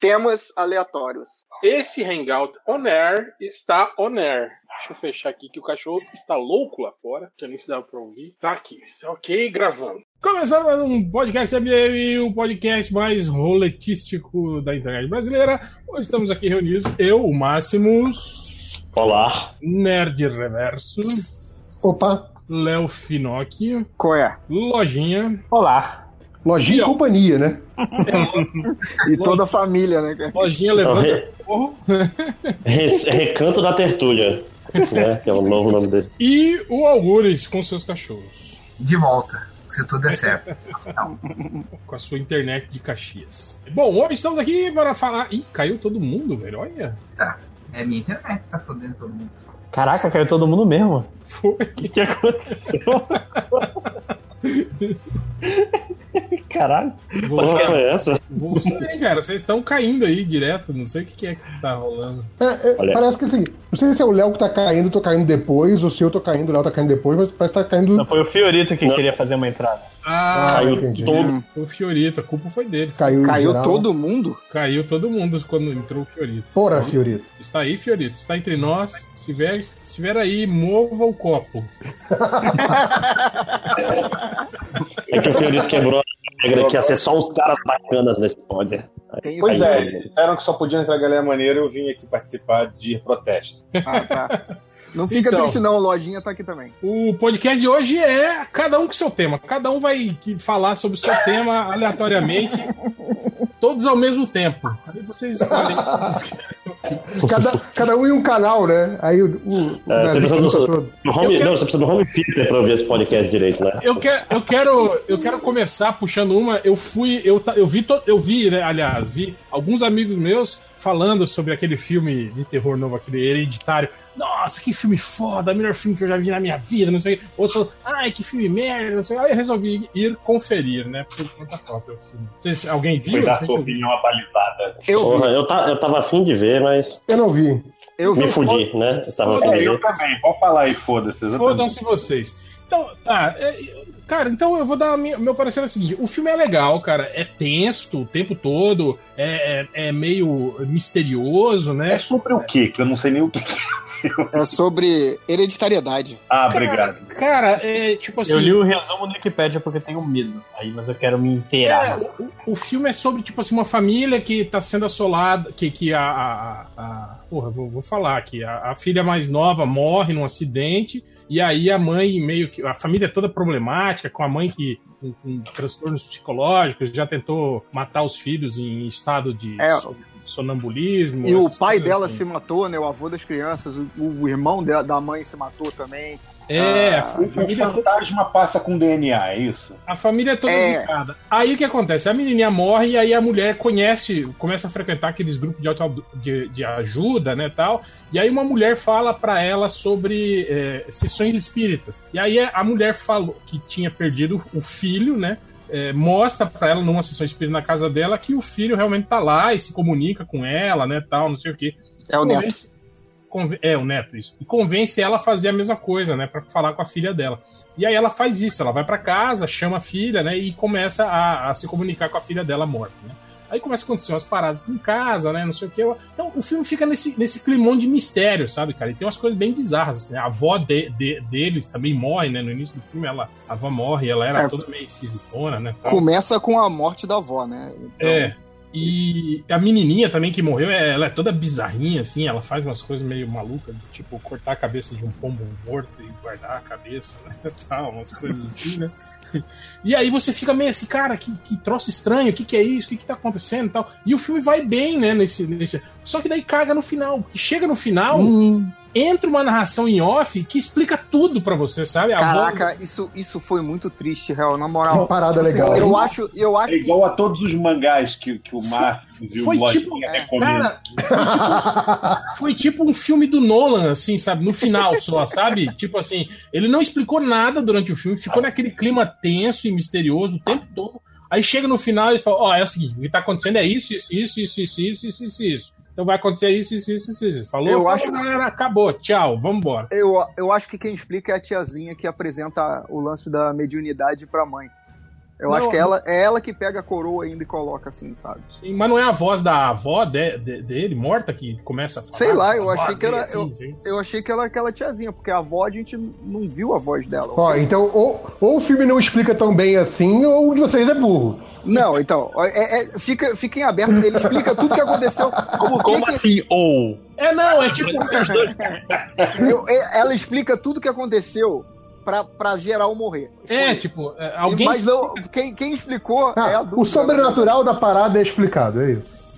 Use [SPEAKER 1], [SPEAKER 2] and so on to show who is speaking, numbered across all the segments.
[SPEAKER 1] Temas aleatórios.
[SPEAKER 2] Esse Hangout On Air está on air. Deixa eu fechar aqui que o cachorro está louco lá fora, que nem se dá pra ouvir. Tá aqui. Ok, gravando. Começando mais um podcast MDM, o podcast mais roletístico da internet brasileira. Hoje estamos aqui reunidos, eu, o Máximos.
[SPEAKER 3] Olá.
[SPEAKER 2] Nerd Reverso.
[SPEAKER 4] Opa.
[SPEAKER 2] Léo Finocchio.
[SPEAKER 1] Qual é?
[SPEAKER 2] Lojinha.
[SPEAKER 5] Olá.
[SPEAKER 4] Lojinha e companhia, né?
[SPEAKER 1] e toda a família, né?
[SPEAKER 2] Lojinha levanta
[SPEAKER 3] Re-
[SPEAKER 2] porro.
[SPEAKER 3] Re- Recanto da Tertúlia, né? Que é o novo nome dele.
[SPEAKER 2] E o Algures com seus cachorros.
[SPEAKER 5] De volta. Se tudo der certo. Afinal.
[SPEAKER 2] Com a sua internet de Caxias. Bom, hoje estamos aqui para falar. Ih, caiu todo mundo, velho. Olha.
[SPEAKER 5] Tá. É minha internet, tá fodendo todo mundo.
[SPEAKER 6] Caraca, caiu todo mundo mesmo.
[SPEAKER 2] Foi.
[SPEAKER 6] O que, que aconteceu? Caralho.
[SPEAKER 3] Onde que foi essa?
[SPEAKER 2] Não sei, cara. Vocês estão caindo aí direto. Não sei o que que é que tá rolando.
[SPEAKER 4] É, é, parece que assim, não sei se é o Léo que tá caindo, eu tô caindo depois, ou se eu tô caindo, o Léo tá caindo depois, mas parece que tá caindo.
[SPEAKER 6] Não, foi o Fiorito que
[SPEAKER 3] Não.
[SPEAKER 6] queria fazer uma entrada.
[SPEAKER 2] Ah,
[SPEAKER 3] Caiu
[SPEAKER 4] entendi.
[SPEAKER 3] todo.
[SPEAKER 2] foi o Fiorito. A culpa foi dele.
[SPEAKER 4] Caiu,
[SPEAKER 1] Caiu todo mundo?
[SPEAKER 2] Caiu todo mundo quando entrou o Fiorito.
[SPEAKER 4] Porra, Fiorito.
[SPEAKER 2] Está aí, Fiorito. Está entre nós. Se estiver, se estiver aí, mova o copo.
[SPEAKER 3] É que o Fiorito quebrou a regra que ia ser só os caras bacanas nesse pod.
[SPEAKER 7] Pois
[SPEAKER 3] Aí-
[SPEAKER 7] é, eles disseram que só podia entrar galera maneira eu vim aqui participar de protesto.
[SPEAKER 1] Ah, tá. Não fica
[SPEAKER 2] Então.
[SPEAKER 1] triste, não. Lojinha tá aqui também.
[SPEAKER 2] O podcast de hoje é cada um com seu tema. Cada um vai que- falar sobre o seu tema aleatoriamente, todos ao mesmo tempo. Aí vocês escolhem.
[SPEAKER 4] Cada, cada um em um canal, né? Aí o. o,
[SPEAKER 3] É, você precisa do- home, não, você precisa do home theater pra ouvir esse podcast direito, né?
[SPEAKER 2] Eu quero, eu quero, eu quero começar puxando uma. Eu fui, eu, eu vi, eu vi, né, aliás, vi alguns amigos meus falando sobre aquele filme de terror novo, aquele hereditário. Nossa, que filme foda, melhor filme que eu já vi na minha vida, não sei. o. Outros falaram, ai, que filme merda, não sei. o. Aí eu resolvi ir conferir, né, por conta própria o filme. Vocês, alguém viu?
[SPEAKER 7] Foi dar sua
[SPEAKER 2] vi.
[SPEAKER 7] opinião abalizada.
[SPEAKER 1] Eu
[SPEAKER 3] Porra,
[SPEAKER 1] vi.
[SPEAKER 3] eu, ta- eu tava afim de ver, mas
[SPEAKER 4] Eu não vi.
[SPEAKER 1] Eu vi.
[SPEAKER 3] me fudi, né? Eu tava afim
[SPEAKER 7] É, eu também, pode falar aí, foda-se.
[SPEAKER 2] Fodam-se vocês. Então, tá. É, cara, então eu vou dar minha- meu parecer é o seguinte: o filme é legal, cara. É tenso o tempo todo, é, é, é meio misterioso, né?
[SPEAKER 7] É sobre o quê? Que eu não sei nem o que.
[SPEAKER 1] É sobre hereditariedade.
[SPEAKER 7] Ah, obrigado.
[SPEAKER 2] Cara, é tipo assim.
[SPEAKER 6] Eu li o resumo no Wikipedia porque tenho medo. Aí, mas eu quero me inteirar.
[SPEAKER 2] É, o, o filme é sobre, tipo assim, uma família que tá sendo assolada, que, que a, a, a- Porra, vou, vou falar aqui. A, a filha mais nova morre num acidente, e aí a mãe meio que. A família é toda problemática, com a mãe que. Com, com transtornos psicológicos, já tentou matar os filhos em estado de
[SPEAKER 1] É.
[SPEAKER 2] so- sonambulismo.
[SPEAKER 1] E o pai dela
[SPEAKER 2] assim.
[SPEAKER 1] se matou, né? O avô das crianças. O, o irmão da mãe se matou também.
[SPEAKER 2] É,
[SPEAKER 1] Ah,
[SPEAKER 2] a
[SPEAKER 7] O
[SPEAKER 2] família toda
[SPEAKER 7] fantasma passa com DNA, é isso?
[SPEAKER 2] A família é toda
[SPEAKER 1] É.
[SPEAKER 2] zicada. Aí o que acontece? A menininha morre e aí a mulher conhece, começa a frequentar aqueles grupos de, auto- de, de ajuda, né, tal. E aí uma mulher fala pra ela sobre é, sessões espíritas. E aí a mulher falou que tinha perdido o filho, né? é, mostra pra ela numa sessão espírita na casa dela que o filho realmente tá lá e se comunica com ela, né, tal, não sei o quê.
[SPEAKER 1] É o neto.
[SPEAKER 2] É, o neto, isso. E convence ela a fazer a mesma coisa, né? Pra falar com a filha dela. E aí ela faz isso, ela vai pra casa, chama a filha, né? E começa a, a se comunicar com a filha dela morta, né? Aí começa a acontecer umas paradas em casa, né? Não sei o que. Então o filme fica nesse, nesse climão de mistério, sabe, cara? E tem umas coisas bem bizarras, assim. A avó de- de- deles também morre, né? No início do filme, ela, a avó morre, ela era
[SPEAKER 1] É.
[SPEAKER 2] toda meio esquisitona, né? tal.
[SPEAKER 1] Começa com a morte da avó, né? Então,
[SPEAKER 2] É. E a menininha também que morreu, é- ela é toda bizarrinha, assim, ela faz umas coisas meio malucas, tipo cortar a cabeça de um pombo morto e guardar a cabeça, né? Tal, umas coisas assim, né? E aí você fica meio assim, cara, que, que troço estranho, o que, que é isso? O que, que tá acontecendo e tal? E o filme vai bem, né, nesse, nesse. Só que daí carga no final. Chega no final,
[SPEAKER 1] Hum,
[SPEAKER 2] entra uma narração em off que explica tudo para você, sabe? A
[SPEAKER 1] Caraca, voz... isso, isso foi muito triste, real, na moral.
[SPEAKER 4] Uma parada
[SPEAKER 1] tipo, assim,
[SPEAKER 4] legal.
[SPEAKER 1] Assim, eu acho, eu acho
[SPEAKER 7] é igual que... a todos os mangás que, que o Marcos e
[SPEAKER 2] foi
[SPEAKER 7] o Lodinha
[SPEAKER 2] tipo,
[SPEAKER 7] é,
[SPEAKER 2] cara, foi, tipo, foi tipo um filme do Nolan, assim, sabe? No final só, sabe? tipo assim, ele não explicou nada durante o filme, ficou naquele clima tenso e misterioso o tempo todo. Aí chega no final e fala: Ó, oh, é o seguinte, o que tá acontecendo é isso, isso, isso, isso, isso, isso, isso, isso. Então vai acontecer isso, isso, isso, isso. isso. Falou,
[SPEAKER 1] Eu
[SPEAKER 2] falou,
[SPEAKER 1] acho-
[SPEAKER 2] galera, acabou, tchau, vambora.
[SPEAKER 1] Eu, eu acho que quem explica é a tiazinha que apresenta o lance da mediunidade pra mãe. Eu
[SPEAKER 2] Não,
[SPEAKER 1] acho que
[SPEAKER 2] não.
[SPEAKER 1] ela, é ela que pega a coroa ainda e coloca assim, sabe?
[SPEAKER 2] Sim, Mas não é a voz da avó de- de- dele, morta, que começa a falar?
[SPEAKER 1] Sei lá, eu achei que era-
[SPEAKER 2] assim, sim.
[SPEAKER 1] Eu achei que ela era aquela tiazinha, porque a avó a gente não viu a voz dela.
[SPEAKER 4] Ó, então, ou, ou o filme não explica tão bem assim, ou um de vocês é burro.
[SPEAKER 1] Não, então, é- é- fica, fica em aberto, ele explica tudo que aconteceu. Que
[SPEAKER 6] Como
[SPEAKER 1] que-
[SPEAKER 6] assim, ou?
[SPEAKER 2] É, não, é tipo.
[SPEAKER 1] eu- é- ela explica tudo que aconteceu pra, pra geral morrer.
[SPEAKER 2] É,
[SPEAKER 1] Foi.
[SPEAKER 2] tipo, é, alguém.
[SPEAKER 1] Mas não, quem, quem explicou é a
[SPEAKER 4] Ah,
[SPEAKER 1] dúvida.
[SPEAKER 4] o sobrenatural da parada é explicado, é isso.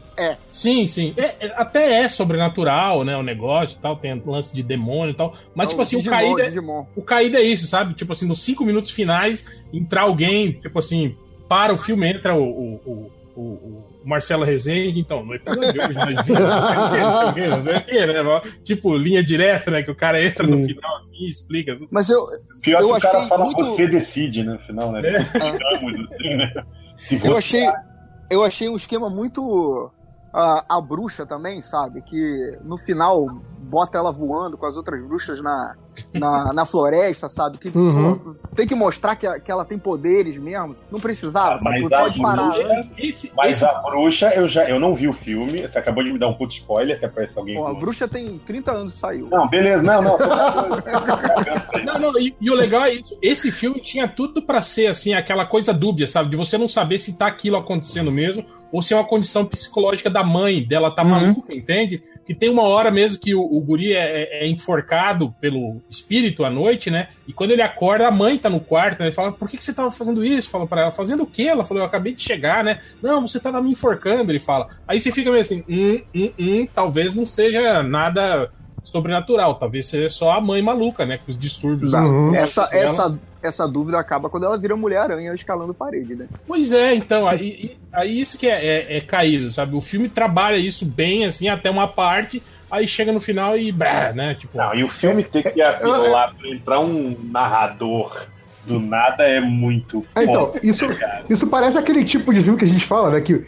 [SPEAKER 2] Sim, sim. É, é, até é sobrenatural, né? O negócio e tal, tem lance de demônio e tal. Mas,
[SPEAKER 1] É
[SPEAKER 2] tipo
[SPEAKER 1] o
[SPEAKER 2] assim,
[SPEAKER 1] Digimon,
[SPEAKER 2] o caído, é,
[SPEAKER 1] Digimon.
[SPEAKER 2] o caído é isso, sabe? Tipo assim, nos cinco minutos finais, entrar alguém, tipo assim, para o filme, entra o, o, o, o- o Marcelo Rezende, então, no episódio de hoje nós vimos, não sei o quê, não sei o quê, não sei o quê, né? Tipo, linha direta, né? Que o cara entra no final assim e explica.
[SPEAKER 1] Mas eu,
[SPEAKER 7] Pior
[SPEAKER 1] Eu
[SPEAKER 7] que o cara
[SPEAKER 1] achei
[SPEAKER 7] fala,
[SPEAKER 1] muito-
[SPEAKER 7] você decide, né? No final, né? Ficamos, assim, né?
[SPEAKER 1] Eu achei. Eu achei um esquema muito. ah, a bruxa também, sabe? Que no final bota ela voando com as outras bruxas na, na, na floresta, sabe? Que
[SPEAKER 4] Uhum.
[SPEAKER 1] pô, tem que mostrar que, a- que ela tem poderes mesmo. Não precisava, sabe?
[SPEAKER 7] Mas a
[SPEAKER 1] Pode parar
[SPEAKER 7] bruxa-
[SPEAKER 1] antes.
[SPEAKER 2] Esse,
[SPEAKER 7] Mas
[SPEAKER 2] esse-
[SPEAKER 7] a bruxa, eu já eu não vi o filme. Você acabou de me dar um puto spoiler, que aparece alguém.
[SPEAKER 1] Pô, a
[SPEAKER 7] com-
[SPEAKER 1] bruxa tem 30 anos saiu.
[SPEAKER 7] Não, beleza, não, não.
[SPEAKER 2] Não, não, e, e o legal é isso. Esse filme tinha tudo pra ser assim, aquela coisa dúbia, sabe? De você não saber se tá aquilo acontecendo mesmo, ou se é uma condição psicológica da mãe dela tá maluca, entende? Que tem uma hora mesmo que o, o guri é, é- é enforcado pelo espírito à noite, né? E quando ele acorda, a mãe tá no quarto, né? Ele fala, por que, que você tava fazendo isso? Fala pra ela, fazendo o quê? Ela falou, eu acabei de chegar, né? Não, você tava me enforcando, ele fala. Aí você fica meio assim, hum, hum, hum, talvez não seja nada sobrenatural, talvez seja só a mãe maluca, né? Com os distúrbios.
[SPEAKER 4] Uhum.
[SPEAKER 1] Essa, essa, essa dúvida acaba quando ela vira Mulher-Aranha escalando parede, né?
[SPEAKER 2] Pois é, então, aí, aí isso que é, é, é caído, sabe? O filme trabalha isso bem, assim, até uma parte, aí chega no final e. Brá, né? Tipo,
[SPEAKER 7] Não, e o filme ter que apelar pra entrar um narrador do nada é muito.
[SPEAKER 4] Ah, então, isso,
[SPEAKER 7] cara.
[SPEAKER 4] isso parece aquele tipo de filme que a gente fala, né? Que,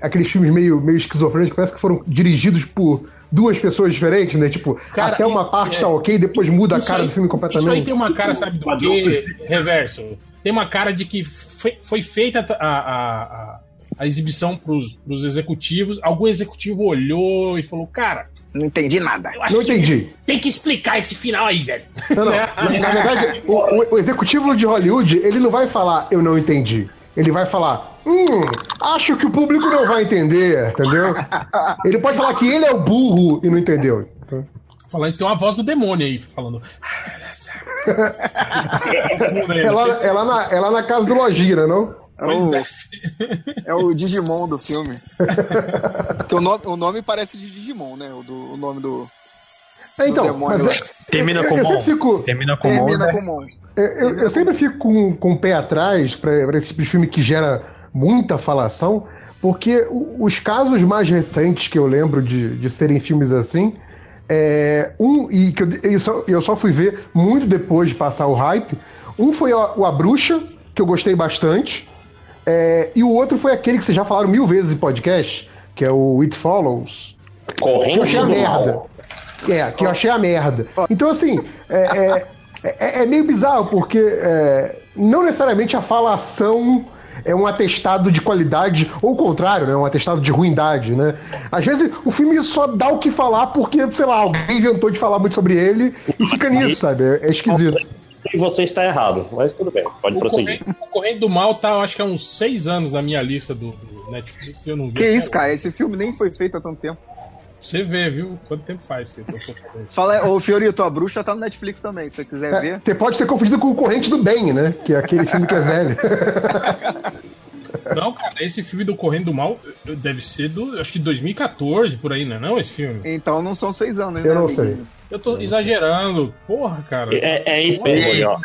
[SPEAKER 4] aqueles filmes meio, meio esquizofrênicos, parece que foram dirigidos por duas pessoas diferentes, né? Tipo,
[SPEAKER 2] Cara,
[SPEAKER 4] até uma parte
[SPEAKER 2] é.
[SPEAKER 4] tá ok, depois muda a cara
[SPEAKER 2] aí-
[SPEAKER 4] do filme
[SPEAKER 2] Isso aí
[SPEAKER 4] completamente.
[SPEAKER 2] tem uma cara, sabe do
[SPEAKER 7] suicida.
[SPEAKER 2] Reverso. Tem uma cara de que foi, foi feita a, a, a, a exibição pros, pros executivos. Algum executivo olhou e falou: Cara,
[SPEAKER 1] Não entendi nada.
[SPEAKER 2] eu acho
[SPEAKER 4] Não
[SPEAKER 2] que
[SPEAKER 4] entendi.
[SPEAKER 2] tem que explicar esse final aí, velho.
[SPEAKER 4] Não, não. Na, na verdade, o- o executivo de Hollywood, ele não vai falar, eu não entendi. Ele vai falar, hum, acho que o público não vai entender, entendeu? Ele pode falar que ele é o burro e não entendeu. Então,
[SPEAKER 2] Falando isso, tem uma voz do demônio aí falando.
[SPEAKER 4] É lá, é, lá na, é lá na casa do Lojira, não?
[SPEAKER 1] É o,
[SPEAKER 2] deve
[SPEAKER 1] é o Digimon do filme. O nome, o nome parece de Digimon, né? O, do, o nome do.
[SPEAKER 4] É, então,
[SPEAKER 1] Do demônio
[SPEAKER 4] é-
[SPEAKER 6] Termina com Mon.
[SPEAKER 4] fico,
[SPEAKER 6] Termina com
[SPEAKER 1] Termina
[SPEAKER 6] Mon,
[SPEAKER 1] com
[SPEAKER 6] né?
[SPEAKER 1] Mon.
[SPEAKER 4] Eu, eu- eu sempre fico com, com o pé atrás pra, pra esse tipo de filme que gera muita falação, porque os casos mais recentes que eu lembro de, de serem filmes assim, é, um, e que eu, eu só, eu só fui ver muito depois de passar o hype, um foi o, o A Bruxa, que eu gostei bastante, é, e o outro foi aquele que vocês já falaram mil vezes em podcast, que é o It Follows, que eu
[SPEAKER 3] Corrente
[SPEAKER 4] achei a merda. É, que eu achei a merda. Então, assim, é, é, é- é meio bizarro, porque é, não necessariamente a falação é um atestado de qualidade, ou o contrário, né? Um atestado de ruindade, né? Às vezes o filme só dá o que falar porque, sei lá, alguém inventou de falar muito sobre ele e fica nisso, sabe? É, é esquisito.
[SPEAKER 3] E você está errado, mas tudo bem, pode
[SPEAKER 2] O
[SPEAKER 3] prosseguir.
[SPEAKER 2] Corrente, o Corrente do Mal tá, eu acho que há uns seis anos na minha lista do, do Netflix. Eu não vi.
[SPEAKER 1] Que isso, cara? Esse filme nem foi feito há tanto tempo.
[SPEAKER 2] Você vê, viu? Quanto tempo faz que eu tô isso.
[SPEAKER 1] Fala, ô Fiorito, a bruxa tá no Netflix também, se você quiser
[SPEAKER 4] É,
[SPEAKER 1] ver.
[SPEAKER 4] Você pode ter confundido com o Corrente do Bem, né? Que é aquele filme que é velho.
[SPEAKER 2] Não, cara, esse filme do Correndo do Mal deve ser do, acho que 2014, por aí, não é não, esse filme?
[SPEAKER 1] Então não são seis anos,
[SPEAKER 4] Eu
[SPEAKER 1] né,
[SPEAKER 4] não
[SPEAKER 1] amiguinho?
[SPEAKER 4] sei.
[SPEAKER 2] Eu tô exagerando. Porra, cara.
[SPEAKER 3] É, é hipérbole, ó.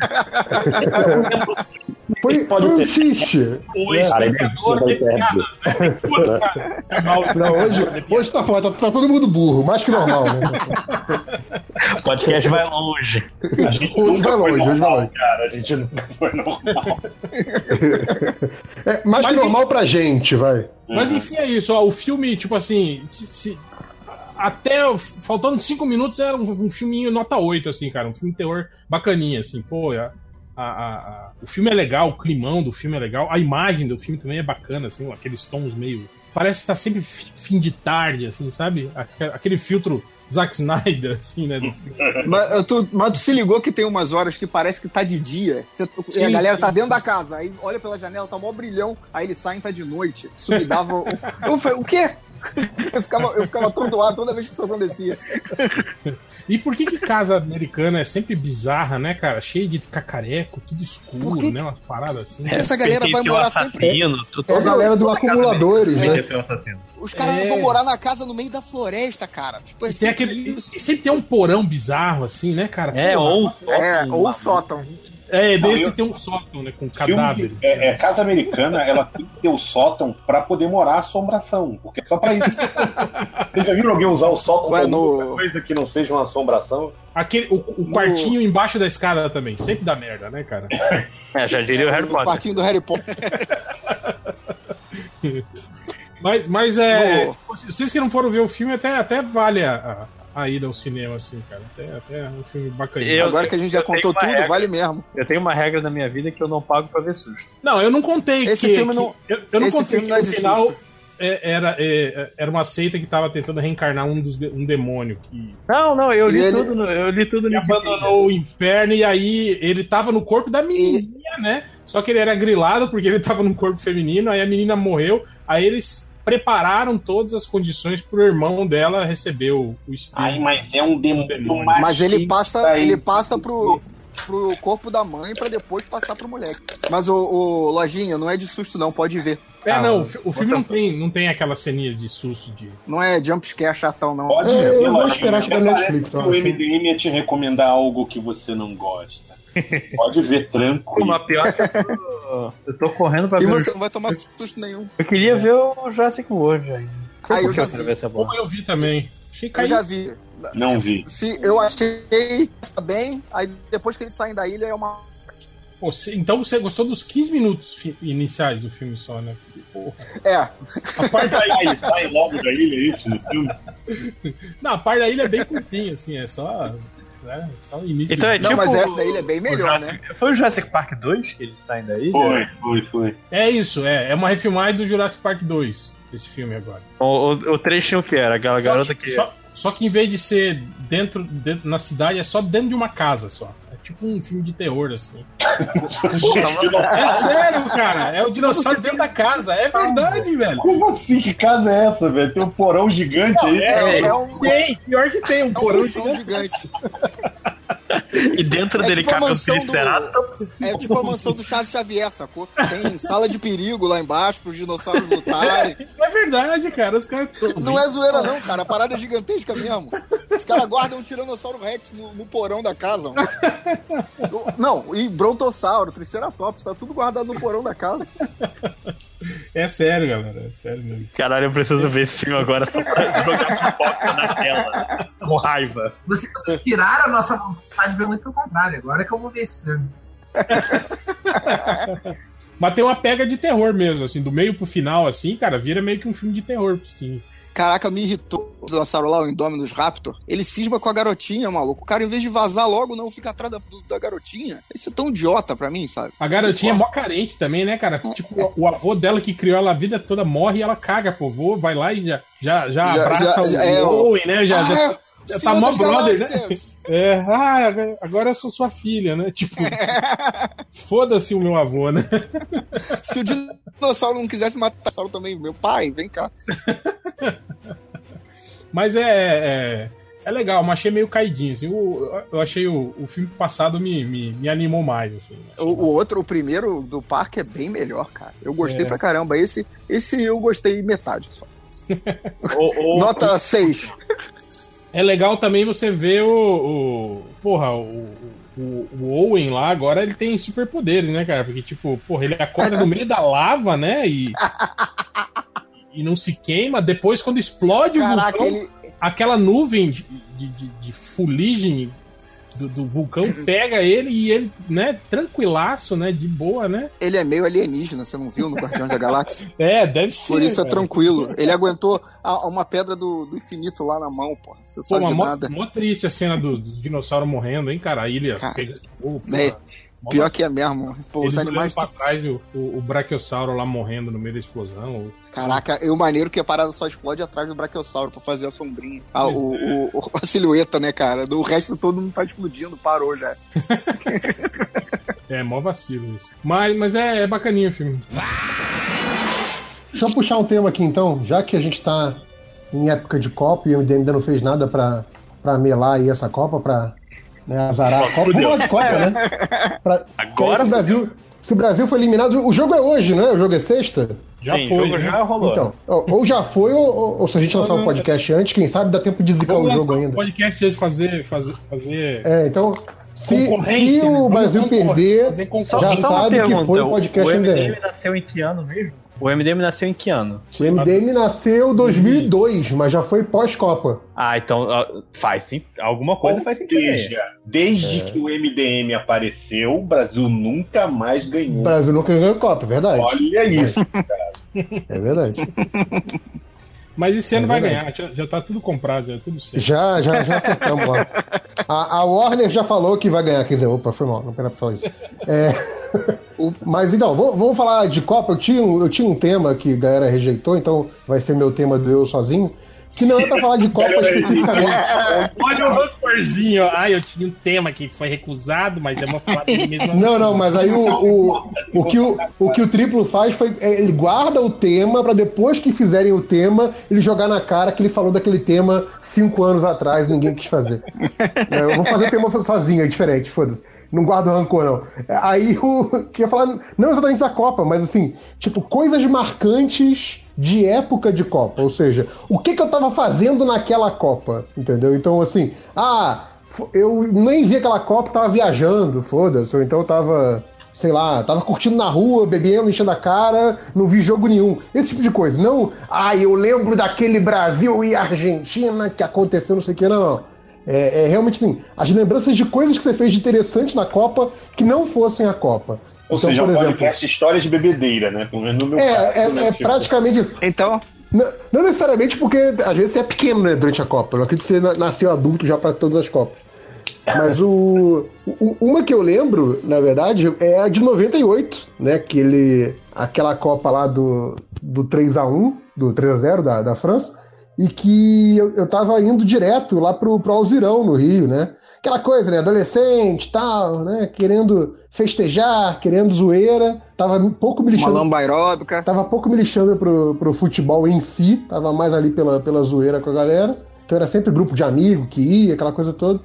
[SPEAKER 4] Foi, foi um.
[SPEAKER 2] O espectador
[SPEAKER 3] é
[SPEAKER 2] né? Cara. É.
[SPEAKER 4] Não, hoje, hoje tá foda, tá, tá todo mundo burro, mais que normal, né?
[SPEAKER 6] O podcast vai longe.
[SPEAKER 7] A gente
[SPEAKER 4] Hoje
[SPEAKER 7] nunca
[SPEAKER 4] vai longe, hoje vai
[SPEAKER 7] normal,
[SPEAKER 4] longe.
[SPEAKER 7] cara. A gente nunca foi normal.
[SPEAKER 4] É mais
[SPEAKER 2] Mas
[SPEAKER 4] que normal pra gente, vai.
[SPEAKER 2] Mas enfim, é isso. Ó, o filme, tipo assim. se- se- até faltando cinco minutos era um, um filminho nota 8, assim, cara. Um filme de terror bacaninha, assim. Pô, é- a- a- a- o filme é legal, o climão do filme é legal, a imagem do filme também é bacana, assim, aqueles tons meio. Parece que tá sempre fi- fim de tarde, assim, sabe? Aque- Aquele filtro Zack Snyder, assim, né? Do filme.
[SPEAKER 1] Mas, eu tô- mas tu se ligou que tem umas horas que parece que tá de dia. Você- e a
[SPEAKER 2] Sim,
[SPEAKER 1] galera
[SPEAKER 2] sim.
[SPEAKER 1] tá dentro da casa. Aí olha pela janela, tá mó brilhão. Aí eles saem, tá de noite. Isso me dava. o- Eu falei, o quê? Eu ficava, eu ficava atordoado toda vez que isso acontecia.
[SPEAKER 2] E por que que casa americana é sempre bizarra, né, cara? Cheia de cacareco, tudo escuro,
[SPEAKER 1] que-
[SPEAKER 2] né? Umas paradas assim.
[SPEAKER 1] Essa galera vai morar sempre.
[SPEAKER 6] assassino, tu-
[SPEAKER 4] É a galera do acumuladores, né?
[SPEAKER 1] Os caras
[SPEAKER 2] É.
[SPEAKER 1] vão morar na casa no meio da floresta, cara. Tipo, é
[SPEAKER 2] E tem
[SPEAKER 1] sempre
[SPEAKER 2] aquele. E sempre tem um porão bizarro, assim, né, cara?
[SPEAKER 6] É,
[SPEAKER 2] Porra.
[SPEAKER 6] ou
[SPEAKER 1] É, ou sótão.
[SPEAKER 2] É, desse
[SPEAKER 7] eu-
[SPEAKER 2] tem um sótão, né? Com
[SPEAKER 7] Filme
[SPEAKER 2] cadáveres.
[SPEAKER 7] de- é, é, casa americana, ela tem que ter o sótão pra poder morar a assombração. Porque é só pra isso. Vocês já viram alguém usar o sótão
[SPEAKER 1] Ué,
[SPEAKER 7] pra
[SPEAKER 1] no-
[SPEAKER 7] coisa que não seja uma assombração?
[SPEAKER 2] Aquele, o, o quartinho embaixo da escada também. Sempre dá merda, né, cara?
[SPEAKER 6] É, já diria o Harry
[SPEAKER 1] No
[SPEAKER 6] Potter.
[SPEAKER 1] quartinho do Harry Potter.
[SPEAKER 2] Mas, mas é.
[SPEAKER 1] No-
[SPEAKER 2] Vocês que não foram ver o filme, até, até vale a, a, ida ao cinema, assim, cara. Até, até é um filme bacaninho.
[SPEAKER 6] Eu-
[SPEAKER 1] Agora que a gente já contou tudo,
[SPEAKER 6] regra.
[SPEAKER 1] vale mesmo.
[SPEAKER 6] Eu tenho uma regra na minha vida que eu não pago pra ver susto.
[SPEAKER 2] Não, eu não contei
[SPEAKER 1] Esse
[SPEAKER 2] que.
[SPEAKER 1] filme
[SPEAKER 2] que-
[SPEAKER 1] não-
[SPEAKER 2] eu, eu não
[SPEAKER 1] esse
[SPEAKER 2] contei
[SPEAKER 1] filme
[SPEAKER 2] que
[SPEAKER 1] não é
[SPEAKER 2] no
[SPEAKER 1] de
[SPEAKER 2] final
[SPEAKER 1] susto.
[SPEAKER 2] é, era, é, era uma seita que tava tentando reencarnar um, dos, um demônio que,
[SPEAKER 6] Não, não, eu li
[SPEAKER 1] E ele-
[SPEAKER 6] tudo, no, eu li tudo
[SPEAKER 2] que
[SPEAKER 6] no
[SPEAKER 2] abandonou o inferno e aí ele tava no corpo da menininha, né? Só que ele era grilado porque ele tava no corpo feminino, aí a menina morreu, aí eles prepararam todas as condições pro irmão dela receber o, o espírito.
[SPEAKER 7] Ai, mas é um demônio.
[SPEAKER 1] Mas ele passa,
[SPEAKER 7] aí.
[SPEAKER 1] ele passa pro, pro corpo da mãe pra depois passar pro moleque. Mas o, o Lojinha, não é de susto não, pode ver.
[SPEAKER 2] É,
[SPEAKER 6] Ah,
[SPEAKER 2] não, o, o filme não tem, não tem aquela ceninha de susto de.
[SPEAKER 1] Não é jumpscare chatão não.
[SPEAKER 7] Pode
[SPEAKER 4] É,
[SPEAKER 7] ver,
[SPEAKER 4] eu vou
[SPEAKER 7] Lojinha.
[SPEAKER 4] esperar chegar na Netflix, eu
[SPEAKER 7] O. MDM ia te recomendar algo que você não gosta. Pode ver tranquilo.
[SPEAKER 6] Uma pior que eu tô, eu tô correndo pra
[SPEAKER 1] E
[SPEAKER 6] ver.
[SPEAKER 1] você
[SPEAKER 6] o-
[SPEAKER 1] não vai tomar susto nenhum.
[SPEAKER 6] Eu queria ver o Jurassic World ainda.
[SPEAKER 1] Ah, eu já
[SPEAKER 6] eu
[SPEAKER 1] vi.
[SPEAKER 6] ver essa
[SPEAKER 2] Pô,
[SPEAKER 6] bola.
[SPEAKER 2] eu vi também. Achei
[SPEAKER 1] Eu já vi.
[SPEAKER 7] Não vi.
[SPEAKER 1] Eu achei tá bem, aí depois que eles saem da ilha é uma.
[SPEAKER 2] Pô, então você gostou dos 15 minutos iniciais do filme só, né? Porra.
[SPEAKER 1] É,
[SPEAKER 2] A parte da ilha,
[SPEAKER 7] Sai, sai logo da ilha, é isso, no filme?
[SPEAKER 2] não, a parte da ilha é bem curtinha, assim, é só. Né, só o início.
[SPEAKER 6] Então é
[SPEAKER 1] Não,
[SPEAKER 6] tipo.
[SPEAKER 1] mas essa daí é bem
[SPEAKER 6] o
[SPEAKER 1] melhor,
[SPEAKER 6] Jurassic- Foi o Jurassic Park 2 que eles saem daí?
[SPEAKER 7] Foi, foi, foi.
[SPEAKER 2] É isso, é. É uma refilmagem do Jurassic Park 2, esse filme agora.
[SPEAKER 6] O, o, o trechinho que era, aquela garota que.
[SPEAKER 2] Só, só que em vez de ser dentro, dentro na cidade, é só dentro de uma casa só. É tipo um filme de terror, assim. É sério, cara. É o dinossauro dentro da casa. É verdade, velho.
[SPEAKER 7] Como assim? Que casa é essa, velho? Tem um porão gigante aí.
[SPEAKER 1] é, é um, é
[SPEAKER 2] Tem, pior que tem um
[SPEAKER 1] um
[SPEAKER 2] porão
[SPEAKER 1] colchão
[SPEAKER 2] gigante.
[SPEAKER 1] gigante.
[SPEAKER 6] E dentro
[SPEAKER 1] É
[SPEAKER 6] dele
[SPEAKER 1] tipo a
[SPEAKER 6] cabe um
[SPEAKER 1] mansão do-
[SPEAKER 6] Triceratops.
[SPEAKER 1] É tipo a mansão do Charles Xavier, sacou? Tem sala de perigo lá embaixo pros dinossauros lutarem.
[SPEAKER 2] É verdade, cara. Os caras tão-
[SPEAKER 1] Não é zoeira, não, cara. A parada é gigantesca mesmo. Os caras guardam um Tiranossauro Rex no, no porão da casa. mano. Não, e Brontossauro, Triceratops, tá tudo guardado no porão da casa.
[SPEAKER 2] É sério, galera. É sério mesmo.
[SPEAKER 6] Caralho, eu preciso ver esse filme agora só pra jogar pipoca na tela. Com raiva.
[SPEAKER 5] Vocês tiraram a nossa vontade de ver muito pelo contrário. Agora é que eu vou ver esse filme.
[SPEAKER 2] Mas tem uma pega de terror mesmo, assim, do meio pro final, assim, cara, vira meio que um filme de terror, sim.
[SPEAKER 1] Caraca, me irritou o dinossauro lá, o Indominus Raptor. Ele cisma com a garotinha, maluco. O cara, em vez de vazar logo, não fica atrás da, do- da garotinha. Isso é tão idiota pra mim, sabe?
[SPEAKER 2] A garotinha é mó carente também, né, cara? Tipo, o, o avô dela que criou ela a vida toda morre e ela caga avô, vai lá e já, já, já,
[SPEAKER 1] Já-
[SPEAKER 2] abraça
[SPEAKER 1] já-
[SPEAKER 2] o
[SPEAKER 1] já- é,
[SPEAKER 2] Owen, né? Já,
[SPEAKER 1] Ah,
[SPEAKER 2] já,
[SPEAKER 1] é,
[SPEAKER 2] já tá
[SPEAKER 1] Senhor
[SPEAKER 2] mó brother, né?
[SPEAKER 1] Galáxias.
[SPEAKER 2] É, ah, agora- eu sou sua filha, né? Tipo, foda-se o meu avô, né?
[SPEAKER 1] Se o dinossauro não quisesse matar o dinossauro também, meu pai, vem cá.
[SPEAKER 2] Mas é, é, é legal, mas achei meio caidinho, assim. O- eu achei o, o filme passado me, me, me animou mais, assim.
[SPEAKER 1] O, o outro, o primeiro do parque é bem melhor, cara. Eu gostei
[SPEAKER 2] É.
[SPEAKER 1] pra caramba. Esse, esse eu gostei metade só.
[SPEAKER 6] O, o-
[SPEAKER 1] Nota 6.
[SPEAKER 2] É legal também você ver o. o porra, o, o, o Owen lá agora ele tem superpoderes, né, cara? Porque, tipo, porra, ele acorda no meio da lava, né? E. E não se queima. Depois, quando explode o
[SPEAKER 1] Caraca,
[SPEAKER 2] vulcão,
[SPEAKER 1] ele,
[SPEAKER 2] aquela nuvem de, de, de, de fuligem do, do vulcão pega ele e ele, né, tranquilaço, né? De boa, né?
[SPEAKER 1] ele é meio alienígena, você não viu no Guardião da Galáxia?
[SPEAKER 2] É, deve ser.
[SPEAKER 1] Por isso é
[SPEAKER 2] cara.
[SPEAKER 1] tranquilo. Ele aguentou a- uma pedra do, do infinito lá na mão, pô. Você
[SPEAKER 2] Pô,
[SPEAKER 1] sabe
[SPEAKER 2] mas
[SPEAKER 1] de
[SPEAKER 2] mó,
[SPEAKER 1] nada.
[SPEAKER 2] mó triste a cena do, do dinossauro morrendo, hein, cara? A ilha
[SPEAKER 1] Cara,
[SPEAKER 2] pega?
[SPEAKER 1] Pior que é mesmo. Pô,
[SPEAKER 2] Eles
[SPEAKER 1] os animais.
[SPEAKER 2] pra trás, o, o, o Brachiosauro lá morrendo no meio da explosão.
[SPEAKER 1] Caraca, e o maneiro que a parada só explode atrás do Brachiosauro pra fazer a sombrinha. Ah, o, o- o- a silhueta, né, cara? Do resto todo não tá explodindo, parou já.
[SPEAKER 2] É, mó vacilo isso. Mas, mas é, é bacaninho o filme.
[SPEAKER 4] Deixa eu puxar um tema aqui então, já que a gente tá em época de Copa e o MDM ainda não fez nada pra, pra melar aí essa Copa, pra né, azarar a Copa. Vamos falar de Copa, né? Pra,
[SPEAKER 6] Agora
[SPEAKER 4] se o Brasil, se o Brasil foi eliminado, o jogo é hoje, né? O jogo é sexta?
[SPEAKER 2] Já
[SPEAKER 6] Sim,
[SPEAKER 2] foi.
[SPEAKER 6] o jogo
[SPEAKER 2] né?
[SPEAKER 6] já rolou.
[SPEAKER 4] Então, ou já foi, ou, ou- ou se a gente lançar um podcast antes, quem sabe dá tempo de zicar
[SPEAKER 2] Vamos
[SPEAKER 4] o jogo
[SPEAKER 2] lançar um
[SPEAKER 4] ainda.
[SPEAKER 2] podcast de fazer. fazer, fazer...
[SPEAKER 4] É, então, se, se
[SPEAKER 2] né?
[SPEAKER 4] o Brasil perder, já sabe que foi o podcast
[SPEAKER 6] o
[SPEAKER 4] MDM.
[SPEAKER 6] MDM nasceu em que ano mesmo? O MDM nasceu em que ano?
[SPEAKER 4] o MDM nasceu em 2002, mas já foi pós-Copa.
[SPEAKER 6] Ah, então ó, faz sim. Alguma coisa
[SPEAKER 7] Ou
[SPEAKER 6] faz sentido
[SPEAKER 7] seja, desde que o MDM apareceu, o Brasil nunca mais
[SPEAKER 4] O
[SPEAKER 7] ganhou.
[SPEAKER 4] Brasil nunca ganhou Copa, é verdade.
[SPEAKER 7] Olha isso.
[SPEAKER 4] É verdade.
[SPEAKER 2] Mas esse ano
[SPEAKER 4] É
[SPEAKER 2] vai ganhar, já, já tá tudo comprado, já é tudo certo.
[SPEAKER 4] Já, já, já acertamos lá. A, a Warner já falou que vai ganhar. Quer dizer, opa, foi mal, não era pra falar isso. É, mas então, vou- vamos falar de Copa. Eu tinha, um, eu tinha um tema que a galera rejeitou, então vai ser meu tema do Eu Sozinho. Que não é pra falar de Copa especificamente.
[SPEAKER 2] Olha o rancorzinho. Ai, eu tinha um tema que foi recusado, mas é uma falar dele mesmo assim.
[SPEAKER 4] Não, não, mas aí o, o, o, que, o, o que o triplo faz foi. é, Ele guarda o tema pra depois que fizerem o tema, ele jogar na cara que ele falou daquele tema cinco anos atrás e ninguém quis fazer. É, Eu vou fazer o tema sozinho, é diferente, foda-se. Não guardo rancor, não. Aí o. Queria falar, não exatamente da Copa, mas assim, tipo, coisas marcantes de época de Copa. Ou seja, o que, que eu tava fazendo naquela Copa, entendeu? Então, assim, ah, eu nem vi aquela Copa, tava viajando, foda-se. Ou então eu tava, sei lá, tava curtindo na rua, bebendo, enchendo a cara, não vi jogo nenhum. Esse tipo de coisa. Não, ah, eu lembro daquele Brasil e Argentina que aconteceu, não sei o que, não, não. É, é realmente assim, as lembranças de coisas que você fez de interessante na Copa que não fossem a Copa.
[SPEAKER 7] Ou
[SPEAKER 4] Então,
[SPEAKER 7] seja,
[SPEAKER 4] por
[SPEAKER 7] um
[SPEAKER 4] exemplo,
[SPEAKER 7] podcast histórias de bebedeira, né? Pelo menos no meu caso.
[SPEAKER 4] é, é,
[SPEAKER 7] né?
[SPEAKER 4] é
[SPEAKER 7] Tipo,
[SPEAKER 4] praticamente isso.
[SPEAKER 1] Então,
[SPEAKER 4] Não, não necessariamente porque às vezes você é pequeno né, durante a Copa. Eu não acredito que você na- nasceu adulto já para todas as Copas. Mas o, o- uma que eu lembro, na verdade, é a de 98, né? Que ele, aquela Copa lá do, do 3x1, do 3x0 da, da França, e que eu, eu tava indo direto lá pro, pro Alzirão, no Rio, né? Aquela coisa, né? Adolescente tal, né? Querendo festejar, querendo zoeira. Tava pouco me lixando
[SPEAKER 1] lamba aeróbica.
[SPEAKER 4] Tava pouco me lixando pro, pro futebol em si, tava mais ali pela, pela zoeira com a galera. Então era sempre grupo de amigo que ia, aquela coisa toda.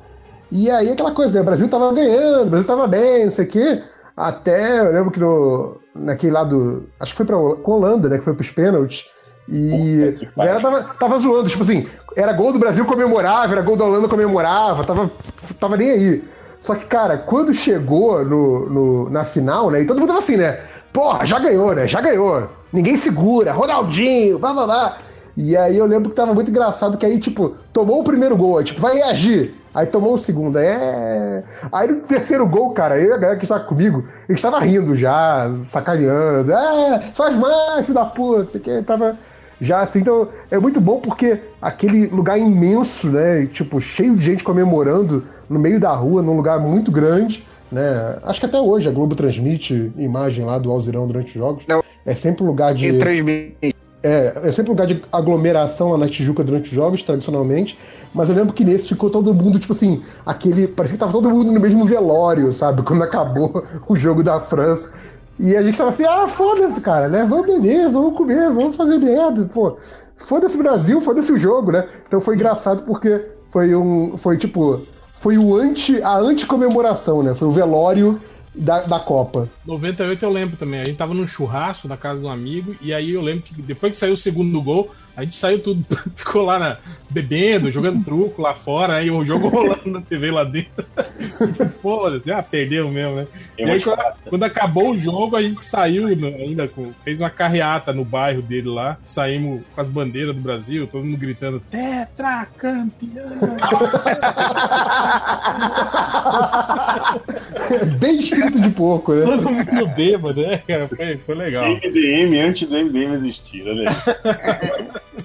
[SPEAKER 4] E aí aquela coisa, né? O Brasil tava ganhando, o Brasil tava bem, não sei o quê. Até, eu lembro que no, naquele lado, acho que foi pra Holanda, né? Que foi pros pênaltis. E
[SPEAKER 7] Puta que
[SPEAKER 4] a galera tava, tava zoando, tipo assim, era gol do Brasil comemorava, era gol da Holanda comemorava, tava, tava nem aí. Só que, cara, quando chegou no, no- na final, né? E todo mundo tava assim, né? Porra, já ganhou, né? Já ganhou. Ninguém segura, Ronaldinho, blá blá blá. E aí eu lembro que tava muito engraçado que aí, tipo, tomou o primeiro gol, aí, tipo, vai reagir. Aí tomou o segundo, é. Aí no terceiro gol, cara, eu e a galera que estava comigo, gente tava rindo já, sacaneando. É, faz mais, filho da puta, isso aqui. Tava já assim, então é muito bom porque aquele lugar imenso, né? Tipo, cheio de gente comemorando no meio da rua, num lugar muito grande. Né? Acho que até hoje a Globo transmite imagem lá do Alzirão durante os jogos.
[SPEAKER 1] Não.
[SPEAKER 4] É sempre um lugar de. É, é sempre um lugar de aglomeração lá na Tijuca durante os jogos, tradicionalmente. Mas eu lembro que nesse ficou todo mundo, tipo assim, aquele. Parecia que tava todo mundo no mesmo velório, sabe? Quando acabou o jogo da França. E a gente tava assim, ah, foda-se, cara, né? Vamos beber, vamos comer, vamos fazer merda, pô. Foda-se o Brasil, foda-se o jogo, né? Então foi engraçado porque foi um. Foi tipo. Foi o anti. a anti-comemoração, né? Foi o velório da, da Copa.
[SPEAKER 2] 98 eu lembro também. A gente tava num churrasco na casa de um amigo, e aí eu lembro que depois que saiu o segundo gol, a gente saiu tudo, ficou lá na- bebendo, jogando truco lá fora, aí o jogo rolando na TV lá dentro. Foda-se, ah, perdeu mesmo, né?
[SPEAKER 7] Eu
[SPEAKER 2] e aí,
[SPEAKER 7] vou
[SPEAKER 2] quando, quando acabou o jogo, a gente saiu no- ainda com. fez uma carreata no bairro dele lá, saímos com as bandeiras do Brasil, todo mundo gritando: Tetra campeão!
[SPEAKER 4] Bem espírito de porco, né?
[SPEAKER 2] todo mundo bêbado, né, cara? Foi, foi legal.
[SPEAKER 7] MDM antes do MDM existir, né?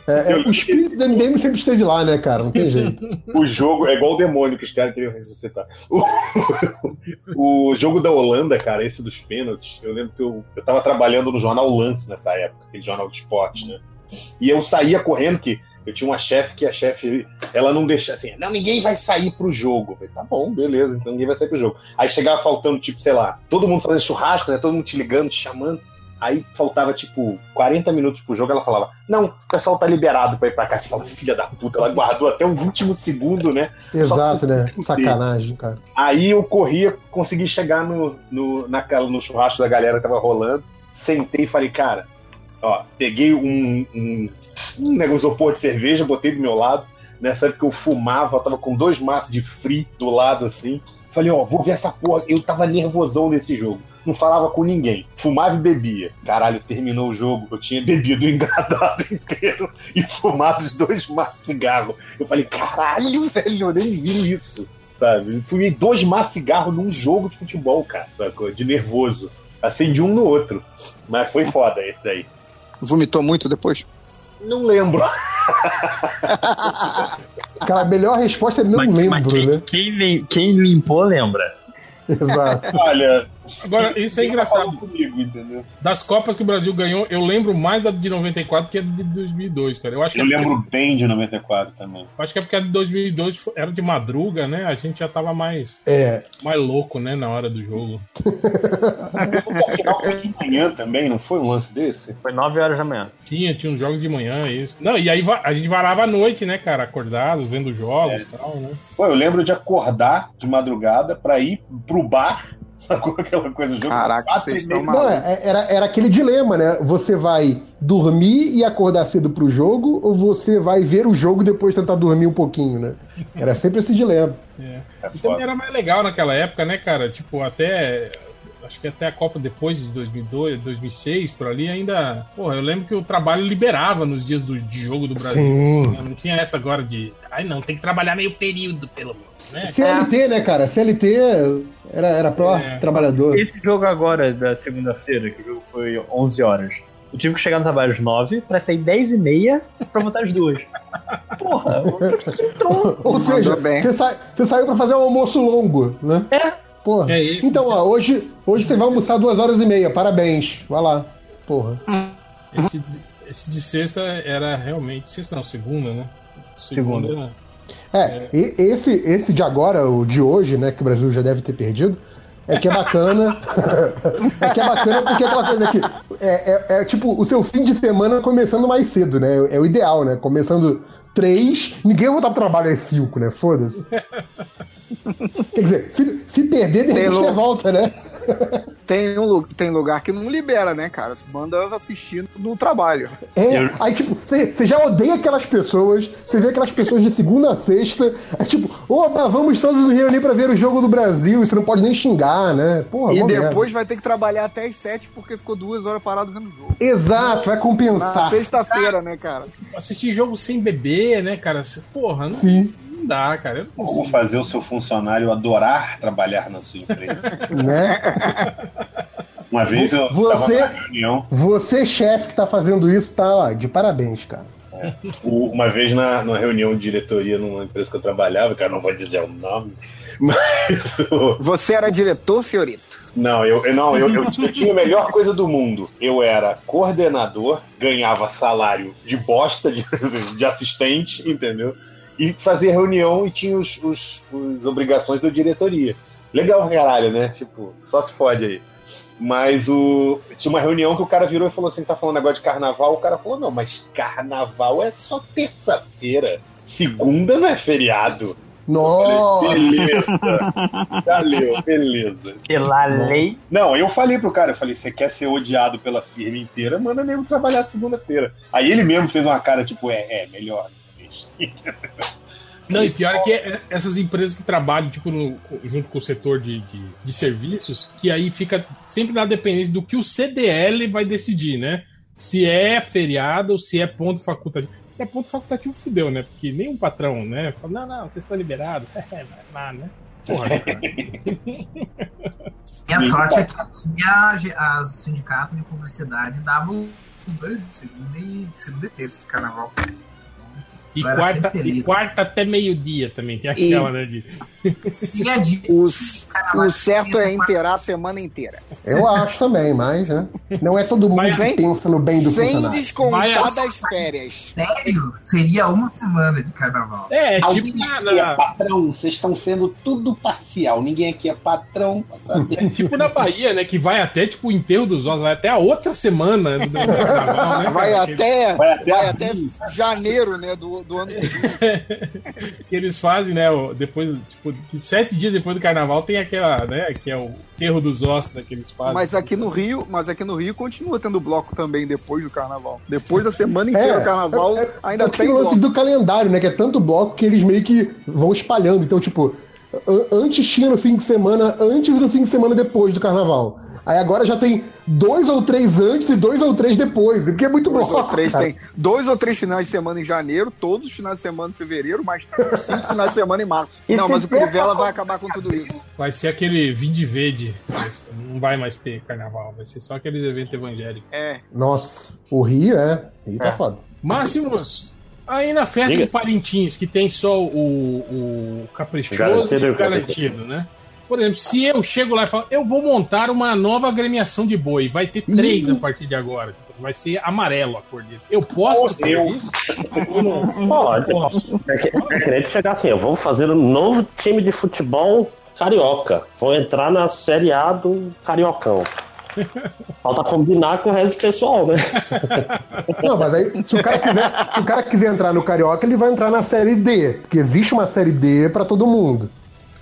[SPEAKER 4] É, é, o espírito do MDM sempre esteve lá, né, cara? Não tem jeito.
[SPEAKER 7] O jogo é igual o demônio que os caras queriam ressuscitar. O, o jogo da Holanda, cara, esse dos pênaltis, eu lembro que eu, eu tava trabalhando no jornal Lance nessa época, aquele jornal de esporte, né? E eu saía correndo que eu tinha uma chefe que a chefe, ela não deixa assim, não, ninguém vai sair pro jogo. Eu falei, tá bom, beleza, então ninguém vai sair pro jogo. Aí chegava faltando, tipo, sei lá, todo mundo fazendo churrasco, né? Todo mundo te ligando, te chamando. Aí faltava, tipo, 40 minutos pro jogo, ela falava, não, o pessoal tá liberado pra ir pra cá. Você fala, filha da puta, ela guardou até o último segundo, né?
[SPEAKER 4] Exato, né? Sacanagem, cara.
[SPEAKER 7] Aí eu corria, consegui chegar no, no, naquela, no churrasco da galera que tava rolando, sentei e falei, cara, ó, peguei um, um, um negócio de cerveja, botei do meu lado. Nessa época eu fumava, eu tava com dois maços de free do lado assim. Falei, ó, vou ver essa porra. Eu tava nervosão nesse jogo. Não falava com ninguém. Fumava e bebia. Caralho, terminou o jogo. Eu tinha bebido o engradado inteiro e fumado os dois maços de cigarro. Eu falei, caralho, velho, eu nem vi isso. Sabe? Eu fumei dois maços de cigarro num jogo de futebol, cara. Sacou? De nervoso. Acendi um no outro. Mas foi foda esse daí.
[SPEAKER 1] Vomitou muito depois?
[SPEAKER 7] Não lembro.
[SPEAKER 4] Cara, a melhor resposta é não
[SPEAKER 6] Mas-
[SPEAKER 4] lembro,
[SPEAKER 6] mas quem,
[SPEAKER 4] né?
[SPEAKER 6] quem quem limpou lembra.
[SPEAKER 4] Exato.
[SPEAKER 7] Olha.
[SPEAKER 2] Agora, isso é
[SPEAKER 7] ninguém
[SPEAKER 2] engraçado.
[SPEAKER 7] Comigo, entendeu?
[SPEAKER 2] Das Copas que o Brasil ganhou, eu lembro mais da de 94 que a de 2002, cara. Eu acho que,
[SPEAKER 7] Eu
[SPEAKER 2] é porque-
[SPEAKER 7] lembro bem de 94 também.
[SPEAKER 2] acho que é porque a de 2002 foi- era de madruga, né? A gente já tava mais,
[SPEAKER 4] É.
[SPEAKER 2] mais louco, né? Na hora do jogo.
[SPEAKER 7] O final foi de manhã também, não foi um lance desse?
[SPEAKER 6] Foi 9 horas da manhã.
[SPEAKER 2] Tinha, tinha uns jogos de manhã, isso. Não, e aí a gente varava a noite, né, cara? Acordado, vendo jogos e tal, né?
[SPEAKER 7] Pô, eu lembro de acordar de madrugada pra ir pro bar, sacou aquela coisa jogo?
[SPEAKER 1] Caraca, vocês estão
[SPEAKER 4] Não,
[SPEAKER 1] malucos.
[SPEAKER 4] é- era, era aquele dilema, né? Você vai dormir e acordar cedo pro jogo, ou você vai ver o jogo e depois tentar dormir um pouquinho, né? Era sempre esse dilema.
[SPEAKER 2] É.
[SPEAKER 7] É
[SPEAKER 2] E também
[SPEAKER 7] foda.
[SPEAKER 2] era mais legal naquela época, né, cara? Tipo, até. Acho que até a Copa depois de 2002, 2006, por ali, ainda. Porra, eu lembro que o trabalho liberava nos dias do, de jogo do Brasil.
[SPEAKER 4] Sim.
[SPEAKER 2] né? Não tinha essa agora de. Ai, não, tem que trabalhar meio período, pelo menos, né?
[SPEAKER 4] CLT, né, cara? CLT era, era pró
[SPEAKER 2] É.
[SPEAKER 4] trabalhador.
[SPEAKER 6] Esse jogo agora, da segunda-feira, que o jogo foi 11 horas. Eu tive que chegar no trabalho às 9 pra sair 10 e meia pra voltar às 2. Porra, que entrou.
[SPEAKER 4] Ou seja, você, sa- você saiu pra fazer um almoço longo, né?
[SPEAKER 6] É.
[SPEAKER 4] Porra.
[SPEAKER 2] É isso.
[SPEAKER 4] então, ó, hoje, hoje você vai almoçar duas horas e meia. Parabéns. Vai lá. Porra.
[SPEAKER 2] Esse, de- esse de sexta era realmente. Sexta não, segunda, né? Segunda.
[SPEAKER 4] É, e- esse, esse de agora, o de hoje, né, que o Brasil já deve ter perdido, é que é bacana. é que é bacana porque é aquela coisa que. É, é- é tipo o seu fim de semana começando mais cedo, né? É o ideal, né? Começando três, ninguém vai voltar pro trabalho às cinco, né? Foda-se. Quer dizer, se, se perder, de repente você volta, né?
[SPEAKER 1] Tem, um, tem lugar que não libera, né, cara? Manda assistindo no trabalho.
[SPEAKER 4] É,
[SPEAKER 6] Eu-
[SPEAKER 4] aí tipo, você já odeia aquelas pessoas, você vê aquelas pessoas de segunda a sexta, é tipo, opa, vamos todos nos reunir pra ver o jogo do Brasil, e você não pode nem xingar, né? Porra,
[SPEAKER 1] e
[SPEAKER 4] mó merda.
[SPEAKER 1] depois vai ter que trabalhar até as sete porque ficou duas horas parado vendo o jogo.
[SPEAKER 4] Exato, vai
[SPEAKER 1] Na
[SPEAKER 4] compensar.
[SPEAKER 1] sexta-feira, né, cara?
[SPEAKER 2] Assistir jogo sem beber, né, cara? Porra, não,
[SPEAKER 4] Sim,
[SPEAKER 2] não dá, cara. Eu não
[SPEAKER 7] Como fazer o seu funcionário adorar trabalhar na sua empresa?
[SPEAKER 4] né?
[SPEAKER 7] Uma vez eu
[SPEAKER 4] Você-
[SPEAKER 7] estava na reunião,
[SPEAKER 4] Você, chefe, que tá fazendo isso, tá lá, de parabéns, cara.
[SPEAKER 7] o- uma vez na, numa reunião de diretoria numa empresa que eu trabalhava, eu não vou dizer o nome, mas
[SPEAKER 1] Você era diretor, Fiorito?
[SPEAKER 7] Não, eu, eu- não, eu, eu, eu tinha a melhor coisa do mundo. Eu era coordenador, ganhava salário de bosta de, de assistente, entendeu? E fazia reunião e tinha os, os, os obrigações da diretoria. Legal, caralho, né? Tipo, só se fode aí. Mas o. Tinha uma reunião que o cara virou e falou assim: tá falando negócio de carnaval. O cara falou: não, mas carnaval é só terça-feira. Segunda não é feriado.
[SPEAKER 4] Nossa!
[SPEAKER 7] Beleza. Valeu, beleza.
[SPEAKER 6] Pela lei.
[SPEAKER 7] Não, eu falei pro cara, eu falei, você quer ser odiado pela firma inteira, manda mesmo trabalhar segunda-feira. Aí ele mesmo fez uma cara, tipo, é, é, melhor.
[SPEAKER 2] Não, e pior é que é- essas empresas que trabalham, tipo, no- junto com o setor de, de, de serviços, que aí fica sempre na dependência do que o CDL vai decidir, né? Se é feriado ou se é ponto facultativo. Se é ponto facultativo, fudeu, né? Porque nenhum patrão, né? Fala, não, não, vocês estão liberados. É, vai lá, né? Porra, né, cara?
[SPEAKER 5] E a sorte é que tinha as sindicatos de publicidade davam os dois, segunda e, segunda e terça de carnaval.
[SPEAKER 2] E quarta,
[SPEAKER 5] feliz.
[SPEAKER 2] e quarta até meio-dia também. Tem aquela, né? De...
[SPEAKER 5] É de
[SPEAKER 1] O,
[SPEAKER 5] carnaval.
[SPEAKER 1] o certo é inteirar a semana inteira.
[SPEAKER 4] Eu acho também, mas, né? Não é todo mundo
[SPEAKER 2] Mas
[SPEAKER 4] que pensa no bem do
[SPEAKER 1] Sem
[SPEAKER 4] funcionário.
[SPEAKER 1] descontar
[SPEAKER 2] Vai-
[SPEAKER 1] das férias.
[SPEAKER 5] Sério? Seria uma semana de carnaval.
[SPEAKER 2] É, é
[SPEAKER 7] Alguém
[SPEAKER 2] tipo, na,
[SPEAKER 7] aqui é patrão, vocês estão sendo tudo parcial. Ninguém aqui é patrão, pra saber.
[SPEAKER 2] é tipo na Bahia, né? Que vai até tipo o enterro dos ossos, vai até a outra semana do carnaval, né?
[SPEAKER 1] Vai até,
[SPEAKER 7] Vai até
[SPEAKER 1] vai até janeiro, né, do, do ano seguinte.
[SPEAKER 2] que eles fazem, né? Depois, tipo, sete dias depois do carnaval tem aquela, né? Que é o enterro dos ossos né, que eles fazem.
[SPEAKER 1] Mas aqui no Rio, mas aqui no Rio continua tendo bloco também depois do carnaval. Depois da semana inteira do carnaval,
[SPEAKER 4] é- é-
[SPEAKER 1] ainda
[SPEAKER 4] é
[SPEAKER 1] tem
[SPEAKER 4] o lance
[SPEAKER 1] bloco.
[SPEAKER 4] do calendário, né? Que é tanto bloco que eles meio que vão espalhando. Então, tipo, antes tinha no fim de semana, antes e no fim de semana depois do carnaval. Aí agora já tem dois ou três antes e dois ou três depois. Porque é muito
[SPEAKER 1] Dois
[SPEAKER 4] bloco.
[SPEAKER 1] ou três
[SPEAKER 4] cara.
[SPEAKER 1] tem dois ou três finais de semana em janeiro, todos os finais de semana em fevereiro, mais cinco finais de semana em março.
[SPEAKER 6] E
[SPEAKER 1] Não, mas o Crivella vai acabar com tudo isso.
[SPEAKER 2] Vai ser aquele vinde verde. Não vai mais ter carnaval, vai ser só aqueles eventos evangélicos.
[SPEAKER 1] É.
[SPEAKER 4] Nossa, o Rio é. Rio tá
[SPEAKER 6] É.
[SPEAKER 4] foda.
[SPEAKER 2] Máximos, aí na festa
[SPEAKER 3] Diga.
[SPEAKER 2] de Parintins, que tem só o, o caprichoso
[SPEAKER 3] Garantido
[SPEAKER 2] e o garantido, né? Por exemplo, se eu chego lá e falo, eu vou montar uma nova agremiação de boi, vai ter três
[SPEAKER 4] Ih.
[SPEAKER 2] a partir de agora. Vai ser amarelo a cor dele. Eu posso
[SPEAKER 7] Oh,
[SPEAKER 2] fazer
[SPEAKER 7] Deus.
[SPEAKER 2] isso? Não?
[SPEAKER 3] Pode.
[SPEAKER 2] Posso.
[SPEAKER 3] É que- é que nem chegar assim, eu vou fazer um novo time de futebol carioca. Vou entrar na Série A do Cariocão. Falta combinar com o resto do pessoal, né?
[SPEAKER 4] Não, mas aí, se o, cara quiser, se o cara quiser entrar no Carioca, ele vai entrar na série D. Porque existe uma série D pra todo mundo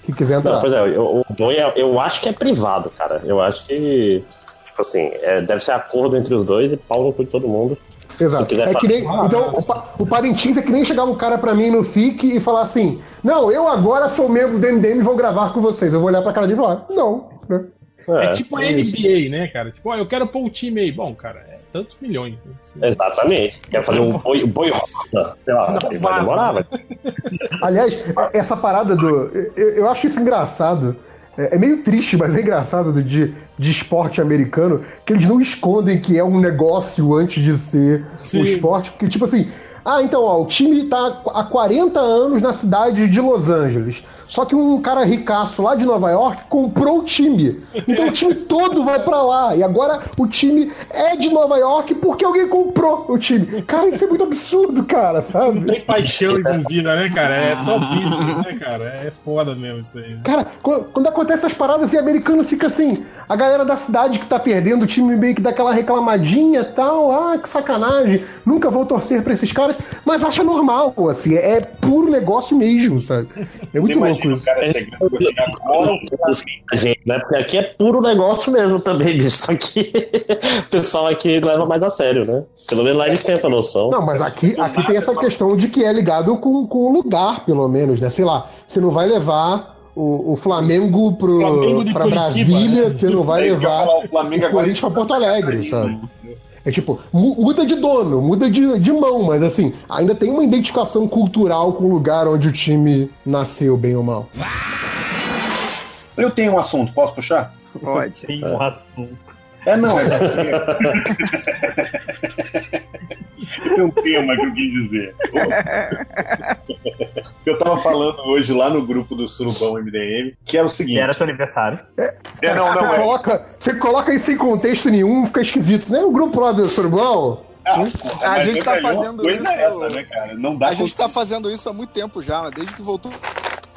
[SPEAKER 4] que quiser entrar.
[SPEAKER 3] Não, pois é, eu- o boi é- eu acho que é privado, cara. Eu acho que, tipo assim, é, deve ser acordo entre os dois e pau no cu de todo mundo.
[SPEAKER 4] Exato. É que nem,
[SPEAKER 3] falar-
[SPEAKER 4] então, o, Pa- o Parintins é que nem chegar um cara pra mim no FIC e falar assim: Não, eu agora sou membro do MDM e vou gravar com vocês. Eu vou olhar pra cara dele e falar: Não. né?
[SPEAKER 2] É tipo a NBA, né, cara? Tipo, ó, eu quero pôr o time aí. Bom, cara, é tantos milhões. Né?
[SPEAKER 3] Exatamente. Quer fazer um boi, boi rosa, sei lá, vai
[SPEAKER 2] vaza,
[SPEAKER 3] demorar,
[SPEAKER 2] né?
[SPEAKER 3] vai.
[SPEAKER 4] Aliás, essa parada do. Eu, eu acho isso engraçado. É, é meio triste, mas é engraçado do, de, de esporte americano, que eles não escondem que é um negócio antes de ser
[SPEAKER 2] Sim.
[SPEAKER 4] um esporte. Porque, tipo assim, ah, então, ó, o time tá há 40 anos na cidade de Los Angeles. Só que um cara ricaço lá de Nova York comprou o time. Então o time todo vai pra lá. E agora o time é de Nova York porque alguém comprou o time. Cara, isso é muito absurdo, cara, sabe?
[SPEAKER 2] Tem paixão envolvida, né, cara? É só business, né, cara? É foda mesmo isso aí. né?
[SPEAKER 4] Cara, quando, acontece essas paradas assim, americano fica assim, a galera da cidade que tá perdendo, o time meio que dá aquela reclamadinha e tal, ah, que sacanagem, nunca vou torcer pra esses caras, mas acha normal, assim, é puro negócio mesmo, sabe? É muito louco
[SPEAKER 7] Imagina o
[SPEAKER 4] isso.
[SPEAKER 7] cara chegando, vou chegar agora,
[SPEAKER 3] A gente, né? Porque aqui é puro negócio mesmo também, bicho. Só que o pessoal aqui leva mais a sério, né? Pelo menos lá eles têm essa noção.
[SPEAKER 4] Não, mas aqui, aqui tem essa questão de que é ligado com, com o lugar, pelo menos, né? Sei lá, você não vai levar o, o Flamengo pro,
[SPEAKER 2] Flamengo de
[SPEAKER 4] pra
[SPEAKER 2] Curitiba,
[SPEAKER 4] Brasília,
[SPEAKER 2] né?
[SPEAKER 4] você não vai levar
[SPEAKER 7] o Flamengo
[SPEAKER 4] o Corinthians pra Porto Alegre, sabe? É tipo, mu- muda de dono, muda de, de mão, mas assim, ainda tem uma identificação cultural com o lugar onde o time nasceu, bem ou mal.
[SPEAKER 7] Eu tenho um assunto, posso puxar?
[SPEAKER 1] Pode.
[SPEAKER 6] Tem um assunto.
[SPEAKER 7] É, não. É Tem um tema que eu quis dizer. Eu tava falando hoje lá no grupo do Surubão MDM, que é o
[SPEAKER 6] Que
[SPEAKER 7] seguinte.
[SPEAKER 6] era seu aniversário.
[SPEAKER 7] É, não, não,
[SPEAKER 4] você,
[SPEAKER 7] é.
[SPEAKER 4] coloca, você coloca isso sem contexto nenhum, fica esquisito. Né? O grupo lá do Surubão,
[SPEAKER 7] Ah,
[SPEAKER 1] A
[SPEAKER 7] mas
[SPEAKER 1] gente
[SPEAKER 7] é
[SPEAKER 1] tá fazendo
[SPEAKER 7] coisa
[SPEAKER 1] isso-
[SPEAKER 7] é essa, né, cara? Não dá
[SPEAKER 1] A gente tá fazendo isso há muito tempo já, desde que voltou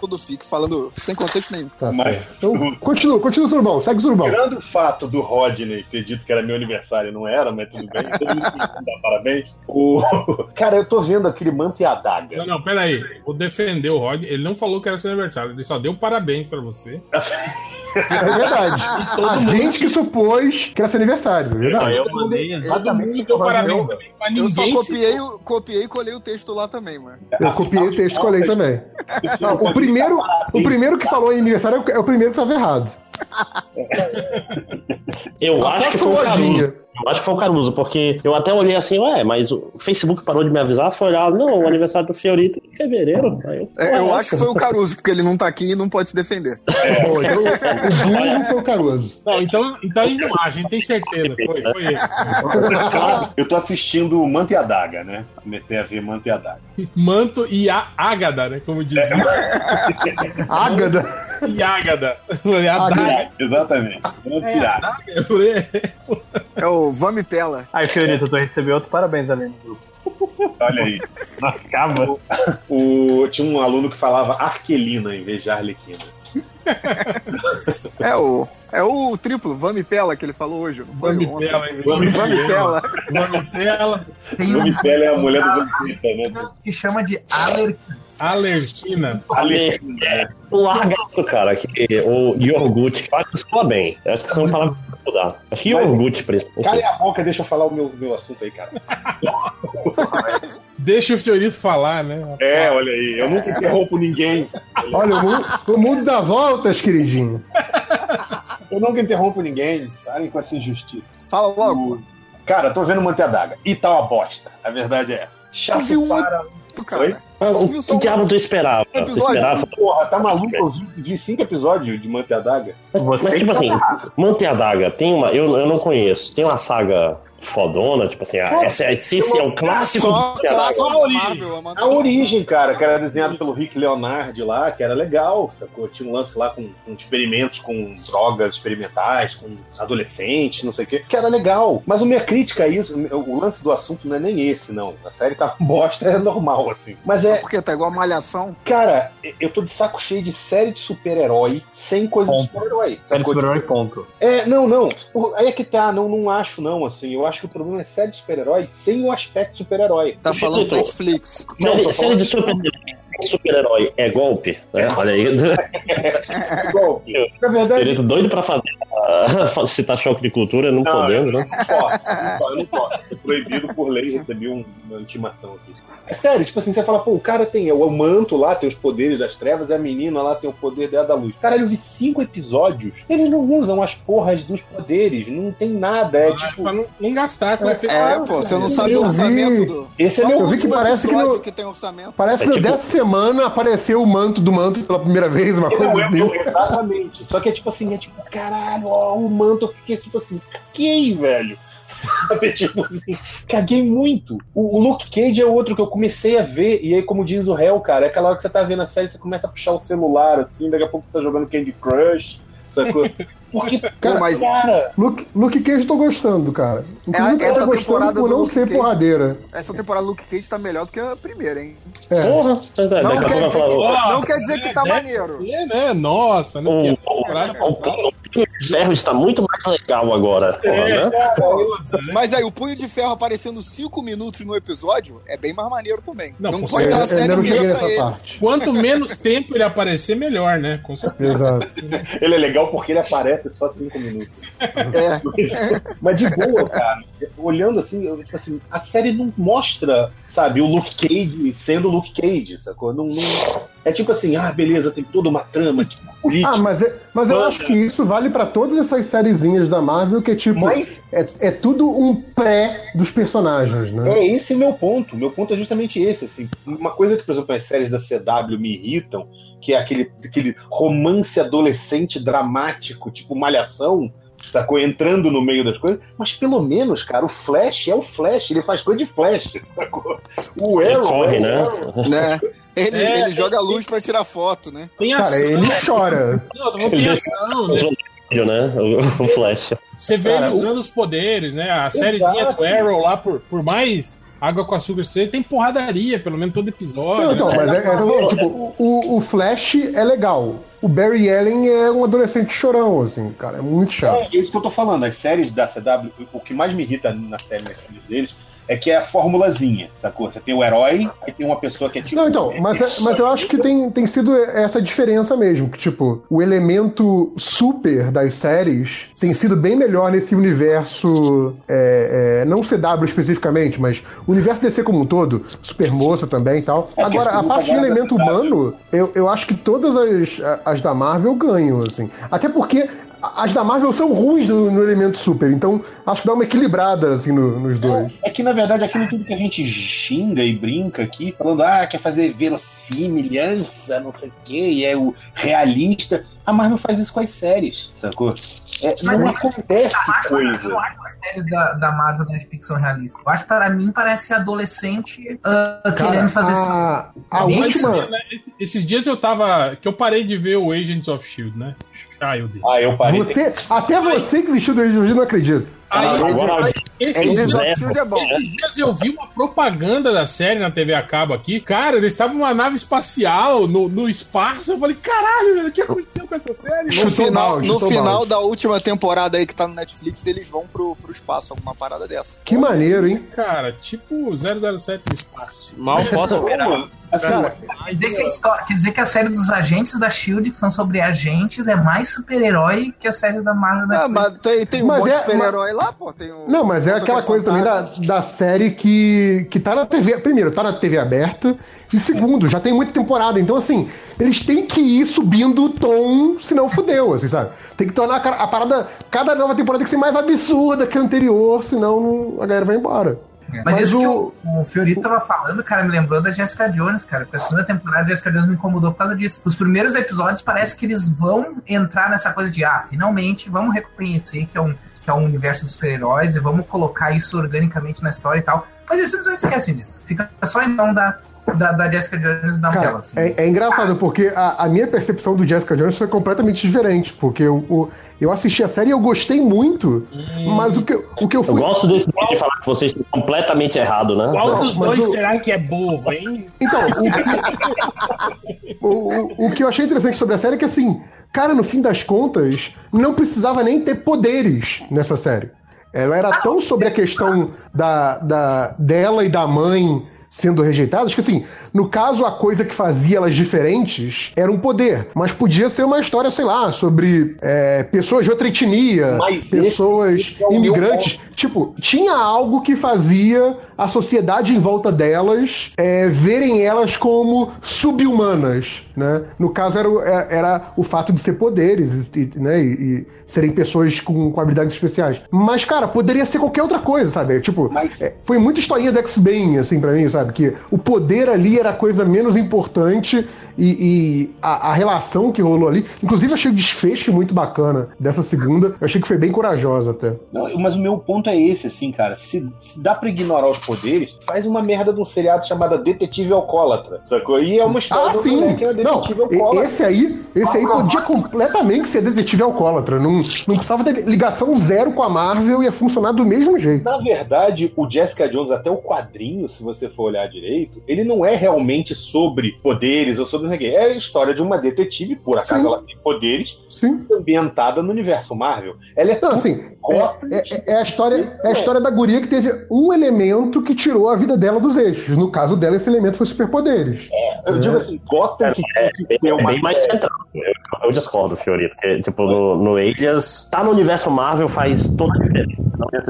[SPEAKER 1] do FIC, falando sem contexto nenhum.
[SPEAKER 4] tá
[SPEAKER 7] Mas-
[SPEAKER 4] certo. Então, continua, continua Surubão, segue Surubão.
[SPEAKER 7] Tirando o fato do Rodney ter dito que era meu aniversário, não era, mas tudo bem. Todo mundo parabéns. O... Cara, eu tô vendo aquele manto e a
[SPEAKER 2] Não,
[SPEAKER 7] adaga.
[SPEAKER 2] não, pera aí. Vou defender o Rod. Ele não falou que era seu aniversário. Ele só deu parabéns pra você.
[SPEAKER 4] É verdade. A gente que supôs que era seu aniversário, é verdade.
[SPEAKER 6] Eu mandei exatamente
[SPEAKER 2] deu parabéns
[SPEAKER 1] Eu- Eu só copiei, o- copiei e colei o texto lá também, mano.
[SPEAKER 4] Eu copiei o texto e colei também. Não, o, primeiro, o primeiro que falou em aniversário é o- é primeiro que tava errado.
[SPEAKER 3] Eu acho que foi o. Caruso. Eu acho que foi o Caruso, porque eu até olhei assim, ué, mas o Facebook parou de me avisar, foi olhar, não, o aniversário do Fiorito é em fevereiro. Aí eu,
[SPEAKER 1] É, eu acho que foi o Caruso, porque ele não tá aqui e não pode se defender.
[SPEAKER 4] Pô, então, o burro foi o Caruso.
[SPEAKER 2] Não, então, então a gente não acha, a gente tem certeza. Foi, foi ele.
[SPEAKER 7] Eu tô assistindo Manta e a Daga, né? Comecei a ver Manta e a Daga.
[SPEAKER 2] Manto e a Ágada, né? Como dizia.
[SPEAKER 4] Ágada.
[SPEAKER 2] E Ágada. A
[SPEAKER 4] Ágada.
[SPEAKER 2] daga.
[SPEAKER 7] Exatamente. E.
[SPEAKER 2] Eu falei,
[SPEAKER 1] É o Vamipela.
[SPEAKER 6] Aí, Fiorito, tu recebeu outro parabéns ali no grupo.
[SPEAKER 7] Olha aí.
[SPEAKER 6] Não acaba.
[SPEAKER 7] O, tinha um aluno que falava Arquelina em vez de Arlequina.
[SPEAKER 1] É o, é o triplo, Vamipela, que ele falou hoje.
[SPEAKER 2] Vamipela?
[SPEAKER 1] Vamipela.
[SPEAKER 2] Vamipela.
[SPEAKER 7] Vamipela é a mulher anos 30, né?
[SPEAKER 5] que chama de alerquia.
[SPEAKER 2] Alerquina.
[SPEAKER 7] Arlequina.
[SPEAKER 3] O largato, cara, que, o iogurte, que eu acho que soa bem. Eu acho que são palavras pra mudar. Acho que iogurte, principalmente.
[SPEAKER 7] Cala a boca, deixa eu falar o meu, meu assunto aí, cara.
[SPEAKER 2] Deixa o Fiorito falar, né?
[SPEAKER 7] É, olha aí, eu nunca interrompo ninguém.
[SPEAKER 4] Olha, o mundo, o mundo dá voltas, queridinho.
[SPEAKER 7] Eu nunca interrompo ninguém. Parem com essa injustiça.
[SPEAKER 1] Fala logo.
[SPEAKER 7] Cara, tô vendo Manter a Daga. E tá uma bosta. A verdade é essa. Chato para.
[SPEAKER 1] Cara,
[SPEAKER 7] Oi?
[SPEAKER 3] Ah, o que
[SPEAKER 1] um-
[SPEAKER 3] diabo tu esperava? Tu
[SPEAKER 1] episódio?
[SPEAKER 3] esperava?
[SPEAKER 7] Porra, tá maluco? Eu vi, cinco episódios de Manter a Daga.
[SPEAKER 6] Você
[SPEAKER 3] Mas, tipo assim, Manter a Daga tem uma. Eu, eu não conheço. Tem uma saga fodona, tipo assim, ah, essa, esse é o clássico
[SPEAKER 1] só
[SPEAKER 3] do Manter a Daga.
[SPEAKER 1] clássico
[SPEAKER 7] a origem.
[SPEAKER 1] Marvel. a
[SPEAKER 7] origem, cara, que era desenhado pelo Rick Leonard lá, que era legal, sacou? Tinha um lance lá com, com experimentos com drogas experimentais, com adolescentes, não sei o quê, que era legal. Mas a minha crítica a isso, o o lance do assunto não é nem esse, não. A série tá bosta, é normal, assim. Mas é,
[SPEAKER 1] Porque tá igual a Malhação.
[SPEAKER 7] cara, eu tô de saco cheio de série de super-herói sem coisa de
[SPEAKER 6] Ponto.
[SPEAKER 7] super-herói.
[SPEAKER 6] Série
[SPEAKER 7] sacou?
[SPEAKER 6] super-herói, ponto.
[SPEAKER 7] É, não, não. Aí é que tá, não, não acho, não, assim. Eu acho que o problema é série de super-herói sem o aspecto super-herói.
[SPEAKER 1] Tá falando Netflix.
[SPEAKER 7] Não,
[SPEAKER 3] Série, de super- super-herói é golpe? Né? Olha aí.
[SPEAKER 7] Golpe. Na verdade,
[SPEAKER 3] Direito doido pra fazer. ah, citar choque de cultura, não,
[SPEAKER 7] Não,
[SPEAKER 3] podendo, né?
[SPEAKER 7] não posso, não não posso. É proibido por lei, recebi um- uma intimação aqui. É sério, tipo assim, você fala, pô, o cara tem o manto lá, tem os poderes das trevas, e a menina lá tem o poder dela da luz. Caralho, eu vi cinco episódios, eles não usam as porras dos poderes, não tem nada, é
[SPEAKER 2] Ah,
[SPEAKER 7] tipo...
[SPEAKER 2] Pra não, não gastar com efeito.
[SPEAKER 1] É, pô, você não sabe o
[SPEAKER 4] vi-
[SPEAKER 1] orçamento do.
[SPEAKER 7] Esse é meu
[SPEAKER 1] o
[SPEAKER 4] eu vi que parece que no-
[SPEAKER 1] que tem orçamento.
[SPEAKER 4] Parece
[SPEAKER 3] É
[SPEAKER 4] que
[SPEAKER 3] tipo-
[SPEAKER 4] dessa semana apareceu o manto do manto pela primeira vez, uma coisa
[SPEAKER 7] Não,
[SPEAKER 4] assim.
[SPEAKER 7] exatamente. Só que é tipo assim, é tipo, caralho, ó, o manto, eu fiquei tipo assim, caguei, velho. Sabe, tipo assim, caguei muito. O, o Luke Cage é outro que eu comecei a ver, e aí, como diz o réu, cara, é aquela hora que você tá vendo a série, você começa a puxar o celular, assim, daqui a pouco você tá jogando Candy Crush, sacou? Porque,
[SPEAKER 1] Pô, mas-
[SPEAKER 7] cara,
[SPEAKER 4] Luke, Luke Cage eu tô gostando, cara. Inclusive,
[SPEAKER 1] essa
[SPEAKER 4] eu tô gostando
[SPEAKER 1] temporada
[SPEAKER 4] por
[SPEAKER 1] do
[SPEAKER 4] não
[SPEAKER 1] Luke
[SPEAKER 4] ser
[SPEAKER 1] Cage-
[SPEAKER 4] porradeira.
[SPEAKER 1] Essa temporada do Luke Cage tá melhor do que a primeira, hein?
[SPEAKER 4] É.
[SPEAKER 3] Porra, a
[SPEAKER 1] Não quer dizer que,
[SPEAKER 3] "Ó,
[SPEAKER 1] não quer dizer que tá
[SPEAKER 2] né?
[SPEAKER 1] maneiro.
[SPEAKER 2] É, né? Nossa, né?
[SPEAKER 3] O,
[SPEAKER 2] a
[SPEAKER 3] o,
[SPEAKER 2] temporada-
[SPEAKER 3] o, Punho de Ferro está muito mais legal agora, porra, né?
[SPEAKER 1] Mas aí, o Punho de Ferro aparecendo 5 minutos no episódio é bem mais maneiro também.
[SPEAKER 2] Não,
[SPEAKER 1] Não, pode dar uma série
[SPEAKER 4] ainda não cheguei
[SPEAKER 1] inteira pra
[SPEAKER 4] nessa
[SPEAKER 1] ele.
[SPEAKER 4] parte.
[SPEAKER 2] Quanto menos tempo ele aparecer, melhor, né? Com certeza.
[SPEAKER 4] Exato.
[SPEAKER 7] ele é legal porque ele aparece só cinco minutos.
[SPEAKER 1] É.
[SPEAKER 7] Mas de boa, cara, olhando assim, eu, tipo assim, a série não mostra, sabe, o Luke Cage sendo o Luke Cage, sacou? Não, não- é tipo assim, ah, beleza, tem toda uma trama tipo, política.
[SPEAKER 4] Ah, mas, é- mas eu acho que isso vale pra todas essas sériezinhas da Marvel, que é tipo.
[SPEAKER 7] Mas
[SPEAKER 4] É, é tudo um pré dos personagens, né?
[SPEAKER 7] é esse meu ponto. Meu ponto é justamente esse. Assim. Uma coisa que, por exemplo, as séries da CW me irritam, que é aquele, aquele romance adolescente dramático, tipo Malhação, sacou? Entrando no meio das coisas. Mas pelo menos, cara, o Flash é o Flash, ele faz coisa de Flash, sacou? O
[SPEAKER 3] Ele
[SPEAKER 7] Arrow,
[SPEAKER 3] corre,
[SPEAKER 7] é o
[SPEAKER 3] né?
[SPEAKER 1] Né? Ele,
[SPEAKER 2] É,
[SPEAKER 1] ele joga luz pra tirar foto, né?
[SPEAKER 2] Tem
[SPEAKER 4] Cara,
[SPEAKER 2] ação.
[SPEAKER 4] ele chora.
[SPEAKER 2] Não, tem
[SPEAKER 3] Ele-
[SPEAKER 2] ação, né?
[SPEAKER 3] né? O, o Flash.
[SPEAKER 2] Você vê
[SPEAKER 7] Cara,
[SPEAKER 2] ele
[SPEAKER 7] o-
[SPEAKER 2] usando os poderes, né? A sériezinha do Arrow lá, por, por mais água com açúcar seja, tem porradaria, pelo menos todo episódio.
[SPEAKER 4] Não, então,
[SPEAKER 2] né?
[SPEAKER 4] mas é, é- tipo, o, o Flash é legal. O Barry Allen é um adolescente chorão, assim, cara. É muito chato.
[SPEAKER 7] É isso que eu tô falando. As séries da CW, o que mais me irrita na série nas séries deles é que é a formulazinha, sacou? Você tem o herói, aí tem uma pessoa que é tipo.
[SPEAKER 4] Não, então, mas, é- mas eu acho que tem, tem sido essa diferença mesmo, que, tipo, o elemento super das séries tem sido bem melhor nesse universo, é, é, não CW especificamente, mas o universo DC como um todo, Super Moça também e tal.
[SPEAKER 7] É,
[SPEAKER 4] Agora, a parte de elemento humano, eu, eu acho que todas as, as da Marvel ganham, assim. Até porque as da Marvel são ruins no, no elemento super, então acho que dá uma equilibrada assim no- nos dois.
[SPEAKER 7] É que, na verdade, aquilo tudo que a gente xinga e brinca aqui, falando, ah, quer fazer verossimilhança, não sei o quê, e é o realista. A Marvel faz isso com as séries, sacou? É, não
[SPEAKER 5] Mas-
[SPEAKER 7] acontece
[SPEAKER 5] Eu acho-
[SPEAKER 7] coisa.
[SPEAKER 5] Eu acho as séries da, da Marvel da ficção realista. Eu acho que para mim parece adolescente ah, querendo fazer isso.
[SPEAKER 4] a, a
[SPEAKER 5] Bem
[SPEAKER 4] última.
[SPEAKER 2] Né, esse- Esses dias eu tava. que eu parei de ver o Agents of Shield, né? Child.
[SPEAKER 7] Ah, eu parei.
[SPEAKER 4] Você, até você que existiu do Age of Shield, não acredito.
[SPEAKER 2] Aí,
[SPEAKER 3] Agora,
[SPEAKER 2] aí, esses,
[SPEAKER 1] Agents
[SPEAKER 2] dias,
[SPEAKER 1] of Shield é bom.
[SPEAKER 2] esses dias eu vi uma propaganda da série na TV a cabo aqui. Cara, eles estavam numa nave espacial no, no espaço. Eu falei, caralho, o que aconteceu com essa série?
[SPEAKER 1] No
[SPEAKER 4] Chutou
[SPEAKER 1] final,
[SPEAKER 4] mal,
[SPEAKER 1] no final
[SPEAKER 4] mal.
[SPEAKER 1] da última temporada aí que tá no Netflix, eles vão pro, pro espaço, alguma parada dessa.
[SPEAKER 4] Que maneiro, hein?
[SPEAKER 2] Cara, tipo 007 no espaço.
[SPEAKER 6] Mal posso esperar.
[SPEAKER 7] Assim,
[SPEAKER 4] Cara,
[SPEAKER 5] Quer dizer, que a quer dizer que a série dos agentes da Shield, que são sobre agentes, é mais super-herói que a série da Marvel da
[SPEAKER 1] Ah, mas tem, tem um
[SPEAKER 4] Mas
[SPEAKER 1] monte
[SPEAKER 4] é-
[SPEAKER 1] de super-herói lá, pô. Tem um,
[SPEAKER 4] Não, mas é
[SPEAKER 1] Motoqueiro
[SPEAKER 4] aquela coisa também da, da série que, que tá na TV. Primeiro, tá na TV aberta. E segundo, já tem muita temporada. Então, assim, eles têm que ir subindo o tom, senão fudeu, assim, sabe? Tem que tornar a, a parada. Cada nova temporada tem que ser mais absurda que a anterior, senão não- a galera vai embora.
[SPEAKER 5] Mas,
[SPEAKER 4] Mas
[SPEAKER 5] isso
[SPEAKER 4] o-
[SPEAKER 5] que o, Fiorito tava falando, cara, me lembrou da Jessica Jones, cara. Porque a segunda temporada da Jessica Jones me incomodou por causa disso. Os primeiros episódios parece que eles vão entrar nessa coisa de, ah, finalmente vamos reconhecer que é um, que é um universo de super-heróis e vamos colocar isso organicamente na história e tal. Mas eles simplesmente esquecem disso. Fica só em mão da, da, da Jessica Jones na
[SPEAKER 4] Cara,
[SPEAKER 5] tela. Assim.
[SPEAKER 4] é, é engraçado, porque a, a minha percepção do Jessica Jones foi completamente diferente. Porque eu, o- eu assisti a série e eu gostei muito, mas o que, o que eu
[SPEAKER 3] eu
[SPEAKER 4] fui.
[SPEAKER 3] gosto desse jeito de falar que vocês estão completamente errado, né?
[SPEAKER 2] Qual dos
[SPEAKER 4] mas
[SPEAKER 2] dois
[SPEAKER 4] o-
[SPEAKER 2] será que é bobo, hein?
[SPEAKER 4] Então, o, o, o, o que eu achei interessante sobre a série é que, assim, cara, no fim das contas, não precisava nem ter poderes nessa série. Ela era tão sobre a questão da, da, dela e da mãe sendo rejeitadas que, assim, no caso, a coisa que fazia elas diferentes era um poder. Mas podia ser uma história, sei lá, sobre é, pessoas de outra etnia,
[SPEAKER 7] Mas esse-
[SPEAKER 4] pessoas
[SPEAKER 7] esse é meu
[SPEAKER 4] imigrantes. Tipo, tinha algo que fazia a sociedade em volta delas é, verem elas como subhumanas, né? No caso, era, o- é- era o fato de ser poderes né, e serem pessoas com, com habilidades especiais. Mas, cara, poderia ser qualquer outra coisa, sabe? Tipo,
[SPEAKER 7] Mas-
[SPEAKER 4] é, foi muita historinha do X-Men, assim, pra mim, sabe? Que o poder ali era a coisa menos importante e, e a, a relação que rolou ali. Inclusive, eu achei o desfecho muito bacana dessa segunda. Eu achei que foi bem corajosa até.
[SPEAKER 7] Não, mas o meu ponto é esse, assim, cara. Se, se dá pra ignorar os poderes, faz uma merda de um seriado chamado Detetive Alcoólatra, sacou? E é uma história
[SPEAKER 4] Ah,
[SPEAKER 7] do
[SPEAKER 4] sim!
[SPEAKER 7] moleque, é
[SPEAKER 4] Não,
[SPEAKER 7] detetive
[SPEAKER 4] e-
[SPEAKER 7] alcoólatra.
[SPEAKER 4] esse aí, esse aí podia completamente ser detetive alcoólatra. Não, não precisava ter ligação zero com a Marvel, ia funcionar do mesmo jeito.
[SPEAKER 7] Na verdade, o Jessica Jones, até o quadrinho, se você for olhar direito, ele não é realmente sobre poderes ou sobre ninguém. É a história de uma detetive, por acaso
[SPEAKER 4] Sim.
[SPEAKER 7] ela tem poderes,
[SPEAKER 4] Sim.
[SPEAKER 7] ambientada no universo Marvel. Ela é
[SPEAKER 4] Não, assim, é, é- é a história, é a história da guria que teve um elemento que tirou a vida dela dos eixos. No caso dela, esse elemento foi superpoderes.
[SPEAKER 7] Eu digo assim, Gotham que
[SPEAKER 3] É,
[SPEAKER 7] que
[SPEAKER 3] bem, é
[SPEAKER 7] uma
[SPEAKER 3] bem mais central. Eu, eu discordo, Fiorito. Que, tipo, no, no Alias, tá no universo Marvel faz toda a diferença.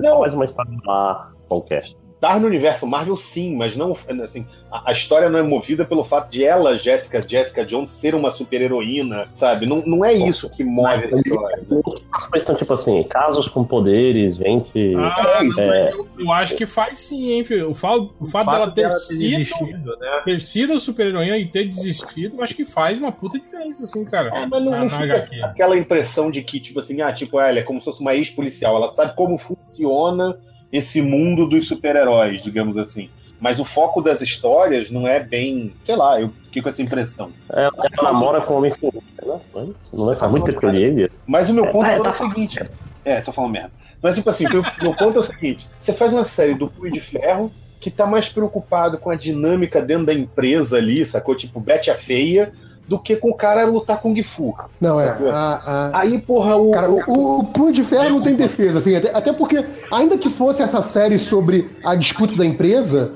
[SPEAKER 3] Não
[SPEAKER 7] Não.
[SPEAKER 3] mais uma história lá qualquer.
[SPEAKER 7] Estar no universo Marvel, sim, mas não assim, a, a história não é movida pelo fato de ela, Jessica, Jessica Jones, ser uma super-heroína, sabe? Não, não é isso que move a história. né?
[SPEAKER 3] As coisas estão tipo assim, casos com poderes, gente.
[SPEAKER 2] Ah, não,
[SPEAKER 3] É.
[SPEAKER 2] eu, eu acho que faz sim, hein, filho. O fato, o fato dela ter sido,
[SPEAKER 6] desistido, né?
[SPEAKER 2] ter sido super-heroína e ter desistido, acho que faz uma puta diferença, assim, cara.
[SPEAKER 7] É, mas não,
[SPEAKER 2] na-
[SPEAKER 7] não fica aquela impressão de que, tipo assim, ah, tipo, ela é como se fosse uma ex-policial. Ela sabe como funciona esse mundo dos super-heróis, digamos assim. Mas o foco das histórias não é bem. Sei lá, eu fiquei com essa impressão.
[SPEAKER 3] Ela, ela namora com o homem né? Mas não é faz muito tempo que eu li ele.
[SPEAKER 7] Mas o meu ponto
[SPEAKER 3] tá-
[SPEAKER 7] é,
[SPEAKER 3] tá
[SPEAKER 7] o seguinte. É, tô falando merda. Mas, tipo assim, o meu ponto é o seguinte: você faz uma série do Punho de Ferro que tá mais preocupado com a dinâmica dentro da empresa ali, sacou? Tipo, Betty a Feia, do que com o cara lutar com o Gifu.
[SPEAKER 4] Não, é. a- a-
[SPEAKER 7] Aí, porra, o.
[SPEAKER 4] Cara, o, o, o Punho de Ferro não tem defesa, assim, até, até porque, ainda que fosse essa série sobre a disputa da empresa,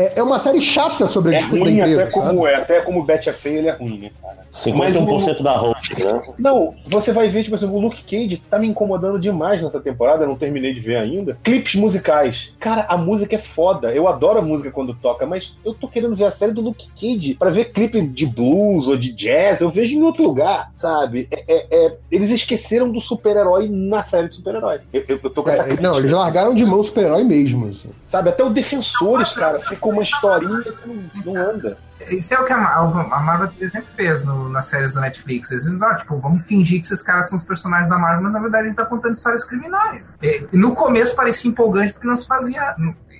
[SPEAKER 4] é, é uma série chata sobre a
[SPEAKER 7] É
[SPEAKER 4] disputa da
[SPEAKER 7] ruim
[SPEAKER 4] empresa,
[SPEAKER 7] até como, é, até como Betty é feia, ele é ruim, né, cara?
[SPEAKER 3] 51% da host, né?
[SPEAKER 7] Não, você vai ver, tipo assim, o Luke Cage tá me incomodando demais nessa temporada, eu não terminei de ver ainda. Clipes musicais. Cara, a música é foda. Eu adoro a música quando toca, mas eu tô querendo ver a série do Luke Cage pra ver clipe de blues ou de jazz. Eu vejo em outro lugar, sabe? É- é- é- eles esqueceram do super-herói na série de super-herói. Eu, eu- eu tô com essa
[SPEAKER 4] É,
[SPEAKER 7] crítica,
[SPEAKER 4] não, eles largaram de mão o super-herói mesmo. assim.
[SPEAKER 7] sabe? Até o Defensores, cara, ficou uma historinha que não, anda.
[SPEAKER 5] Isso é o que a, Mar- a Marvel sempre fez no- nas séries da Netflix. Eles não, tipo, vamos fingir que esses caras são os personagens da Marvel, mas na verdade a gente tá contando histórias criminais. E, no começo parecia empolgante porque não se fazia.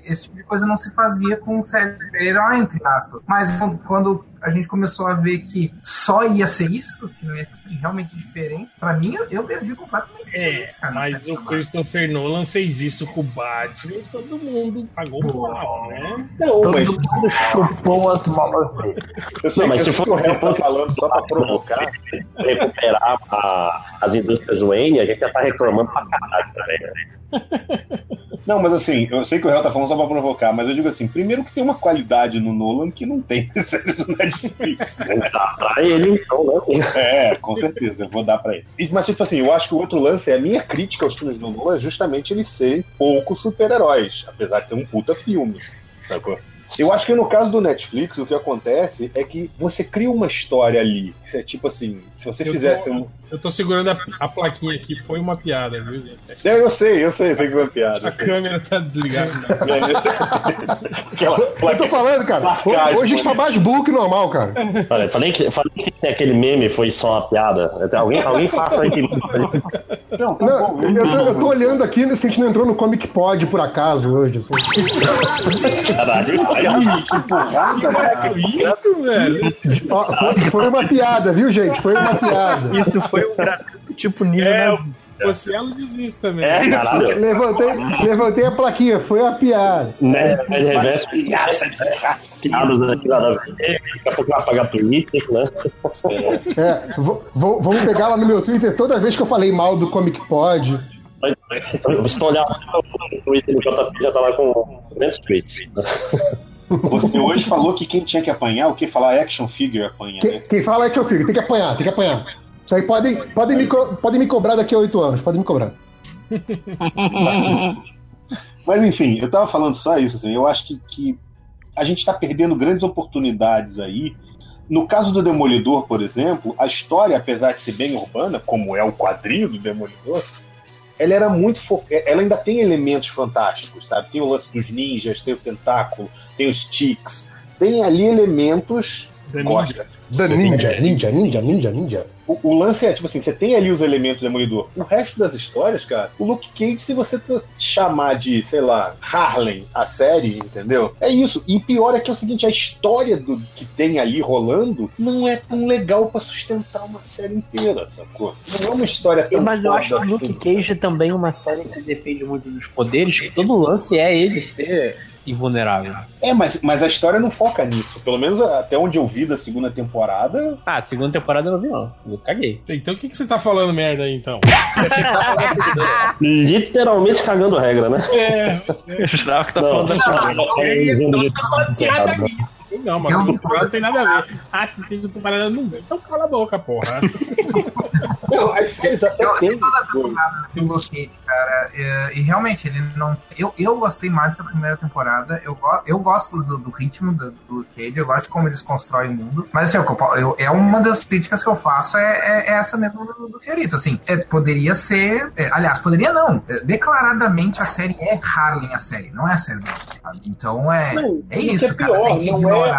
[SPEAKER 5] Esse tipo de coisa não se fazia com séries de super-herói, entre aspas. Mas quando- a gente começou a ver que só ia ser isso, que não ia realmente diferente, pra mim eu, eu perdi completamente.
[SPEAKER 2] É,
[SPEAKER 5] isso, cara,
[SPEAKER 2] mas o. Christopher Nolan fez isso com o Batman e todo mundo pagou o pau, né?
[SPEAKER 7] Não,
[SPEAKER 6] Todo
[SPEAKER 7] mas
[SPEAKER 6] mundo chupou as bolas dele.
[SPEAKER 7] eu sei,
[SPEAKER 3] Não, mas
[SPEAKER 7] eu
[SPEAKER 3] se for-
[SPEAKER 7] resto tá falando só pra provocar.
[SPEAKER 3] Recuperar a- as indústrias Wayne, a gente já tá reclamando pra caralho também, né?
[SPEAKER 7] Não, mas assim, eu sei que o réu tá falando só pra provocar, mas eu digo assim, primeiro que tem uma qualidade no Nolan que não tem na série do Netflix.
[SPEAKER 3] Pra ele então, né?
[SPEAKER 7] É, com certeza, eu vou dar pra ele. Mas, tipo assim, eu acho que o outro lance é a minha crítica aos filmes do Nolan é justamente eles serem pouco super-heróis, apesar de ser um puta filme. Sacou? Eu acho que no caso do Netflix, o que acontece é que você cria uma história ali. Que é tipo assim, se você
[SPEAKER 2] Eu
[SPEAKER 7] fizesse
[SPEAKER 2] tô-
[SPEAKER 7] um.
[SPEAKER 2] Eu tô segurando a, a plaquinha aqui, foi uma piada, viu, gente?
[SPEAKER 7] É, eu sei, eu sei, eu sei que é uma piada.
[SPEAKER 2] A câmera tá desligada. né?
[SPEAKER 7] Aquela
[SPEAKER 4] Eu tô falando, cara.
[SPEAKER 7] Marcagem,
[SPEAKER 4] Hoje está mais burro que normal, cara.
[SPEAKER 3] Olha, eu falei que, falei que aquele meme foi só uma piada. Até alguém, alguém faça aí que.
[SPEAKER 7] Não, tá
[SPEAKER 4] Não,
[SPEAKER 7] bom.
[SPEAKER 4] eu, tô, eu tô olhando aqui se a gente não entrou no Comic Pod por acaso hoje. assim.
[SPEAKER 3] Caralho.
[SPEAKER 7] Que porrada, cara.
[SPEAKER 2] Isso, velho.
[SPEAKER 4] Ó, foi, foi uma piada, viu, gente? Foi uma piada.
[SPEAKER 6] Isso foi um gratuito tipo nível.
[SPEAKER 2] É,
[SPEAKER 6] né?
[SPEAKER 2] você ela diz isso também.
[SPEAKER 7] É,
[SPEAKER 3] Caralho.
[SPEAKER 4] Levantei, levantei a plaquinha, foi uma piada.
[SPEAKER 3] Né? Reverso piadas aqui lá na Daqui a pouco vai apagar Twitter, né?
[SPEAKER 4] É, vou, vou- vamos pegar lá no meu Twitter toda vez que eu falei mal do Comic Pod.
[SPEAKER 3] Se tu olhar no Twitter do JP, já tá lá com 500 tweets.
[SPEAKER 7] Você hoje falou que quem tinha que apanhar, o que falar action figure apanha,
[SPEAKER 4] Quem,
[SPEAKER 7] né?
[SPEAKER 4] quem fala é eu fico, tem que apanhar, tem que apanhar. Isso aí podem, podem, me, podem me cobrar daqui a oito anos, podem me cobrar.
[SPEAKER 7] Mas enfim, eu tava falando só isso, assim, eu acho que, que a gente tá perdendo grandes oportunidades aí. No caso do Demolidor, por exemplo, a história, apesar de ser bem urbana, como é o quadrinho do Demolidor, ela era muito fo... ela ainda tem elementos fantásticos, sabe? Tem o lance dos ninjas, tem o tentáculo, tem os ticks, tem ali elementos
[SPEAKER 2] Da
[SPEAKER 7] Gosta.
[SPEAKER 4] Da ninja, ninja, ninja, ninja, ninja.
[SPEAKER 7] O, o lance é, tipo assim, você tem ali os elementos do Demolidor. O resto das histórias, cara, o Luke Cage, se você chamar de, sei lá, Harlem, a série, entendeu? É isso. E pior é que é o seguinte, a história do que tem ali rolando não é tão legal pra sustentar uma série inteira, sacou? Não é uma história tão
[SPEAKER 6] Mas eu acho que o
[SPEAKER 7] assim.
[SPEAKER 6] Luke Cage é também uma série que depende muito dos poderes, que todo lance é ele ser invulnerável.
[SPEAKER 7] É, mas, mas a história não foca nisso. Pelo menos até onde eu vi da segunda temporada.
[SPEAKER 6] Ah, a segunda temporada eu não vi não. Eu caguei.
[SPEAKER 2] Então o que, que você tá falando merda aí, então?
[SPEAKER 3] Literalmente cagando regra, né?
[SPEAKER 2] É,
[SPEAKER 6] Eu jurava que tá
[SPEAKER 3] Não.
[SPEAKER 6] falando da
[SPEAKER 2] não, mas
[SPEAKER 5] Eu-
[SPEAKER 2] temporada não tem nada a ver. Ah, que tem temporada não Então cala a boca, porra.
[SPEAKER 7] Não, as séries até
[SPEAKER 5] Eu-
[SPEAKER 7] tem.
[SPEAKER 5] do Luke Cage, cara. É, e realmente, ele não. Eu, eu gostei mais da primeira temporada. Eu, go- eu gosto do, do ritmo do, do Cage, eu gosto de como eles constroem o mundo. Mas assim, eu, eu- é uma das críticas que eu faço é, é- é essa mesmo do, do Fiorito. Assim, é, poderia ser. é, aliás, poderia não. É, declaradamente a série é Harlem a série, não é a série sabe? Então é.
[SPEAKER 7] Não,
[SPEAKER 5] É
[SPEAKER 7] que
[SPEAKER 5] isso,
[SPEAKER 7] é
[SPEAKER 5] cara.
[SPEAKER 7] pior,
[SPEAKER 5] Tem que
[SPEAKER 7] não é-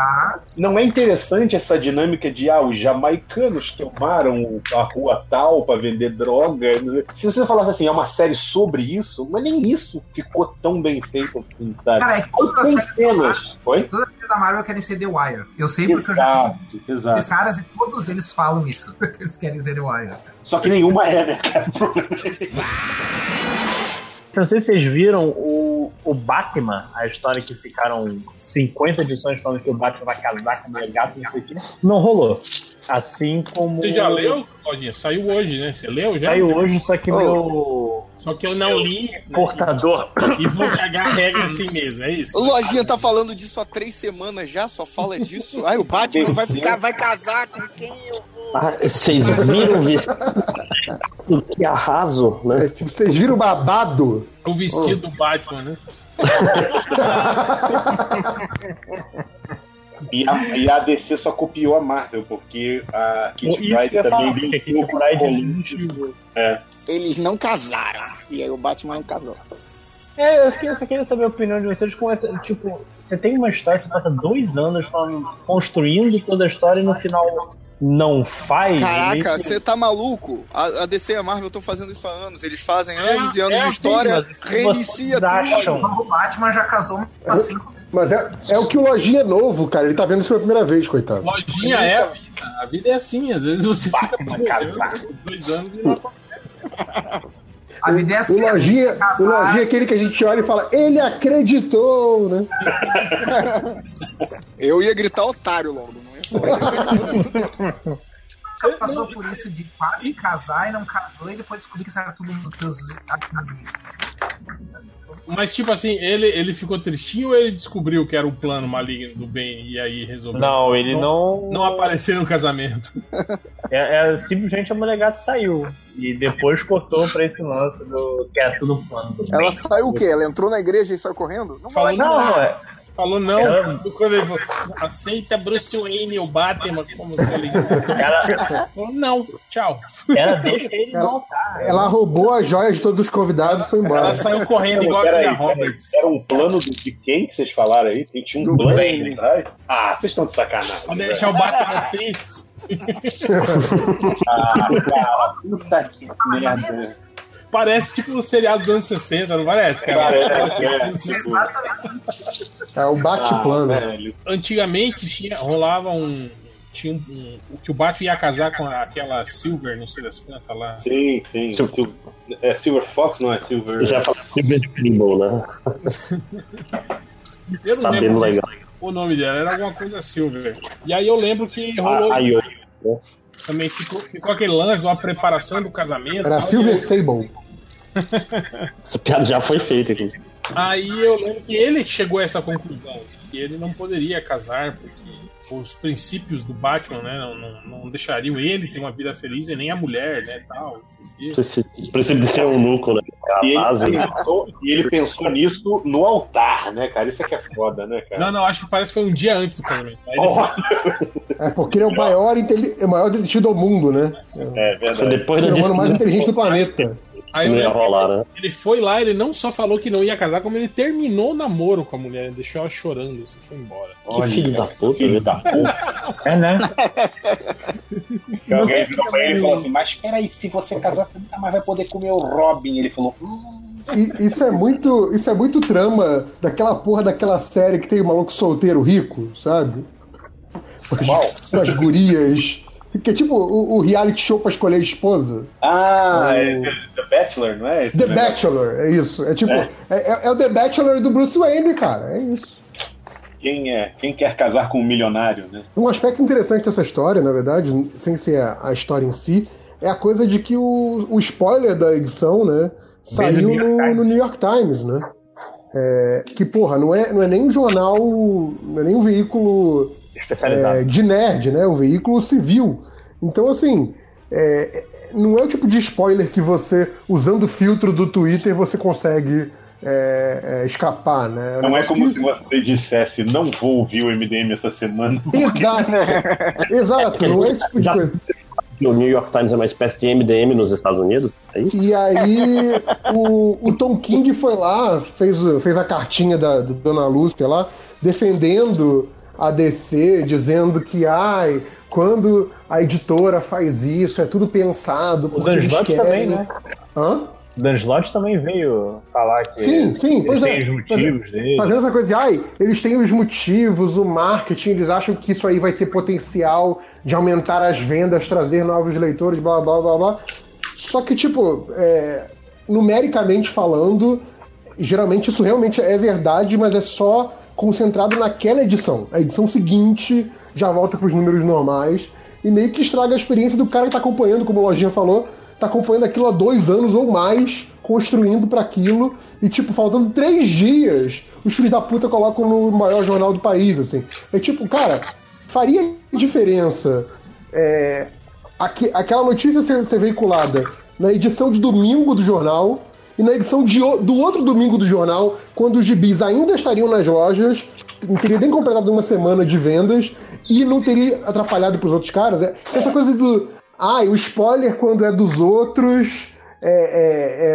[SPEAKER 7] Não é interessante essa dinâmica de ah, os jamaicanos tomaram a rua tal pra vender droga? Se você falasse assim, é uma série sobre isso, mas nem isso ficou tão bem feito assim, sabe?
[SPEAKER 5] Cara, é que todas as séries da
[SPEAKER 7] cenas.
[SPEAKER 5] Todas as séries da Marvel querem ser The Wire. Eu sei porque eu já
[SPEAKER 7] Exato,
[SPEAKER 5] Os
[SPEAKER 7] exato.
[SPEAKER 5] caras, e todos eles falam isso. eles querem ser The Wire.
[SPEAKER 7] Só que nenhuma é, né, cara?
[SPEAKER 6] Não sei se vocês viram o, o Batman, a história que ficaram 50 edições falando que o Batman vai casar com o meu gato, não sei o que. Não rolou. Assim como.
[SPEAKER 2] Você já leu, Claudinha? Saiu hoje, né? Você leu já?
[SPEAKER 6] Saiu hoje, só que
[SPEAKER 1] Oh.
[SPEAKER 6] meu.
[SPEAKER 2] Só que eu não li né,
[SPEAKER 6] Portador.
[SPEAKER 2] e vou cagar a regra assim mesmo, é isso.
[SPEAKER 1] O Lojinha tá falando disso há três semanas já, só fala disso. Aí o Batman vai ficar, vai casar com quem eu vou.
[SPEAKER 3] Ah, vocês viram o que arraso, né?
[SPEAKER 4] É, tipo, vocês viram o babado?
[SPEAKER 2] O vestido do Batman, né?
[SPEAKER 7] E a, e a DC só copiou a Marvel, porque a
[SPEAKER 6] eu
[SPEAKER 7] Pride também brincou com Columbus. É.
[SPEAKER 1] Eles não casaram. E aí o Batman não casou.
[SPEAKER 6] É, eu queria, só queria saber a opinião de vocês com essa. Tipo, você tem uma história, você passa dois anos falando- construindo toda a história e no final não faz.
[SPEAKER 1] Caraca, você tá maluco? A, a DC e a Marvel estão fazendo isso há anos. Eles fazem
[SPEAKER 2] É,
[SPEAKER 1] anos e anos
[SPEAKER 2] é
[SPEAKER 1] de
[SPEAKER 2] assim,
[SPEAKER 1] história, reinicia
[SPEAKER 6] vocês acham-
[SPEAKER 1] tudo.
[SPEAKER 5] O Batman já casou umas cinco
[SPEAKER 4] Mas é, é o que o Lojinha é novo, cara. Ele tá vendo isso pela primeira vez, coitado.
[SPEAKER 2] Lojinha é a vida. A vida é assim, às vezes você fica
[SPEAKER 7] Batman casar.
[SPEAKER 2] dois anos e não acontece.
[SPEAKER 5] A vida é
[SPEAKER 4] O
[SPEAKER 5] assim.
[SPEAKER 4] Lojinha, o Lojinha é aquele que a gente olha e fala, ele acreditou, né?
[SPEAKER 1] Eu ia gritar otário logo, não
[SPEAKER 5] nunca passou por isso de quase casar e não casou e depois descobrir que isso era tudo que os
[SPEAKER 2] Mas, tipo assim, ele, ele ficou tristinho ou ele descobriu que era o plano maligno do bem e aí resolveu?
[SPEAKER 6] Não, ele não.
[SPEAKER 2] Não apareceu no casamento.
[SPEAKER 6] É, é, simplesmente a mulher gata saiu. E depois cortou pra esse lance do que era tudo um plano. do
[SPEAKER 1] Ela
[SPEAKER 6] bem.
[SPEAKER 1] saiu o quê? Ela entrou na igreja e saiu correndo? Não
[SPEAKER 2] Falou,
[SPEAKER 1] vai
[SPEAKER 6] Não, não, é.
[SPEAKER 2] Falou não.
[SPEAKER 6] Ela-
[SPEAKER 2] Quando ele falou, aceita Bruce Wayne ou Batman como se ele.
[SPEAKER 6] Ela,
[SPEAKER 2] Falou, não, tchau.
[SPEAKER 6] ela deixa ele
[SPEAKER 4] Ela-
[SPEAKER 6] altar.
[SPEAKER 4] Ela roubou as joias de todos os convidados e foi embora.
[SPEAKER 2] Ela saiu correndo igual a Julia Roberts.
[SPEAKER 7] Era um plano do- de quem que vocês falaram aí? Tinha um
[SPEAKER 1] Do
[SPEAKER 7] plano
[SPEAKER 1] Bane.
[SPEAKER 7] aí atrás? Ah, vocês estão de sacanagem.
[SPEAKER 2] Pra
[SPEAKER 7] velho.
[SPEAKER 2] deixar o Batman triste.
[SPEAKER 7] Ah, cara, que merda.
[SPEAKER 2] Parece tipo um seriado dos anos 60, não parece, cara?
[SPEAKER 7] Parece, é, tipo,
[SPEAKER 4] É o bate-plano.
[SPEAKER 7] ah.
[SPEAKER 2] Antigamente tinha, rolava um. Tinha um, um- o que o Batman ia casar com aquela Silver, não sei das quantas lá.
[SPEAKER 7] Sim, sim.
[SPEAKER 3] Sil-
[SPEAKER 7] Sil- É Silver Fox, não é Silver?
[SPEAKER 3] Eu já falei Silver Cribble, né?
[SPEAKER 2] Eu não
[SPEAKER 3] Sabendo
[SPEAKER 2] lembro
[SPEAKER 3] legal.
[SPEAKER 2] o nome dela, era alguma coisa Silver. E aí eu lembro que rolou
[SPEAKER 3] A, a Yo-
[SPEAKER 2] também, ficou, ficou aquele lance, uma preparação do casamento.
[SPEAKER 4] Era Silver Sable.
[SPEAKER 3] Essa piada já foi feita, inclusive.
[SPEAKER 2] Aí eu lembro que ele chegou a essa conclusão, que ele não poderia casar, porque os princípios do Batman, né, não, não, não deixariam ele ter uma vida feliz e nem a mulher, né, tal. o
[SPEAKER 3] princípio de ser um nuco, né?
[SPEAKER 7] E
[SPEAKER 3] A base.
[SPEAKER 7] ele, pensou, e ele pensou nisso no altar, né, cara? Isso é que é foda, né, cara?
[SPEAKER 2] Não, não, acho que parece que foi um dia antes do casamento.
[SPEAKER 7] Oh,
[SPEAKER 4] É porque ele é o maior, inteli- é o maior detetive do mundo, né?
[SPEAKER 7] é
[SPEAKER 3] Foi
[SPEAKER 7] verdade.
[SPEAKER 3] depois
[SPEAKER 4] O
[SPEAKER 3] da
[SPEAKER 4] mais inteligente do planeta.
[SPEAKER 2] Aí
[SPEAKER 3] não ia rolar, né?
[SPEAKER 2] ele foi lá, ele não só falou que não ia casar, como ele terminou o namoro com a mulher, ele deixou ela chorando, assim, foi embora.
[SPEAKER 3] Que filho da puta,
[SPEAKER 7] Filho da puta.
[SPEAKER 6] É, né?
[SPEAKER 7] Alguém virou pra ele e falou assim: Mas peraí, se você casar, você nunca mais vai poder comer o Robin. Ele falou: hum,
[SPEAKER 4] E isso é muito, isso é muito trama daquela porra daquela série que tem o maluco solteiro rico, sabe?
[SPEAKER 7] Qual?
[SPEAKER 4] Com as gurias. Que é tipo o, o reality show pra escolher a esposa.
[SPEAKER 7] Ah, é The Bachelor, não é? Esse
[SPEAKER 4] The
[SPEAKER 7] negócio?
[SPEAKER 4] Bachelor, é isso. É tipo,
[SPEAKER 7] É.
[SPEAKER 4] é, é- é o The Bachelor do Bruce Wayne, cara. É isso.
[SPEAKER 7] Quem, é, quem quer casar com um milionário, né?
[SPEAKER 4] Um aspecto interessante dessa história, na verdade, sem ser a, a história em si, é a coisa de que o, o spoiler da edição, né, saiu
[SPEAKER 6] New York
[SPEAKER 4] no, no New York Times, né? É, que, porra, não é, não é nem um jornal, não é nem um veículo
[SPEAKER 6] Especializado.
[SPEAKER 4] é, de nerd, né? Um veículo civil. Então, assim, é, é, não é o tipo de spoiler que você, usando o filtro do Twitter, você consegue é, é, escapar, né?
[SPEAKER 7] Não é como
[SPEAKER 4] que-
[SPEAKER 7] se você dissesse: Não vou ouvir o MDM essa semana.
[SPEAKER 4] Exato. Exato, não é esse tipo de
[SPEAKER 3] Já-
[SPEAKER 4] coisa.
[SPEAKER 3] O New York Times é uma espécie de MDM nos Estados Unidos? É isso?
[SPEAKER 4] E aí o, o Tom King foi lá, fez, o- fez a cartinha da, da Dona Lúcia lá, defendendo a DC, dizendo que, ai, quando a editora faz isso, é tudo pensado,
[SPEAKER 6] O Dan
[SPEAKER 4] eles
[SPEAKER 6] Slott também, né?
[SPEAKER 4] Hã?
[SPEAKER 6] O Dan Slott também veio falar que
[SPEAKER 4] Sim, sim,
[SPEAKER 6] ele
[SPEAKER 4] pois
[SPEAKER 6] tem
[SPEAKER 4] é.
[SPEAKER 6] os motivos dele.
[SPEAKER 4] Fazendo essa coisa de, ai, eles têm os motivos, o marketing, eles acham que isso aí vai ter potencial de aumentar as vendas, trazer novos leitores, blá blá blá blá. Só que, tipo, é, numericamente falando, geralmente isso realmente é verdade, mas é só concentrado naquela edição. A edição seguinte já volta para os números normais e meio que estraga a experiência do cara que tá acompanhando, como o Lojinha falou, tá acompanhando aquilo há dois anos ou mais construindo pra aquilo e, tipo, faltando três dias, os filhos da puta colocam no maior jornal do país, assim. É tipo, cara, faria diferença é, aque- aquela notícia ser, ser veiculada na edição de domingo do jornal e na edição de do outro domingo do jornal, quando os gibis ainda estariam nas lojas, não teria nem completado uma semana de vendas e não teria atrapalhado pros outros caras. É, essa coisa do. Ah, o spoiler quando é dos outros é,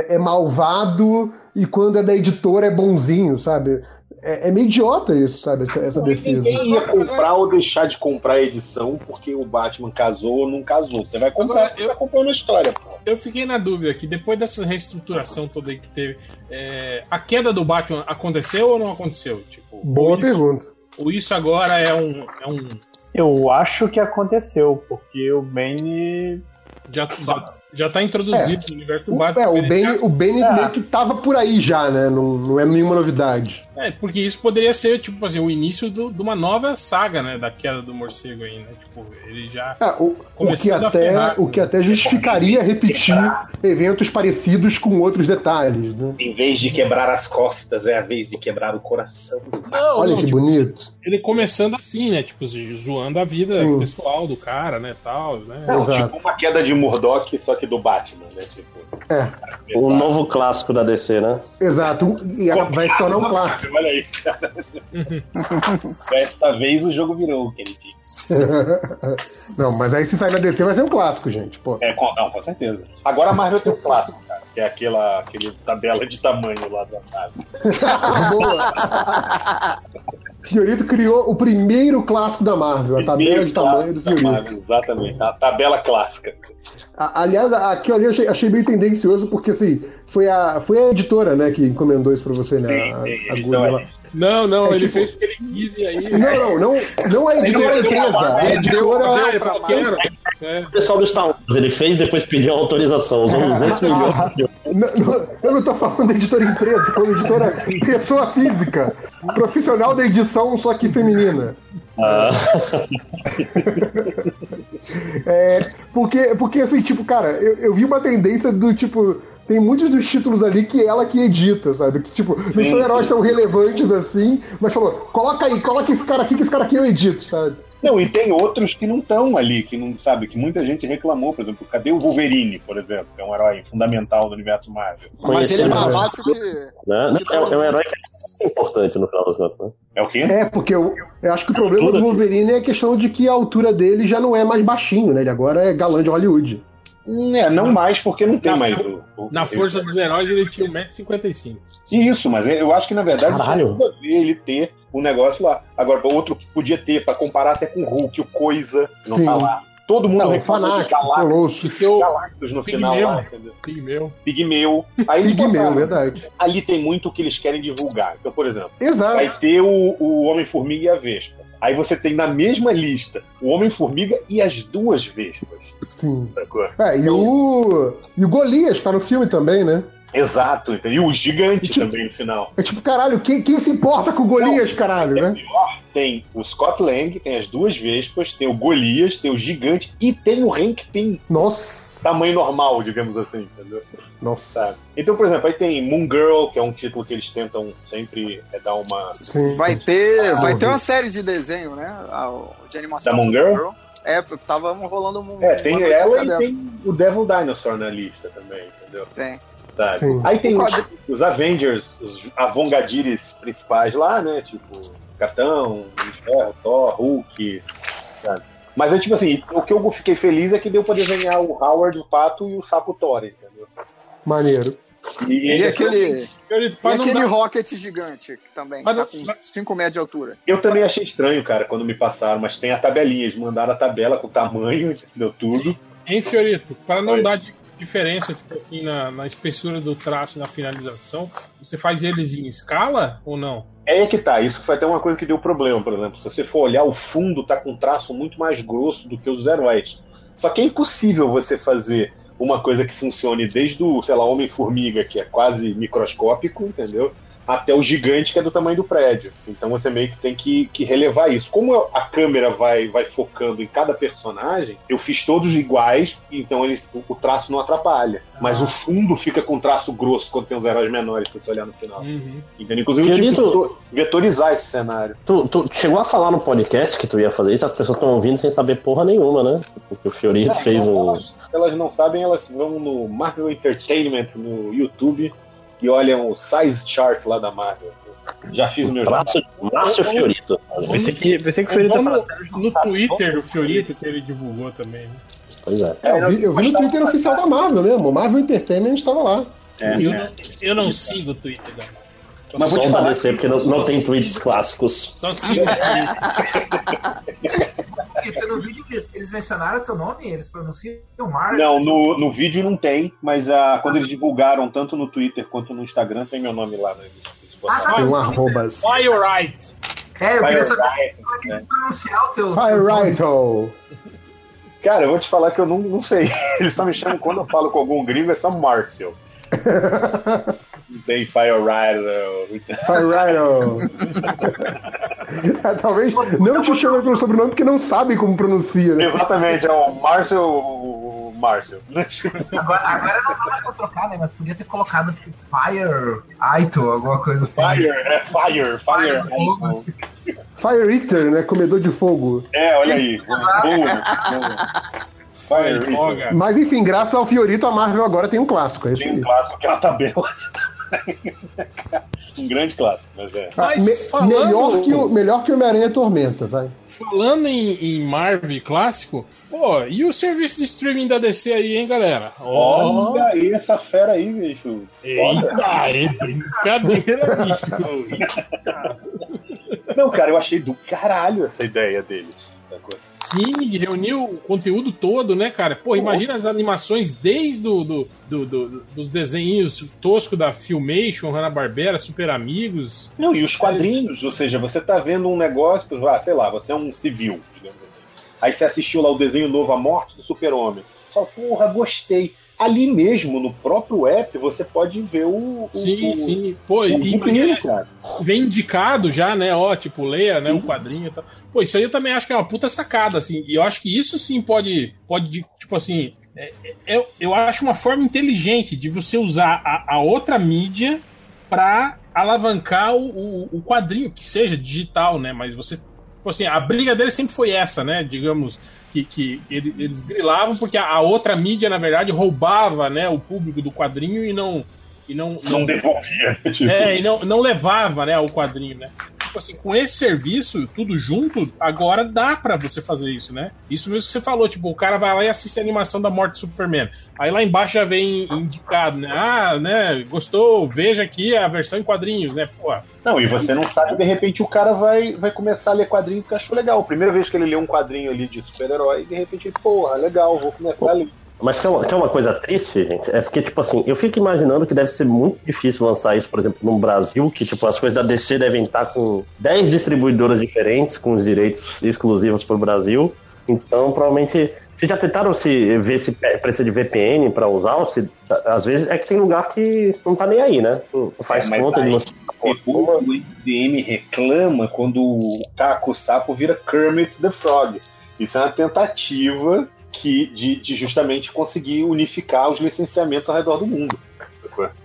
[SPEAKER 4] é, é- é malvado e quando é da editora é bonzinho, sabe? É, é meio idiota isso, sabe? Essa, essa defesa.
[SPEAKER 7] Ninguém ia comprar ou deixar de comprar a edição porque o Batman casou ou não casou. Você vai comprar
[SPEAKER 2] Agora, eu-
[SPEAKER 7] tá comprando a história, pô.
[SPEAKER 2] Eu fiquei na dúvida que depois dessa reestruturação toda aí que teve, é, a queda do Batman aconteceu ou não aconteceu? Tipo,
[SPEAKER 4] Boa pergunta.
[SPEAKER 2] Ou isso agora é um. É um
[SPEAKER 6] Eu acho que aconteceu, porque o Bane.
[SPEAKER 2] já, já, já tá introduzido no universo do
[SPEAKER 4] O,
[SPEAKER 2] Batman.
[SPEAKER 4] é, o Bane,
[SPEAKER 2] já-
[SPEAKER 4] o Bane
[SPEAKER 6] É.
[SPEAKER 4] meio que tava por aí já, né? Não, não é nenhuma novidade.
[SPEAKER 2] É, porque isso poderia ser, tipo assim, o início do- de uma nova saga, né? Da queda do morcego aí, né? Tipo, ele já.
[SPEAKER 4] É, o, o, que até,
[SPEAKER 2] ferrar,
[SPEAKER 4] o que até justificaria repetir eventos parecidos com outros detalhes, né?
[SPEAKER 7] Em vez de quebrar as costas, é a vez de quebrar o coração.
[SPEAKER 2] Não,
[SPEAKER 4] Olha
[SPEAKER 2] não,
[SPEAKER 4] que
[SPEAKER 2] tipo,
[SPEAKER 4] bonito.
[SPEAKER 2] ele começando assim, né? Tipo, zoando a vida
[SPEAKER 4] Sim.
[SPEAKER 2] pessoal do cara, né? Tal, né?
[SPEAKER 7] Não, tipo uma queda de Murdoch, só que do Batman, né? Tipo,
[SPEAKER 4] É,
[SPEAKER 3] O novo clássico da DC, né?
[SPEAKER 4] exato. E a- vai se tornar um clássico.
[SPEAKER 7] Olha aí, cara. Dessa vez o jogo virou, queridinho.
[SPEAKER 4] Não, mas aí se sair na DC vai ser um clássico, gente. Pô.
[SPEAKER 7] É, com, não, com certeza. Agora a Marvel tem um clássico, cara. Que é aquela aquele tabela de tamanho lá da nave.
[SPEAKER 4] Boa. Fiorito criou o primeiro clássico da Marvel, a tabela de tamanho do
[SPEAKER 7] Da Marvel,
[SPEAKER 4] Fiorito.
[SPEAKER 7] Exatamente, a tabela clássica.
[SPEAKER 4] A- Aliás, aquilo ali eu achei, achei meio tendencioso, porque assim, foi a, foi a editora, né, que encomendou isso pra você, né?
[SPEAKER 7] Sim,
[SPEAKER 4] A,
[SPEAKER 7] sim,
[SPEAKER 4] a
[SPEAKER 7] a-
[SPEAKER 2] Não, não,
[SPEAKER 4] É
[SPEAKER 2] ele
[SPEAKER 4] tipo-
[SPEAKER 2] fez porque ele quis e aí.
[SPEAKER 4] Não, não, não, não a editora empresa. A editora.
[SPEAKER 2] Quero. É.
[SPEAKER 3] O pessoal do Star Wars, ele fez depois pediu autorização. Usou 200 milhões.
[SPEAKER 4] Eu não tô falando da editora empresa, tô editora pessoa física. Profissional da edição, só que feminina.
[SPEAKER 3] Ah,
[SPEAKER 4] É, porque, porque assim, tipo, cara, eu, eu vi uma tendência do tipo. Tem muitos dos títulos ali que ela que edita, sabe? Que, tipo, não
[SPEAKER 7] Sim,
[SPEAKER 4] são heróis
[SPEAKER 7] sim.
[SPEAKER 4] tão relevantes assim, mas falou, coloca aí, coloca esse cara aqui, que esse cara aqui eu edito, sabe?
[SPEAKER 7] Não, e tem outros que não estão ali, que não sabe, que muita gente reclamou, por exemplo, cadê o Wolverine, por exemplo, que é um herói fundamental do universo Marvel.
[SPEAKER 1] Mas ele é
[SPEAKER 3] Conhecido,
[SPEAKER 1] baixo que.
[SPEAKER 3] né? É, é um herói que é importante no final das contas, né?
[SPEAKER 7] É o quê?
[SPEAKER 4] É, porque eu, eu acho que o problema do Wolverine é a questão de que a altura dele já não é mais baixinho, né? Ele agora é galã de Hollywood.
[SPEAKER 7] É, não mais, porque não tem
[SPEAKER 2] Na
[SPEAKER 7] mais
[SPEAKER 2] for-
[SPEAKER 7] o, o-
[SPEAKER 2] Na Força dos Heróis ele tinha 1,55m.
[SPEAKER 7] Isso, mas eu acho que na verdade
[SPEAKER 3] Caralho.
[SPEAKER 7] tinha tudo a ver ele ter o negócio lá. Agora, outro que podia ter, pra comparar até com o Hulk, o Coisa, não
[SPEAKER 4] Sim.
[SPEAKER 7] tá lá. Todo mundo
[SPEAKER 4] Não,
[SPEAKER 7] de
[SPEAKER 4] fanático,
[SPEAKER 7] Galactus, Galactus no final
[SPEAKER 2] Pigmeu.
[SPEAKER 7] lá, entendeu?
[SPEAKER 2] Pigmeu.
[SPEAKER 7] Pigmeu. Aí
[SPEAKER 4] Pigmeu, verdade.
[SPEAKER 7] Ali tem muito o que eles querem divulgar. Então, por exemplo, vai
[SPEAKER 4] Exato.
[SPEAKER 7] ter o, o Homem-Formiga e a Vespa. Aí você tem na mesma lista o Homem-Formiga e as duas Vespas.
[SPEAKER 4] Sim.
[SPEAKER 7] sacou?
[SPEAKER 4] É, e o. E o Golias tá no filme também, né?
[SPEAKER 7] Exato, entendeu? E o gigante
[SPEAKER 4] tipo-
[SPEAKER 7] também no final.
[SPEAKER 4] É tipo, caralho, quem, quem se importa com o Golias, caralho,
[SPEAKER 7] É
[SPEAKER 4] né?
[SPEAKER 7] pior, tem o Scott Lang, tem as duas Vespas, tem o Golias, tem o gigante e tem o Hank Pym,
[SPEAKER 4] Nossa.
[SPEAKER 7] tamanho normal, digamos assim, entendeu?
[SPEAKER 4] Nossa.
[SPEAKER 7] Sabe? Então, por exemplo, aí tem Moon Girl, que é um título que eles tentam sempre é, dar uma.
[SPEAKER 4] Sim.
[SPEAKER 1] Vai ter,
[SPEAKER 4] Ah,
[SPEAKER 1] vai ter uma série de desenho, né? A- De animação.
[SPEAKER 7] Da Moon Girl?
[SPEAKER 1] É, tava rolando um.
[SPEAKER 7] É, tem ela e
[SPEAKER 1] dessa.
[SPEAKER 7] tem o Devil Dinosaur na lista também, entendeu?
[SPEAKER 1] Tem.
[SPEAKER 7] Sabe?
[SPEAKER 4] Sim.
[SPEAKER 7] Aí tem os, os Avengers, os Avongadires principais lá, né? Tipo, de Ferro, Thor, Hulk, sabe? Mas é tipo assim, o que eu fiquei feliz é que deu pra desenhar o Howard, o Pato e o Sapo Thor, entendeu?
[SPEAKER 4] Maneiro.
[SPEAKER 1] E aquele, e
[SPEAKER 2] não
[SPEAKER 1] aquele
[SPEAKER 2] dar-
[SPEAKER 1] Rocket gigante também
[SPEAKER 2] Mas
[SPEAKER 1] tá com 5 metros de altura.
[SPEAKER 7] Eu também achei estranho, cara, quando me passaram, mas tem a tabelinha, eles mandaram a tabela com o tamanho, entendeu? Tudo.
[SPEAKER 2] Hein, Fiorito? Para não
[SPEAKER 7] Oi.
[SPEAKER 2] dar di- diferença tipo assim, na, na espessura do traço na finalização, você faz eles em escala ou não?
[SPEAKER 7] É que tá, isso foi até uma coisa que deu problema, por exemplo. Se você for olhar, o fundo tá com um traço muito mais grosso do que os heróis. Só que é impossível você fazer uma coisa que funcione desde o, sei lá, Homem-Formiga, que é quase microscópico, entendeu? Até o gigante que é do tamanho do prédio. Então você meio que tem que, que relevar isso. Como a câmera vai, vai focando em cada personagem, eu fiz todos iguais, então eles, o, o traço não atrapalha. Mas o fundo fica com traço grosso quando tem os heróis menores, se você olhar no final.
[SPEAKER 2] Uhum.
[SPEAKER 7] Entendeu? Inclusive, eu tive que vetorizar esse cenário.
[SPEAKER 3] Tu, tu chegou a falar no podcast que tu ia fazer isso, as pessoas estão ouvindo sem saber porra nenhuma, né? Porque o Fiorito fez
[SPEAKER 7] Então,
[SPEAKER 3] um.
[SPEAKER 7] Elas, elas não sabem, elas vão no Marvel Entertainment no YouTube e olham o size chart lá da Marvel. Já fiz o meu
[SPEAKER 3] Márcio Fiorito.
[SPEAKER 6] Pensei que, pensei que o Fiorito
[SPEAKER 2] no Twitter do Fiorito que ele divulgou também. Né?
[SPEAKER 3] Pois é.
[SPEAKER 4] É, eu vi, eu vi no Twitter oficial da Marvel mesmo. O Marvel Entertainment estava lá.
[SPEAKER 7] É,
[SPEAKER 2] eu,
[SPEAKER 7] né?
[SPEAKER 2] não, eu não sigo o Twitter da Marvel.
[SPEAKER 7] Mas vou
[SPEAKER 3] Só
[SPEAKER 7] te
[SPEAKER 3] um
[SPEAKER 7] falar
[SPEAKER 3] porque não, não tem tweets clássicos.
[SPEAKER 2] Só sigo o Twitter.
[SPEAKER 5] Porque no vídeo eles, mencionaram o teu nome, eles pronunciam Marx.
[SPEAKER 7] Não, no, no vídeo não tem, mas ah, quando eles divulgaram tanto no Twitter quanto no Instagram, tem meu nome lá. Né?
[SPEAKER 5] Ah,
[SPEAKER 4] um
[SPEAKER 5] Não,
[SPEAKER 4] arrobas.
[SPEAKER 2] Why you right?
[SPEAKER 5] É, eu queria saber como é que
[SPEAKER 7] né?
[SPEAKER 5] pronunciar o teu.
[SPEAKER 4] Firelighto.
[SPEAKER 7] Cara, eu vou te falar que eu não, não sei. Eles estão me chamando quando eu falo com algum gringo, é só Marcel. Tem Firelight.
[SPEAKER 4] Firelighto. É, Talvez não te chamem pelo sobrenome porque não sabe como pronuncia, né?
[SPEAKER 7] Exatamente, é o Marcel. Marcel.
[SPEAKER 5] Agora, agora não dá mais pra trocar, né? Mas podia ter colocado tipo, Fire Aito, alguma coisa assim.
[SPEAKER 7] Fire, é Fire, Fire.
[SPEAKER 5] Fogo.
[SPEAKER 4] Fire Eater, né? Comedor de fogo.
[SPEAKER 7] É, olha aí. Boa, boa. Fire.
[SPEAKER 4] Mas enfim, graças ao Fiorito, a Marvel agora tem um clássico. É isso
[SPEAKER 7] Tem um
[SPEAKER 4] aí.
[SPEAKER 7] clássico que é a tabela. um grande clássico, mas é.
[SPEAKER 4] Ah,
[SPEAKER 2] Mas
[SPEAKER 4] me-
[SPEAKER 2] falando-
[SPEAKER 4] melhor, que o, melhor que o Homem-Aranha Tormenta, vai.
[SPEAKER 2] Falando em, em Marvel clássico, pô, e o serviço de streaming da DC aí, hein, galera? Ó,
[SPEAKER 7] Olha aí essa fera aí, bicho.
[SPEAKER 2] eita, é brincadeira, bicho.
[SPEAKER 7] Não, cara, eu achei do caralho essa ideia deles. Sacou?
[SPEAKER 2] Sim, reuniu o conteúdo todo, né, cara? Pô, imagina as animações desde do, do, do- do- dos desenhos toscos da Filmation, Hanna-Barbera, Super Amigos.
[SPEAKER 7] Não, e os quadrinhos, ou seja, você tá vendo um negócio, ah, sei lá, você é um civil, digamos assim. Aí você assistiu lá o desenho novo A Morte do Super-Homem. Só, porra, gostei. Ali mesmo, no próprio app, você pode ver o. o
[SPEAKER 2] Sim,
[SPEAKER 7] o,
[SPEAKER 2] sim. Pô,
[SPEAKER 7] O
[SPEAKER 2] e,
[SPEAKER 7] gibi, cara.
[SPEAKER 2] vem indicado já, né? Ó, tipo, leia, né? O quadrinho e tal. Pô, isso aí eu também acho que é uma puta sacada, assim. E eu acho que isso sim pode, pode tipo assim. é- é- eu, eu acho uma forma inteligente de você usar a, a outra mídia pra alavancar o, o, o quadrinho, que seja digital, né? Mas você. Tipo assim, a briga dele sempre foi essa, né? Digamos. Que, que ele- eles grilavam porque a, a outra mídia, na verdade, roubava né, o público do quadrinho e não. E não,
[SPEAKER 7] Não devolvia. Tipo,
[SPEAKER 2] é, e não, não levava, né, o quadrinho, né? Tipo assim, com esse serviço, tudo junto, agora dá pra você fazer isso, né? Isso mesmo que você falou, tipo, o cara vai lá e assiste a animação da morte do Superman. Aí lá embaixo já vem indicado, né? Ah, né, gostou, veja aqui a versão em quadrinhos, né? Pô,
[SPEAKER 7] Não, e você não sabe, de repente o cara vai, vai começar a ler quadrinho porque achou legal. Primeira vez que ele lê um quadrinho ali de super-herói, de repente porra, legal, vou começar a ler.
[SPEAKER 3] Mas que é, uma, que é uma coisa triste, gente, é porque, tipo assim, eu fico imaginando que deve ser muito difícil lançar isso, por exemplo, no Brasil, que, tipo, as coisas da DC devem estar com 10 distribuidoras diferentes, com os direitos exclusivos pro Brasil. Então, provavelmente. Vocês já tentaram se ver se precisa de VPN pra usar? Se, às vezes é que tem lugar que não tá nem aí, né? Não faz
[SPEAKER 7] É,
[SPEAKER 3] conta de não.
[SPEAKER 7] E o MDM reclama quando o Caco Sapo vira Kermit the Frog. Isso é uma tentativa que, de, de justamente conseguir unificar os licenciamentos ao redor do mundo.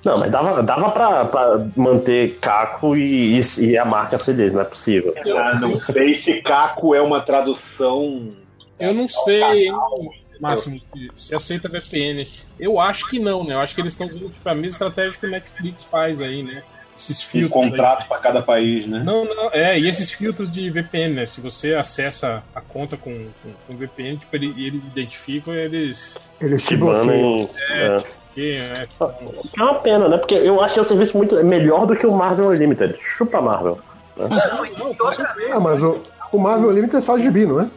[SPEAKER 3] Não, mas dava, dava pra, pra manter Caco e, e, e a marca CDs, não é possível.
[SPEAKER 7] Ah, não sei se Caco é uma tradução.
[SPEAKER 2] eu não sei, hein, Máximo, se aceita VPN. Eu acho que não, né? Eu acho que eles estão usando tipo, a mesma estratégia que o Netflix faz aí, né? Esses
[SPEAKER 7] Um
[SPEAKER 2] filtros. aí.
[SPEAKER 7] contrato para cada país, né?
[SPEAKER 2] Não, não, é, e esses filtros de VPN, né? Se você acessa a conta com, com, com VPN, tipo, ele, eles identificam eles.
[SPEAKER 4] Eles te
[SPEAKER 3] Que
[SPEAKER 4] bloqueiam.
[SPEAKER 3] banem. É.
[SPEAKER 2] Que, é,
[SPEAKER 3] Que é uma pena, né? Porque eu achei o serviço muito melhor do que o Marvel Unlimited. Chupa Marvel.
[SPEAKER 5] Não, e
[SPEAKER 2] Não,
[SPEAKER 5] outra vez,
[SPEAKER 4] Ah, mas o, o Marvel Unlimited é só gibi, não é?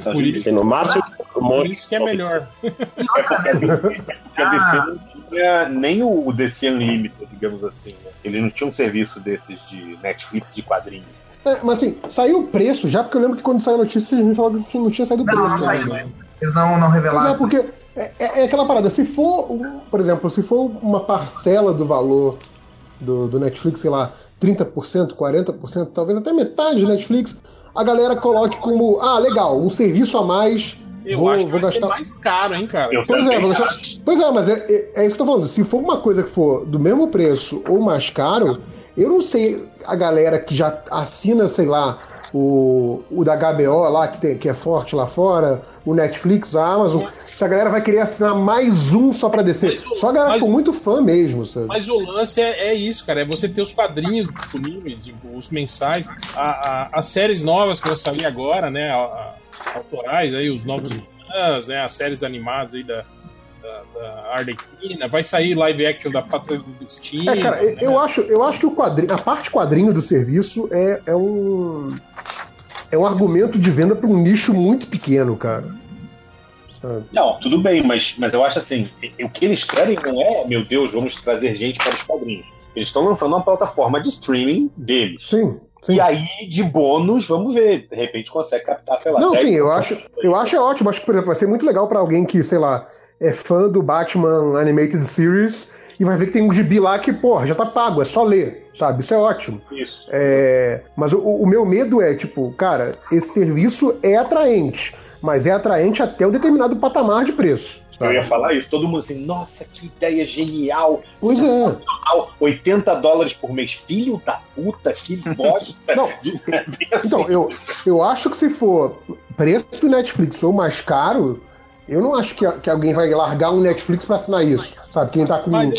[SPEAKER 7] Só
[SPEAKER 2] por, isso,
[SPEAKER 3] no máximo um
[SPEAKER 2] por isso que é melhor.
[SPEAKER 5] e outra vez.
[SPEAKER 7] Porque a DC não tinha nem o DC Unlimited, digamos assim. Né? Ele não tinha um serviço desses de Netflix de quadrinhos.
[SPEAKER 4] É, mas assim, saiu o preço já, porque eu lembro que quando saiu a notícia, a gente falou que não tinha saído o
[SPEAKER 5] Não,
[SPEAKER 4] preço.
[SPEAKER 5] não
[SPEAKER 4] né?
[SPEAKER 5] saiu. né? Eles não, não
[SPEAKER 4] Mas é
[SPEAKER 5] revelaram.
[SPEAKER 4] porque é, é- é aquela parada, se for, por exemplo, se for uma parcela do valor do, do Netflix, sei lá, 30%, 40%, talvez até metade do Netflix, a galera coloque como, ah, legal, um serviço a mais.
[SPEAKER 2] Eu
[SPEAKER 4] vou,
[SPEAKER 2] acho que
[SPEAKER 4] vou
[SPEAKER 2] vai
[SPEAKER 4] gastar.
[SPEAKER 2] ser mais caro, hein, cara?
[SPEAKER 7] Eu
[SPEAKER 4] Pois é, gastar- pois é, mas é, é- é isso que eu tô falando. Se for uma coisa que for do mesmo preço ou mais caro, eu não sei a galera que já assina, sei lá, o, o da HBO lá, que, tem, que é forte lá fora, o Netflix, a Amazon, se a galera vai querer assinar mais um só pra descer.
[SPEAKER 2] O-
[SPEAKER 4] Só a galera for muito fã mesmo, sabe?
[SPEAKER 2] Mas o lance é, é isso, cara. É você ter os quadrinhos disponíveis, tipo, os mensais, a- a- as séries novas que vão sair agora, né? a- autorais aí, os novos Titãs, né? As séries animadas aí da, da, da Arlequina. Vai sair live action da Patrulha do Destino.
[SPEAKER 4] É, cara,
[SPEAKER 2] né?
[SPEAKER 4] eu, acho, eu acho que o quadrinho, a parte quadrinho do serviço é, é um. É um argumento de venda para um nicho muito pequeno, cara. Sabe?
[SPEAKER 7] Não, tudo bem, mas, mas eu acho assim, o que eles querem não é, meu Deus, vamos trazer gente para os quadrinhos. Eles estão lançando uma plataforma de streaming deles.
[SPEAKER 4] Sim, sim.
[SPEAKER 7] E aí, de bônus, vamos ver. De repente consegue captar, sei lá.
[SPEAKER 4] Não,
[SPEAKER 7] 10,
[SPEAKER 4] sim, eu acho, eu acho é ótimo. Acho que, por exemplo, vai ser muito legal pra alguém que, sei lá, é fã do Batman Animated Series e vai ver que tem um gibi lá que, porra, já tá pago, é só ler, sabe? Isso é ótimo.
[SPEAKER 7] Isso.
[SPEAKER 4] É, mas o, o meu medo é, tipo, cara, esse serviço é atraente, mas é atraente até um determinado patamar de preço.
[SPEAKER 7] Eu ia falar isso. Todo mundo assim, nossa, que ideia genial.
[SPEAKER 4] Pois é.
[SPEAKER 7] sensacional. 80 dólares por mês. Filho da puta, que bosta.
[SPEAKER 4] Não,
[SPEAKER 7] assim.
[SPEAKER 4] Então, eu, eu acho que se for preço do Netflix ou mais caro, eu não acho que, que alguém vai largar um Netflix pra assinar isso, sabe? Quem tá com
[SPEAKER 2] Mas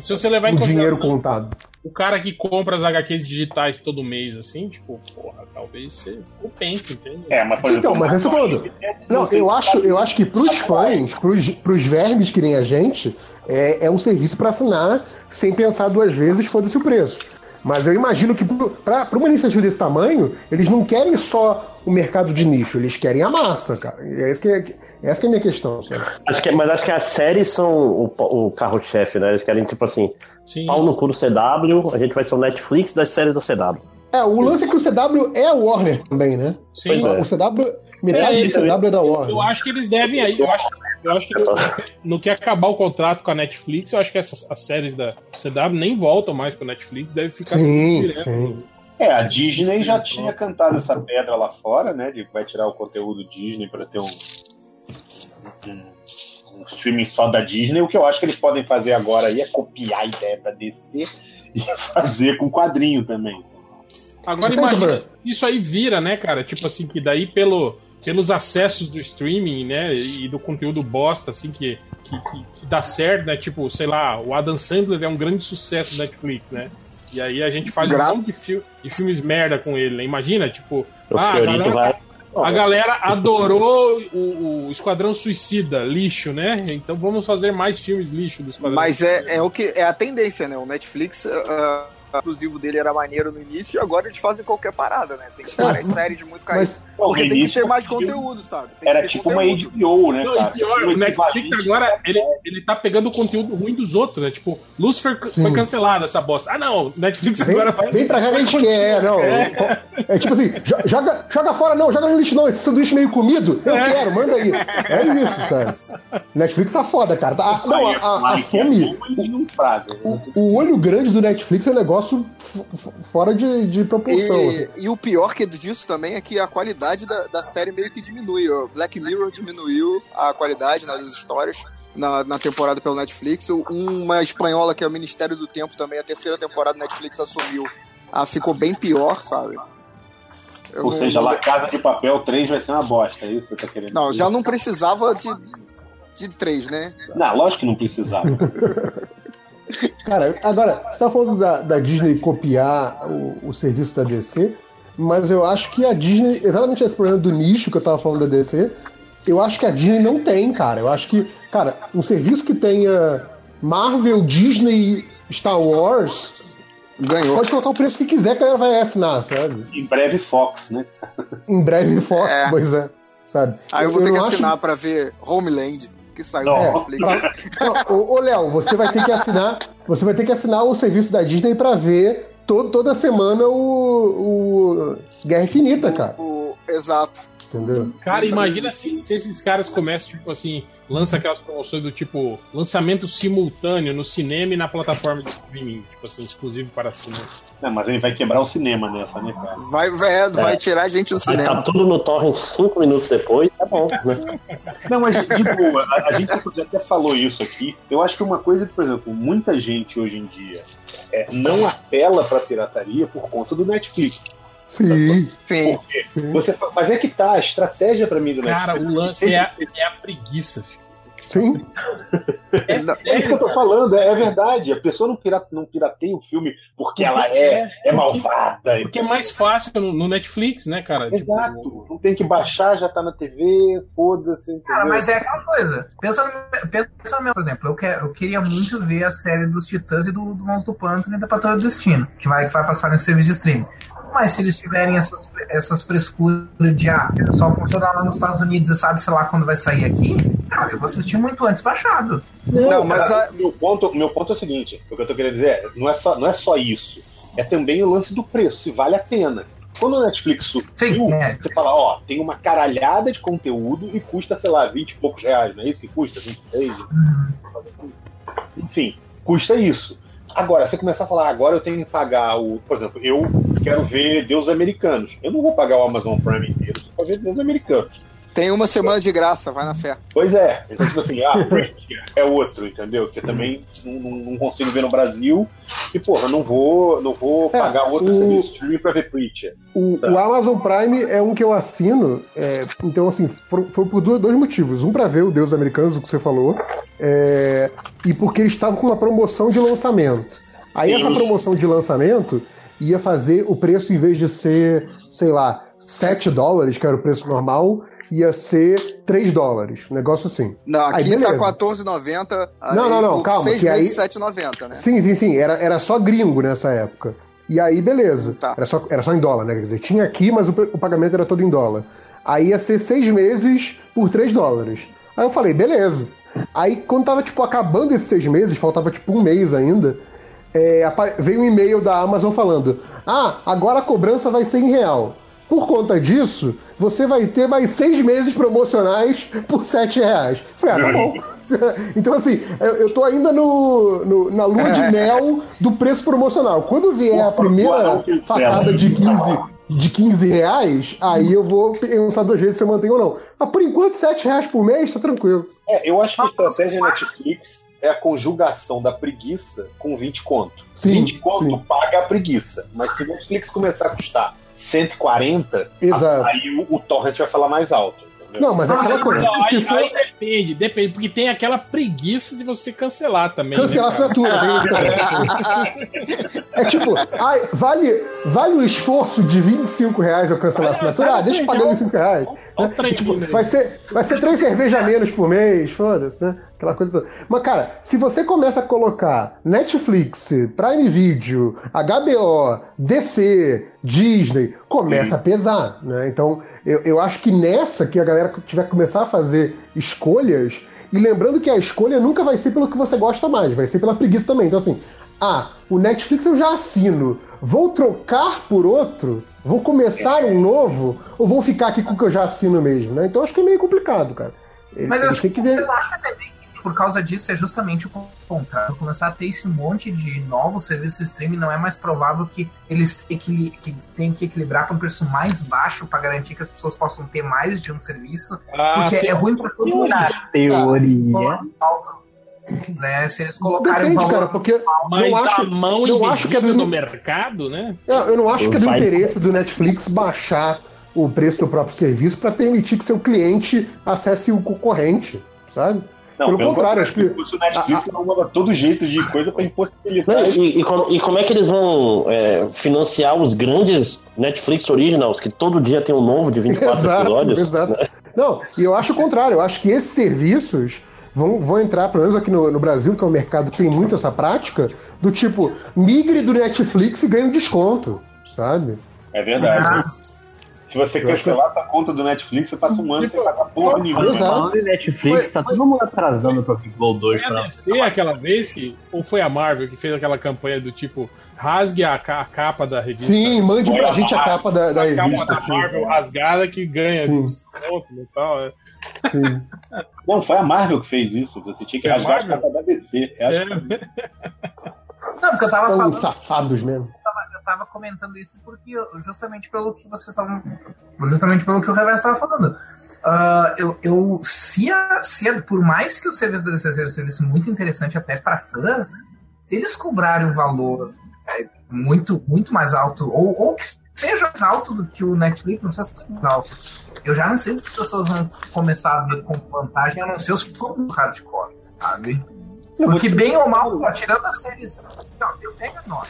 [SPEAKER 2] se você levar em
[SPEAKER 4] o dinheiro contado.
[SPEAKER 2] o cara que compra as HQs digitais todo mês, assim, tipo, porra, talvez você compense, entende?
[SPEAKER 7] É, mas, por
[SPEAKER 4] Então, mas eu tô falando. Não, eu acho, eu acho que pros fãs, pros, pros vermes que nem a gente, é, é um serviço pra assinar sem pensar duas vezes, foda-se o preço. Mas eu imagino que pra uma iniciativa desse tamanho, eles não querem só o mercado de nicho, eles querem a massa, cara. E é isso que é, essa que é a minha questão, sabe?
[SPEAKER 3] Acho que, mas acho que as séries são o, o carro-chefe, né? Eles querem, tipo assim,
[SPEAKER 2] Sim.
[SPEAKER 3] pau no cu do CW, a gente vai ser o Netflix das séries do CW.
[SPEAKER 4] É, o lance é que o CW é a Warner também, né?
[SPEAKER 2] Sim.
[SPEAKER 3] Pois é.
[SPEAKER 4] O CW, metade
[SPEAKER 2] É,
[SPEAKER 4] do CW é da Warner.
[SPEAKER 2] Eu acho que eles devem aí. Eu acho, eu acho que no que acabar o contrato com a Netflix, eu acho que essas as séries da CW nem voltam mais pro Netflix, deve ficar
[SPEAKER 4] Sim,
[SPEAKER 2] direto.
[SPEAKER 4] sim.
[SPEAKER 7] É, a Disney já tinha cantado essa pedra lá fora, né? De que vai tirar o conteúdo Disney para ter um, um streaming só da Disney. O que eu acho que eles podem fazer agora aí é copiar a ideia da DC e fazer com quadrinho também.
[SPEAKER 2] Agora imagina, isso aí vira, né, cara? Tipo assim, que daí pelo, pelos acessos do streaming, né, e do conteúdo bosta, assim, que, que, que- que dá certo, né? Tipo, sei lá, o Adam Sandler é um grande sucesso do Netflix, né? E aí a gente faz
[SPEAKER 1] Gra-
[SPEAKER 2] um monte de, fi- de filmes merda com ele, né? Imagina, tipo,
[SPEAKER 3] O
[SPEAKER 2] ah, a
[SPEAKER 3] Fiorito
[SPEAKER 2] galera,
[SPEAKER 3] vai.
[SPEAKER 2] A galera adorou o, o Esquadrão Suicida, lixo, né? Então vamos fazer mais filmes lixo do Esquadrão
[SPEAKER 1] Mas
[SPEAKER 2] Suicida.
[SPEAKER 1] é, é o que é a tendência, né? O Netflix, o exclusivo dele era maneiro no início e agora eles fazem qualquer parada, né? Tem várias séries de muito carinho.
[SPEAKER 4] Mas,
[SPEAKER 1] Porque tem que
[SPEAKER 7] início
[SPEAKER 1] ter mais
[SPEAKER 7] conseguiu-
[SPEAKER 1] conteúdo, sabe? Tem
[SPEAKER 7] Era tipo uma
[SPEAKER 1] conteúdo.
[SPEAKER 7] HBO, né,
[SPEAKER 2] Não,
[SPEAKER 7] cara?
[SPEAKER 2] e pior, o Netflix agora, ele, ele tá pegando o conteúdo ruim dos outros, né? Tipo, Lucifer
[SPEAKER 4] Sim.
[SPEAKER 2] foi cancelado essa bosta. Ah, não, Netflix
[SPEAKER 4] vem,
[SPEAKER 2] agora vai.
[SPEAKER 4] vem pra cá que a gente quer, não. É, tipo assim, jo- joga, joga fora, não, joga no lixo, não. Esse sanduíche meio comido, eu
[SPEAKER 2] É.
[SPEAKER 4] quero, manda aí. É isso, sabe? Netflix tá foda, cara. Tá- a- não, a, a- a
[SPEAKER 7] é
[SPEAKER 4] fome.
[SPEAKER 7] né?
[SPEAKER 4] O, o olho grande do Netflix é um negócio f- fora de, de proporção. assim.
[SPEAKER 1] E, e o pior que disso também é que a qualidade da, da série meio que diminui. O Black Mirror diminuiu a qualidade né, das histórias na, na temporada pelo Netflix. Uma espanhola que é o Ministério do Tempo também, a terceira temporada do Netflix assumiu. Ah, ficou bem pior, sabe? Eu
[SPEAKER 7] Ou
[SPEAKER 1] não-
[SPEAKER 7] seja, La Casa de Papel 3 vai ser uma bosta, é isso que você tá querendo
[SPEAKER 1] Não,
[SPEAKER 7] dizer?
[SPEAKER 1] já não precisava de, de três, né?
[SPEAKER 7] Não, lógico que não precisava.
[SPEAKER 4] Cara, agora, você tá falando da, da Disney copiar o, o serviço da DC, mas eu acho que a Disney, exatamente esse problema do nicho que eu tava falando da DC, eu acho que a Disney não tem, cara. Eu acho que, cara, um serviço que tenha Marvel, Disney, Star Wars,
[SPEAKER 1] Ganhou.
[SPEAKER 4] pode colocar o preço que quiser que a galera vai assinar, sabe?
[SPEAKER 7] em breve Fox, né?
[SPEAKER 4] Em breve Fox,
[SPEAKER 1] É.
[SPEAKER 4] pois é, sabe?
[SPEAKER 1] Aí eu vou ter que
[SPEAKER 4] não acho-
[SPEAKER 1] assinar pra ver Homeland, que saiu no Netflix.
[SPEAKER 4] Não, ô, ô, Léo, você vai ter que assinar. Você vai ter que assinar o serviço da Disney pra ver to- toda semana o, o Guerra Infinita, cara.
[SPEAKER 1] O, exato.
[SPEAKER 4] Entendeu?
[SPEAKER 2] Cara, imagina se, se esses caras começam, tipo assim, lança aquelas promoções do tipo lançamento simultâneo no cinema e na plataforma de streaming, tipo assim, exclusivo para cinema.
[SPEAKER 7] Não, mas ele vai quebrar o cinema nessa, né, cara?
[SPEAKER 1] Vai, vai, vai tirar a gente do
[SPEAKER 3] Aí tá
[SPEAKER 1] cinema.
[SPEAKER 3] tudo no torrent cinco minutos depois, tá bom, né?
[SPEAKER 7] Não, mas de boa, a, a gente até falou isso aqui. Eu acho que uma coisa que, por exemplo, muita gente hoje em dia é, não apela pra pirataria por conta do Netflix.
[SPEAKER 4] Sim.
[SPEAKER 1] Sim.
[SPEAKER 7] Você, fa- mas é que tá, a estratégia pra mim do
[SPEAKER 2] Cara, o
[SPEAKER 7] Netflix.
[SPEAKER 2] lance é a, é a preguiça. filho.
[SPEAKER 4] Sim.
[SPEAKER 1] Não,
[SPEAKER 7] É isso que eu tô falando, é, é verdade. A pessoa não, pirata, não pirateia o filme porque ela é, é malvada.
[SPEAKER 2] Porque é mais fácil no, no Netflix, né, cara? Tipo,
[SPEAKER 7] Exato. Não tem que baixar, já tá na TV, foda-se.
[SPEAKER 5] Cara, mas é aquela coisa. Pensa no, pensa no meu, por exemplo, eu, quero, eu queria muito ver a série dos Titãs e do, do Monstro do Pântano e da Patrulha do Destino, que vai, que vai passar nesse serviço de streaming. Mas se eles tiverem essas, essas frescuras de ah, só funciona lá nos Estados Unidos e sabe, sei lá, quando vai sair aqui, cara, eu vou assistir muito antes baixado.
[SPEAKER 1] Não, mas
[SPEAKER 7] Cara,
[SPEAKER 1] a-
[SPEAKER 7] meu, ponto, meu ponto é o seguinte: o que eu tô querendo dizer é, não é, só, não é só isso. É também o lance do preço, se vale a pena. Quando o Netflix subiu,
[SPEAKER 5] Sim, é.
[SPEAKER 7] você fala, ó, tem uma caralhada de conteúdo e custa, sei lá, 20 e poucos reais, não é isso que custa? 23? Enfim, custa isso. Agora, você começar a falar, agora eu tenho que pagar o. Por exemplo, eu quero ver Deus Americanos. Eu não vou pagar o Amazon Prime inteiro pra ver Deus Americanos.
[SPEAKER 1] Tem uma semana de graça, vai na fé.
[SPEAKER 7] Pois é. Então, tipo assim, ah, é outro, entendeu? Que eu também não, não- consigo ver no Brasil. E, porra, não vou, não vou
[SPEAKER 4] É,
[SPEAKER 7] pagar outro
[SPEAKER 4] o-
[SPEAKER 7] streaming pra ver Preacher.
[SPEAKER 4] O, o Amazon Prime é um que eu assino, é, então assim, foi por dois, dois motivos. Um pra ver o Deus Americanos, o que você falou, é, e porque eles estavam com uma promoção de lançamento. Aí
[SPEAKER 7] Sim,
[SPEAKER 4] essa promoção de lançamento ia fazer o preço, em vez de ser, sei lá, 7 dólares, que era o preço normal, ia ser 3 dólares. Negócio assim.
[SPEAKER 1] Não,
[SPEAKER 4] Aí,
[SPEAKER 1] aqui tá
[SPEAKER 4] beleza.
[SPEAKER 1] 14,90.
[SPEAKER 4] Não,
[SPEAKER 1] aí
[SPEAKER 4] não, não, calma,
[SPEAKER 1] Seis
[SPEAKER 4] que aí-
[SPEAKER 1] vezes 7,90, né?
[SPEAKER 4] Sim, sim, sim. Era, era só gringo nessa época. E aí, beleza.
[SPEAKER 1] Tá.
[SPEAKER 4] Era, só, era só em dólar, né? Quer dizer, tinha aqui, mas o, o pagamento era todo em dólar. Aí ia ser seis meses por 3 dólares. Aí eu falei, beleza. Aí, quando tava, tipo, acabando esses seis meses, faltava, tipo, um mês ainda, é, veio um e-mail da Amazon falando: Ah, agora a cobrança vai ser em real. Por conta disso, você vai ter mais seis meses promocionais por 7 reais. Falei, ah, tá bom. Então, assim, eu, eu tô ainda no, no- na lua de mel do preço promocional. Quando vier a primeira facada de 15, de 15 reais, aí eu vou pensar duas vezes se eu mantenho ou não. Mas por enquanto, 7 reais por mês, tá tranquilo.
[SPEAKER 7] É, eu acho que a estratégia Netflix é a conjugação da preguiça com 20 conto.
[SPEAKER 4] Sim,
[SPEAKER 7] 20 conto
[SPEAKER 4] sim.
[SPEAKER 7] paga a preguiça. Mas se o Netflix começar a custar 140,
[SPEAKER 4] Exato.
[SPEAKER 7] aí o, o torrent vai falar mais alto.
[SPEAKER 4] Não, mas é aquela coisa.
[SPEAKER 2] Não,
[SPEAKER 4] Se,
[SPEAKER 2] aí,
[SPEAKER 4] for
[SPEAKER 2] aí depende, depende, porque tem aquela preguiça de você cancelar também.
[SPEAKER 4] cancelar a
[SPEAKER 2] né, cara?
[SPEAKER 4] assinatura, tem isso também. É tipo, ai, vale, vale o esforço de 25 reais eu cancelar a
[SPEAKER 2] Ah,
[SPEAKER 4] assinatura? Ah, deixa eu pagar
[SPEAKER 2] trem,
[SPEAKER 4] 25 reais.
[SPEAKER 2] O
[SPEAKER 4] né? Tipo, vai ser, vai ser três cervejas a menos por mês, foda-se, né? Aquela coisa toda. Mas, cara, se você começa a colocar Netflix, Prime Video, HBO, DC, Disney, começa a pesar, né? Então, eu, eu acho que nessa que a galera tiver que começar a fazer escolhas, e lembrando que a escolha nunca vai ser pelo que você gosta mais, vai ser pela preguiça também. Então, assim, ah, o Netflix eu já assino, vou trocar por outro? Vou começar um novo? Ou vou ficar aqui com o que eu já assino mesmo, né? Então acho que é meio complicado, cara.
[SPEAKER 5] Mas eu,
[SPEAKER 4] têm que ver.
[SPEAKER 5] eu acho também por causa disso é justamente o contrário. Começar a ter esse monte de novos serviços de streaming, não é mais provável que eles equili que tenham que equilibrar com um preço mais baixo para garantir que as pessoas possam ter mais de um serviço.
[SPEAKER 2] Ah,
[SPEAKER 5] Porque
[SPEAKER 2] tem-
[SPEAKER 5] é ruim para todo mundo.
[SPEAKER 6] Na teoria.
[SPEAKER 5] Alto. Né? Se eles colocarem um
[SPEAKER 4] Depende,
[SPEAKER 5] valor.
[SPEAKER 4] cara, porque
[SPEAKER 2] Mas
[SPEAKER 4] não acho,
[SPEAKER 2] a mão
[SPEAKER 4] não acho que é do-
[SPEAKER 2] no mercado, né?
[SPEAKER 4] eu eu não acho que é do interesse do Netflix baixar o preço do próprio serviço para permitir que seu cliente acesse o concorrente, sabe? Pelo contrário, acho que-
[SPEAKER 7] o Netflix arrumava todo jeito de coisa pra impossibilitar.
[SPEAKER 3] Não, e, e como, e como é que eles vão é, financiar os grandes Netflix Originals, que todo dia tem um novo de 24
[SPEAKER 4] Exato,
[SPEAKER 3] episódios?
[SPEAKER 4] exato. Não, e eu acho o contrário. Eu acho que esses serviços vão, vão entrar, pelo menos aqui no, no Brasil, que é um mercado que tem muito essa prática, do tipo, migre do Netflix e ganhe um desconto, sabe?
[SPEAKER 7] É verdade.
[SPEAKER 5] Ah,
[SPEAKER 7] Se você cancelar sua conta do Netflix, você passa um ano sem pagar porra nenhuma.
[SPEAKER 4] Exato.
[SPEAKER 6] Netflix, tá todo mundo atrasando pro People 2
[SPEAKER 2] Foi a
[SPEAKER 6] pra.
[SPEAKER 2] DC aquela vez que. Ou foi a Marvel que fez aquela campanha do tipo, rasgue a, ca- a capa da revista.
[SPEAKER 4] Sim, mande pra gente a capa da, da
[SPEAKER 2] a capa
[SPEAKER 4] revista.
[SPEAKER 2] da Marvel rasgada que ganha
[SPEAKER 4] Sim.
[SPEAKER 2] desconto e tal. é.
[SPEAKER 4] Sim.
[SPEAKER 7] Não, foi a Marvel que fez isso. Você tinha que
[SPEAKER 2] Foi a
[SPEAKER 7] rasgar a
[SPEAKER 2] Marvel?
[SPEAKER 7] capa da DC. Eu acho
[SPEAKER 2] É.
[SPEAKER 7] que-
[SPEAKER 5] Não, porque eu tava
[SPEAKER 4] São
[SPEAKER 5] falando,
[SPEAKER 4] safados mesmo.
[SPEAKER 5] Eu tava comentando isso porque justamente pelo que você tava. Justamente pelo que o Reverso tava falando. Ah, eu, eu se, a, se a- por mais que o serviço da DC seja um serviço muito interessante até para fãs, se eles cobrarem um valor é, muito, muito mais alto, ou, ou que seja mais alto do que o Netflix, não precisa ser mais alto. Eu já não sei se as pessoas vão começar a ver com vantagem, a não ser os fãs do hardcore, sabe? Porque bem ou mal, só tirando as séries, ó, eu pego a nota?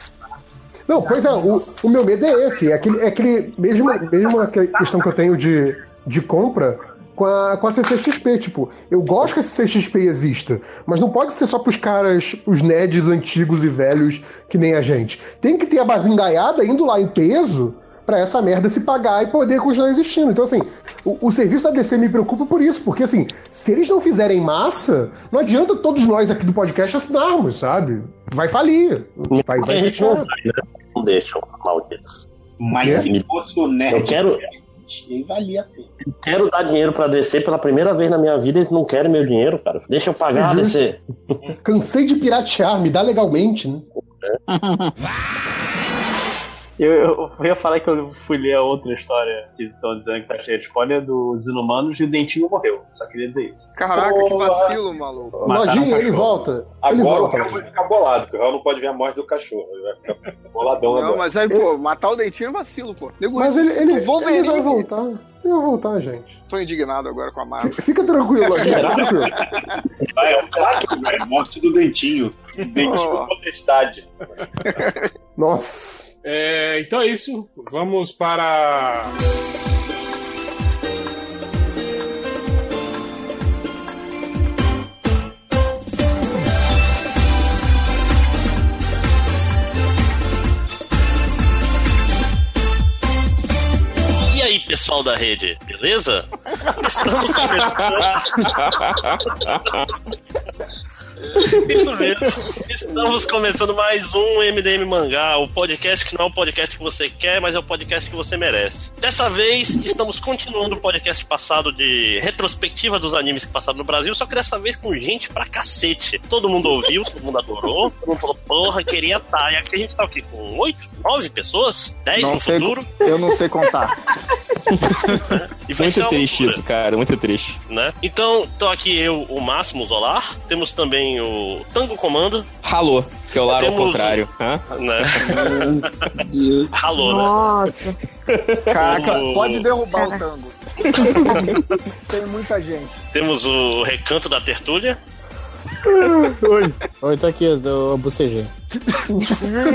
[SPEAKER 4] Não, pois é, o, o meu medo é esse. É aquele, é aquele mesmo, mesmo aquela questão que eu tenho de, de compra com a, com a CCXP. Tipo, eu gosto que a CCXP exista, mas não pode ser só pros caras, os nerds antigos e velhos que nem a gente. Tem que ter a bazingaiada indo lá em peso pra essa merda se pagar e poder continuar existindo. Então, assim, o, o serviço da DC me preocupa por isso, porque, assim, se eles não fizerem massa, não adianta todos nós aqui do podcast assinarmos, sabe? Vai falir. Vai, vai
[SPEAKER 3] a não
[SPEAKER 4] fechar.
[SPEAKER 3] Não deixam, malditos.
[SPEAKER 7] Mas se fosse o Nerd,
[SPEAKER 3] Eu quero,
[SPEAKER 7] aí valia a pena.
[SPEAKER 3] quero dar dinheiro pra DC pela primeira vez na minha vida, eles não querem meu dinheiro, cara. Deixa eu pagar,
[SPEAKER 4] É justo.
[SPEAKER 3] DC.
[SPEAKER 4] Cansei de piratear, me dá legalmente, né?
[SPEAKER 6] Eu, eu, eu ia falar que eu fui ler a outra história que estão dizendo que tá cheia de spoiler dos inumanos e o dentinho morreu. Só queria dizer isso.
[SPEAKER 1] Caraca, que
[SPEAKER 7] Porra.
[SPEAKER 1] vacilo, maluco.
[SPEAKER 4] Lojinha,
[SPEAKER 6] o
[SPEAKER 4] ele volta. ele
[SPEAKER 7] Agora o
[SPEAKER 4] volta.
[SPEAKER 7] cara vai ficar bolado, porque o Real não pode ver a morte do cachorro. Ele vai ficar boladão
[SPEAKER 1] Não,
[SPEAKER 7] agora.
[SPEAKER 1] mas aí, pô, matar o dentinho é vacilo, pô. Nego,
[SPEAKER 4] Mas ele, ele,
[SPEAKER 1] o Wolverine
[SPEAKER 4] ele vai voltar. Ele vai voltar, gente.
[SPEAKER 1] Tô indignado agora com a Marvel.
[SPEAKER 4] Fica tranquilo, Lojinha.
[SPEAKER 3] Será?
[SPEAKER 4] Fica tranquilo.
[SPEAKER 7] Vai, é um clássico, velho. Morte do dentinho. Dentinho
[SPEAKER 1] Oh.
[SPEAKER 7] potestade.
[SPEAKER 4] Nossa.
[SPEAKER 2] É, então é isso. Vamos para.
[SPEAKER 8] E aí, pessoal da rede, beleza? Estamos começando. Isso mesmo. Estamos começando mais um MDM Mangá, o podcast que não é o podcast que você quer, mas é o podcast que você merece. Dessa vez, estamos continuando o podcast passado de retrospectiva dos animes que passaram no Brasil, só que dessa vez com gente pra cacete. Todo mundo ouviu, todo mundo adorou, todo mundo falou, porra, queria estar. E aqui a gente tá aqui com oito, nove pessoas? Dez
[SPEAKER 1] Não
[SPEAKER 8] no
[SPEAKER 1] sei,
[SPEAKER 8] futuro?
[SPEAKER 1] eu não sei contar.
[SPEAKER 8] E
[SPEAKER 9] Muito triste
[SPEAKER 8] loucura.
[SPEAKER 9] isso, cara, muito triste.
[SPEAKER 8] né? Então, tô aqui eu, o Máximo Zolar, temos também o Tango Comando,
[SPEAKER 9] Ralou, que é o lar ao contrário. Hã?
[SPEAKER 8] né? Ralou, né?
[SPEAKER 10] Nossa.
[SPEAKER 1] Caraca, pode derrubar o tango. Tem muita gente.
[SPEAKER 8] Temos o Recanto da Tertúlia,
[SPEAKER 11] Oi, tô aqui, eu bocejei.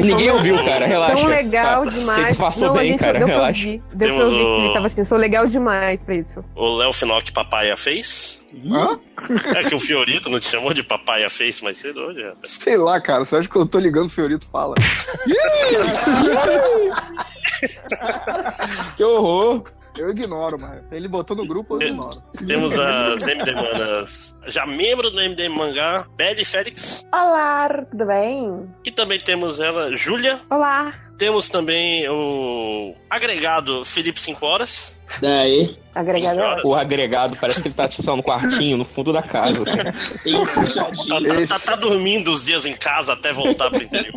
[SPEAKER 9] Ninguém ouviu, cara, relaxa.
[SPEAKER 10] Tão legal
[SPEAKER 9] Tá,
[SPEAKER 10] demais.
[SPEAKER 9] Você disfarçou
[SPEAKER 10] Não,
[SPEAKER 9] bem,
[SPEAKER 10] gente-
[SPEAKER 9] cara,
[SPEAKER 10] deu pra
[SPEAKER 9] relaxa.
[SPEAKER 10] ouvir. Deu pra
[SPEAKER 8] Temos
[SPEAKER 10] ouvir que
[SPEAKER 8] o-
[SPEAKER 10] ele tava assim, sou legal demais pra isso.
[SPEAKER 8] o Léo Final que Papaya fez.
[SPEAKER 1] Hã?
[SPEAKER 8] É que o Fiorito não te chamou de Papaya fez mais cedo hoje, rapaz.
[SPEAKER 1] Sei lá, cara. Você acha que eu tô ligando o Fiorito fala?
[SPEAKER 9] Que horror.
[SPEAKER 1] Eu ignoro, mas ele botou no grupo, eu ignoro.
[SPEAKER 8] Temos as MD Manas, já membro do MD Mangá, Belle Félix.
[SPEAKER 10] Olá, tudo bem?
[SPEAKER 8] E também temos ela, Júlia.
[SPEAKER 10] Olá.
[SPEAKER 8] Temos também o agregado Felipe 5 Horas.
[SPEAKER 11] Daí.
[SPEAKER 10] Agregado.
[SPEAKER 8] Senhora.
[SPEAKER 9] O agregado parece que ele tá, tipo, lá, no quartinho, no fundo da casa, assim.
[SPEAKER 8] Tá, tá- tá- tá dormindo os dias em casa até voltar pro interior.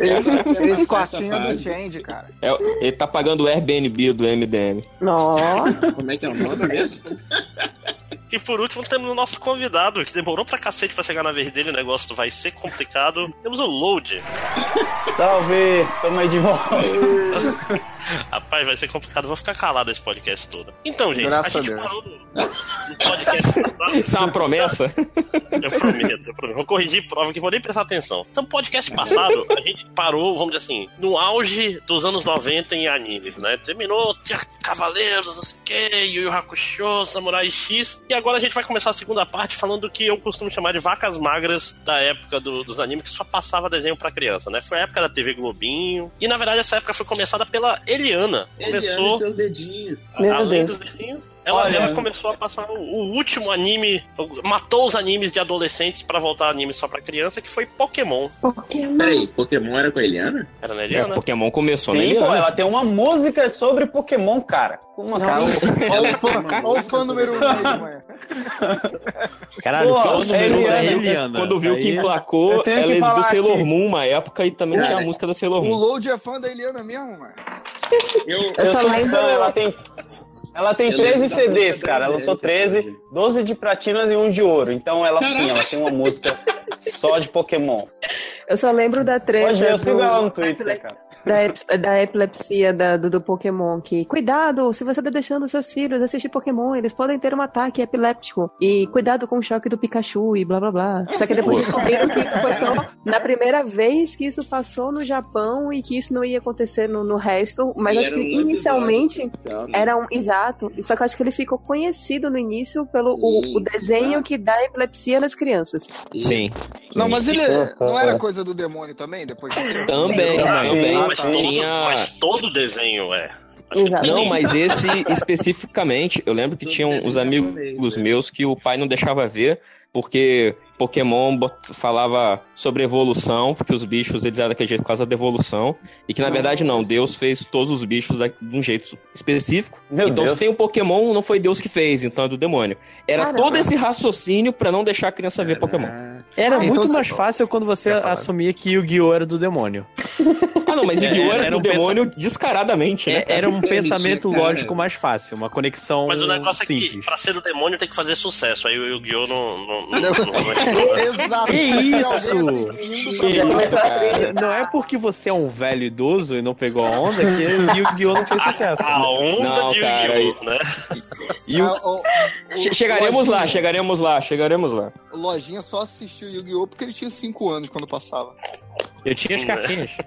[SPEAKER 1] Esse, esse quartinho é do Change, cara.
[SPEAKER 9] É, ele tá pagando o Airbnb do MDM.
[SPEAKER 10] Nossa.
[SPEAKER 11] Como é que é o nome mesmo?
[SPEAKER 8] E por último, temos o nosso convidado, que demorou pra cacete pra chegar na vez dele, o negócio vai ser complicado. Temos o Load.
[SPEAKER 6] Salve! Tamo aí de volta.
[SPEAKER 8] Rapaz, vai ser complicado, vou ficar calado esse podcast todo. Então, gente,
[SPEAKER 1] Graças
[SPEAKER 8] a gente
[SPEAKER 1] a Deus.
[SPEAKER 8] parou no, podcast passado.
[SPEAKER 9] Isso é uma promessa?
[SPEAKER 8] Eu prometo, eu prometo. Vou corrigir prova que vou nem prestar atenção. Então, podcast passado, a gente parou, vamos dizer assim, no auge dos anos 90 em animes, né? Terminou, tinha Cavaleiros, não sei o que, Yu Yu Hakusho, Samurai X. E agora a gente vai começar a segunda parte falando do que eu costumo chamar de vacas magras da época do- dos animes que só passava desenho pra criança, né? Foi a época da TV Globinho. E na verdade essa época foi começada pela Eliana. Começou.
[SPEAKER 12] seus dedinhos.
[SPEAKER 13] Meu
[SPEAKER 8] Além
[SPEAKER 13] Deus.
[SPEAKER 8] dos dedinhos, ela,
[SPEAKER 14] Olha.
[SPEAKER 8] ela começou a passar o, o último anime, matou os animes de adolescentes pra voltar anime só pra criança, que foi Pokémon.
[SPEAKER 13] Pokémon.
[SPEAKER 12] Peraí, Pokémon era com a Eliana?
[SPEAKER 8] Era na
[SPEAKER 9] É,
[SPEAKER 8] Eliana?
[SPEAKER 9] Pokémon começou na
[SPEAKER 15] Sim, pô,
[SPEAKER 9] Eliana.
[SPEAKER 15] ela tem uma música sobre Pokémon, cara. Como assim?
[SPEAKER 1] Olha o fã, olha o fã número um aí.
[SPEAKER 6] Caralho,
[SPEAKER 15] Pô,
[SPEAKER 6] que
[SPEAKER 15] é
[SPEAKER 6] número
[SPEAKER 15] Eliana.
[SPEAKER 6] é Eliana.
[SPEAKER 9] Quando viu que emplacou, ela
[SPEAKER 15] que
[SPEAKER 9] exibiu Sailor
[SPEAKER 15] aqui.
[SPEAKER 9] Moon uma época e também tinha a música da Sailor
[SPEAKER 1] O
[SPEAKER 9] Moon.
[SPEAKER 1] Load é fã da Eliana mesmo, mano.
[SPEAKER 12] Eu,
[SPEAKER 13] Eu
[SPEAKER 15] Eu sou
[SPEAKER 13] lembro.
[SPEAKER 15] fã, ela tem. Ela tem
[SPEAKER 12] Eu
[SPEAKER 15] 13
[SPEAKER 12] lembro da
[SPEAKER 15] CDs, cara. Ela lançou 13, 12 de platinas e um de ouro. Então ela sim, ela tem uma música só de Pokémon.
[SPEAKER 13] Eu só lembro da treta.
[SPEAKER 15] Pode ver, eu sigo ela no Twitter, cara.
[SPEAKER 13] Da, ep- da epilepsia da- do, do Pokémon, que cuidado, se você tá deixando seus filhos assistir Pokémon, eles podem ter um ataque epiléptico. E cuidado com o choque do Pikachu e blá blá blá. Só que depois descobriram que isso foi só na primeira vez que isso passou no Japão e que isso não ia acontecer no, no resto. Mas
[SPEAKER 12] E
[SPEAKER 13] acho que
[SPEAKER 12] um episódio
[SPEAKER 13] inicialmente
[SPEAKER 12] especial, né?
[SPEAKER 13] era um exato. Só que eu acho que ele ficou conhecido no início pelo o,
[SPEAKER 12] Sim.
[SPEAKER 13] o desenho que dá epilepsia nas crianças.
[SPEAKER 9] Sim.
[SPEAKER 1] Não, mas ele não era coisa do demônio também, depois de
[SPEAKER 9] Também, também.
[SPEAKER 8] Mas, todo,
[SPEAKER 9] Tinha.
[SPEAKER 8] mas todo desenho é.
[SPEAKER 9] Não, mas esse especificamente, eu lembro que tinham uns amigos meus que o pai não deixava ver, porque Pokémon falava sobre evolução, porque os bichos eles eram daquele jeito por causa da evolução, e que na verdade não, Deus fez todos os bichos da- de um jeito específico.
[SPEAKER 15] Meu
[SPEAKER 9] então
[SPEAKER 15] Deus.
[SPEAKER 9] se tem um Pokémon, não foi Deus que fez, então é do demônio. Era
[SPEAKER 13] Caramba.
[SPEAKER 9] todo esse raciocínio pra não deixar a criança ver Pokémon.
[SPEAKER 6] Era
[SPEAKER 1] Ah,
[SPEAKER 6] muito
[SPEAKER 1] então
[SPEAKER 6] mais
[SPEAKER 1] se-
[SPEAKER 6] fácil quando você assumia que o Yu-Gi-Oh! era do demônio.
[SPEAKER 9] Ah, não, mas
[SPEAKER 6] É,
[SPEAKER 9] Yu-Gi-Oh! era,
[SPEAKER 6] era
[SPEAKER 9] do
[SPEAKER 6] um
[SPEAKER 9] demônio descaradamente, né?
[SPEAKER 6] É- era um pensamento
[SPEAKER 12] cara.
[SPEAKER 6] lógico mais fácil, uma conexão
[SPEAKER 8] Mas o negócio é que
[SPEAKER 6] simples.
[SPEAKER 8] pra ser o demônio tem que fazer sucesso. Aí o Yu-Gi-Oh! não. não, não, não, não é
[SPEAKER 1] Exato.
[SPEAKER 6] Que isso? Que isso, cara? Não é porque você é um velho idoso e não pegou a onda que o Yu-Gi-Oh! não fez sucesso.
[SPEAKER 8] a onda
[SPEAKER 9] Não,
[SPEAKER 8] de
[SPEAKER 9] cara,
[SPEAKER 8] Yu-Gi-Oh! né?
[SPEAKER 9] E o-
[SPEAKER 1] Ah, o- o-
[SPEAKER 9] Che- Chegaremos
[SPEAKER 1] o
[SPEAKER 9] lá,
[SPEAKER 1] Lojinha-
[SPEAKER 9] chegaremos lá, chegaremos lá.
[SPEAKER 1] O Lojinha só assistiu Yu-Gi-Oh! porque ele tinha 5 anos quando passava.
[SPEAKER 6] Eu tinha as cartinhas.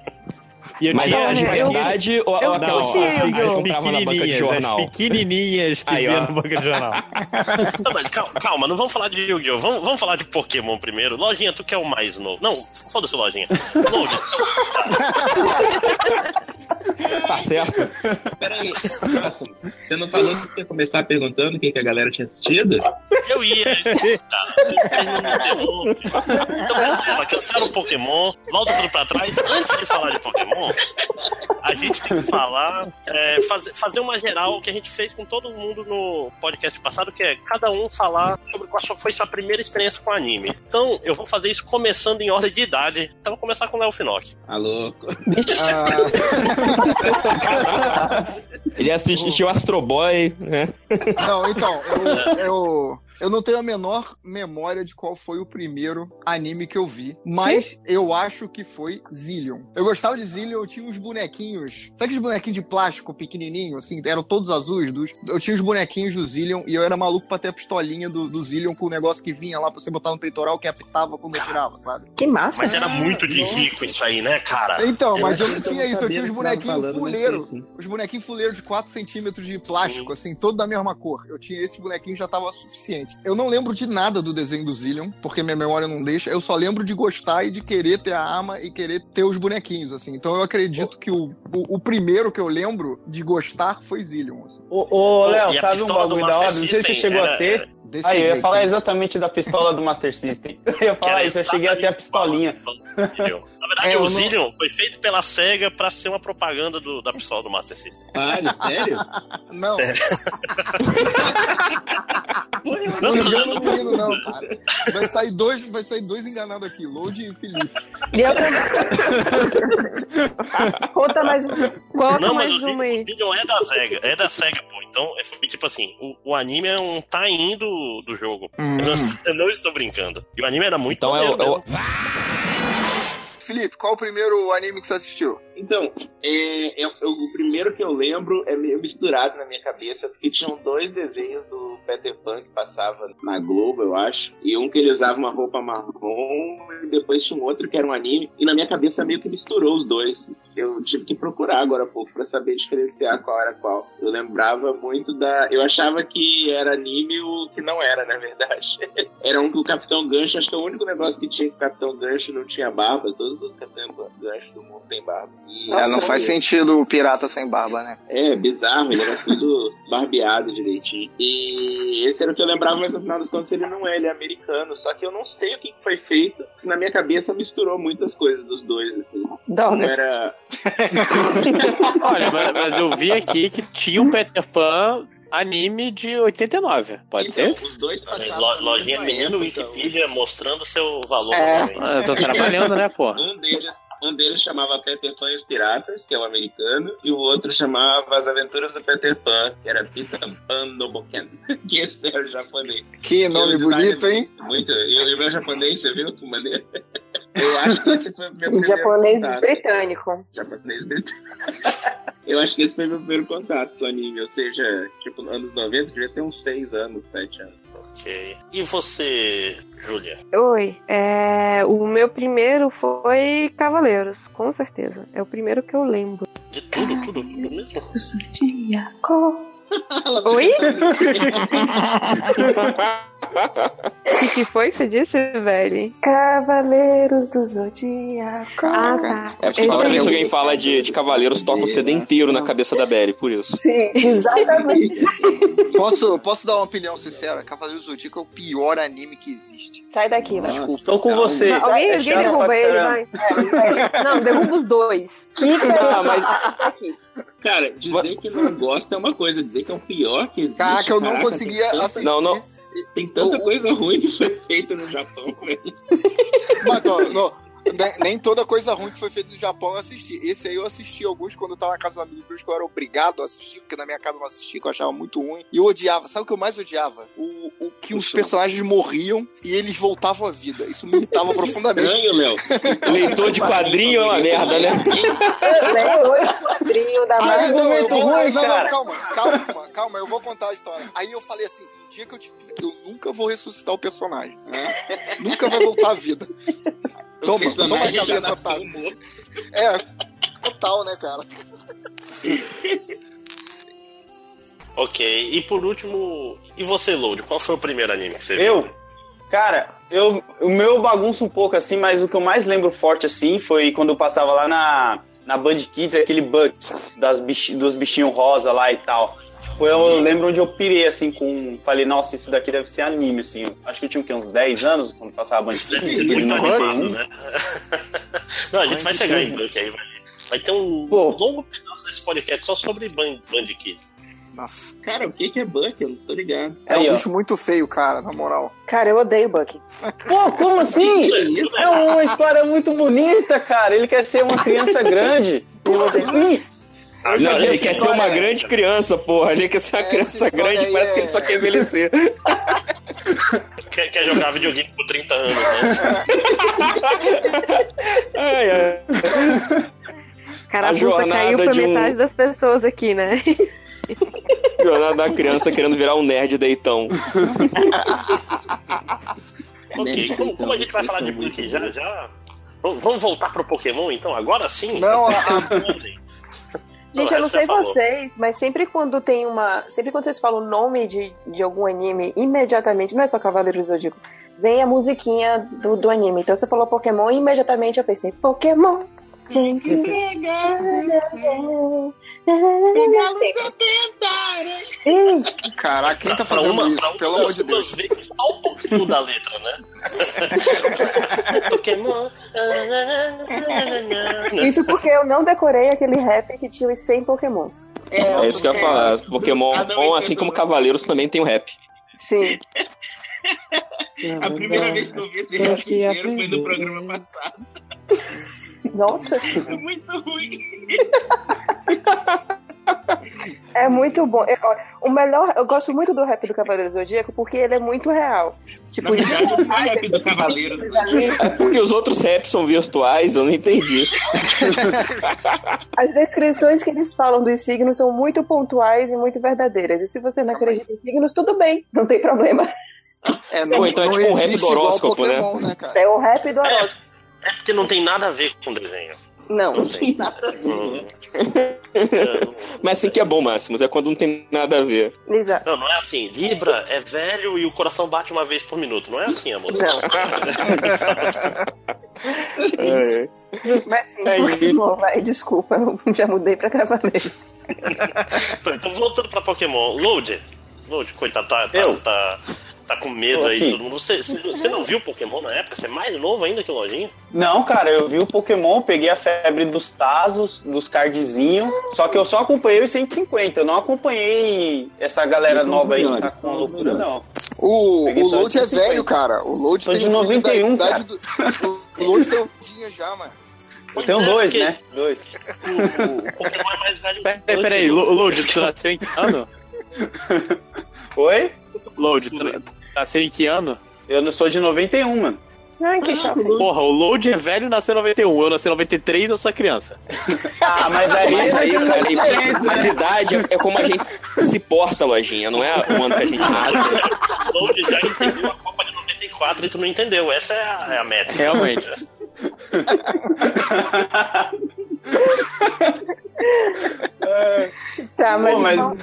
[SPEAKER 6] E eu
[SPEAKER 9] Mas
[SPEAKER 6] tinha
[SPEAKER 9] era
[SPEAKER 6] as
[SPEAKER 9] de
[SPEAKER 13] eu-
[SPEAKER 9] verdade ou,
[SPEAKER 13] eu
[SPEAKER 9] ou aquelas
[SPEAKER 13] curti
[SPEAKER 9] falsas que você comprava na banca de
[SPEAKER 6] pequenininhas,
[SPEAKER 9] jornal?
[SPEAKER 6] as pequenininhas que
[SPEAKER 9] Aí,
[SPEAKER 6] vinha
[SPEAKER 9] ó.
[SPEAKER 6] na banca de jornal.
[SPEAKER 8] Não, mas calma, calma, não vamos falar de Yu-Gi-Oh! Vamos, vamos falar de Pokémon primeiro. Lojinha, tu que é o mais novo. Não, foda-se, Lojinha. Load,
[SPEAKER 9] Tá certo.
[SPEAKER 12] Peraí, você não falou que ia começar perguntando o que, que a galera tinha assistido?
[SPEAKER 8] eu ia. Vocês não me. Então, cancela, cancela o Pokémon, volta tudo pra trás. Antes de falar de Pokémon, a gente tem que falar, é, fazer, fazer uma geral que a gente fez com todo mundo no podcast passado, que é cada um falar sobre qual foi sua primeira experiência com anime. Então, eu vou fazer isso começando em ordem de idade. Então, eu vou começar com o Léo Finock.
[SPEAKER 12] Tá louco.
[SPEAKER 9] Ele assistiu Astro Boy, né?
[SPEAKER 1] Não, então, eu, eu, eu não tenho a menor memória de qual foi o primeiro anime que eu vi, mas eu acho que foi Zillion. Eu gostava de Zillion, eu tinha uns bonequinhos, sabe aqueles bonequinhos de plástico pequenininho, assim, eram todos azuis? Dos, eu tinha os bonequinhos do Zillion e eu era maluco pra ter a pistolinha do, do Zillion com o negócio que vinha lá pra você botar no peitoral que apitava quando eu tirava, sabe?
[SPEAKER 13] Que massa.
[SPEAKER 8] Mas era muito de rico isso aí, né, cara?
[SPEAKER 1] Então, mas eu, não tinha isso, eu tinha os bonequinhos fuleiro.
[SPEAKER 12] sim.
[SPEAKER 1] Os bonequinhos fuleiros de 4 centímetros de plástico, assim, todo da mesma cor. Eu tinha esse bonequinho já tava suficiente. Eu não lembro de nada do desenho do Zillion, porque minha memória não deixa. Eu só lembro de gostar e de querer ter a arma e querer ter os bonequinhos, assim. Então eu acredito que o, o, o primeiro que eu lembro de gostar foi Zillion, assim.
[SPEAKER 15] Ô, ô Léo, sabe um bagulho da hora? Não sei se você chegou
[SPEAKER 8] era-
[SPEAKER 15] a ter.
[SPEAKER 1] Desse
[SPEAKER 15] Ah, eu ia falar exatamente da pistola do Master System. Eu ia falar isso, eu cheguei a ter a pistolinha.
[SPEAKER 8] Na verdade,
[SPEAKER 1] É, eu
[SPEAKER 8] o
[SPEAKER 1] não-
[SPEAKER 8] Zillion foi feito pela SEGA pra ser uma propaganda do- da pistola do Master System.
[SPEAKER 12] Sério, sério?
[SPEAKER 1] Não,
[SPEAKER 8] Não,
[SPEAKER 1] não
[SPEAKER 8] não,
[SPEAKER 1] engano
[SPEAKER 8] não,
[SPEAKER 1] o menino, não, cara. Vai sair dois, vai sair dois enganados aqui, Load e Felipe.
[SPEAKER 13] E outra... Conta mais, conta
[SPEAKER 8] Não, mas
[SPEAKER 13] mais
[SPEAKER 8] o
[SPEAKER 13] uma
[SPEAKER 8] o
[SPEAKER 13] aí.
[SPEAKER 8] Zillion é da SEGA, é da SEGA, pô. Então, é, foi tipo assim, o, o anime é um tie-in do, do jogo.
[SPEAKER 1] Hum.
[SPEAKER 8] Eu, não, eu não estou brincando. E o anime era muito
[SPEAKER 9] Então é o- é o-.
[SPEAKER 1] Felipe, qual o primeiro anime que você assistiu?
[SPEAKER 12] Então, é, o primeiro que eu lembro é meio misturado na minha cabeça, porque tinham dois desenhos do Peter Pan que passava na Globo, eu acho. E um que ele usava uma roupa marrom, e depois tinha um outro que era um anime. E na minha cabeça meio que misturou os dois. Eu tive que procurar agora há pouco pra saber diferenciar qual era qual. Eu lembrava muito da. Eu achava que era anime o que não era, na verdade. era um que o Capitão Gancho, acho que é o único negócio que tinha que o Capitão Gancho não tinha barba. Todos os Capitão Gancho do mundo têm barba.
[SPEAKER 1] É, não faz
[SPEAKER 12] era-
[SPEAKER 1] sentido o pirata sem barba, né?
[SPEAKER 12] é, bizarro, ele era tudo barbeado direitinho. E esse era o que eu lembrava, mas no final das contas ele não é, ele é americano. Só que eu não sei o que foi feito. Na minha cabeça misturou muitas coisas dos dois, assim. Não
[SPEAKER 13] Drogas.
[SPEAKER 12] era.
[SPEAKER 6] Olha, mas, mas eu vi aqui que tinha um Peter Pan anime de 89. Pode ser? esse?
[SPEAKER 12] Os dois na
[SPEAKER 8] Lojinha menino Wikipedia mostrando seu valor.
[SPEAKER 13] É.
[SPEAKER 8] novamente.
[SPEAKER 6] Ah, Eu tô trabalhando, né, pô?
[SPEAKER 12] Um deles, um deles chamava Peter Pan e os Piratas, que é o americano, e o outro chamava As Aventuras do Peter Pan, que era Peter Pan no Boken, que esse era o japonês.
[SPEAKER 1] Que nome bonito, hein?
[SPEAKER 12] Muito. E o meu japonês, você viu que maneiro? Eu acho que esse foi o meu primeiro
[SPEAKER 13] japonês
[SPEAKER 12] contato.
[SPEAKER 13] britânico.
[SPEAKER 12] Japonês britânico. Eu acho que esse foi meu primeiro contato com o anime, ou seja, tipo, anos 90, devia ter uns 6 anos, 7 anos.
[SPEAKER 8] Ok. E você, Júlia?
[SPEAKER 16] Oi, é, o meu primeiro foi Cavaleiros, com certeza. É o primeiro que eu lembro.
[SPEAKER 8] De tudo, tudo, tudo mesmo?
[SPEAKER 16] Oi? O que, que foi que você disse, velho?
[SPEAKER 13] Cavaleiros do Zodíaco.
[SPEAKER 16] Ah, tá.
[SPEAKER 9] É porque toda vez que alguém fala de, de Cavaleiros, toca o CD inteiro na cabeça da Belly, por isso.
[SPEAKER 13] Sim, exatamente.
[SPEAKER 1] Posso, posso dar uma opinião sincera? Cavaleiros do Zodíaco é o pior anime que existe.
[SPEAKER 13] Sai daqui, vai.
[SPEAKER 1] Desculpa.
[SPEAKER 15] Tô com você.
[SPEAKER 16] Não, alguém,
[SPEAKER 15] É
[SPEAKER 16] alguém derruba ele, vai. Não, derruba os dois.
[SPEAKER 9] Ah, mas
[SPEAKER 13] aqui.
[SPEAKER 12] Cara, dizer que não gosta é uma coisa, dizer que é o pior que existe.
[SPEAKER 1] Caraca, eu não
[SPEAKER 12] caraca,
[SPEAKER 1] conseguia assistir.
[SPEAKER 9] Não, não.
[SPEAKER 12] Tem tanta coisa ruim que foi feita no Japão, velho.
[SPEAKER 1] Mas, ó, não, nem, nem toda coisa ruim que foi feita no Japão eu assisti. Esse aí eu assisti alguns quando eu tava na casa do amigo Bruce, que eu era obrigado a assistir, porque na minha casa eu não assistia, que eu achava muito ruim. E eu odiava. Sabe o que eu mais odiava? O, o que os personagens morriam e eles voltavam à vida. Isso me irritava profundamente.
[SPEAKER 12] Estranho, Léo.
[SPEAKER 9] Leitor de quadrinho é uma merda, né?
[SPEAKER 13] Esse quadrinho da mais
[SPEAKER 1] eu vou,
[SPEAKER 15] ruim,
[SPEAKER 1] não, não, calma, calma, calma, eu vou contar a história. Aí eu falei assim, um dia que eu tive, eu nunca vou ressuscitar o personagem, né? Nunca vai voltar à vida. Toma, toma a cabeça, tá? É, total, né, cara?
[SPEAKER 8] Ok. E por último, e você, Load? Qual foi o primeiro anime que você viu?
[SPEAKER 15] Eu? Cara, eu, o meu bagunça um pouco assim, mas o que eu mais lembro forte assim foi quando eu passava lá na, na Band Kids, aquele Buck das bich, dos bichinhos rosa lá e tal. Foi, eu lembro onde eu pirei assim com. Falei, nossa, isso daqui deve ser anime, assim. Acho que eu tinha o quê, uns 10 anos quando passava a Band Kids.
[SPEAKER 8] Muito
[SPEAKER 15] 91.
[SPEAKER 8] animado, né? Não, a gente vai chegar em Buck aí, vai. Vai ter um
[SPEAKER 15] Pô.
[SPEAKER 8] longo pedaço desse podcast só sobre Band, Band Kids.
[SPEAKER 1] Nossa.
[SPEAKER 12] Cara, o que que é Buck? Eu não tô ligado.
[SPEAKER 1] É
[SPEAKER 15] Aí,
[SPEAKER 1] um
[SPEAKER 15] ó.
[SPEAKER 1] bicho muito feio, cara, na moral.
[SPEAKER 13] Cara, eu odeio o Bucky.
[SPEAKER 15] Pô, como assim? É uma história muito bonita, cara. Ele quer ser uma criança grande.
[SPEAKER 1] Já
[SPEAKER 9] Não, ele quer ser uma grande criança, porra. Ele quer ser uma
[SPEAKER 1] Essa
[SPEAKER 9] criança grande, parece que
[SPEAKER 1] é-
[SPEAKER 9] ele só quer envelhecer.
[SPEAKER 8] Quer, quer jogar videogame por 30 anos, né?
[SPEAKER 9] Ai, ai.
[SPEAKER 16] Cara,
[SPEAKER 9] A
[SPEAKER 16] a, bolsa caiu
[SPEAKER 9] jornada
[SPEAKER 16] pra
[SPEAKER 9] de um-
[SPEAKER 16] metade das pessoas aqui, né?
[SPEAKER 9] Jornada da criança querendo virar um nerd deitão.
[SPEAKER 8] Ok, como, como a gente vai falar de Buck já, já... Vamos vamos voltar pro Pokémon, então? Agora sim?
[SPEAKER 1] Não, a-
[SPEAKER 13] Gente, eu não sei vocês, mas sempre quando tem uma. Sempre quando vocês falam o nome de, de algum anime, imediatamente, não é só Cavaleiros do Zodíaco, vem a musiquinha do, do anime. Então você falou Pokémon e imediatamente eu pensei, Pokémon. Tem que pegar.
[SPEAKER 1] Caraca, quem tá
[SPEAKER 8] Pra
[SPEAKER 1] fazendo
[SPEAKER 8] uma,
[SPEAKER 1] isso?
[SPEAKER 8] pra uma
[SPEAKER 1] Pelo amor de Deus.
[SPEAKER 8] vezes, só um pouquinho da letra, né? Pokémon...
[SPEAKER 13] Isso porque eu não decorei aquele rap que tinha os 100 Pokémons.
[SPEAKER 9] É isso que eu ia falar. Pokémon,
[SPEAKER 12] um
[SPEAKER 9] assim como Cavaleiros, também tem o rap.
[SPEAKER 13] Sim.
[SPEAKER 12] A primeira vez que eu vi esse rap foi no programa passado.
[SPEAKER 13] Nossa.
[SPEAKER 12] É muito ruim.
[SPEAKER 13] É muito bom. Eu- o melhor, eu gosto muito do rap do Cavaleiro do Zodíaco porque ele é muito real. Tipo,
[SPEAKER 12] Na verdade, o rap do Cavaleiro do
[SPEAKER 9] É porque os outros raps são virtuais, eu não entendi.
[SPEAKER 13] As descrições que eles falam dos signos são muito pontuais e muito verdadeiras. E se você não acredita em signos, tudo bem, não tem problema.
[SPEAKER 1] É,
[SPEAKER 9] Ou então é tipo um rap do horóscopo, né?
[SPEAKER 13] É o rap do horóscopo.
[SPEAKER 8] É porque não tem nada a ver com o desenho.
[SPEAKER 13] Não.
[SPEAKER 12] Não tem nada a ver.
[SPEAKER 9] Mas assim que é bom, Máximos, é quando não tem nada a ver.
[SPEAKER 13] Exato.
[SPEAKER 8] Não, não é assim. Libra é velho e o coração bate uma vez por minuto. Não é assim, amor.
[SPEAKER 9] É.
[SPEAKER 13] Mas sim,
[SPEAKER 9] É,
[SPEAKER 13] Pokémon, vai, desculpa, eu já mudei pra Cavaleiros.
[SPEAKER 8] Então, voltando pra Pokémon. Load. Load, coitado, tá, tá, tá, tá com medo aí de todo mundo. Você, você, não viu Pokémon na época? Você é mais novo ainda que o Lojinha?
[SPEAKER 15] Não, cara, eu vi o Pokémon, peguei a febre dos Tazos, dos cardzinhos, só que eu só acompanhei os 150, eu não acompanhei essa galera nova aí que tá com loucura, não.
[SPEAKER 1] O, o Load é
[SPEAKER 15] 150.
[SPEAKER 1] velho, cara. O Load tem
[SPEAKER 15] de
[SPEAKER 1] um filho
[SPEAKER 15] 91,
[SPEAKER 1] da idade do. O Load tem um dia já, mano.
[SPEAKER 15] Eu tenho
[SPEAKER 8] é,
[SPEAKER 15] dois, né? Dois.
[SPEAKER 8] O Pokémon é mais velho
[SPEAKER 6] Peraí, peraí, peraí, Lo- Load, tu nasceu em que ano?
[SPEAKER 15] Oi?
[SPEAKER 6] Load, tu nasceu em que ano?
[SPEAKER 15] Eu não sou de 91, mano.
[SPEAKER 13] Ai, que chato.
[SPEAKER 6] Porra, o Load é velho e nasceu em 91. Eu nasci em 93 eu sou criança.
[SPEAKER 15] Ah, mas aí,
[SPEAKER 9] Mas aí, cara,
[SPEAKER 15] diferença,
[SPEAKER 9] mas
[SPEAKER 15] né?
[SPEAKER 9] idade é, é como a gente se porta, lojinha, não é o ano que a gente nasce.
[SPEAKER 8] O Load já entendeu a Copa de 94 e tu não entendeu. Essa é a, é a métrica.
[SPEAKER 6] Realmente.
[SPEAKER 13] Tá, mas,
[SPEAKER 15] Pô, mas-
[SPEAKER 13] então,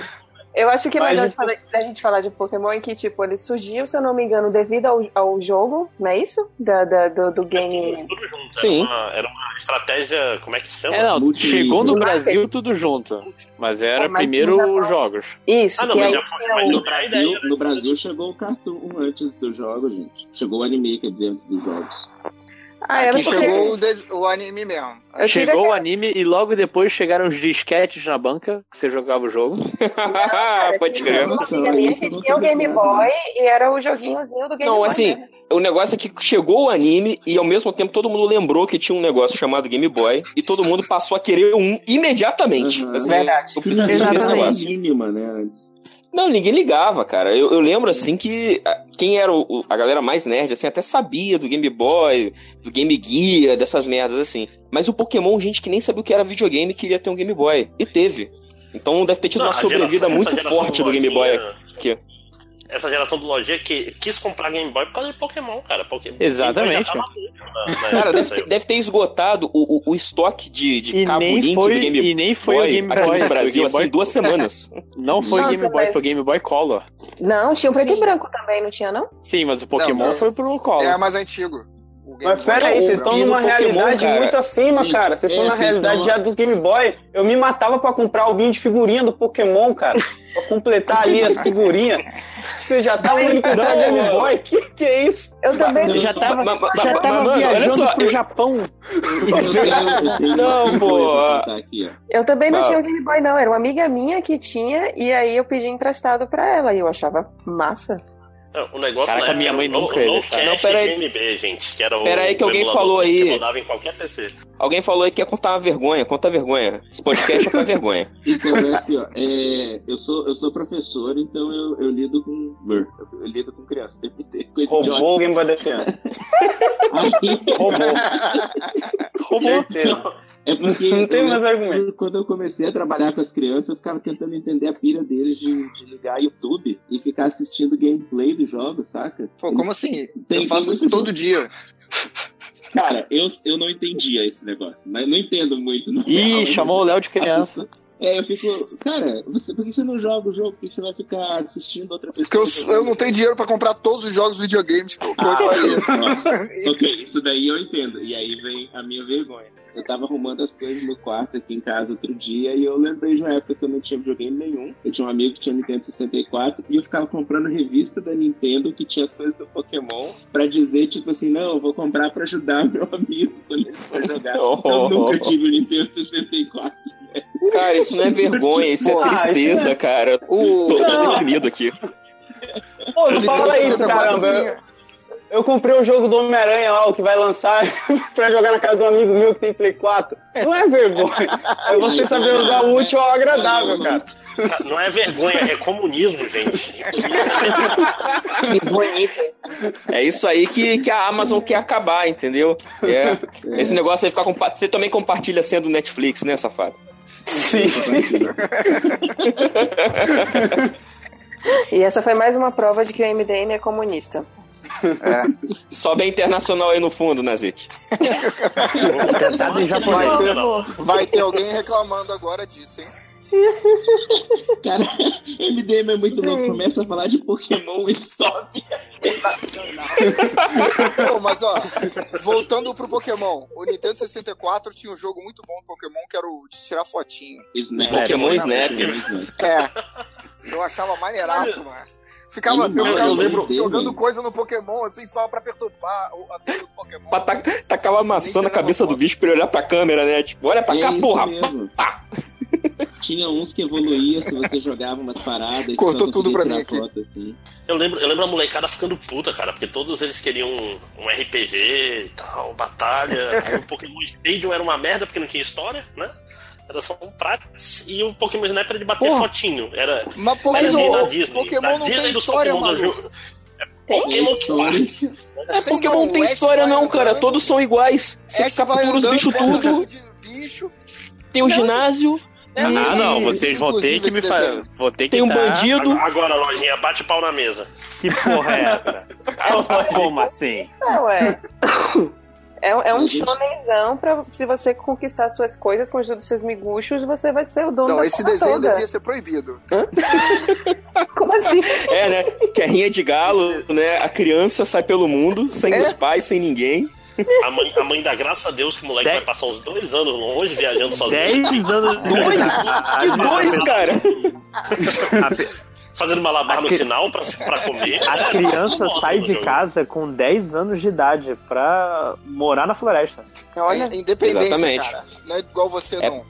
[SPEAKER 13] eu acho que é
[SPEAKER 15] mas
[SPEAKER 13] melhor
[SPEAKER 15] a
[SPEAKER 13] de falar- da gente falar de Pokémon é que, tipo, ele surgiu, se eu não me engano, devido ao, ao jogo, não é isso? Da, da- do, do game.
[SPEAKER 8] Tudo junto.
[SPEAKER 9] Sim.
[SPEAKER 8] Era uma, era uma estratégia. Como é que chama?
[SPEAKER 6] É, não,
[SPEAKER 12] Multi-
[SPEAKER 6] chegou no Brasil tudo junto. Mas era
[SPEAKER 13] É, mas
[SPEAKER 6] primeiro os jogos.
[SPEAKER 13] Isso,
[SPEAKER 8] Ah, não, mas já foi-
[SPEAKER 13] tinha
[SPEAKER 8] mas
[SPEAKER 12] No Brasil, no Brasil chegou o cartoon antes do jogo, gente. Chegou o anime, quer dizer, antes dos jogos.
[SPEAKER 13] Ah, era
[SPEAKER 1] Aqui
[SPEAKER 13] porque.
[SPEAKER 1] chegou o, des- o anime mesmo.
[SPEAKER 13] Eu
[SPEAKER 6] Chegou o anime e logo depois chegaram os disquetes na banca, que você jogava o jogo.
[SPEAKER 9] Pode crer.
[SPEAKER 13] Uma amiga minha que tinha o Game Boy e era o joguinhozinho do Game
[SPEAKER 9] Não,
[SPEAKER 13] Boy.
[SPEAKER 9] assim,
[SPEAKER 13] né?
[SPEAKER 9] o negócio é que chegou o anime e ao mesmo tempo todo mundo lembrou que tinha um negócio chamado Game Boy e todo mundo passou a querer um imediatamente.
[SPEAKER 12] Uhum.
[SPEAKER 9] Assim,
[SPEAKER 13] Verdade.
[SPEAKER 9] Eu preciso desse negócio.
[SPEAKER 12] mínima, né, antes.
[SPEAKER 9] Não, ninguém ligava, cara. Eu, eu lembro, assim, que ah, quem era o- a galera mais nerd, assim, até sabia do Game Boy, do Game Gear, dessas merdas, assim. Mas o Pokémon, gente que nem sabia o que era videogame, queria ter um Game Boy. E teve. Então deve ter tido
[SPEAKER 8] Não,
[SPEAKER 9] uma sobrevida
[SPEAKER 8] geração-
[SPEAKER 9] muito forte do Game Boy aqui.
[SPEAKER 8] Essa geração do Lojinha que quis comprar Game Boy por causa de Pokémon, cara. Pokémon
[SPEAKER 6] Exatamente.
[SPEAKER 8] Game Boy na- na
[SPEAKER 9] Cara,
[SPEAKER 8] época
[SPEAKER 9] deve deve ter esgotado o, o- o estoque de, de cabo link
[SPEAKER 6] foi-
[SPEAKER 9] do Game
[SPEAKER 6] e nem foi
[SPEAKER 9] Boy
[SPEAKER 6] o Game
[SPEAKER 9] aqui
[SPEAKER 6] Boy,
[SPEAKER 9] no
[SPEAKER 6] foi o
[SPEAKER 9] Brasil,
[SPEAKER 6] Game
[SPEAKER 9] assim,
[SPEAKER 6] Boy-
[SPEAKER 9] em duas semanas.
[SPEAKER 6] Não foi
[SPEAKER 13] Nossa,
[SPEAKER 6] Game Boy,
[SPEAKER 13] mas-
[SPEAKER 6] foi Game Boy Color.
[SPEAKER 13] Não, tinha o preto e branco também, não tinha, não?
[SPEAKER 6] Sim, mas o Pokémon
[SPEAKER 1] não.
[SPEAKER 6] foi pro Color.
[SPEAKER 1] É mais antigo.
[SPEAKER 15] Mas pera aí, vocês estão
[SPEAKER 9] E
[SPEAKER 15] numa realidade
[SPEAKER 9] cara?
[SPEAKER 15] muito acima,
[SPEAKER 12] Sim,
[SPEAKER 15] cara. Vocês estão na realidade já dos Game Boy. Eu me matava pra comprar albinho de figurinha do Pokémon, cara. pra completar ali as figurinhas. Você já tava indo comprar Game. Boy? Que que é isso?
[SPEAKER 13] Eu também.
[SPEAKER 6] Eu já tava,
[SPEAKER 9] Ma- ma-
[SPEAKER 6] já tava
[SPEAKER 9] mano,
[SPEAKER 6] viajando
[SPEAKER 9] só,
[SPEAKER 6] pro
[SPEAKER 9] eu-
[SPEAKER 6] Japão.
[SPEAKER 9] Não, pô.
[SPEAKER 13] Eu também não tinha o Game Boy, não. Era uma amiga minha que tinha, e aí eu pedi emprestado pra ela. E eu achava massa.
[SPEAKER 8] Não, o negócio
[SPEAKER 6] Caraca,
[SPEAKER 8] na época
[SPEAKER 6] minha mãe nunca
[SPEAKER 8] no. Cache
[SPEAKER 9] Não, pera aí.
[SPEAKER 8] GMB, gente, que era o
[SPEAKER 9] Pera aí que alguém falou
[SPEAKER 8] que
[SPEAKER 9] aí.
[SPEAKER 8] rodava em qualquer PC.
[SPEAKER 9] Alguém falou aí que ia contar uma vergonha. Conta a vergonha. Esse podcast é pra vergonha.
[SPEAKER 12] Então, é assim, ó, é, eu, sou, eu sou professor, então eu, eu lido com. Eu, eu lido com criança.
[SPEAKER 15] Roubou o Game Boy da criança. Roubou. Certeza.
[SPEAKER 12] É porque
[SPEAKER 15] Não tem
[SPEAKER 12] eu-
[SPEAKER 15] mais argumento.
[SPEAKER 12] quando eu comecei a trabalhar com as crianças, eu ficava tentando entender a pira deles de, de ligar YouTube e ficar assistindo gameplay dos jogos, saca?
[SPEAKER 1] Pô, como assim?
[SPEAKER 12] Tem-
[SPEAKER 1] eu faço isso todo dia.
[SPEAKER 12] Cara, eu, eu não entendia esse negócio, mas não entendo muito. Não.
[SPEAKER 6] Ih, chamou o Léo de criança.
[SPEAKER 12] É, eu fico. Cara, você, por que você não joga o jogo? Por que você vai ficar assistindo outra pessoa?
[SPEAKER 1] Porque eu, eu não tenho dinheiro pra comprar todos os jogos videogames que eu, eu faria.
[SPEAKER 12] ok, isso daí eu entendo. E aí vem a minha vergonha. Eu tava arrumando as coisas no quarto aqui em casa outro dia e eu lembrei de uma época que eu não tinha videogame nenhum. Eu tinha um amigo que tinha Nintendo 64 e eu ficava comprando revista da Nintendo que tinha as coisas do Pokémon pra dizer, tipo assim, não, eu vou comprar pra ajudar meu amigo quando ele for jogar. Eu nunca tive o Nintendo 64.
[SPEAKER 9] Cara, isso não é vergonha, isso é tristeza, cara.
[SPEAKER 1] O-
[SPEAKER 9] Tô, tô deprimido aqui.
[SPEAKER 15] Pô, não fala isso,
[SPEAKER 1] 64
[SPEAKER 15] caramba. Eu comprei o jogo do Homem-Aranha lá, o que vai lançar, pra jogar na casa de um amigo meu que tem Play 4. Não é vergonha. É você saber usar o útil ao agradável, cara.
[SPEAKER 8] Cara, Não é vergonha, é comunismo, gente.
[SPEAKER 13] Que bonito isso.
[SPEAKER 9] É isso aí que, que a Amazon quer acabar, entendeu? É. Esse negócio aí ficar compa- Você também compartilha sendo Netflix, né, safado?
[SPEAKER 15] Sim.
[SPEAKER 13] E essa foi mais uma prova de que o MDM é comunista.
[SPEAKER 9] Sobe a internacional aí no fundo,
[SPEAKER 1] japonês. Vai ter, vai ter alguém reclamando agora disso, hein?
[SPEAKER 12] Cara, MDM é muito louco. Começa a falar de Pokémon e sobe.
[SPEAKER 1] Pô, mas ó, voltando pro Pokémon, o Nintendo 64 tinha um jogo muito bom do Pokémon que era o de tirar fotinho.
[SPEAKER 12] Snap.
[SPEAKER 9] Pokémon Snap.
[SPEAKER 1] É. Eu achava maneiraço, mano. Ficava, eu,
[SPEAKER 12] Eu- eu lembro-
[SPEAKER 1] jogando coisa no Pokémon, assim, só pra perturbar o- a vida do Pokémon.
[SPEAKER 9] Pra ta- Tacava maçã na cabeça do bicho pra ele olhar pra câmera, né? Tipo, olha pra
[SPEAKER 12] É
[SPEAKER 9] cá, porra!
[SPEAKER 12] mesmo. Tinha uns que evoluía se você jogava umas paradas. e
[SPEAKER 1] Cortou tudo pra mim aqui.
[SPEAKER 12] foto, assim.
[SPEAKER 8] Eu lembro, eu lembro a molecada ficando puta, cara, porque todos eles queriam um, um RPG e tal, batalha. O Pokémon Stadium era uma merda porque não tinha história, né? Era só um pratos. E o Pokémon Snap era de bater
[SPEAKER 1] Porra.
[SPEAKER 8] fotinho. Era
[SPEAKER 1] Mas
[SPEAKER 8] era
[SPEAKER 1] Pokémon,
[SPEAKER 8] da Disney.
[SPEAKER 1] Pokémon não
[SPEAKER 8] Disney
[SPEAKER 1] tem história,
[SPEAKER 8] Pokémon
[SPEAKER 1] mano.
[SPEAKER 8] É Pokémon que parte.
[SPEAKER 9] É Pokémon não tem história, não, cara. Todos são iguais. Você captura os bichos tudo.
[SPEAKER 1] bicho.
[SPEAKER 9] Tem o ginásio.
[SPEAKER 6] Ah, não, vocês vão ter que me fazer. ter que
[SPEAKER 9] Tem um
[SPEAKER 6] dar-
[SPEAKER 9] bandido.
[SPEAKER 8] Agora, lojinha, bate pau na mesa.
[SPEAKER 6] Que porra é essa? Como assim?
[SPEAKER 13] É, ué. É, é um shonenzão pra se você conquistar suas coisas com a ajuda dos seus miguchos, você vai ser o dono
[SPEAKER 1] Não,
[SPEAKER 13] da
[SPEAKER 1] esse desenho
[SPEAKER 13] toda.
[SPEAKER 1] devia ser proibido.
[SPEAKER 13] Como assim?
[SPEAKER 9] É, né? Guerrinha de galo, né? A criança sai pelo mundo, sem
[SPEAKER 1] É.
[SPEAKER 9] os pais, sem ninguém.
[SPEAKER 8] A mãe, a mãe dá graças a Deus que o moleque
[SPEAKER 6] Dez-
[SPEAKER 8] vai passar uns dois anos longe viajando sozinho.
[SPEAKER 6] 10 anos.
[SPEAKER 9] Dois? Que dois, cara?
[SPEAKER 8] Fazendo malabar
[SPEAKER 6] A
[SPEAKER 8] no
[SPEAKER 6] cri-
[SPEAKER 8] sinal pra, pra comer.
[SPEAKER 6] A criança sai de casa com 10 anos de idade pra morar na floresta.
[SPEAKER 13] Olha,
[SPEAKER 1] É independência,
[SPEAKER 9] Exatamente.
[SPEAKER 1] cara. Não é igual você,
[SPEAKER 9] É-
[SPEAKER 1] não.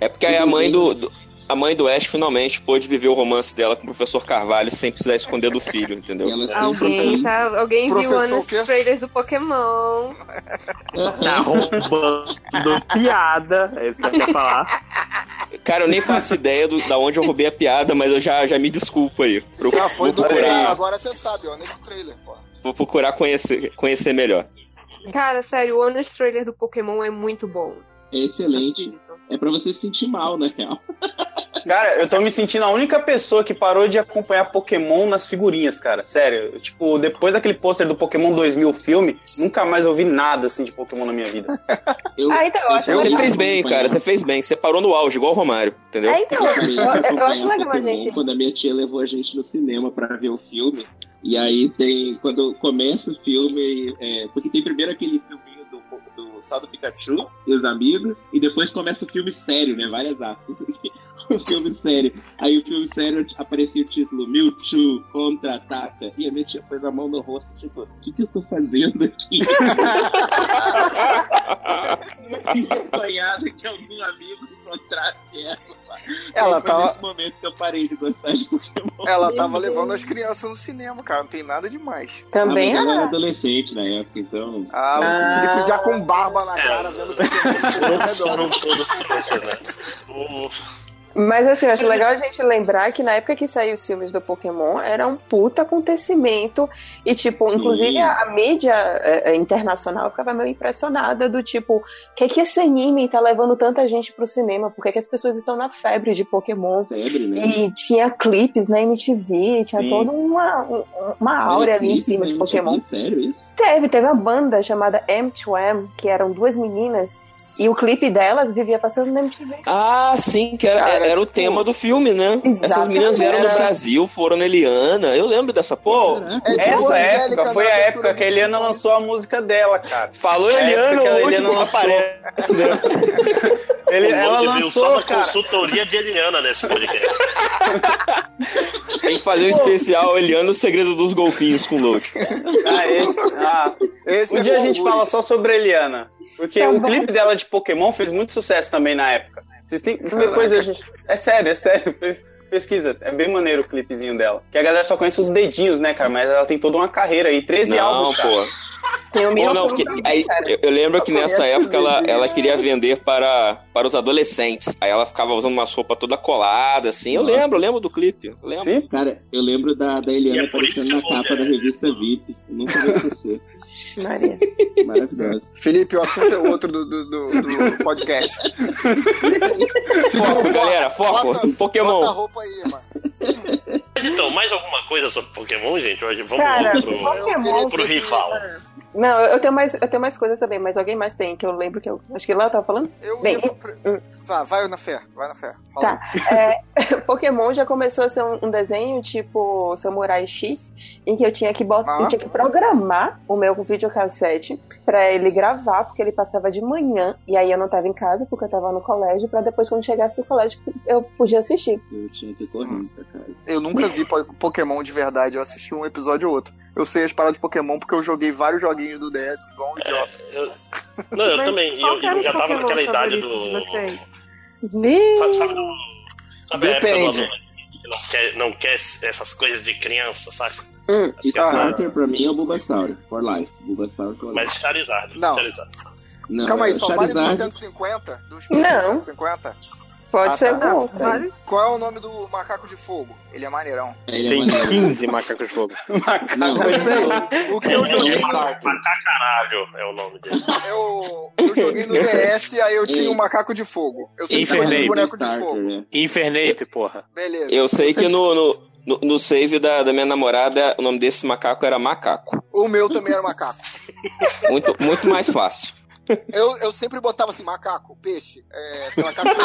[SPEAKER 9] É porque aí a mãe do, do- a mãe do Ash finalmente pôde viver o romance dela com o professor Carvalho sem precisar esconder do filho, entendeu?
[SPEAKER 16] Alguém, tá, alguém viu
[SPEAKER 1] Professor
[SPEAKER 16] nos
[SPEAKER 1] o quê?
[SPEAKER 16] trailers do Pokémon.
[SPEAKER 6] Tá roubando piada. É isso que eu quero falar.
[SPEAKER 9] Cara, eu nem faço ideia do, da onde eu roubei a piada, mas eu já, já me desculpo aí. Pro-
[SPEAKER 1] Já foi
[SPEAKER 9] vou
[SPEAKER 1] do
[SPEAKER 9] procurar,
[SPEAKER 1] Agora você sabe, ó, nesse trailer, pô.
[SPEAKER 9] vou procurar conhecer, conhecer melhor.
[SPEAKER 16] Cara, sério, o honest trailer do Pokémon é muito bom.
[SPEAKER 12] É excelente. É pra você se sentir mal, na real.
[SPEAKER 15] Cara, eu tô me sentindo a única pessoa que parou de acompanhar Pokémon nas figurinhas, cara. Sério. Eu, Tipo, depois daquele pôster do Pokémon 2000 filme, nunca mais ouvi nada assim de Pokémon na minha vida.
[SPEAKER 12] Eu,
[SPEAKER 16] Ah, então, eu acho
[SPEAKER 9] Você
[SPEAKER 16] legal.
[SPEAKER 9] fez bem, cara, você fez bem. Você parou no auge, igual o Romário, entendeu?
[SPEAKER 13] É, então, eu, eu acho legal a gente.
[SPEAKER 12] Quando a minha tia levou a gente no cinema pra ver o filme. E aí tem. Quando começa o filme. é, porque tem primeiro aquele filminho do, do só do Pikachu e os amigos. E depois começa o filme sério, né? Várias aspas. o filme sério. Aí o filme sério aparecia o título Mewtwo contra-ataca. E a minha tia pôs a mão no rosto, tipo, o que, que eu tô fazendo aqui? Fiz apanhada que algum amigo encontrasse ela.
[SPEAKER 1] Ela
[SPEAKER 12] Aí foi
[SPEAKER 1] tava-
[SPEAKER 12] nesse momento que eu parei de gostar de Pokémon.
[SPEAKER 1] Ela tava levando as crianças no cinema, cara. Não tem nada demais.
[SPEAKER 13] Também
[SPEAKER 12] ah, eu era adolescente na época, então.
[SPEAKER 1] Ah, o
[SPEAKER 13] Ah.
[SPEAKER 1] Felipe já com barba na cara, vendo
[SPEAKER 8] Não foram todos trouxas, né? O-
[SPEAKER 13] Mas assim, eu acho legal a gente lembrar que na época que saiu os filmes do Pokémon era um puta acontecimento. E, tipo,
[SPEAKER 12] Sim.
[SPEAKER 13] inclusive a, a mídia é, é, internacional ficava meio impressionada do tipo, que é que esse anime tá levando tanta gente pro cinema? Por que, que as pessoas estão na febre de Pokémon?
[SPEAKER 12] Febre, né?
[SPEAKER 13] E tinha clipes na MTV, tinha
[SPEAKER 12] Sim.
[SPEAKER 13] toda uma, um- uma áurea ali em cima de Pokémon.
[SPEAKER 12] Sério isso?
[SPEAKER 13] Teve, teve uma banda chamada M2M, que eram duas meninas, e o clipe delas vivia passando na MTV.
[SPEAKER 9] Ah, sim, que era,
[SPEAKER 1] Cara,
[SPEAKER 9] era o
[SPEAKER 1] tipo,
[SPEAKER 9] tema do filme, né? Essas
[SPEAKER 13] Exatamente.
[SPEAKER 9] meninas vieram
[SPEAKER 1] Era-
[SPEAKER 9] do Brasil, foram na Eliana. Eu lembro dessa.
[SPEAKER 15] Pô.
[SPEAKER 1] É tipo
[SPEAKER 15] essa época foi a época que a Eliana lançou a música dela, cara.
[SPEAKER 9] Falou Eliana,
[SPEAKER 15] porque a
[SPEAKER 9] o
[SPEAKER 15] Eliana lançou.
[SPEAKER 9] aparece, né?
[SPEAKER 15] Ele,
[SPEAKER 8] o
[SPEAKER 15] ela
[SPEAKER 8] veio só
[SPEAKER 15] lançou,
[SPEAKER 8] na
[SPEAKER 15] cara.
[SPEAKER 8] consultoria de Eliana nesse podcast.
[SPEAKER 9] Tem que fazer um especial Eliana, o segredo dos golfinhos com Load.
[SPEAKER 15] Ah, esse. Ah,
[SPEAKER 1] Esse
[SPEAKER 15] um
[SPEAKER 1] é
[SPEAKER 15] dia a gente
[SPEAKER 1] algures.
[SPEAKER 15] fala só sobre a Eliana. Porque
[SPEAKER 13] Tá
[SPEAKER 15] o
[SPEAKER 13] bom.
[SPEAKER 15] clipe dela de Pokémon fez muito sucesso também na época. Vocês têm. Depois a gente. É sério, é sério. Pesquisa, é bem maneiro o clipezinho dela. Que a galera só conhece os dedinhos, né, cara? Mas ela tem toda uma carreira aí, 13
[SPEAKER 9] Não,
[SPEAKER 15] álbuns, cara.
[SPEAKER 9] pô.
[SPEAKER 13] Tem o
[SPEAKER 9] Pô,
[SPEAKER 13] meu
[SPEAKER 9] não, porque aí, eu, eu lembro que nessa época ela, ela queria vender para, para os adolescentes. Aí ela ficava usando umas roupas toda colada, assim. Eu
[SPEAKER 12] Nossa.
[SPEAKER 9] lembro, eu lembro do clipe. Eu lembro.
[SPEAKER 12] Cara, eu lembro da, da Eliana aparecendo na capa da revista VIP. Eu nunca vou esquecer.
[SPEAKER 13] Maria.
[SPEAKER 12] Maravilhoso.
[SPEAKER 1] Felipe, o assunto é outro do, do, do- do podcast.
[SPEAKER 9] Foco, galera, foco.
[SPEAKER 1] Bota-
[SPEAKER 9] Pokémon.
[SPEAKER 1] Bota a roupa aí, mano.
[SPEAKER 8] Mas então, mais alguma coisa sobre Pokémon, gente? Hoje vamos
[SPEAKER 13] Cara,
[SPEAKER 8] pro,
[SPEAKER 13] Pokémon.
[SPEAKER 8] pro rival.
[SPEAKER 13] Não, eu tenho, mais, eu tenho mais coisas também, mas alguém mais tem, que eu lembro que eu. Acho que lá eu tava falando?
[SPEAKER 1] Eu,
[SPEAKER 13] Bem,
[SPEAKER 1] eu vou pre- Vai, vai na fé, vai na fé. Fala
[SPEAKER 13] Tá. É, Pokémon já começou a ser um, um desenho tipo Samurai X, em que eu tinha que botar,
[SPEAKER 1] Ah.
[SPEAKER 13] eu tinha que programar o meu videocassete pra ele gravar, porque ele passava de manhã, e aí eu não tava em casa, porque eu tava no colégio, pra depois, quando chegasse do colégio, eu podia assistir.
[SPEAKER 12] Eu tinha que correndo pra casa.
[SPEAKER 1] Eu nunca vi po- Pokémon de verdade, eu assisti um episódio ou outro. Eu sei as paradas de Pokémon porque eu joguei vários joguinhos do DS igual um idiota.
[SPEAKER 8] Eu- Não, eu
[SPEAKER 17] Mas
[SPEAKER 8] também. Eu, eu já tava naquela idade do. Sabe, sabe, do, sabe a época do
[SPEAKER 1] Depende.
[SPEAKER 8] adolescente que não quer, não quer essas coisas de criança, saca?
[SPEAKER 13] Hum.
[SPEAKER 8] Acho que essa-
[SPEAKER 12] Starter pra mim é o Bulbasaur. For life. Bulbasaur for life.
[SPEAKER 8] Mas Charizard.
[SPEAKER 1] Não.
[SPEAKER 8] Charizard.
[SPEAKER 12] Não,
[SPEAKER 1] Calma aí,
[SPEAKER 12] é
[SPEAKER 1] só vale dos
[SPEAKER 12] Charizard.
[SPEAKER 1] 150? Dos
[SPEAKER 13] Não.
[SPEAKER 1] 150?
[SPEAKER 13] Pode
[SPEAKER 1] Ah,
[SPEAKER 13] ser
[SPEAKER 1] tá.
[SPEAKER 13] outro. aí.
[SPEAKER 1] Qual é o nome do macaco de fogo? Ele é maneirão.
[SPEAKER 12] Ele é
[SPEAKER 6] Tem
[SPEAKER 12] maneiro.
[SPEAKER 6] 15 macacos de fogo.
[SPEAKER 12] Não,
[SPEAKER 1] Gostei. O que eu joguei no,
[SPEAKER 8] Macacaralho é o nome dele.
[SPEAKER 1] eu, eu joguei no DS, aí eu tinha um macaco de fogo. Eu sempre joguei
[SPEAKER 6] Infernate.
[SPEAKER 1] os bonecos de fogo.
[SPEAKER 12] né?
[SPEAKER 6] Infernape, porra.
[SPEAKER 1] Beleza.
[SPEAKER 9] Eu sei
[SPEAKER 1] Você-
[SPEAKER 9] que no, no, no, no save da, da minha namorada, o nome desse macaco era Macaco.
[SPEAKER 1] O meu também era macaco.
[SPEAKER 9] Muito, muito mais fácil.
[SPEAKER 1] Eu, eu sempre botava assim, macaco, peixe, é, sei lá, cachorro.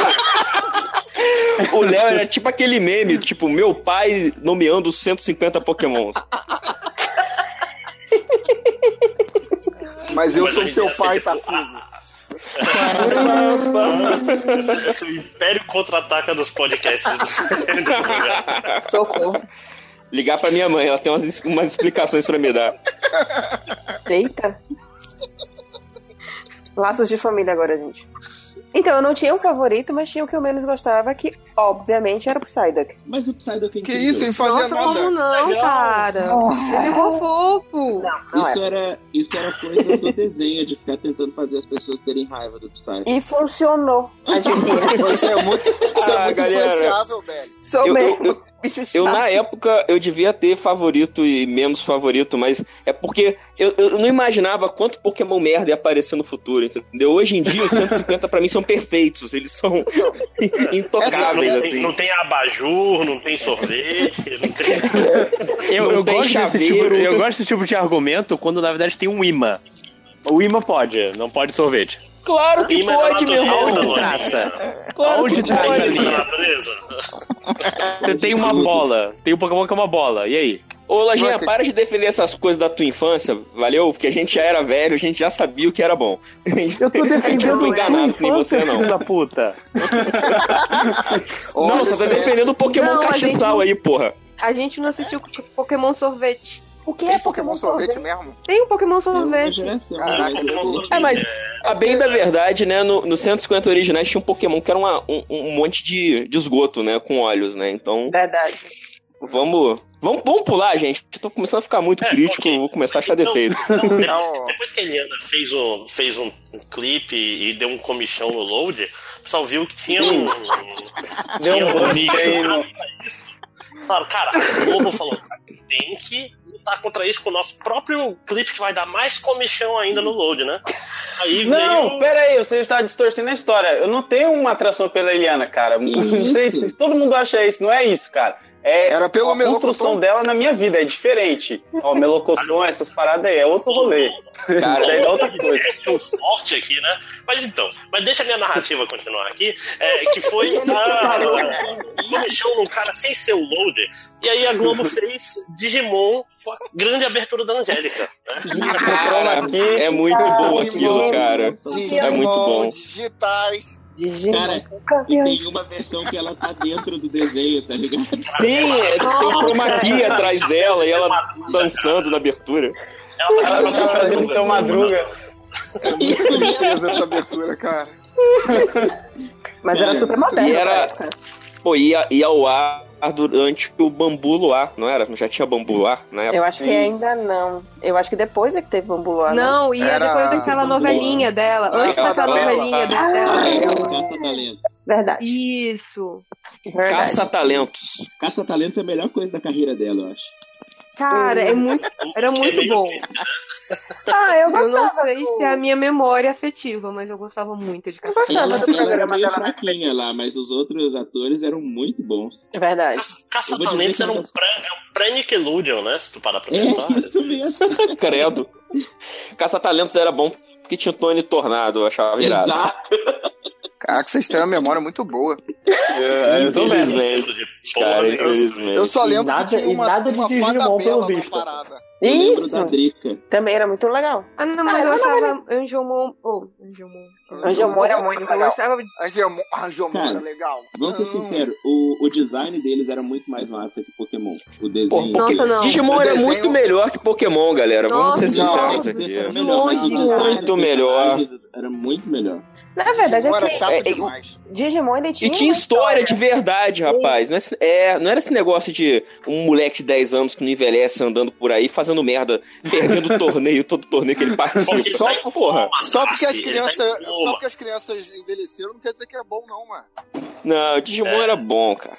[SPEAKER 9] O Léo era tipo aquele meme, tipo, meu pai nomeando os 150 Pokémons.
[SPEAKER 1] Mas eu
[SPEAKER 8] Mas
[SPEAKER 1] sou seu
[SPEAKER 8] dia,
[SPEAKER 1] pai,
[SPEAKER 8] tipo,
[SPEAKER 1] Tarcísio.
[SPEAKER 8] Esse, esse Império contra-ataca dos podcasts.
[SPEAKER 13] Socorro.
[SPEAKER 9] Ligar pra minha mãe, ela tem umas, umas explicações pra me dar.
[SPEAKER 13] Eita. Laços de família agora, gente. Então, eu não tinha um favorito, mas tinha o que eu menos gostava, que obviamente era o Psyduck.
[SPEAKER 12] Mas o Psyduck é
[SPEAKER 1] Que isso, ele não fazia
[SPEAKER 17] Nossa,
[SPEAKER 1] nada.
[SPEAKER 17] como não,
[SPEAKER 8] Legal.
[SPEAKER 17] cara? Ele ficou fofo.
[SPEAKER 13] Não
[SPEAKER 12] Isso
[SPEAKER 13] é.
[SPEAKER 12] era, isso era coisa do desenho, de ficar tentando fazer as pessoas terem raiva do Psyduck.
[SPEAKER 13] E funcionou. Adivinha?
[SPEAKER 1] Isso é muito, isso é
[SPEAKER 9] Ah,
[SPEAKER 1] muito
[SPEAKER 9] galera.
[SPEAKER 1] influenciável, velho.
[SPEAKER 13] Sou
[SPEAKER 9] Eu-
[SPEAKER 13] mesmo.
[SPEAKER 9] eu-
[SPEAKER 13] Bicho
[SPEAKER 9] Eu, na época, eu devia ter favorito e menos favorito, mas é porque eu, eu não imaginava quanto Pokémon merda ia aparecer no futuro, entendeu? Hoje em dia, os 150 pra mim são perfeitos, eles são intocáveis, assim.
[SPEAKER 8] não tem abajur, não tem sorvete, não tem.
[SPEAKER 6] Eu,
[SPEAKER 9] Não
[SPEAKER 6] eu
[SPEAKER 9] tem
[SPEAKER 6] gosto desse tipo, eu gosto desse tipo de argumento quando na verdade tem um imã. O imã pode, não pode sorvete.
[SPEAKER 9] Claro que
[SPEAKER 8] da
[SPEAKER 9] pode, meu irmão.
[SPEAKER 8] Lojinha.
[SPEAKER 6] Traça.
[SPEAKER 9] Claro
[SPEAKER 6] Onde
[SPEAKER 9] que
[SPEAKER 6] tá
[SPEAKER 9] pode.
[SPEAKER 6] a
[SPEAKER 8] Imã da
[SPEAKER 6] linha?
[SPEAKER 8] natureza.
[SPEAKER 6] Você tem uma bola, tem um Pokémon que é uma bola, e aí?
[SPEAKER 9] Ô, Lojinha,
[SPEAKER 1] é que-
[SPEAKER 9] para de defender essas coisas da tua infância, valeu? Porque a gente já era velho, a gente já sabia o que era bom.
[SPEAKER 6] Eu tô
[SPEAKER 9] A gente
[SPEAKER 6] defendendo
[SPEAKER 9] não enganado nem
[SPEAKER 6] infância,
[SPEAKER 9] você, não.
[SPEAKER 6] filho da puta.
[SPEAKER 9] Não, você tá defendendo o Pokémon
[SPEAKER 16] Não,
[SPEAKER 9] castiçal
[SPEAKER 16] gente-
[SPEAKER 9] aí, porra.
[SPEAKER 16] A gente não assistiu Pokémon Sorvete.
[SPEAKER 13] O que
[SPEAKER 1] Tem
[SPEAKER 13] é
[SPEAKER 1] Pokémon sorvete mesmo?
[SPEAKER 16] Tem um Pokémon
[SPEAKER 12] É
[SPEAKER 16] Sorvete.
[SPEAKER 1] Caraca,
[SPEAKER 12] mas
[SPEAKER 1] eu-
[SPEAKER 12] eu-
[SPEAKER 9] É, mas a bem da verdade, né, no, no 150 originais tinha um Pokémon que era uma- um, um monte de, de esgoto, né, com olhos, né, então
[SPEAKER 13] Verdade.
[SPEAKER 9] vamos... Vamos, vamos pular, gente. Eu tô começando a ficar muito
[SPEAKER 8] É,
[SPEAKER 9] crítico,
[SPEAKER 8] ok.
[SPEAKER 9] vou começar a achar
[SPEAKER 8] Então-
[SPEAKER 9] defeito.
[SPEAKER 8] Não, de-
[SPEAKER 1] Não.
[SPEAKER 8] depois que a Eliana fez um, fez um, um clipe e deu um comichão no load, o pessoal viu que tinha um.
[SPEAKER 15] Deu
[SPEAKER 8] tinha
[SPEAKER 15] um
[SPEAKER 8] isso. Falaram, cara, a Globo falou, tem que lutar contra isso com o nosso próprio clipe que vai dar mais comichão ainda no load, né? Aí
[SPEAKER 15] Não,
[SPEAKER 8] veio.
[SPEAKER 15] pera aí, você está distorcendo a história. Eu não tenho uma atração pela Eliana, cara. Não sei se todo mundo acha isso, não é isso, cara. É
[SPEAKER 1] Era pelo
[SPEAKER 15] a construção dela na minha vida, é diferente. Ó, melocotão, essas paradas aí, é outro rolê.
[SPEAKER 9] Cara,
[SPEAKER 15] é outra coisa.
[SPEAKER 8] É um forte aqui, né? Mas então, mas deixa a minha narrativa continuar aqui, é, que foi a, o comichão num cara sem ser o load, e aí a Globo fez Digimon com a grande abertura da Angélica. Né?
[SPEAKER 9] Cara, é muito bom aquilo, cara. É muito bom.
[SPEAKER 1] digitais.
[SPEAKER 12] Cara, e tem uma versão que ela tá dentro do desenho, tá ligado?
[SPEAKER 9] Sim, é, tem um chroma key atrás dela e ela dançando na abertura.
[SPEAKER 8] Ela tá
[SPEAKER 15] fazendo seu madruga.
[SPEAKER 1] É muito tristeza essa abertura, cara.
[SPEAKER 13] Mas era super moderno.
[SPEAKER 9] E era. Pô, ia, ia ao ar durante o Bambu Luar, não era? Já tinha Bambu Luar na época?
[SPEAKER 13] Eu acho que ainda não. Eu acho que depois é que teve Bambu Luar.
[SPEAKER 16] Não, e é depois daquela novelinha dela. Antes
[SPEAKER 13] Ah,
[SPEAKER 16] daquela
[SPEAKER 13] dela.
[SPEAKER 16] novelinha
[SPEAKER 13] Ah,
[SPEAKER 16] dela.
[SPEAKER 12] Caça-talentos.
[SPEAKER 13] Verdade.
[SPEAKER 16] Isso.
[SPEAKER 9] Caça-talentos.
[SPEAKER 12] Caça-talentos é a melhor coisa da carreira dela, eu acho.
[SPEAKER 16] Cara, é muito, era muito bom.
[SPEAKER 13] Ah, eu
[SPEAKER 16] Eu não
[SPEAKER 13] gostava
[SPEAKER 16] sei
[SPEAKER 13] do-
[SPEAKER 16] se é a minha memória afetiva, mas eu gostava muito de Caça
[SPEAKER 12] Ela,
[SPEAKER 13] do
[SPEAKER 12] ela
[SPEAKER 13] programa
[SPEAKER 12] era
[SPEAKER 13] dela.
[SPEAKER 12] fraquinha lá, mas os outros atores eram muito bons.
[SPEAKER 13] É verdade.
[SPEAKER 8] Caça-talentos era um pré- é um pré-Nickelodeon, né? Se tu parar pra pensar.
[SPEAKER 12] É, isso mesmo.
[SPEAKER 9] Credo. Caça-talentos era bom porque tinha o Tony Tornado, eu achava irado.
[SPEAKER 1] Caraca, vocês têm uma memória muito boa.
[SPEAKER 9] É, eu tô vendo. Cara,
[SPEAKER 8] eu-
[SPEAKER 9] infelizmente.
[SPEAKER 1] Eu só
[SPEAKER 6] E
[SPEAKER 1] lembro
[SPEAKER 6] nada-
[SPEAKER 1] que tinha
[SPEAKER 6] e
[SPEAKER 1] uma,
[SPEAKER 6] nada de
[SPEAKER 1] uma
[SPEAKER 6] Digimon, pelo visto.
[SPEAKER 1] parada.
[SPEAKER 12] Eu lembro
[SPEAKER 13] Isso.
[SPEAKER 12] da Drica.
[SPEAKER 13] Também era muito legal.
[SPEAKER 16] Ah, não, mas
[SPEAKER 13] Ah,
[SPEAKER 16] eu
[SPEAKER 13] não,
[SPEAKER 16] achava Angelmon. Oh, Angelmon.
[SPEAKER 13] Angelmon era muito
[SPEAKER 16] Eu
[SPEAKER 13] legal.
[SPEAKER 16] gostava de.
[SPEAKER 1] Angelmon, Angelmon
[SPEAKER 12] Cara,
[SPEAKER 1] era legal.
[SPEAKER 12] Vamos ser
[SPEAKER 1] Não.
[SPEAKER 12] sinceros, o, o design deles era muito mais massa que Pokémon. O desenho.
[SPEAKER 9] Pô,
[SPEAKER 16] Nossa, não.
[SPEAKER 9] Digimon
[SPEAKER 1] O
[SPEAKER 9] era
[SPEAKER 1] desenho-
[SPEAKER 9] muito melhor que Pokémon, galera. Vamos ser sinceros
[SPEAKER 12] Não,
[SPEAKER 9] aqui.
[SPEAKER 12] melhor,
[SPEAKER 9] Muito melhor.
[SPEAKER 12] Era muito melhor.
[SPEAKER 13] Na verdade,
[SPEAKER 1] Digimon
[SPEAKER 13] é
[SPEAKER 1] era
[SPEAKER 13] que
[SPEAKER 1] chato
[SPEAKER 9] É, é,
[SPEAKER 1] demais.
[SPEAKER 13] Digimon ele tinha.
[SPEAKER 9] E tinha história de verdade, rapaz. Não, é, é, não era esse negócio de um moleque de 10 anos que não envelhece andando por aí fazendo merda, perdendo torneio, todo torneio que ele participa.
[SPEAKER 1] Só,
[SPEAKER 9] Porra.
[SPEAKER 1] só porque as
[SPEAKER 8] tá
[SPEAKER 1] crianças,
[SPEAKER 8] coma.
[SPEAKER 1] só porque as crianças envelheceram não quer dizer que é bom não, mano.
[SPEAKER 9] Não, Digimon era bom, cara.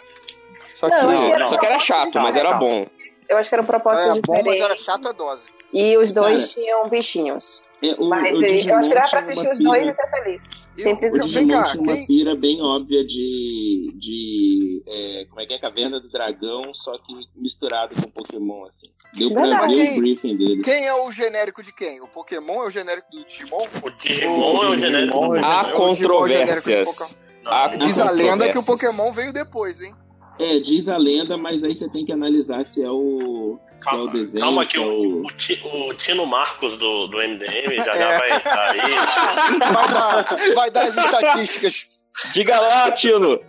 [SPEAKER 9] Só que,
[SPEAKER 13] Não, que era
[SPEAKER 9] só que era chato, mas era bom.
[SPEAKER 13] Eu acho que eram propostas
[SPEAKER 1] Era bom, mas era chato a dose.
[SPEAKER 13] E os dois
[SPEAKER 12] Cara,
[SPEAKER 13] tinham bichinhos.
[SPEAKER 12] É, o,
[SPEAKER 13] Mas
[SPEAKER 12] o
[SPEAKER 13] eu acho que dava pra assistir
[SPEAKER 12] uma
[SPEAKER 13] os dois
[SPEAKER 12] pira-
[SPEAKER 13] e ser feliz.
[SPEAKER 1] E
[SPEAKER 13] Sempre
[SPEAKER 12] O
[SPEAKER 1] Vem
[SPEAKER 12] Digimon
[SPEAKER 1] cá,
[SPEAKER 12] tinha uma
[SPEAKER 1] quem-
[SPEAKER 12] pira bem óbvia de. de é, como é que é? Caverna do Dragão, só que misturado com Pokémon, assim. Deu pra
[SPEAKER 13] Verdade.
[SPEAKER 12] ver o briefing deles.
[SPEAKER 1] Quem é o genérico de quem? O Pokémon é o genérico do Digimon?
[SPEAKER 8] O Digimon é o genérico do Pokémon.
[SPEAKER 1] É o Digimon
[SPEAKER 9] controvérsias.
[SPEAKER 1] genérico
[SPEAKER 9] Há
[SPEAKER 1] Diz a lenda que o
[SPEAKER 9] controvérsias.
[SPEAKER 1] Pokémon veio depois, hein?
[SPEAKER 12] É, diz a lenda, mas aí você tem que analisar se é o. se é o
[SPEAKER 8] Calma,
[SPEAKER 12] desenho.
[SPEAKER 8] calma que
[SPEAKER 12] é
[SPEAKER 8] o,
[SPEAKER 12] o...
[SPEAKER 8] o, Ti- o Tino Marcos do, do MDM já,
[SPEAKER 1] É.
[SPEAKER 8] já vai entrar aí.
[SPEAKER 1] Vai dar, vai dar as estatísticas.
[SPEAKER 9] Diga lá, Tino!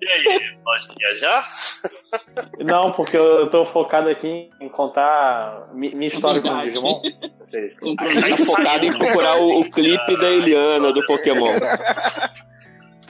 [SPEAKER 8] E aí, pode viajar?
[SPEAKER 6] Não, porque eu tô focado aqui em contar mi- minha história com o. Digimon. Ou seja,
[SPEAKER 9] Tá focado em procurar o, o clipe da Eliana do Pokémon.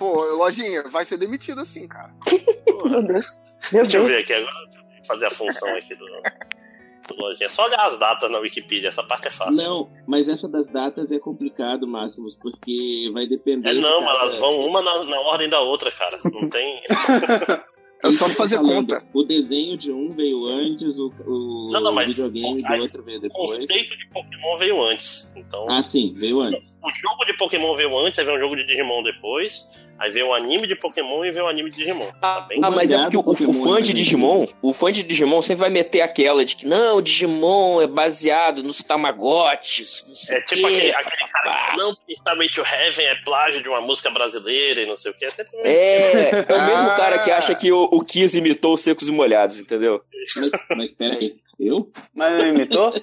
[SPEAKER 1] Pô, lojinha, vai ser demitido assim, cara.
[SPEAKER 13] Meu Deus. Meu
[SPEAKER 8] Deixa eu
[SPEAKER 13] Deus.
[SPEAKER 8] ver aqui agora. Fazer a função aqui do, do lojinha. Só olhar as datas na Wikipedia, essa parte é fácil.
[SPEAKER 12] Não, mas essa das datas é complicado, Máximos, porque vai depender.
[SPEAKER 8] É
[SPEAKER 12] de
[SPEAKER 8] não,
[SPEAKER 12] cada-
[SPEAKER 8] elas vão uma na, na ordem da outra, cara. Não tem.
[SPEAKER 1] É só
[SPEAKER 12] eu
[SPEAKER 1] fazer conta.
[SPEAKER 12] O desenho de um veio antes, o, o
[SPEAKER 8] Não, não, mas
[SPEAKER 12] videogame do outro veio
[SPEAKER 8] O
[SPEAKER 12] depois.
[SPEAKER 8] conceito de Pokémon veio antes. Então,
[SPEAKER 12] Ah, sim, veio antes.
[SPEAKER 8] o jogo de Pokémon veio antes, aí veio um jogo de Digimon depois. Aí veio um anime de Pokémon e veio um anime de Digimon. Tá bem?
[SPEAKER 9] Ah, mas é porque o, o fã de? Digimon, o fã de Digimon sempre vai meter aquela de que não, o Digimon é baseado nos Tamagotchis, não sei
[SPEAKER 8] É
[SPEAKER 9] o
[SPEAKER 8] tipo
[SPEAKER 9] quê.
[SPEAKER 8] aquele, aquele cara que fala, não, Starway to Heaven é plágio de uma música brasileira e não sei o que. É sempre
[SPEAKER 9] É, é o mesmo
[SPEAKER 1] Ah.
[SPEAKER 9] cara que acha que o, o Kiss imitou os secos e molhados, entendeu?
[SPEAKER 12] Mas, mas peraí, eu?
[SPEAKER 15] Mas ele imitou?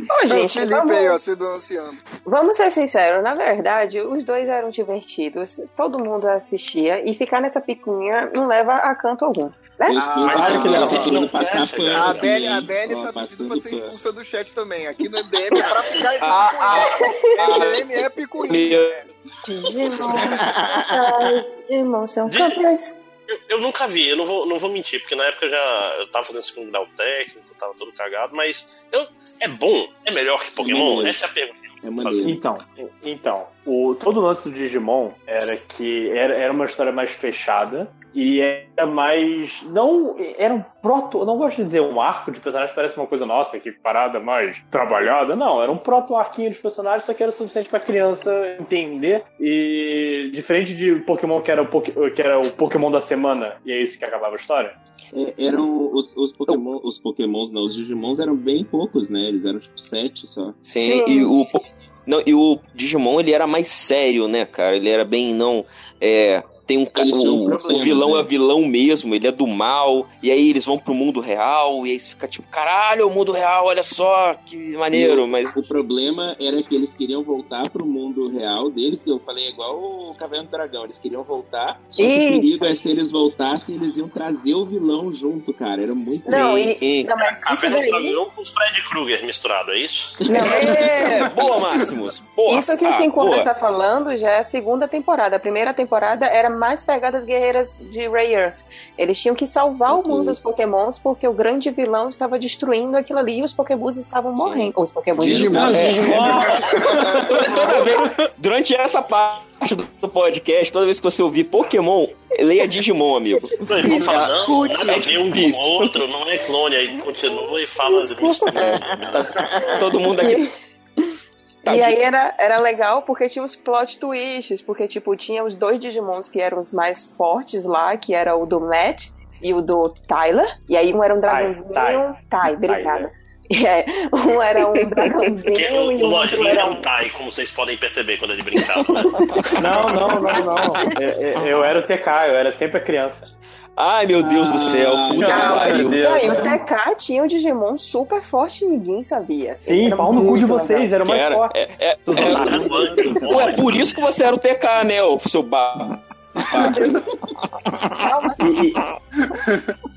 [SPEAKER 13] Ô,
[SPEAKER 1] o
[SPEAKER 13] gente,
[SPEAKER 1] Felipe
[SPEAKER 13] vamos,
[SPEAKER 1] aí, ó, se denunciando.
[SPEAKER 13] vamos ser sinceros. Na verdade, os dois eram divertidos. Todo mundo assistia. E ficar nessa picuinha não leva a canto algum. Né?
[SPEAKER 1] Ah,
[SPEAKER 6] claro que leva.
[SPEAKER 12] tá
[SPEAKER 8] Não
[SPEAKER 12] passar pano.
[SPEAKER 1] A. Belle, a
[SPEAKER 12] ó,
[SPEAKER 1] tá pedindo pra ser expulsa do chat também. Aqui no MDM é pra ficar
[SPEAKER 9] Ah,
[SPEAKER 1] picuinha. MDM é picuinha.
[SPEAKER 13] Digimon. Digimon são campeões.
[SPEAKER 8] Eu, eu nunca vi, eu não vou, não vou mentir, porque na época eu já eu tava fazendo segundo grau técnico, tava todo cagado, mas eu, é bom, é melhor que Pokémon?
[SPEAKER 12] Maneiro.
[SPEAKER 8] Essa é a pergunta.
[SPEAKER 12] É.
[SPEAKER 6] Então, então o, todo o lance do Digimon era que era, era uma história mais fechada e era mais. Não. Era um proto. Não gosto de dizer um arco de personagens, parece uma coisa nossa, que parada mais trabalhada. Não, era um proto-arquinho de personagens, só que era o suficiente pra criança entender. E diferente de Pokémon, que era, o que era o Pokémon da semana, e é isso que acabava a história.
[SPEAKER 12] É, eram os, os Pokémon, os Pokémons, não, os Digimons eram bem poucos, né? Eles eram tipo sete só.
[SPEAKER 9] Sim, e o não, e o Digimon ele era mais sério, né, cara? Ele era bem não é tem um ca-
[SPEAKER 11] Eles são
[SPEAKER 9] o, o vilão
[SPEAKER 11] né?
[SPEAKER 9] é vilão mesmo, ele é do mal, e aí eles vão pro mundo real, e aí você fica tipo, caralho, o mundo real, olha só, que maneiro, mas.
[SPEAKER 11] O problema era que eles queriam voltar pro mundo real deles, que eu falei é igual o Caverna do Dragão. Eles queriam voltar, só que o perigo é se eles voltassem, eles iam trazer o vilão junto, cara. Era muito
[SPEAKER 13] Não, e, não, mas
[SPEAKER 8] Caverna do
[SPEAKER 13] daí.
[SPEAKER 8] Dragão com os Fred Krueger misturado, é isso?
[SPEAKER 13] Não,
[SPEAKER 9] É, boa, Máximos. Boa.
[SPEAKER 13] Isso que o
[SPEAKER 9] Ah,
[SPEAKER 13] Cinco está falando já é a segunda temporada. A primeira temporada era mais pegadas guerreiras de Ray Earth. Eles tinham que salvar o mundo dos pokémons porque o grande vilão estava destruindo aquilo ali e os pokémons estavam morrendo. Ou os pokémons
[SPEAKER 1] Digimon.
[SPEAKER 13] Os
[SPEAKER 9] É.
[SPEAKER 13] Digimon.
[SPEAKER 9] Toda vez, durante essa parte do podcast, toda vez que você ouvir Pokémon, leia Digimon, amigo.
[SPEAKER 8] Não, vão falar, não, nada a ver um com o outro, não é clone, aí continua e fala as
[SPEAKER 9] Todo mundo aqui. Tá,
[SPEAKER 13] E aí era, era legal porque tinha os plot twists, porque tipo, tinha os dois Digimons que eram os mais fortes lá, que era o do Matt e o do Tyler. E aí um era um dragãozinho.
[SPEAKER 8] Ty.
[SPEAKER 13] Ty, obrigada. É, um era um dragãozinho
[SPEAKER 8] o,
[SPEAKER 13] e
[SPEAKER 8] o
[SPEAKER 13] outro era
[SPEAKER 8] é
[SPEAKER 13] um.
[SPEAKER 8] Tai, como vocês podem perceber quando ele brincava.
[SPEAKER 6] Não, não, não, não. Eu, eu- eu era o TK, eu era sempre a criança.
[SPEAKER 9] Ai, meu Deus do céu, puta que
[SPEAKER 6] Ah,
[SPEAKER 9] pariu.
[SPEAKER 13] E o TK tinha um Digimon super forte e ninguém sabia.
[SPEAKER 6] Sim,
[SPEAKER 13] Era
[SPEAKER 6] pau no cu de vocês,
[SPEAKER 13] legal.
[SPEAKER 6] era o mais
[SPEAKER 9] Era,
[SPEAKER 6] forte.
[SPEAKER 9] é, é, é, Ué, por isso que você era o TK, né, ô seu ba...
[SPEAKER 6] E,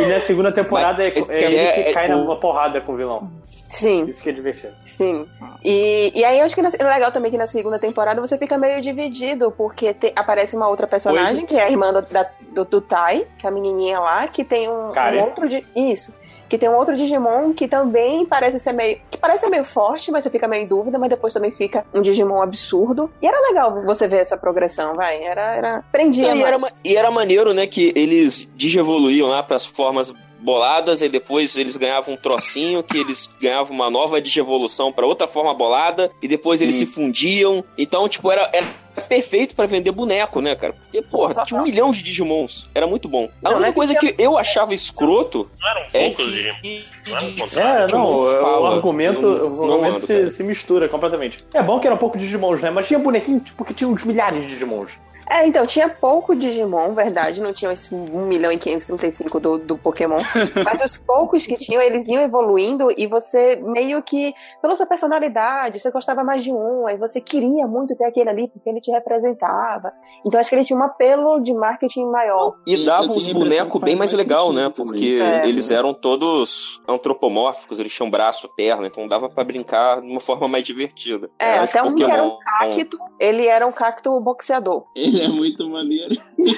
[SPEAKER 6] e na segunda temporada é, é ele
[SPEAKER 9] é-
[SPEAKER 6] que
[SPEAKER 9] é-
[SPEAKER 6] cai numa porrada com o vilão.
[SPEAKER 13] Sim.
[SPEAKER 6] Isso que é divertido.
[SPEAKER 13] Sim. E, e aí eu acho que na- é legal também que na segunda temporada você fica meio dividido, porque te- aparece uma outra personagem,
[SPEAKER 9] Pois.
[SPEAKER 13] que é a irmã do, da- do, do Tai, que é a menininha lá, que tem um, um outro. Di- Isso. Que tem um outro Digimon que também parece ser meio. Que parece ser meio forte, mas você fica meio em dúvida, mas depois também fica um Digimon absurdo. E era legal você ver essa progressão, vai. Era. era... Prendia.
[SPEAKER 9] E, era, e era maneiro, né, que eles digievoluíam lá pras formas boladas e depois eles ganhavam um trocinho que eles ganhavam uma nova digievolução pra outra forma bolada e depois eles se fundiam. Então, tipo, era, era perfeito pra vender boneco, né, cara? Porque, porra, tinha um milhão de Digimons. Era muito bom. A única
[SPEAKER 13] é que
[SPEAKER 9] coisa que eu achava escroto
[SPEAKER 8] Não eram
[SPEAKER 9] é
[SPEAKER 8] poucos
[SPEAKER 9] que...
[SPEAKER 8] Digimon. Não era o contrário.
[SPEAKER 6] É, não, o, argumento,
[SPEAKER 9] Não-
[SPEAKER 6] o
[SPEAKER 9] não
[SPEAKER 6] argumento se, se mistura completamente. É bom que era um pouco de Digimons, né? Mas tinha bonequinho, tipo, que tinha uns milhares de Digimons.
[SPEAKER 13] É, então, tinha pouco Digimon, verdade, não tinha esse 1 milhão e 535 do, do Pokémon. mas os poucos que tinham, eles iam evoluindo e você meio que, pela sua personalidade, você gostava mais de um, aí você queria muito ter aquele ali porque ele te representava. Então acho que ele tinha um apelo de marketing maior.
[SPEAKER 9] E davam uns bonecos bem mais legal, né? Porque
[SPEAKER 13] É.
[SPEAKER 9] eles eram todos antropomórficos, eles tinham braço, perna, então dava pra brincar de uma forma mais divertida.
[SPEAKER 13] É, até um que era um cacto, ele era um cacto boxeador.
[SPEAKER 11] É muito maneiro.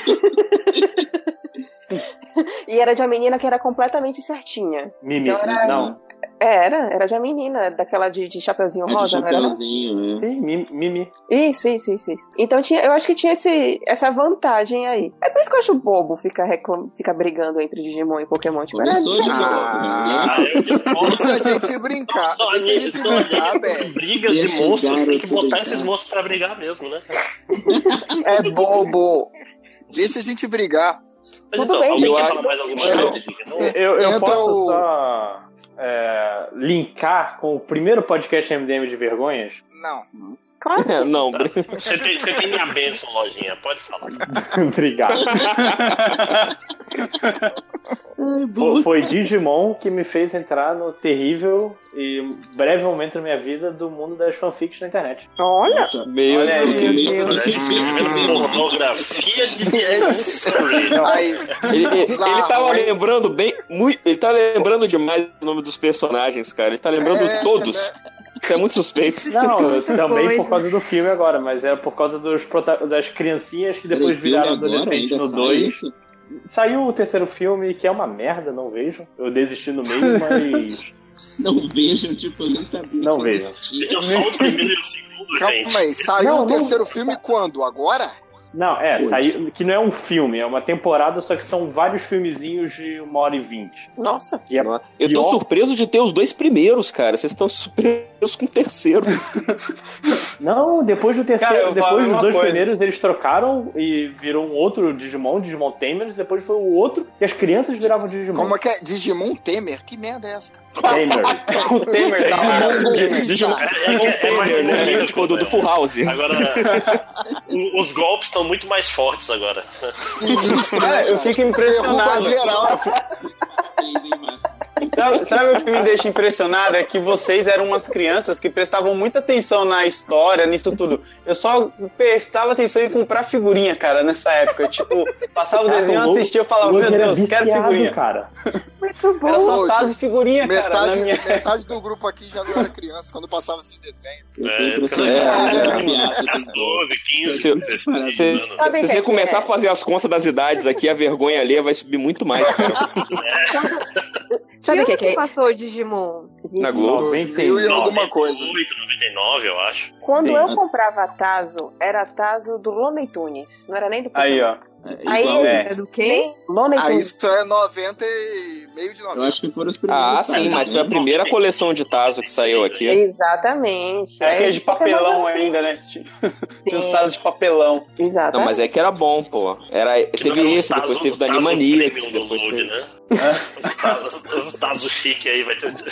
[SPEAKER 13] E era de uma menina que era completamente certinha.
[SPEAKER 6] Mimi,
[SPEAKER 13] Então era-
[SPEAKER 6] não.
[SPEAKER 13] Era, era de uma menina, daquela de, de chapeuzinho
[SPEAKER 11] É de
[SPEAKER 13] rosa, não era? não?
[SPEAKER 11] chapeuzinho, né?
[SPEAKER 6] Sim, Mimi.
[SPEAKER 13] Isso, isso, isso, isso. Então tinha, eu acho que tinha esse, essa vantagem aí. É por isso que eu acho bobo ficar, reclam, ficar brigando entre Digimon e Pokémon. Tipo, era
[SPEAKER 11] Começou de
[SPEAKER 13] divertido.
[SPEAKER 1] Ah, deixa a gente brincar.
[SPEAKER 8] Não,
[SPEAKER 1] Deixa a gente
[SPEAKER 8] então,
[SPEAKER 1] brincar, velho.
[SPEAKER 8] briga de monstros, tem que botar esses monstros pra brigar mesmo, né?
[SPEAKER 13] É bobo.
[SPEAKER 1] Deixa a gente brigar.
[SPEAKER 8] Mas
[SPEAKER 13] Tudo
[SPEAKER 8] então,
[SPEAKER 13] bem,
[SPEAKER 8] alguém
[SPEAKER 9] eu
[SPEAKER 8] quer falar mais alguma
[SPEAKER 1] Eu-
[SPEAKER 8] coisa? de?
[SPEAKER 6] Eu, eu
[SPEAKER 1] Entra
[SPEAKER 6] posso
[SPEAKER 1] o-
[SPEAKER 6] só é, linkar com o primeiro podcast MDM de vergonhas?
[SPEAKER 1] Não.
[SPEAKER 13] Claro.
[SPEAKER 9] É, não,
[SPEAKER 8] Você tem, você tem minha bênção, lojinha, pode falar.
[SPEAKER 6] Obrigado. Foi, foi Digimon que me fez entrar no terrível e breve momento da minha vida do mundo das fanfics na internet.
[SPEAKER 13] Olha.
[SPEAKER 9] Meu
[SPEAKER 6] Olha aí.
[SPEAKER 9] Deus.
[SPEAKER 8] Pornografia de Digimon.
[SPEAKER 1] Aí,
[SPEAKER 9] Ele, ele- ele tava lembrando bem. Muito, ele tá lembrando demais o nome dos personagens, cara. Ele tá lembrando
[SPEAKER 1] É,
[SPEAKER 9] todos. Isso é muito suspeito.
[SPEAKER 6] Não, eu também
[SPEAKER 16] Foi.
[SPEAKER 6] por causa do filme agora, mas era por causa dos prota- das criancinhas que depois
[SPEAKER 11] Peraí,
[SPEAKER 6] viraram adolescentes no
[SPEAKER 11] sai
[SPEAKER 6] 2.
[SPEAKER 11] isso?
[SPEAKER 6] Saiu o terceiro filme, que é uma merda, não vejo. Eu desisti no meio, mas.
[SPEAKER 11] Não vejam, tipo, eu nem sabia.
[SPEAKER 6] Não vejam.
[SPEAKER 8] Eu só o primeiro e o segundo, gente.
[SPEAKER 1] calma aí. Saiu
[SPEAKER 6] Não,
[SPEAKER 1] o
[SPEAKER 6] não-
[SPEAKER 1] terceiro filme quando? Agora?
[SPEAKER 6] Não, é, saiu. Que não é um filme, é uma temporada, só que são vários filmezinhos de uma hora e vinte.
[SPEAKER 13] Nossa.
[SPEAKER 6] E é
[SPEAKER 9] Eu tô
[SPEAKER 6] pior-
[SPEAKER 9] surpreso de ter os dois primeiros, cara. Vocês estão surpresos com o terceiro.
[SPEAKER 6] Não, depois do terceiro,
[SPEAKER 7] Cara,
[SPEAKER 6] depois dos dois
[SPEAKER 7] coisa.
[SPEAKER 6] primeiros, eles trocaram e virou um outro Digimon, Digimon Tamers, depois foi o outro, e as crianças viravam Digimon.
[SPEAKER 1] Como é que é? Digimon Temer? Que merda é essa? cara?
[SPEAKER 6] Tamers.
[SPEAKER 7] O Temer da hora.
[SPEAKER 1] Golpista.
[SPEAKER 8] É, é, que é mais
[SPEAKER 9] Temer, né?
[SPEAKER 8] bonito,
[SPEAKER 9] Tipo, do, do Full House.
[SPEAKER 8] Agora, o- os golpes estão são muito mais fortes agora.
[SPEAKER 15] É, eu fico impressionado. Sabe, sabe o que me deixa impressionado? É que vocês eram umas crianças que prestavam muita atenção na história, nisso tudo. Eu só prestava atenção em comprar figurinha, cara, nessa época. Tipo, passava o
[SPEAKER 6] Cara,
[SPEAKER 15] desenho, eu assistia, eu falava, meu Deus, quero
[SPEAKER 6] viciado,
[SPEAKER 15] figurinha.
[SPEAKER 6] cara.
[SPEAKER 15] Era só tazo e figurinha, cara,
[SPEAKER 1] metade,
[SPEAKER 15] na minha
[SPEAKER 1] metade do grupo aqui já não era criança quando passava esses desenhos.
[SPEAKER 8] É, 14, 15,
[SPEAKER 9] Se,
[SPEAKER 8] 16
[SPEAKER 9] se-
[SPEAKER 8] anos.
[SPEAKER 13] Sabe o
[SPEAKER 9] se
[SPEAKER 13] que
[SPEAKER 9] você
[SPEAKER 13] é?
[SPEAKER 9] começar a fazer as contas das idades aqui, a vergonha ali vai subir muito mais, cara.
[SPEAKER 13] Sabe o que,
[SPEAKER 16] que
[SPEAKER 13] que é?
[SPEAKER 16] passou o Digimon?
[SPEAKER 9] Na Globo.
[SPEAKER 1] Mil e alguma coisa.
[SPEAKER 8] 98, 99, eu acho.
[SPEAKER 13] Quando
[SPEAKER 8] Sim.
[SPEAKER 13] eu comprava Tazo, era Tazo do Looney Tunes. Não era nem do
[SPEAKER 15] Aí, ó.
[SPEAKER 13] Aí,
[SPEAKER 11] igual-
[SPEAKER 13] é do quê? Looney
[SPEAKER 1] Ah,
[SPEAKER 13] Tunes.
[SPEAKER 1] isso é 90 e meio de 90.
[SPEAKER 11] Eu acho que foram os primeiros.
[SPEAKER 9] Ah, sim, mas foi a primeira coleção de Tazo que saiu aqui.
[SPEAKER 13] Exatamente.
[SPEAKER 15] É aquele
[SPEAKER 13] Aí,
[SPEAKER 15] de papelão ainda, né? Tinha os tazos de papelão.
[SPEAKER 13] Exato.
[SPEAKER 9] Não, mas é que era bom, pô. Era, teve esse, depois teve da Animaniacs,
[SPEAKER 8] do
[SPEAKER 9] depois teve...
[SPEAKER 8] né? Os tazos- Os chique aí vai ter.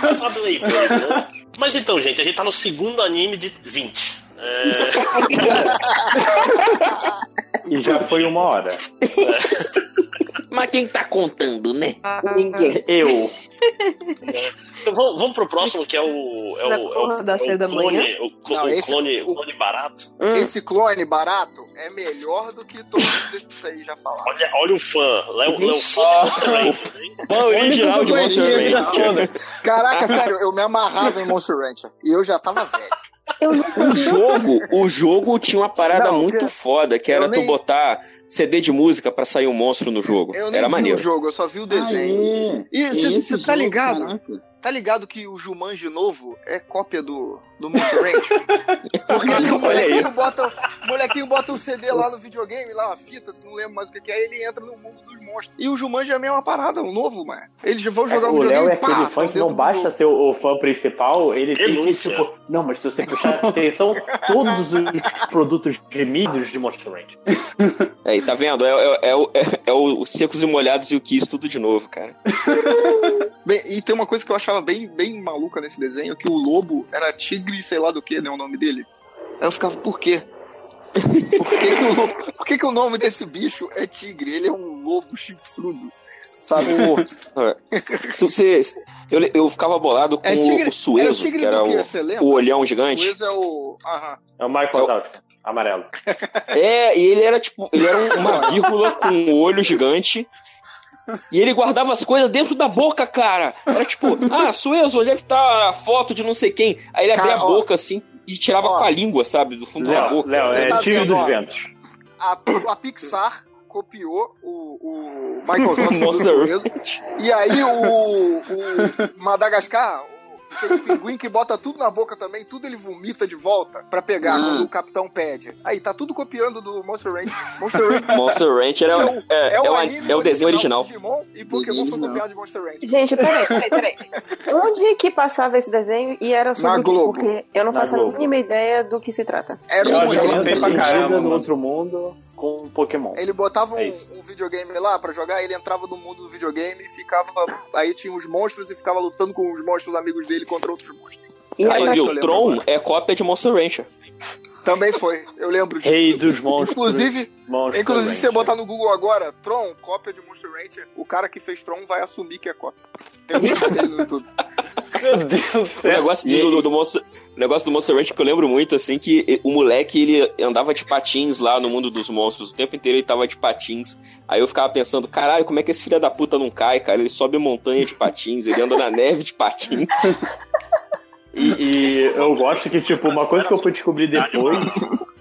[SPEAKER 8] Vai falar né? Mas então, gente, a gente tá no segundo anime de 20. É...
[SPEAKER 6] E já foi uma hora.
[SPEAKER 9] Mas quem tá contando, né?
[SPEAKER 13] Ninguém.
[SPEAKER 6] Eu.
[SPEAKER 8] Então vamos, vamos pro próximo, que é o. É o, é o,
[SPEAKER 16] da
[SPEAKER 8] é o
[SPEAKER 16] da
[SPEAKER 8] clone,
[SPEAKER 16] manhã?
[SPEAKER 8] O, clo-
[SPEAKER 1] Não,
[SPEAKER 8] o
[SPEAKER 1] esse-
[SPEAKER 8] clone, o clone barato.
[SPEAKER 13] Hum.
[SPEAKER 1] Esse clone barato é melhor do que todos esses aí já falaram.
[SPEAKER 8] Olha, olha o fã. Léo, Léo fã Ranch.
[SPEAKER 9] Fã original de Monster Ranch.
[SPEAKER 1] Caraca, sério, eu me amarrava em Monster Rancher. E eu já tava velho.
[SPEAKER 9] O jogo, o jogo tinha uma parada
[SPEAKER 1] Não,
[SPEAKER 9] muito
[SPEAKER 1] eu-
[SPEAKER 9] foda, que era
[SPEAKER 1] nem-
[SPEAKER 9] tu botar CD de música pra sair um monstro no jogo.
[SPEAKER 1] Eu nem
[SPEAKER 9] Era
[SPEAKER 1] vi
[SPEAKER 9] maneiro.
[SPEAKER 1] o jogo, eu só vi o desenho. E você tá ligado? Tá ligado que o Jumanji novo é cópia do, do Monster Ranch? Porque ali o
[SPEAKER 9] aí.
[SPEAKER 1] molequinho bota, o molequinho bota o CD lá no videogame, lá, a fita, se não lembro mais o que é, ele entra no mundo dos monstros. E o Jumanji é a mesma parada, o novo, mano. Eles vão jogar
[SPEAKER 6] o
[SPEAKER 1] o videogame
[SPEAKER 6] Léo é
[SPEAKER 1] pá,
[SPEAKER 6] aquele fã que não basta ser o, o fã principal, ele tem que, tipo. Não, mas se você prestar atenção, todos os produtos gemidos de Monster Ranch.
[SPEAKER 9] Aí, tá vendo? É, é, é, o- é, é o Secos e Molhados e o Kiss tudo de novo, cara.
[SPEAKER 1] Bem, e tem uma coisa que eu achava bem, bem maluca nesse desenho, que o lobo era tigre, sei lá do que, né, o nome dele. Aí eu ficava, por quê? Por que, que, o, por que, que o nome desse bicho é tigre? Ele é um lobo chifrudo, sabe?
[SPEAKER 9] Se você- eu, eu ficava bolado com
[SPEAKER 1] É tigre-
[SPEAKER 9] o, o Suezo,
[SPEAKER 1] era o tigre
[SPEAKER 9] que era o, o olhão
[SPEAKER 1] O
[SPEAKER 9] gigante.
[SPEAKER 1] Wiz é o. Aham.
[SPEAKER 6] É o Michael Wazowski, amarelo.
[SPEAKER 9] É, e ele era tipo, ele era um- uma vírgula com um olho gigante. E ele guardava as coisas dentro da boca, cara. Era tipo, ah, Suezo, onde é que tá a foto de não sei quem? Aí ele abria a
[SPEAKER 1] ó.
[SPEAKER 9] boca assim e tirava
[SPEAKER 1] Ó.
[SPEAKER 9] com a língua, sabe, do fundo da
[SPEAKER 6] Léo,
[SPEAKER 9] boca.
[SPEAKER 6] Léo, é
[SPEAKER 1] tá
[SPEAKER 6] Tigre dos. Ventos.
[SPEAKER 1] A, a Pixar copiou o, o Michael Zosky do Suezo. E aí o, o Madagascar, aquele pinguim que bota tudo na boca também, tudo ele vomita de volta pra pegar
[SPEAKER 11] Ah.
[SPEAKER 1] quando o capitão pede. Aí tá tudo copiando do Monster Ranch. Monster Ranch
[SPEAKER 9] Monster Ranch era,
[SPEAKER 1] é o,
[SPEAKER 9] é, é, o,
[SPEAKER 1] anime
[SPEAKER 9] é o desenho original.
[SPEAKER 1] Digimon e Pokémon foi copiado de Monster Ranch.
[SPEAKER 13] Gente, peraí, peraí, peraí. Onde que passava esse desenho e era sobre
[SPEAKER 1] Na
[SPEAKER 13] o quê?
[SPEAKER 1] Globo.
[SPEAKER 13] Porque eu não
[SPEAKER 6] Na
[SPEAKER 13] faço a
[SPEAKER 6] Globo.
[SPEAKER 13] mínima ideia do que se trata.
[SPEAKER 1] Era
[SPEAKER 15] Eu
[SPEAKER 1] um
[SPEAKER 15] eu caramba,
[SPEAKER 6] no
[SPEAKER 15] mano.
[SPEAKER 6] outro mundo com Pokémon.
[SPEAKER 1] ele botava um,
[SPEAKER 6] É isso.
[SPEAKER 1] um videogame lá pra jogar, ele entrava no mundo do videogame e ficava. Aí tinha os monstros e ficava lutando com os monstros amigos dele contra outros monstros.
[SPEAKER 13] E
[SPEAKER 1] Aí,
[SPEAKER 9] Aí,
[SPEAKER 1] eu
[SPEAKER 9] viu, Tron
[SPEAKER 1] agora.
[SPEAKER 9] é cópia de Monster Rancher.
[SPEAKER 1] Também foi, eu lembro disso.
[SPEAKER 6] Rei dos monstros.
[SPEAKER 1] Inclusive,
[SPEAKER 6] Monster
[SPEAKER 1] inclusive se você botar no Google agora, Tron, cópia de Monster Rancher, o cara que fez Tron vai assumir que é cópia. Um vídeo dele no YouTube.
[SPEAKER 15] Meu Deus do
[SPEAKER 9] O
[SPEAKER 15] céu.
[SPEAKER 9] negócio, de- do, do Monster, o negócio do Monster Ranch que eu lembro muito, assim, que o moleque, ele andava de patins lá no mundo dos monstros. O tempo inteiro ele tava de patins. Aí eu ficava pensando, caralho, como é que esse filho da puta não cai, cara? Ele sobe montanha de patins, ele anda na neve de patins.
[SPEAKER 6] E, e eu gosto que, tipo, uma coisa que eu fui descobrir depois.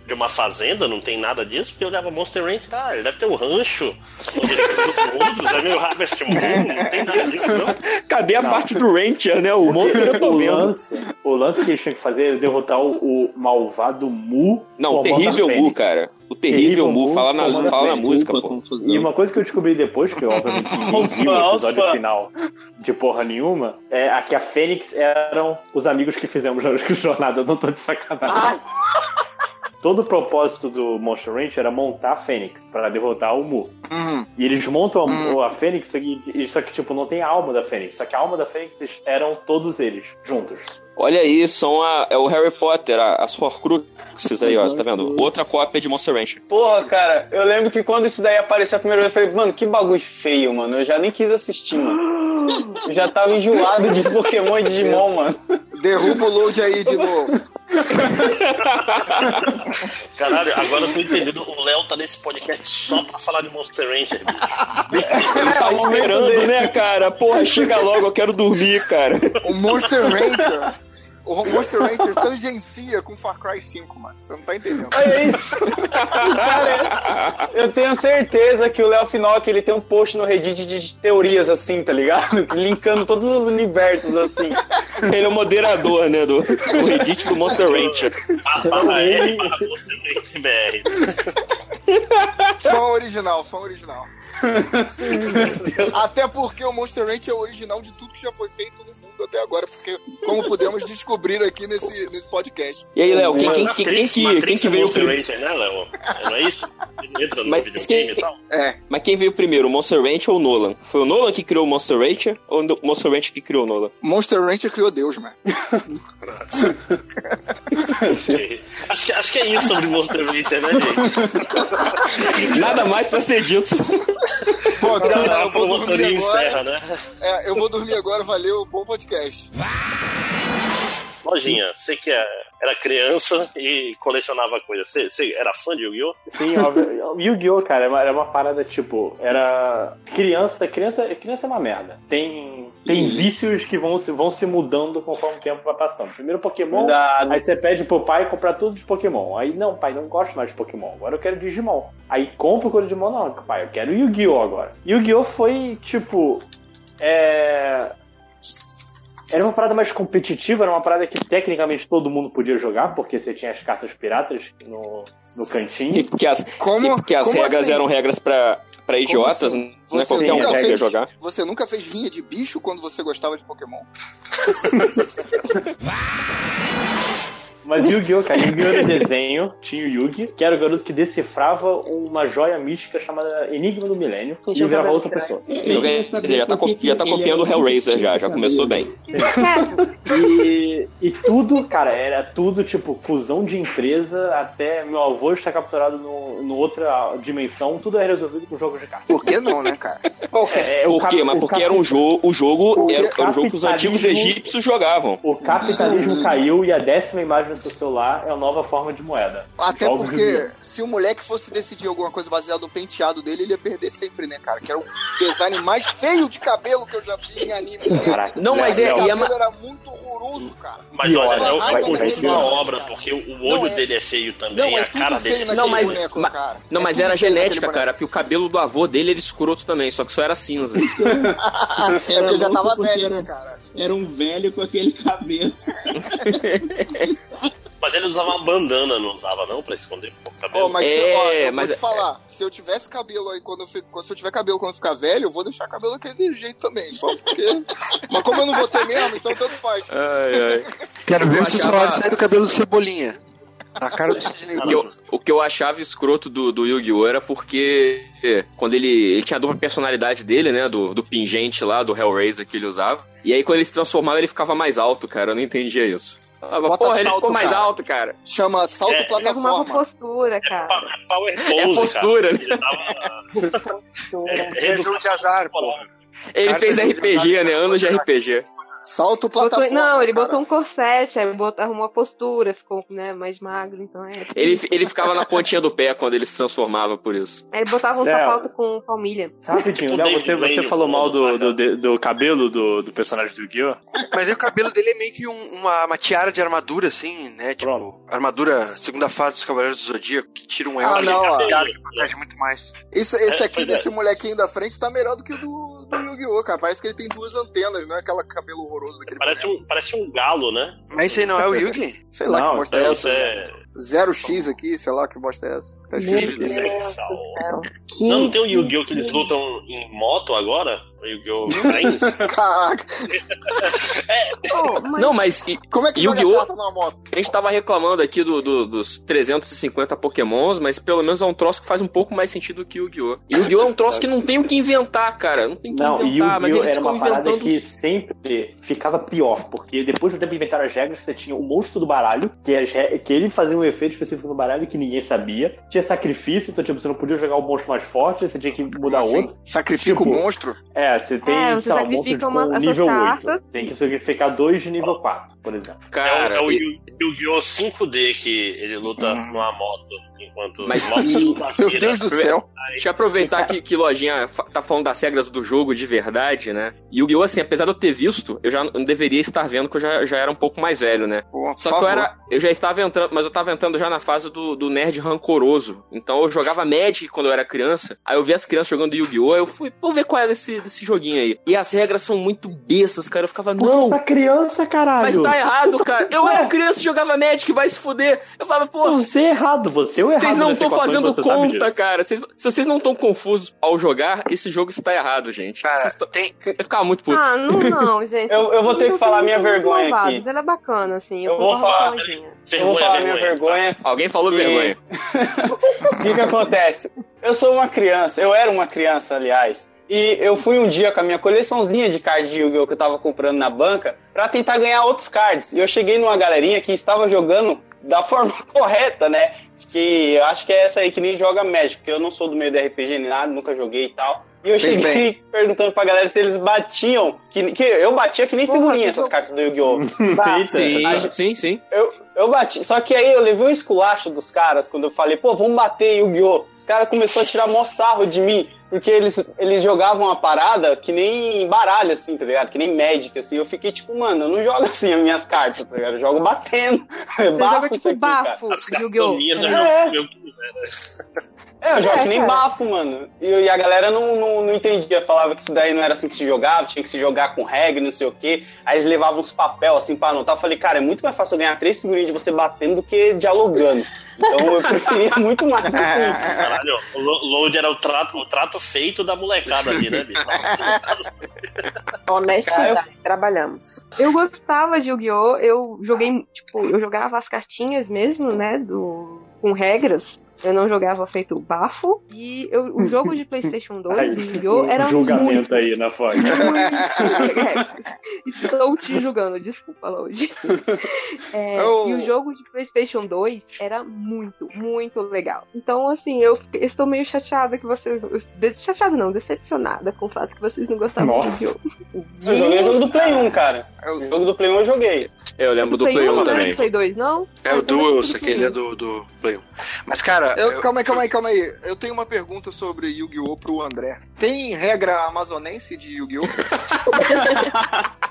[SPEAKER 8] De uma fazenda, não tem nada disso, porque eu olhava Monster Ranch, tá, ele deve ter um rancho. onde ele os monstros, é meio Harvest Moon, não tem nada disso, não.
[SPEAKER 9] Cadê a parte do Rancher, né? O monstro eu tô
[SPEAKER 6] o
[SPEAKER 9] vendo.
[SPEAKER 6] lance, o lance que eles tinham que fazer é derrotar o, o malvado Mu.
[SPEAKER 9] Não, o terrível Mu, cara. O terrível Mu, fala na, fala na música, pô.
[SPEAKER 6] E uma coisa que eu descobri depois, que obviamente ninguém
[SPEAKER 15] Os
[SPEAKER 6] viu o
[SPEAKER 15] fãs,
[SPEAKER 6] episódio final de porra nenhuma, é a que a Fênix eram os amigos que fizemos na Jornada. Eu não tô de sacanagem. todo o propósito do Monster Ranch era montar a Fênix pra derrotar o Mu.
[SPEAKER 1] Uhum.
[SPEAKER 6] E eles montam a, a Fênix, só que, só que, tipo, não tem a alma da Fênix. Só que a alma da Fênix eram todos eles, juntos.
[SPEAKER 9] Olha aí, são a, é o Harry Potter, a- as Horcruxes aí, ó, tá vendo? Outra cópia de Monster Ranch.
[SPEAKER 15] Porra, cara, eu lembro que quando isso daí apareceu a primeira vez, eu falei, mano, que bagulho feio, mano. Eu já nem quis assistir, mano. Eu já tava enjoado de Pokémon e Digimon, mano.
[SPEAKER 1] Derruba o load aí de novo.
[SPEAKER 8] Caralho, agora eu tô entendendo. O Léo tá nesse podcast só pra falar de Monster Ranger.
[SPEAKER 9] Ele tá esperando, né, cara? Porra, chega logo, eu quero dormir, cara.
[SPEAKER 1] O Monster Ranger. O Monster Ranger tangencia com Far Cry 5, mano. Você não tá entendendo.
[SPEAKER 15] É isso. Cara, eu tenho certeza que o Léo Finock, ele tem um post no Reddit de teorias assim, tá ligado? Linkando todos os universos assim.
[SPEAKER 9] Ele é o moderador, né, do, do Reddit do Monster Rancher.
[SPEAKER 8] Barra ele, Monster Ranger BR.
[SPEAKER 1] Fã original, fã original. Até porque o Monster Ranch é o original de tudo que já foi feito no mundo até agora, porque como pudemos descobrir aqui nesse, nesse podcast.
[SPEAKER 9] E aí, Léo, quem, quem, quem, quem, que,
[SPEAKER 8] Matrix
[SPEAKER 9] quem que veio
[SPEAKER 8] Monster
[SPEAKER 9] primeiro?
[SPEAKER 8] Ranger, né, Léo? Não é isso? Ele entra no
[SPEAKER 9] Mas
[SPEAKER 8] videogame
[SPEAKER 9] quem-
[SPEAKER 8] e tal.
[SPEAKER 1] É.
[SPEAKER 9] Mas quem veio primeiro, o Monster Ranch ou o Nolan? Foi o Nolan que criou o Monster Rancher ou o Monster Rancher que criou o Nolan?
[SPEAKER 1] Monster Rancher criou Deus, mano.
[SPEAKER 8] Acho que, acho que é isso sobre Monster Ranger, né, gente?
[SPEAKER 9] Nada mais pra ser dito.
[SPEAKER 1] Pô, galera, eu vou dormir agora.
[SPEAKER 8] encerra, né?
[SPEAKER 1] É, eu vou dormir agora, valeu, bom podcast.
[SPEAKER 8] Lojinha, você que é- era criança e colecionava coisas. Você, você era fã de Yu-Gi-Oh?
[SPEAKER 6] Sim, óbvio. Yu-Gi-Oh, cara, era uma, era uma parada tipo. Era. Criança, criança, criança é uma merda. Tem, tem vícios que vão, se- vão se mudando conforme o tempo vai passando. Primeiro Pokémon, aí você pede pro pai comprar tudo de Pokémon. Aí, não, pai, não gosto mais de Pokémon. Agora eu quero Digimon. Aí compra o Digimon, não, pai, eu quero Yu-Gi-Oh agora. Yu-Gi-Oh foi tipo. É. Era uma parada mais competitiva, era uma parada que tecnicamente todo mundo podia jogar, porque você tinha as cartas piratas no, no
[SPEAKER 9] E
[SPEAKER 6] cantinho.
[SPEAKER 9] porque as,
[SPEAKER 1] Como-
[SPEAKER 9] e porque as
[SPEAKER 1] como
[SPEAKER 9] regras
[SPEAKER 1] assim?
[SPEAKER 9] eram regras pra, pra idiotas,
[SPEAKER 1] assim?
[SPEAKER 9] não é
[SPEAKER 1] Você
[SPEAKER 9] qualquer um
[SPEAKER 1] nunca
[SPEAKER 9] conseguia
[SPEAKER 1] fez-
[SPEAKER 9] jogar.
[SPEAKER 1] Você nunca fez rinha de bicho quando você gostava de Pokémon?
[SPEAKER 6] Mas Yu-Gi-Oh, cara, Yu-Gi-Oh era desenho, tinha o Yugi, que era o garoto que decifrava uma joia mística chamada Enigma do Milênio e virava outra pessoa.
[SPEAKER 9] Quer dizer, já tá, já tá copiando o Hellraiser já, já começou bem.
[SPEAKER 6] E, e tudo, cara, era tudo tipo fusão de empresa até meu avô estar capturado no, no outra dimensão, tudo é resolvido com jogos de cartas.
[SPEAKER 1] Por que não, né, cara?
[SPEAKER 6] É, o
[SPEAKER 9] Por quê? Mas porque era um jogo, o jogo era, era um jogo que os antigos egípcios jogavam.
[SPEAKER 6] O capitalismo caiu e a décima imagem do seu celular é a nova forma de moeda.
[SPEAKER 1] Até
[SPEAKER 6] Jogos
[SPEAKER 1] porque se o moleque fosse decidir alguma coisa baseada no penteado dele, ele ia perder sempre, né, cara? Que era o design mais feio de cabelo que eu já vi em anime. né?
[SPEAKER 6] Caraca.
[SPEAKER 9] Não, mas é-
[SPEAKER 1] o
[SPEAKER 9] é
[SPEAKER 1] cabelo
[SPEAKER 9] ma-
[SPEAKER 1] era muito horroroso, cara.
[SPEAKER 8] Mas olha, é o
[SPEAKER 1] vai-
[SPEAKER 8] conjunto da
[SPEAKER 1] pior.
[SPEAKER 8] obra, porque o o olho
[SPEAKER 1] Não, é-
[SPEAKER 8] dele é feio também,
[SPEAKER 1] Não, é
[SPEAKER 8] a
[SPEAKER 1] tudo
[SPEAKER 8] cara
[SPEAKER 1] feio
[SPEAKER 8] dele é
[SPEAKER 9] Não, mas,
[SPEAKER 1] boneco,
[SPEAKER 9] ma-
[SPEAKER 1] cara.
[SPEAKER 9] não,
[SPEAKER 1] É
[SPEAKER 9] mas era genética, cara, porque o cabelo do avô dele era escroto também, só que só era cinza.
[SPEAKER 1] É porque já tava velho, né, cara?
[SPEAKER 12] Era um velho com aquele cabelo.
[SPEAKER 8] Mas ele usava uma bandana, não dava não, pra esconder o cabelo?
[SPEAKER 1] Ó, mas,
[SPEAKER 9] É,
[SPEAKER 1] se- ó, eu
[SPEAKER 9] mas-
[SPEAKER 1] vou te falar, se eu tivesse cabelo aí quando eu, fi- quando- se eu tiver cabelo quando eu ficar velho, eu vou deixar cabelo daquele jeito também, só porque. mas como eu não vou ter mesmo, então tanto faz.
[SPEAKER 9] Ai, ai.
[SPEAKER 18] Quero ver se
[SPEAKER 9] achava-
[SPEAKER 18] sai do cabelo do Cebolinha. Na cara do Sidney
[SPEAKER 9] O que, eu, o que eu achava escroto do, do Yu-Gi-Oh! era porque quando ele, ele tinha a dupla personalidade dele, né? Do, do pingente lá, do Hellraiser que ele usava. E aí quando ele se transformava, ele ficava mais alto, cara. Eu não entendia isso. Falava,
[SPEAKER 1] Bota
[SPEAKER 9] Porra, ele
[SPEAKER 1] salto,
[SPEAKER 9] ficou mais
[SPEAKER 1] cara.
[SPEAKER 9] alto, cara.
[SPEAKER 1] Chama salto
[SPEAKER 8] É,
[SPEAKER 13] Ele
[SPEAKER 1] plataforma.
[SPEAKER 13] postura, cara.
[SPEAKER 8] Power pose,
[SPEAKER 9] É postura, né?
[SPEAKER 8] cara. Ele tava... É,
[SPEAKER 18] É jogo de azar, porra.
[SPEAKER 9] Ele
[SPEAKER 18] Cara,
[SPEAKER 9] fez RPG, né? Anos de RPG.
[SPEAKER 1] Salto
[SPEAKER 13] Botou-
[SPEAKER 1] plataforma.
[SPEAKER 13] não, ele
[SPEAKER 1] cara.
[SPEAKER 13] botou um corsete, aí botou, arrumou a postura, ficou né, mais magro, então é.
[SPEAKER 9] Ele, ele ficava na pontinha do pé quando ele se transformava, por isso.
[SPEAKER 13] Aí ele botava um
[SPEAKER 6] É.
[SPEAKER 13] sapato com palmilha.
[SPEAKER 6] Rapidinho,
[SPEAKER 8] Tipo
[SPEAKER 6] Léo, você, você falou mal do, do, do cabelo do, do personagem do Yu-Gi-Oh!
[SPEAKER 18] Mas o cabelo dele é meio que um- uma, uma tiara de armadura, assim, né? Tipo,
[SPEAKER 6] Pronto.
[SPEAKER 18] armadura segunda fase dos Cavaleiros do Zodíaco, que tira um
[SPEAKER 1] Ah,
[SPEAKER 18] elfo
[SPEAKER 1] não, ó.
[SPEAKER 18] que protege muito mais.
[SPEAKER 1] Isso, esse
[SPEAKER 8] É,
[SPEAKER 1] aqui
[SPEAKER 8] pois é.
[SPEAKER 1] desse molequinho da frente tá melhor do que o do, do Yu-Gi-Oh, cara. Parece que ele tem duas antenas, não é aquela cabelo horroroso daquele
[SPEAKER 8] Parece
[SPEAKER 1] boneco.
[SPEAKER 8] um, parece um galo, né?
[SPEAKER 18] Mas isso aí não é o Yugi?
[SPEAKER 1] Sei lá
[SPEAKER 6] Não,
[SPEAKER 1] que bosta é
[SPEAKER 8] Então,
[SPEAKER 1] essa.
[SPEAKER 8] é...
[SPEAKER 1] Zero X aqui, sei lá que bosta é essa. Tá escrito.
[SPEAKER 8] Não, não tem o Yu-Gi-Oh! que eles lutam em moto agora? Yu-Gi-Oh! Friends.
[SPEAKER 1] Caraca.
[SPEAKER 9] Não, mas e-
[SPEAKER 1] Como é que
[SPEAKER 9] Yu-Gi-Oh!
[SPEAKER 1] carta numa moto?
[SPEAKER 9] A gente tava reclamando aqui do, do- dos 350 pokémons, mas pelo menos é um troço que faz um pouco mais sentido que Yu-Gi-Oh! Yu-Gi-Oh! é um troço que não tem o que inventar, cara. Não tem o que
[SPEAKER 6] Não,
[SPEAKER 9] inventar, mas eles
[SPEAKER 6] era
[SPEAKER 9] ficam
[SPEAKER 6] uma parada
[SPEAKER 9] inventando...
[SPEAKER 6] que sempre ficava pior, porque depois do tempo de inventar as regras, você tinha o monstro do baralho, que, as re- que ele fazia um efeito específico no baralho que ninguém sabia. Tinha sacrifício, então tipo, você não podia jogar o monstro mais forte, você tinha que mudar
[SPEAKER 1] Assim,
[SPEAKER 6] outro.
[SPEAKER 1] Sacrifica
[SPEAKER 6] Tipo,
[SPEAKER 1] o monstro?
[SPEAKER 6] É, você tem,
[SPEAKER 16] É, você
[SPEAKER 6] lá, um monstro de,
[SPEAKER 16] uma- as
[SPEAKER 6] nível
[SPEAKER 16] suas
[SPEAKER 6] 8.
[SPEAKER 16] cartas.
[SPEAKER 6] Tem que sacrificar dois de nível 4, por exemplo.
[SPEAKER 9] Cara,
[SPEAKER 8] é o, é o Yu- Yu-Gi-Oh! 5D que ele luta numa moto enquanto
[SPEAKER 9] Mas- e-
[SPEAKER 1] Meu. Deus do céu.
[SPEAKER 9] Deixa eu aproveitar que, que Lojinha tá falando das regras do jogo de verdade, né? Yu-Gi-Oh! assim, apesar de eu ter visto, eu já não deveria estar vendo, que eu já, já era um pouco mais velho, né?
[SPEAKER 1] Pô,
[SPEAKER 9] Só
[SPEAKER 1] por
[SPEAKER 9] que eu
[SPEAKER 1] favor.
[SPEAKER 9] era. Eu já estava entrando, mas eu tava entrando já na fase do, do nerd rancoroso. Então eu jogava Magic quando eu era criança. Aí eu vi as crianças jogando Yu-Gi-Oh! Eu fui, vou ver qual é desse, desse joguinho aí. E as regras são muito bestas, cara. Eu ficava, não.
[SPEAKER 6] Pra criança, caralho.
[SPEAKER 9] Mas tá errado, cara. Eu era criança e jogava Magic, vai se fuder. Eu falava, pô.
[SPEAKER 6] Você é errado, você o errado
[SPEAKER 9] Vocês não estão fazendo conta, cara. Vocês- se vocês não estão confusos ao jogar, esse jogo está errado, gente.
[SPEAKER 18] Cara,
[SPEAKER 9] tão-
[SPEAKER 18] tem-
[SPEAKER 9] Eu ficava muito puto.
[SPEAKER 16] Ah, não, não, gente.
[SPEAKER 15] Eu- eu vou ter que falar minha vergonha aqui.
[SPEAKER 16] Ela é bacana, assim. Eu,
[SPEAKER 15] Eu vou falar-
[SPEAKER 16] com a Lojinha.
[SPEAKER 15] Eu vou falar minha vergonha.
[SPEAKER 9] Alguém falou
[SPEAKER 15] E-
[SPEAKER 9] vergonha.
[SPEAKER 15] O que que acontece? Eu sou uma criança, eu era uma criança, aliás, e eu fui um dia com a minha coleçãozinha de cards de Yu-Gi-Oh! que eu tava comprando na banca pra tentar ganhar outros cards. E eu cheguei numa galerinha que estava jogando da forma correta, né? Que eu acho que é essa aí que nem joga Magic, porque eu não sou do meio do RPG nem nada, nunca joguei e tal. E eu
[SPEAKER 1] Fez
[SPEAKER 15] cheguei perguntando pra galera se eles batiam, que, que eu batia que nem
[SPEAKER 16] Porra,
[SPEAKER 15] figurinha essas
[SPEAKER 16] bom.
[SPEAKER 15] cartas do Yu-Gi-Oh!
[SPEAKER 9] Sim, sim, sim.
[SPEAKER 15] eu, eu bati. Só que aí eu levei um esculacho dos caras quando eu falei, pô, vamos bater Yu-Gi-Oh! Os caras começaram a tirar mó sarro de mim. Porque eles, eles jogavam uma parada que nem baralho, assim, tá ligado? Que nem Magic, assim. Eu fiquei tipo, mano, eu não jogo assim as minhas cartas, tá ligado? Eu jogo batendo.
[SPEAKER 16] Você
[SPEAKER 15] bafo
[SPEAKER 16] joga
[SPEAKER 15] isso
[SPEAKER 16] tipo
[SPEAKER 15] aqui, cara.
[SPEAKER 16] bafo,
[SPEAKER 8] As
[SPEAKER 16] Yu-Gi-Oh!
[SPEAKER 8] cartolinhas eu
[SPEAKER 15] É.
[SPEAKER 8] jogo eu né?
[SPEAKER 15] É, eu jogo
[SPEAKER 16] É,
[SPEAKER 15] que nem
[SPEAKER 16] cara.
[SPEAKER 15] bafo, mano. E, e a galera não, não, não entendia, falava que isso daí não era assim que se jogava, tinha que se jogar com regra, não sei o quê. Aí eles levavam uns papel assim pra anotar. Eu falei, cara, é muito mais fácil eu ganhar três figurinhas de você batendo do que dialogando. Então eu preferia muito mais assim.
[SPEAKER 8] Caralho, o lo- load era o trato, o trato feito da molecada ali, né, bicho?
[SPEAKER 13] Honestidade, trabalhamos.
[SPEAKER 16] Eu gostava de Yu-Gi-Oh! Eu joguei, tipo, eu jogava as cartinhas mesmo, né? Do, com regras. Eu não jogava feito bafo. E eu- o jogo de PlayStation 2
[SPEAKER 6] Aí,
[SPEAKER 16] do Yu-Gi-Oh!
[SPEAKER 6] o
[SPEAKER 16] era
[SPEAKER 6] julgamento
[SPEAKER 16] muito.
[SPEAKER 6] aí na foto.
[SPEAKER 16] É, estou te julgando, desculpa, Load. É,
[SPEAKER 1] Eu-
[SPEAKER 16] E o jogo de PlayStation 2 era muito, muito legal. Então, assim, eu estou meio chateada que vocês. Chateada não, decepcionada com o fato que vocês não gostavam
[SPEAKER 6] Nossa.
[SPEAKER 16] do Yu-Gi-Oh!
[SPEAKER 15] Eu joguei o jogo do Play 1, cara. O jogo do Play 1 eu joguei.
[SPEAKER 9] Eu lembro do
[SPEAKER 16] Play
[SPEAKER 9] Play
[SPEAKER 16] 1
[SPEAKER 9] 1
[SPEAKER 16] não era
[SPEAKER 9] também.
[SPEAKER 16] do Play 2, não?
[SPEAKER 18] É o
[SPEAKER 16] Ah, então
[SPEAKER 18] Duel,
[SPEAKER 16] era
[SPEAKER 18] isso
[SPEAKER 16] do
[SPEAKER 18] aqui
[SPEAKER 16] Play
[SPEAKER 18] ele é
[SPEAKER 16] 1.
[SPEAKER 18] do, do Play 1. Mas, cara,
[SPEAKER 1] Eu-
[SPEAKER 18] eu-
[SPEAKER 1] calma aí, calma aí, calma aí. Eu tenho uma pergunta sobre Yu-Gi-Oh! pro André. Tem regra amazonense de Yu-Gi-Oh?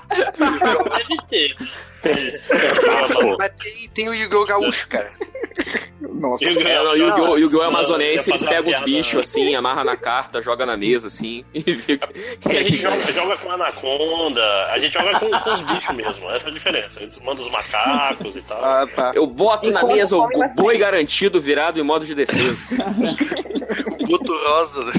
[SPEAKER 8] Deve ter.
[SPEAKER 18] mas tem, tem o Yu-Gi-Oh! Gaúcho, cara.
[SPEAKER 1] Nossa.
[SPEAKER 9] É, Yu-Gi-Oh! Yu-Gi-Oh!
[SPEAKER 8] Não,
[SPEAKER 9] amazonense,
[SPEAKER 8] eu ia
[SPEAKER 9] eles pegam os bichos assim, amarra na carta, joga na mesa assim, e
[SPEAKER 8] a gente joga, joga com anaconda, a gente joga com, com os bichos mesmo, essa é a diferença. A gente manda os macacos e tal.
[SPEAKER 1] Ah, tá.
[SPEAKER 9] Eu boto na
[SPEAKER 13] Enquanto
[SPEAKER 9] mesa o boi garantido virado em modo de defesa.
[SPEAKER 18] O Guto Rosa. né?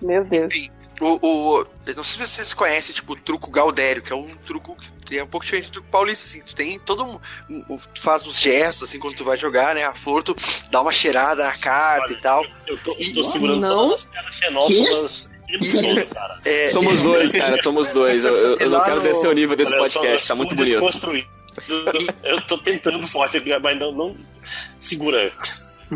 [SPEAKER 13] Meu Deus.
[SPEAKER 18] O, o, não sei se vocês conhecem, tipo, o truco Galdério, que é um truco que é um pouco diferente do paulista, assim. Tu tem todo um, um- Tu faz uns gestos, assim, quando tu vai jogar, né? A flor, tu dá uma cheirada na carta e tal.
[SPEAKER 8] Eu tô,
[SPEAKER 18] E-
[SPEAKER 8] tô segurando
[SPEAKER 16] Não.
[SPEAKER 8] todas as piadas xenófobas o tempo todo, cara.
[SPEAKER 18] É,
[SPEAKER 9] Somos dois, cara, somos dois. Eu, eu- eu não quero
[SPEAKER 18] no-
[SPEAKER 9] descer o nível desse
[SPEAKER 8] Olha só,
[SPEAKER 9] podcast, tá
[SPEAKER 8] eu
[SPEAKER 9] muito bonito.
[SPEAKER 8] Eu tô tentando forte, mas não, não segura.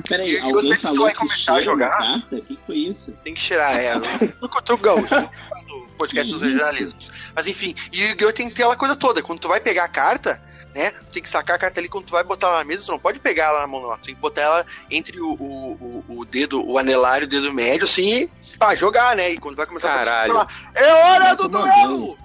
[SPEAKER 12] Peraí,
[SPEAKER 18] E eu
[SPEAKER 12] alguém
[SPEAKER 18] tu
[SPEAKER 12] falou
[SPEAKER 18] vai
[SPEAKER 12] que
[SPEAKER 18] começar a jogar.
[SPEAKER 12] carta? O que foi isso?
[SPEAKER 18] Tem que cheirar, é. O truco, podcast dos regionalismos. Mas enfim, e o Yu-Gi-Oh! tem que ter aquela coisa toda. Quando tu vai pegar a carta, né? Tu tem que sacar a carta ali. Quando tu vai botar ela na mesa, tu não pode pegar ela na mão, não. Tu tem que botar ela entre o, o, o, o dedo, o anelar e o dedo médio, assim, e pá, jogar, né? E quando vai começar
[SPEAKER 9] Caralho.
[SPEAKER 18] a falar, é hora do duelo!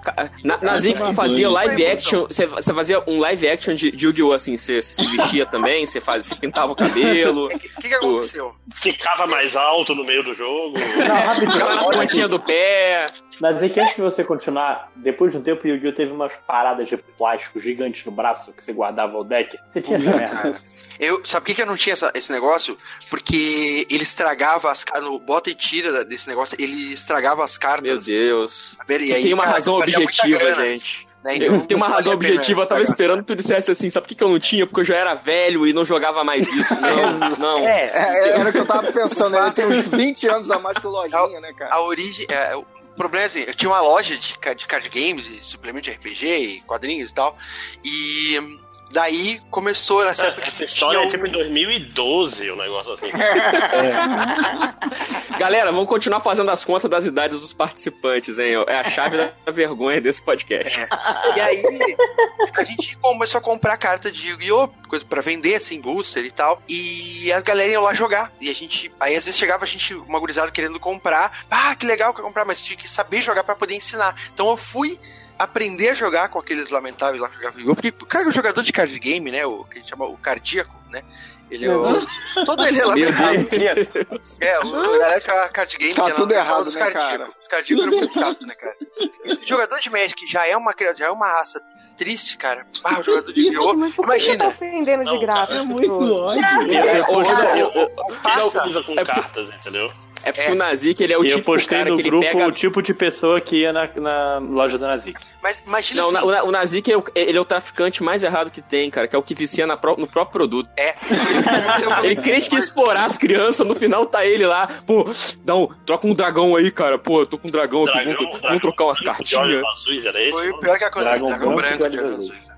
[SPEAKER 9] Na, na tu fazia live action, você fazia um live action de, Yu-Gi-Oh! assim, você se vestia também, você fazia, pintava o cabelo,
[SPEAKER 18] O que, que aconteceu?
[SPEAKER 8] Ficava mais alto no meio do jogo.
[SPEAKER 9] ficava na pontinha do pé.
[SPEAKER 6] Nazik, antes de você continuar, depois de um tempo, o Yu-Gi-Oh! teve umas paradas de plástico gigantes no braço que você guardava o deck. Você tinha essa merda.
[SPEAKER 18] Eu, sabe por que, que eu não tinha essa- esse negócio? Porque ele estragava as cartas. No bota e tira desse negócio, ele estragava as cartas.
[SPEAKER 9] Meu Deus.
[SPEAKER 18] E aí,
[SPEAKER 9] tem uma
[SPEAKER 18] cara,
[SPEAKER 9] razão objetiva, gente.
[SPEAKER 18] né?
[SPEAKER 9] Eu
[SPEAKER 18] Então,
[SPEAKER 9] tenho uma razão objetiva, eu tava
[SPEAKER 18] estragar.
[SPEAKER 9] esperando que tu dissesse assim, sabe por que, que eu não tinha? Porque eu já era velho e não jogava mais isso. Não, não.
[SPEAKER 1] É, é, era o que eu tava pensando, ele tem uns 20 anos a mais que o Lojinha, né, cara?
[SPEAKER 18] A origem. é, problema é assim, eu tinha uma loja de, de card games e suplemento de RPG e quadrinhos e tal. E hum, daí começou nessa época
[SPEAKER 8] Essa história é tipo em 2012, o negócio assim.
[SPEAKER 9] Galera, vamos continuar fazendo as contas das idades dos participantes, hein? É a chave da vergonha desse podcast.
[SPEAKER 18] E aí, a gente começou a comprar carta de Yu-Gi-Oh! coisa pra vender, assim, booster e tal. E as galera iam lá jogar. E a gente. Aí às vezes chegava a gente, uma gurizada querendo comprar. Ah, que legal que eu comprar, mas tinha que saber jogar pra poder ensinar. Então eu fui aprender a jogar com aqueles lamentáveis lá que jogavam Yu-Gi-Oh! Porque, cara, o jogador de card game, né? O que a gente chama o cardíaco, né? Ele é o. Todo ele é lamentável. É, o a galera que joga card game.
[SPEAKER 1] Tá
[SPEAKER 18] que é
[SPEAKER 1] tudo
[SPEAKER 18] lamentável
[SPEAKER 1] errado,
[SPEAKER 18] dos
[SPEAKER 1] né,
[SPEAKER 18] cardíacos.
[SPEAKER 1] cara?
[SPEAKER 18] Os cardíacos eram muito chato, né, cara? Esse jogador de Magic já é uma, já é uma raça triste, cara. Ah, o jogador de Yu-Gi-Oh!
[SPEAKER 16] Você tá
[SPEAKER 18] Imagina.
[SPEAKER 16] ofendendo de graça.
[SPEAKER 18] é
[SPEAKER 16] muito
[SPEAKER 18] ódio.
[SPEAKER 9] É,
[SPEAKER 8] Não usa com cartas, entendeu?
[SPEAKER 9] É porque o Nazik, ele é o
[SPEAKER 6] eu
[SPEAKER 9] tipo
[SPEAKER 6] postei
[SPEAKER 9] cara
[SPEAKER 6] no
[SPEAKER 9] que ele
[SPEAKER 6] grupo
[SPEAKER 9] pega
[SPEAKER 6] o tipo de pessoa que ia na, na loja da Nazik.
[SPEAKER 18] Mas imagina
[SPEAKER 9] Não,
[SPEAKER 18] assim,
[SPEAKER 9] o, o Nazik é o, ele é o traficante mais errado que tem, cara, que é o que vicia na pró- no próprio produto.
[SPEAKER 18] É.
[SPEAKER 9] ele crente que ia explorar as crianças, no final tá ele lá, pô, dá um, troca um dragão aí, cara, pô, eu tô com um dragão, aqui,
[SPEAKER 8] Dragão,
[SPEAKER 9] vamos,
[SPEAKER 8] dragão
[SPEAKER 9] vamos trocar umas cartinhas.
[SPEAKER 18] Foi o pior que aconteceu.
[SPEAKER 8] Dragão
[SPEAKER 18] Dragão,
[SPEAKER 8] branco
[SPEAKER 18] branco,
[SPEAKER 8] de olhos azuis.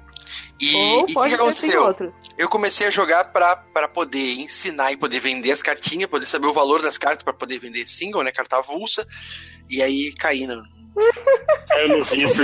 [SPEAKER 18] E
[SPEAKER 16] Ou
[SPEAKER 18] e o que, que aconteceu?
[SPEAKER 16] outro.
[SPEAKER 18] Eu comecei a jogar pra, pra poder ensinar e poder vender as cartinhas, poder saber o valor das cartas pra poder vender single, né? Carta avulsa. E aí caí no.
[SPEAKER 8] Eu não vi isso.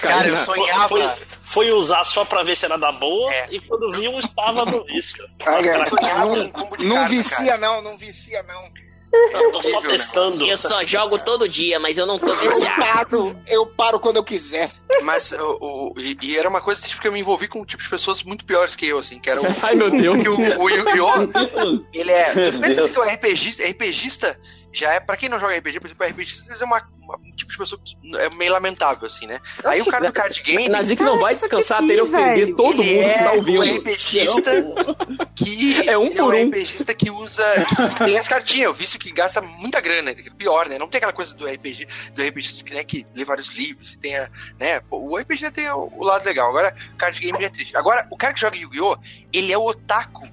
[SPEAKER 18] Cara, eu sonhava.
[SPEAKER 8] Foi, foi usar só pra ver se era da boa
[SPEAKER 18] É.
[SPEAKER 8] e quando viu estava no vício.
[SPEAKER 1] Cara, não, não
[SPEAKER 18] carta,
[SPEAKER 1] vicia não, não vicia não.
[SPEAKER 8] Eu tô só testando.
[SPEAKER 9] Eu só jogo todo dia, mas eu não tô
[SPEAKER 1] Eu paro, eu paro quando eu quiser.
[SPEAKER 18] Mas o, o- e, e era uma coisa tipo, que eu me envolvi com tipo de pessoas muito piores que eu, assim, que era o.
[SPEAKER 9] Ai, meu Deus.
[SPEAKER 18] que o, o Yu-Gi-Oh! ele é. Tu pensa
[SPEAKER 8] Deus.
[SPEAKER 18] que o RPGista, RPGista já é. Pra quem não joga RPG, por exemplo, o RPGista é uma, uma- um tipo de pessoa que é meio lamentável, assim, né? Aí o cara do card game.
[SPEAKER 9] Nazik não vai descansar até ele ofender todo
[SPEAKER 18] ele
[SPEAKER 9] mundo que tá
[SPEAKER 18] é
[SPEAKER 9] ouvindo.
[SPEAKER 18] Um RPGista que.
[SPEAKER 9] É um
[SPEAKER 18] ele
[SPEAKER 9] por
[SPEAKER 18] é
[SPEAKER 9] um.
[SPEAKER 18] RPGista que usa. que tem as cartinhas. Eu vi isso que gasta muita grana. que é Pior, né? Não tem aquela coisa do RPG, do que, né, que lê vários livros, tem a, né? Pô, o RPG tem o, o lado legal. Agora, card game é triste. Agora, o cara que joga Yu-Gi-Oh! ele é o otaku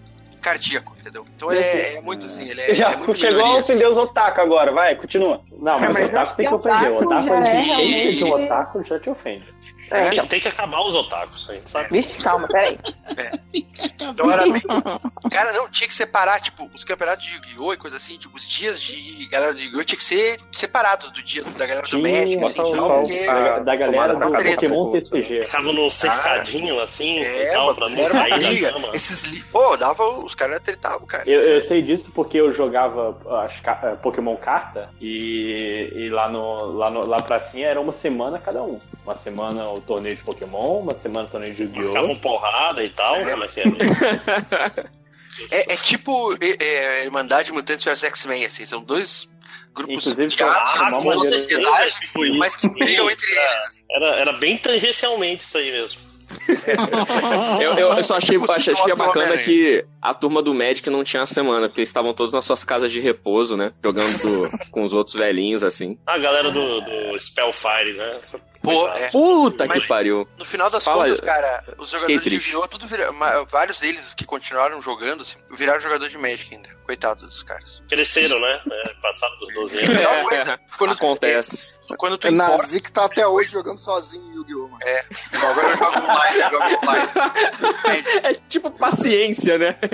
[SPEAKER 18] cardíaco, entendeu? Então ele é, é muito assim, ele é.
[SPEAKER 15] Já
[SPEAKER 18] é muito
[SPEAKER 15] chegou a
[SPEAKER 18] minoria.
[SPEAKER 15] ofender os otaku agora, vai, continua.
[SPEAKER 6] Não, mas
[SPEAKER 16] mas
[SPEAKER 6] o otaku tem que ofender. O
[SPEAKER 16] otaku
[SPEAKER 6] a
[SPEAKER 16] é
[SPEAKER 6] existência de um otaku já te ofende.
[SPEAKER 16] É.
[SPEAKER 8] Tem, tem que acabar os otakus, hein, sabe?
[SPEAKER 13] Vixe, calma, peraí.
[SPEAKER 18] Então era meio... Cara, não, tinha que separar, tipo, os campeonatos de Yu-Gi-Oh! e coisa assim, tipo, os dias de galera do Yu-Gi-Oh! tinha que ser separados do dia da galera do
[SPEAKER 6] Tinha
[SPEAKER 18] Magic, assim,
[SPEAKER 6] só-
[SPEAKER 18] não,
[SPEAKER 6] só
[SPEAKER 18] porque...
[SPEAKER 6] da, da galera do. Pokémon TCG.
[SPEAKER 8] Ficava num cercadinho assim
[SPEAKER 18] É,
[SPEAKER 8] e tal, pra não
[SPEAKER 18] era uma
[SPEAKER 8] cair na
[SPEAKER 18] briga.
[SPEAKER 8] cama.
[SPEAKER 18] Esses li... Pô, dava, os caras tretavam, cara.
[SPEAKER 6] Eu, eu sei disso porque eu jogava as ca- eh, Pokémon carta e, e lá, no, lá, no, lá pra cima era uma semana cada um. Uma semana o torneio de Pokémon, uma semana o torneio de
[SPEAKER 8] Ficavam
[SPEAKER 6] Yu-Gi-Oh!
[SPEAKER 8] porrada e tal, como é que é?
[SPEAKER 18] É, é tipo é, é, Irmandade Mutantes vs X-Men, assim, são dois grupos
[SPEAKER 6] Inclusive,
[SPEAKER 18] de sociedade,
[SPEAKER 8] Tipo
[SPEAKER 18] mas que brigam entre eles.
[SPEAKER 8] Era, era bem tangencialmente isso aí mesmo.
[SPEAKER 9] Eu, eu- eu só achei,
[SPEAKER 18] Tipo,
[SPEAKER 9] achei,
[SPEAKER 18] tipo,
[SPEAKER 9] bacana
[SPEAKER 18] Homem-Aranha.
[SPEAKER 9] que a turma do Magic não tinha semana, porque eles estavam todos nas suas casas de repouso, né? Jogando do- com os outros velhinhos, assim.
[SPEAKER 8] A galera do, do Spellfire, né?
[SPEAKER 18] Pô, é.
[SPEAKER 9] Puta
[SPEAKER 18] Mas-
[SPEAKER 9] que pariu.
[SPEAKER 18] No final das
[SPEAKER 9] Fala,
[SPEAKER 18] contas, cara, os jogadores de. Yu-Gi-Oh! tudo vira- vários deles os que continuaram jogando, assim, viraram jogador de Magic ainda. Coitado dos caras.
[SPEAKER 8] Cresceram, né? É, passaram dos 12
[SPEAKER 18] E a
[SPEAKER 8] anos.
[SPEAKER 18] pior coisa, quando tu,
[SPEAKER 9] Acontece.
[SPEAKER 18] quando tu importa,
[SPEAKER 1] Nazik tá até hoje jogando sozinho em Yu-Gi-Oh!
[SPEAKER 18] é, agora eu jogo online, eu jogo online.
[SPEAKER 9] É tipo paciência, né?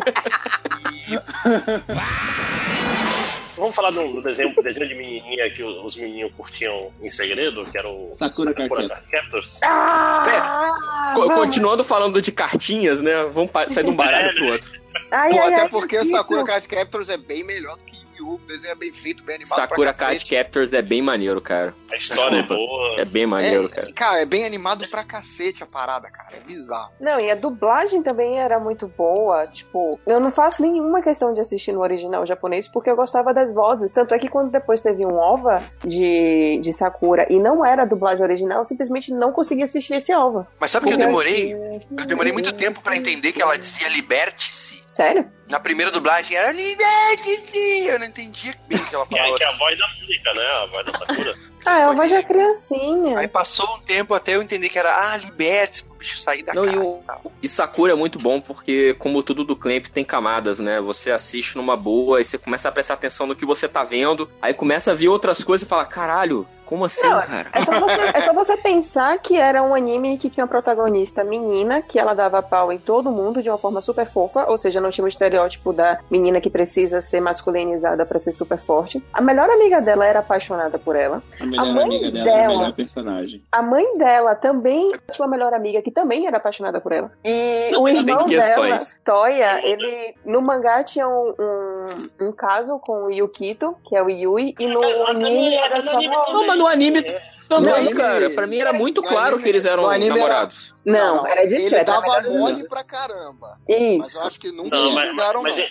[SPEAKER 8] Vamos falar do, do desenho, desenho de menininha que os, os menininhos curtiam em segredo, que era o
[SPEAKER 12] Sakura Card
[SPEAKER 8] Sakura
[SPEAKER 12] Captors.
[SPEAKER 8] Card Captors.
[SPEAKER 16] Ah,
[SPEAKER 9] Co-
[SPEAKER 16] vamos.
[SPEAKER 9] continuando falando de cartinhas, né? Vamos sair de um baralho pro outro.
[SPEAKER 13] Ai,
[SPEAKER 1] Pô,
[SPEAKER 13] ai,
[SPEAKER 1] até
[SPEAKER 13] ai,
[SPEAKER 1] porque
[SPEAKER 13] que
[SPEAKER 1] Sakura. Card Captors é bem melhor do que! O desenho é bem feito, bem animado
[SPEAKER 9] Sakura Card. Captors é bem maneiro, cara.
[SPEAKER 8] A história
[SPEAKER 9] Desculpa.
[SPEAKER 8] é boa.
[SPEAKER 9] É bem maneiro,
[SPEAKER 1] É,
[SPEAKER 9] cara.
[SPEAKER 1] cara, é bem animado pra cacete a parada, cara. É bizarro.
[SPEAKER 13] Não, e a dublagem também era muito boa. Tipo, eu não faço nenhuma questão de assistir no original japonês porque eu gostava das vozes. Tanto é que quando depois teve um OVA de, de Sakura e não era a dublagem original, eu simplesmente não consegui assistir esse OVA.
[SPEAKER 18] Mas sabe que eu demorei? Eu demorei muito tempo pra entender que ela dizia liberte-se.
[SPEAKER 13] Sério?
[SPEAKER 18] Na primeira dublagem era liberte-se. Eu não entendia bem o que ela
[SPEAKER 8] é,
[SPEAKER 18] falava.
[SPEAKER 8] que é a voz da música, né? A voz da Sakura.
[SPEAKER 13] Ah, é a voz da criancinha.
[SPEAKER 18] Aí passou um tempo até eu entender que era, ah, liberte-se pro bicho sair da
[SPEAKER 9] Não,
[SPEAKER 18] casa.
[SPEAKER 9] e, o, e Sakura é muito bom porque, como tudo do Clamp, tem camadas, né? Você assiste numa boa e você começa a prestar atenção no que você tá vendo, aí começa a ver outras coisas e fala, caralho, como assim,
[SPEAKER 13] Não,
[SPEAKER 9] cara?
[SPEAKER 13] É só, você, é só você pensar que era um anime que tinha uma protagonista menina, que ela dava pau em todo mundo de uma forma super fofa, ou seja, não tinha o estereótipo da menina que precisa ser masculinizada pra ser super forte. A melhor amiga dela era apaixonada por ela.
[SPEAKER 12] A melhor
[SPEAKER 13] mãe
[SPEAKER 12] amiga dela, é a
[SPEAKER 13] dela-
[SPEAKER 12] melhor personagem.
[SPEAKER 13] A mãe dela também tinha uma melhor amiga que também era apaixonada por ela. E o
[SPEAKER 9] Tem
[SPEAKER 13] irmão dela. Toya, ele no mangá tinha um, um, um caso com o Yukito, que é o Yui, e no anime era só.
[SPEAKER 9] Não, mas no anime também,
[SPEAKER 1] No anime-
[SPEAKER 9] cara. Pra mim era muito
[SPEAKER 1] no
[SPEAKER 9] claro
[SPEAKER 1] anime-
[SPEAKER 9] que eles eram
[SPEAKER 1] anime era-
[SPEAKER 9] namorados.
[SPEAKER 13] Não, era
[SPEAKER 1] Ele
[SPEAKER 13] discreto.
[SPEAKER 1] dava
[SPEAKER 13] melhor
[SPEAKER 1] mole pra caramba. Mas
[SPEAKER 13] Isso.
[SPEAKER 1] eu acho que nunca
[SPEAKER 8] Não,
[SPEAKER 1] se
[SPEAKER 8] mas,
[SPEAKER 1] ligaram,
[SPEAKER 8] mas
[SPEAKER 1] não.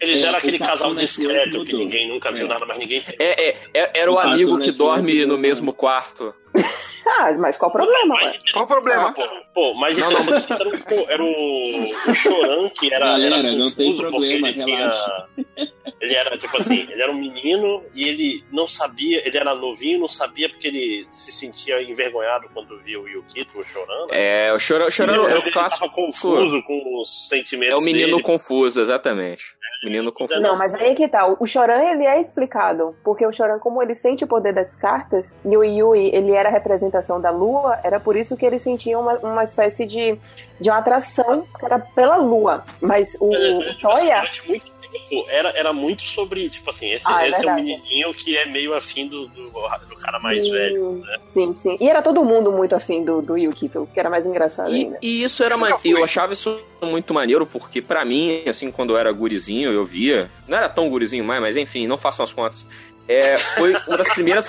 [SPEAKER 8] eles
[SPEAKER 12] É,
[SPEAKER 8] eram aquele
[SPEAKER 12] Capitão
[SPEAKER 8] casal discreto que ninguém nunca viu
[SPEAKER 12] É.
[SPEAKER 8] nada, mas ninguém
[SPEAKER 9] É, é, é- era o
[SPEAKER 12] O
[SPEAKER 9] amigo
[SPEAKER 12] Cartoon
[SPEAKER 9] que dorme no
[SPEAKER 12] mudou.
[SPEAKER 9] mesmo quarto.
[SPEAKER 13] Ah, mas qual o problema, ué?
[SPEAKER 18] Qual o problema,
[SPEAKER 8] Ah,
[SPEAKER 18] pô?
[SPEAKER 8] Pô, mas
[SPEAKER 9] Não,
[SPEAKER 8] não,
[SPEAKER 9] não,
[SPEAKER 8] era, o, pô, era o, o Choran que era,
[SPEAKER 12] Galera,
[SPEAKER 8] era
[SPEAKER 12] não
[SPEAKER 8] confuso
[SPEAKER 12] tem
[SPEAKER 8] porque
[SPEAKER 12] problema,
[SPEAKER 8] ele
[SPEAKER 12] relaxa.
[SPEAKER 8] tinha. Ele era tipo assim, ele era um menino e ele não sabia, ele era novinho, não sabia porque ele se sentia envergonhado quando via o Yukito, o Choran. né?
[SPEAKER 9] É, o Chorão, o Chorão
[SPEAKER 8] Ele-
[SPEAKER 9] é
[SPEAKER 8] ele
[SPEAKER 9] o clássico.
[SPEAKER 8] tava confuso com os sentimentos
[SPEAKER 9] É o menino
[SPEAKER 8] dele.
[SPEAKER 9] confuso, exatamente. Menino confuso.
[SPEAKER 13] Não, mas aí que tá. O Choran, ele é explicado. Porque o Choran, como ele sente o poder das cartas, e o Yui, ele era a representação da lua, era por isso que ele sentia uma, uma espécie de, de uma atração que era pela lua. Mas o, o Toya...
[SPEAKER 8] Muito tempo, era, era muito sobre, tipo assim, esse,
[SPEAKER 13] Ah, é
[SPEAKER 8] esse é um menininho que é meio afim do, do, do cara mais
[SPEAKER 13] Sim.
[SPEAKER 8] velho, né?
[SPEAKER 13] Sim, sim. E era todo mundo muito afim do, do Yukito, que era mais engraçado
[SPEAKER 9] E,
[SPEAKER 13] ainda.
[SPEAKER 9] e isso era man... Eu achava isso muito maneiro, porque pra mim, assim, quando eu era gurizinho, eu via. Não era tão gurizinho mais, mas enfim, não façam as contas. É, foi uma das primeiras.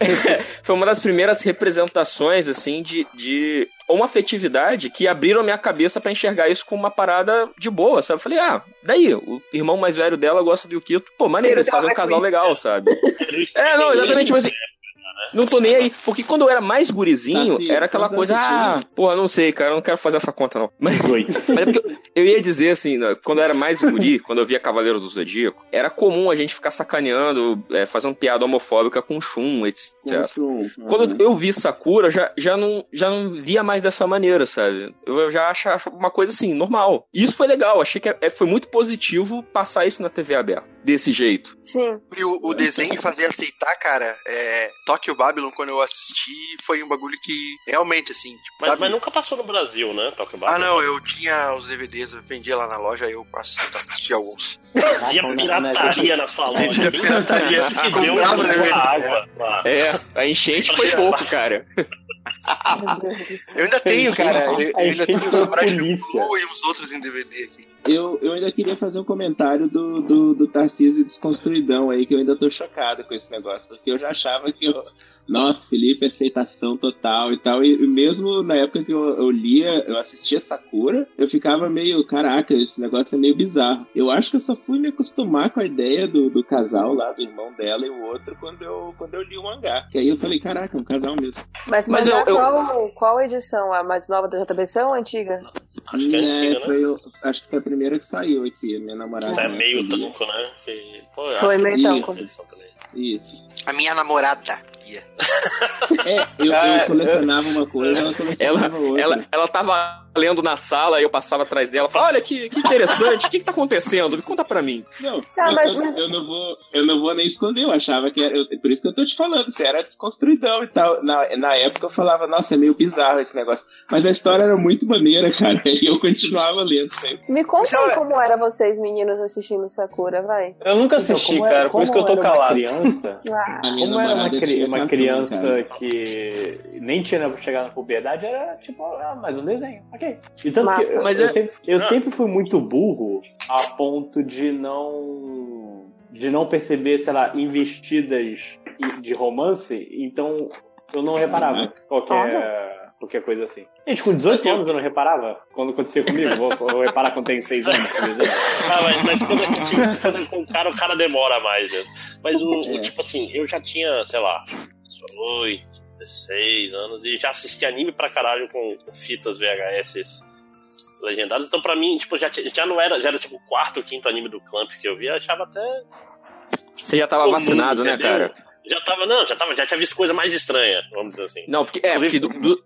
[SPEAKER 9] foi uma das primeiras representações, assim, de, de uma afetividade que abriram a minha cabeça pra enxergar isso como uma parada de boa, sabe? Eu falei, ah, daí, o irmão mais velho dela gosta do Yukito. Pô, maneiro, eles fazem um casal legal, sabe? É, não, exatamente, mas assim, não tô nem aí. Porque quando eu era mais gurizinho,
[SPEAKER 12] Tá, sim,
[SPEAKER 9] era aquela coisa, ah, porra, não sei, cara, eu não quero fazer essa conta, não. Mas, mas é porque eu, eu ia dizer assim, né, quando eu era mais guri, quando eu via Cavaleiro do Zodíaco, era comum a gente ficar sacaneando, é, fazendo piada homofóbica com Shun, etc.
[SPEAKER 12] Uhum.
[SPEAKER 9] Quando eu vi Sakura, já, já, não, já não via mais dessa maneira, sabe? Eu, já achava uma coisa assim, normal. E isso foi legal, achei que é- foi muito positivo passar isso na TV aberta, desse jeito.
[SPEAKER 13] Sim.
[SPEAKER 18] E o, o desenho fazer aceitar, cara, é, Tokyo Babylon, quando eu assisti, foi um bagulho que realmente, assim, tipo,
[SPEAKER 8] Mas, mas nunca passou no Brasil, né?
[SPEAKER 18] Ah,
[SPEAKER 8] Babylon?
[SPEAKER 18] não, eu tinha os DVDs, eu vendia lá na loja, aí eu assisti, assisti alguns.
[SPEAKER 8] Fazia pirataria na sua loja.
[SPEAKER 18] Vendia
[SPEAKER 8] bem
[SPEAKER 18] pirataria.
[SPEAKER 8] isso que deu uma
[SPEAKER 18] DVD.
[SPEAKER 8] água.
[SPEAKER 9] É, a enchente foi pouco, cara.
[SPEAKER 18] Eu ainda tenho, cara. Eu, eu ainda tenho o Samurai. Champloo e uns outros em DVD aqui.
[SPEAKER 12] Eu, eu ainda queria fazer um comentário do, do, do Tarcísio Desconstruidão aí, que eu ainda tô chocado com esse negócio, porque eu já achava que. Nossa, Felipe, aceitação total e tal. E mesmo na época que eu, eu lia, eu assistia Sakura, eu ficava meio, caraca, esse negócio é meio bizarro. Eu acho que eu só fui me acostumar com a ideia do, do casal lá, do irmão dela e o outro, quando eu, quando eu li o mangá. E aí eu falei, caraca, é um casal mesmo.
[SPEAKER 13] Mas,
[SPEAKER 9] Mas
[SPEAKER 13] mas
[SPEAKER 9] eu- eu-
[SPEAKER 13] qual, qual edição? A mais nova da JBC ou a antiga?
[SPEAKER 8] Acho que é antiga, né?
[SPEAKER 12] foi, o- acho que foi a primeira que saiu aqui, minha namorada.
[SPEAKER 8] É meio tanco, né? Que, pô, eu
[SPEAKER 13] Foi meio
[SPEAKER 8] que
[SPEAKER 13] tanco.
[SPEAKER 12] Isso.
[SPEAKER 18] A minha namorada. Ia.
[SPEAKER 12] É, eu, eu colecionava uma coisa, ela
[SPEAKER 9] Ela,
[SPEAKER 12] colecionava outra.
[SPEAKER 9] ela, ela tava lendo na sala e eu passava atrás dela. Falava, olha que, que interessante, o que, que tá acontecendo? Me conta pra mim.
[SPEAKER 12] Não,
[SPEAKER 13] Tá,
[SPEAKER 12] eu,
[SPEAKER 13] mas-
[SPEAKER 12] eu- não vou, eu não vou nem esconder, eu achava que era. eu- por isso que eu tô te falando, você era desconstruidão e tal. Na, na época eu falava, nossa, é meio bizarro esse negócio. Mas a história era muito maneira, cara, e eu continuava lendo sempre.
[SPEAKER 13] Me aí
[SPEAKER 18] olha-
[SPEAKER 13] como era vocês, meninos, assistindo Sakura, vai.
[SPEAKER 11] Eu nunca assisti,
[SPEAKER 19] como
[SPEAKER 11] cara,
[SPEAKER 19] era-
[SPEAKER 11] por isso que eu tô calado.
[SPEAKER 19] criança,
[SPEAKER 13] Ah,
[SPEAKER 12] A minha
[SPEAKER 19] como era uma,
[SPEAKER 12] namorada
[SPEAKER 19] cri-
[SPEAKER 12] tinha
[SPEAKER 19] uma criança
[SPEAKER 12] cara.
[SPEAKER 19] que nem tinha pra chegar na puberdade, era tipo, ah, mais um desenho, ok. E tanto
[SPEAKER 13] Massa.
[SPEAKER 19] que eu,
[SPEAKER 9] Mas
[SPEAKER 19] eu
[SPEAKER 9] é-
[SPEAKER 19] sempre, eu sempre fui muito burro a ponto de não
[SPEAKER 6] de não perceber, sei lá, investidas de romance, então eu não reparava qualquer, qualquer coisa assim. Gente, com 18 anos eu não reparava quando acontecia comigo. Vou, vou reparar quando tem 6 anos, por exemplo.
[SPEAKER 8] Ah, mas, mas quando a gente quando com o cara, o cara demora mais, né? Mas o, o, tipo assim, eu já tinha, sei lá, 8, 16 anos e já assisti anime pra caralho com, com fitas VHS legendadas. Então, pra mim, tipo, já, já não era, já era tipo o quarto ou quinto anime do Clamp que eu via, eu achava até.
[SPEAKER 9] Você já tava
[SPEAKER 8] comum,
[SPEAKER 9] vacinado, né,
[SPEAKER 8] entendeu?
[SPEAKER 9] cara?
[SPEAKER 8] Já tava, não, já tava, já tinha visto coisa mais estranha, vamos dizer assim.
[SPEAKER 9] Não, porque, é, porque do- do-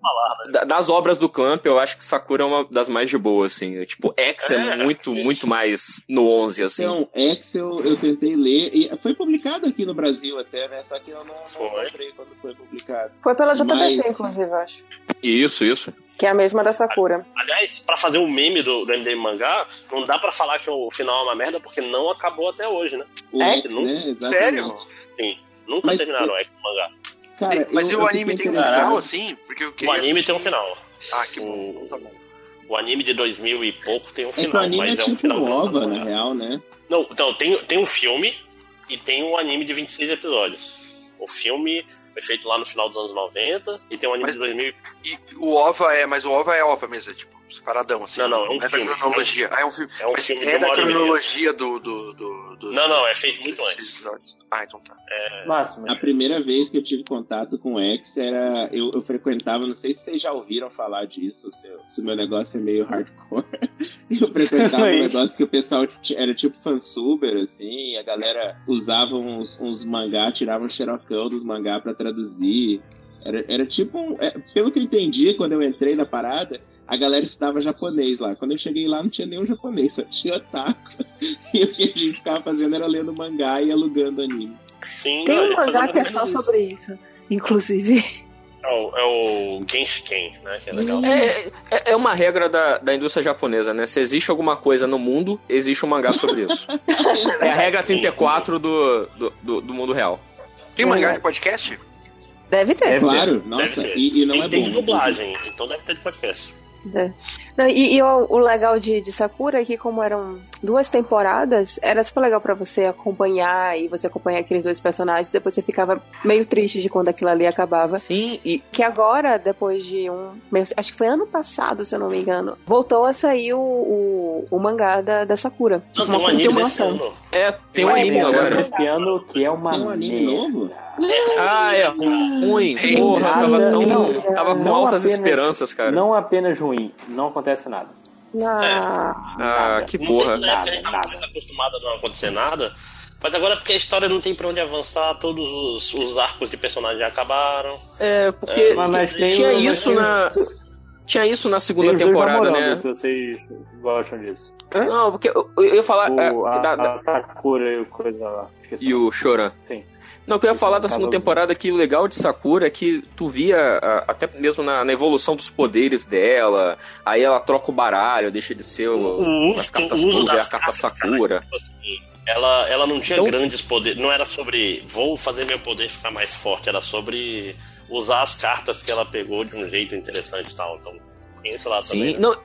[SPEAKER 9] da- das obras do Clamp, eu acho que Sakura é uma das mais de boa, assim. Tipo, X é, muito, muito mais no 11, assim.
[SPEAKER 12] Então, X eu, eu tentei ler, e foi publicado aqui no Brasil até, né? Só que eu não, não comprei quando foi publicado.
[SPEAKER 13] Foi pela JBC,
[SPEAKER 12] Mas-
[SPEAKER 13] inclusive, eu acho.
[SPEAKER 9] Isso, isso.
[SPEAKER 13] Que é a mesma da Sakura.
[SPEAKER 8] Aliás, pra fazer um meme do, do MDM Mangá, não dá pra falar que o final é uma merda, porque não acabou até hoje, né?
[SPEAKER 12] O
[SPEAKER 13] É?
[SPEAKER 8] Nunca-
[SPEAKER 12] né? Exatamente.
[SPEAKER 18] Sério?
[SPEAKER 8] Sim, nunca
[SPEAKER 12] Mas-
[SPEAKER 8] terminaram o X mangá.
[SPEAKER 12] Cara,
[SPEAKER 18] Mas
[SPEAKER 12] eu-
[SPEAKER 18] e o anime tem um final assim? Porque eu
[SPEAKER 8] O anime tem um
[SPEAKER 18] assistir.
[SPEAKER 8] final.
[SPEAKER 18] Ah, que bom. Tá bom.
[SPEAKER 8] O anime de 2000 e pouco tem um
[SPEAKER 12] É o
[SPEAKER 8] final,
[SPEAKER 12] anime
[SPEAKER 8] mas
[SPEAKER 12] é
[SPEAKER 8] é um
[SPEAKER 12] tipo
[SPEAKER 8] final.
[SPEAKER 12] um
[SPEAKER 8] não
[SPEAKER 12] OVA,
[SPEAKER 8] tão
[SPEAKER 12] na real, né?
[SPEAKER 8] Não, então, tem, tem um filme e tem um anime de 26 episódios. O filme foi feito lá no final dos anos 90 e tem um anime de 2000.
[SPEAKER 18] E o OVA é, mas o OVA é OVA mesmo, é tipo, separadão, assim.
[SPEAKER 8] Não, não, é um
[SPEAKER 18] da
[SPEAKER 8] filme.
[SPEAKER 18] cronologia. Ah, é um filme.
[SPEAKER 8] É um filme de
[SPEAKER 18] é da cronologia do, do, do, do-
[SPEAKER 8] Não, não, é feito muito antes.
[SPEAKER 18] Ah, então tá.
[SPEAKER 6] Máximo.
[SPEAKER 12] A primeira vez que eu tive contato com o X era. Eu, eu frequentava, não sei se vocês já ouviram falar disso, se, o meu negócio é meio hardcore. Eu frequentava um
[SPEAKER 6] É
[SPEAKER 12] negócio que o pessoal era tipo fansuber, assim, a galera usava uns, uns mangá, tirava um xerocão dos mangá pra traduzir. Era, era tipo um. é, pelo que eu entendi quando eu entrei na parada, a galera estudava japonês lá. Quando eu cheguei lá, não tinha nenhum japonês, só tinha otaku. E o que a gente ficava fazendo era lendo mangá e alugando anime.
[SPEAKER 8] Sim,
[SPEAKER 13] Tem um mangá que é só sobre isso. Inclusive.
[SPEAKER 8] É o, é o Genshiken, né? Que é legal.
[SPEAKER 9] É, é, é uma regra da, da indústria japonesa, né? Se existe alguma coisa no mundo, existe um mangá sobre isso. É a regra 34 do, do, do, do mundo real.
[SPEAKER 18] Tem mangá de podcast?
[SPEAKER 13] Deve ter.
[SPEAKER 8] Deve
[SPEAKER 12] Claro,
[SPEAKER 8] ter,
[SPEAKER 12] nossa,
[SPEAKER 8] deve ter.
[SPEAKER 12] e, e não é
[SPEAKER 8] tem
[SPEAKER 12] bom.
[SPEAKER 8] de dublagem, então deve ter de podcast.
[SPEAKER 13] É. Não, e e o, o legal de, de Sakura é que, como eram duas temporadas, era super legal pra você acompanhar e você acompanhar aqueles dois personagens. Depois você ficava meio triste de quando aquilo ali acabava.
[SPEAKER 9] Sim, e.
[SPEAKER 13] Que agora, depois de um. Acho que foi ano passado, se eu não me engano, voltou a sair o, o, o mangá da, da Sakura.
[SPEAKER 8] Não, tem um
[SPEAKER 13] Uma
[SPEAKER 8] anime desse
[SPEAKER 13] continuação.
[SPEAKER 8] ano.
[SPEAKER 9] É, tem um anime agora.
[SPEAKER 6] Esse ano que é uma
[SPEAKER 12] Tem um anime novo?
[SPEAKER 9] Ah, é ruim. Porra, tava, tão, tava com
[SPEAKER 6] Não
[SPEAKER 9] altas
[SPEAKER 6] apenas-
[SPEAKER 9] esperanças, cara.
[SPEAKER 6] Não apenas ruim, não acontece nada.
[SPEAKER 13] Ah,
[SPEAKER 9] Ah, que
[SPEAKER 8] Não
[SPEAKER 9] porra.
[SPEAKER 8] sei se na época a gente tava mais acostumado a não acontecer nada. Mas agora, porque a história não tem pra onde avançar, todos os, os arcos de personagem já acabaram.
[SPEAKER 9] É, porque
[SPEAKER 8] É,
[SPEAKER 6] mas- mas tem
[SPEAKER 9] tinha
[SPEAKER 6] mas
[SPEAKER 9] isso
[SPEAKER 6] tem
[SPEAKER 9] na. Tinha isso na segunda temporada,
[SPEAKER 6] namorando,
[SPEAKER 9] né?
[SPEAKER 6] Se vocês gostam disso.
[SPEAKER 9] Não, porque eu, eu ia falar.
[SPEAKER 6] O,
[SPEAKER 9] é,
[SPEAKER 6] a,
[SPEAKER 9] da- da-
[SPEAKER 6] a Sakura e o coisa lá. Esqueci
[SPEAKER 9] e o Choran.
[SPEAKER 6] Sim.
[SPEAKER 9] Não, o que eu ia
[SPEAKER 6] Esse
[SPEAKER 9] falar
[SPEAKER 6] é
[SPEAKER 9] da segunda temporada que o legal de Sakura é que tu via, ah, até mesmo na, na evolução dos poderes dela, aí ela troca o baralho, deixa de ser o,
[SPEAKER 8] O
[SPEAKER 9] as
[SPEAKER 8] uso,
[SPEAKER 9] cartas
[SPEAKER 8] o uso das
[SPEAKER 9] a carta
[SPEAKER 8] cartas,
[SPEAKER 9] Sakura.
[SPEAKER 8] Tipo assim, ela, ela não tinha
[SPEAKER 9] Então-
[SPEAKER 8] grandes poderes. Não era sobre vou fazer meu poder ficar mais forte. Era sobre usar as cartas que ela pegou de um jeito interessante e tal. Então, isso lá também.
[SPEAKER 9] Sim,
[SPEAKER 8] né?
[SPEAKER 9] não,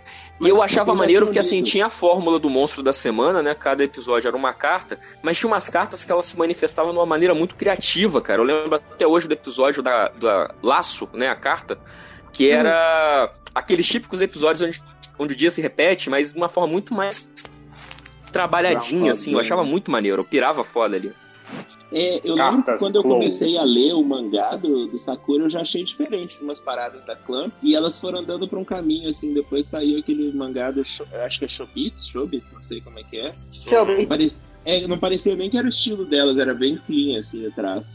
[SPEAKER 9] e eu achava maneiro porque assim, tinha a fórmula do monstro da semana, né? Cada episódio era uma carta, mas tinha umas cartas que ela se manifestava de uma maneira muito criativa, cara. Eu lembro até hoje do episódio da, da Laço, né? A carta, que era aqueles típicos episódios onde, onde o dia se repete, mas de uma forma muito mais trabalhadinha, assim. Eu achava muito maneiro, eu pirava foda ali.
[SPEAKER 12] É, eu lembro que
[SPEAKER 6] Cartas
[SPEAKER 12] quando eu comecei a ler o mangá do, do Sakura, eu já achei diferente de umas paradas da Clamp. E elas foram andando pra um caminho, assim. Depois saiu aquele mangá do. Acho que é Shobits, Shobits, não sei como é que é.
[SPEAKER 13] Shobits.
[SPEAKER 12] Pare- É, não parecia nem que era o estilo delas, era bem clean, assim, atrás.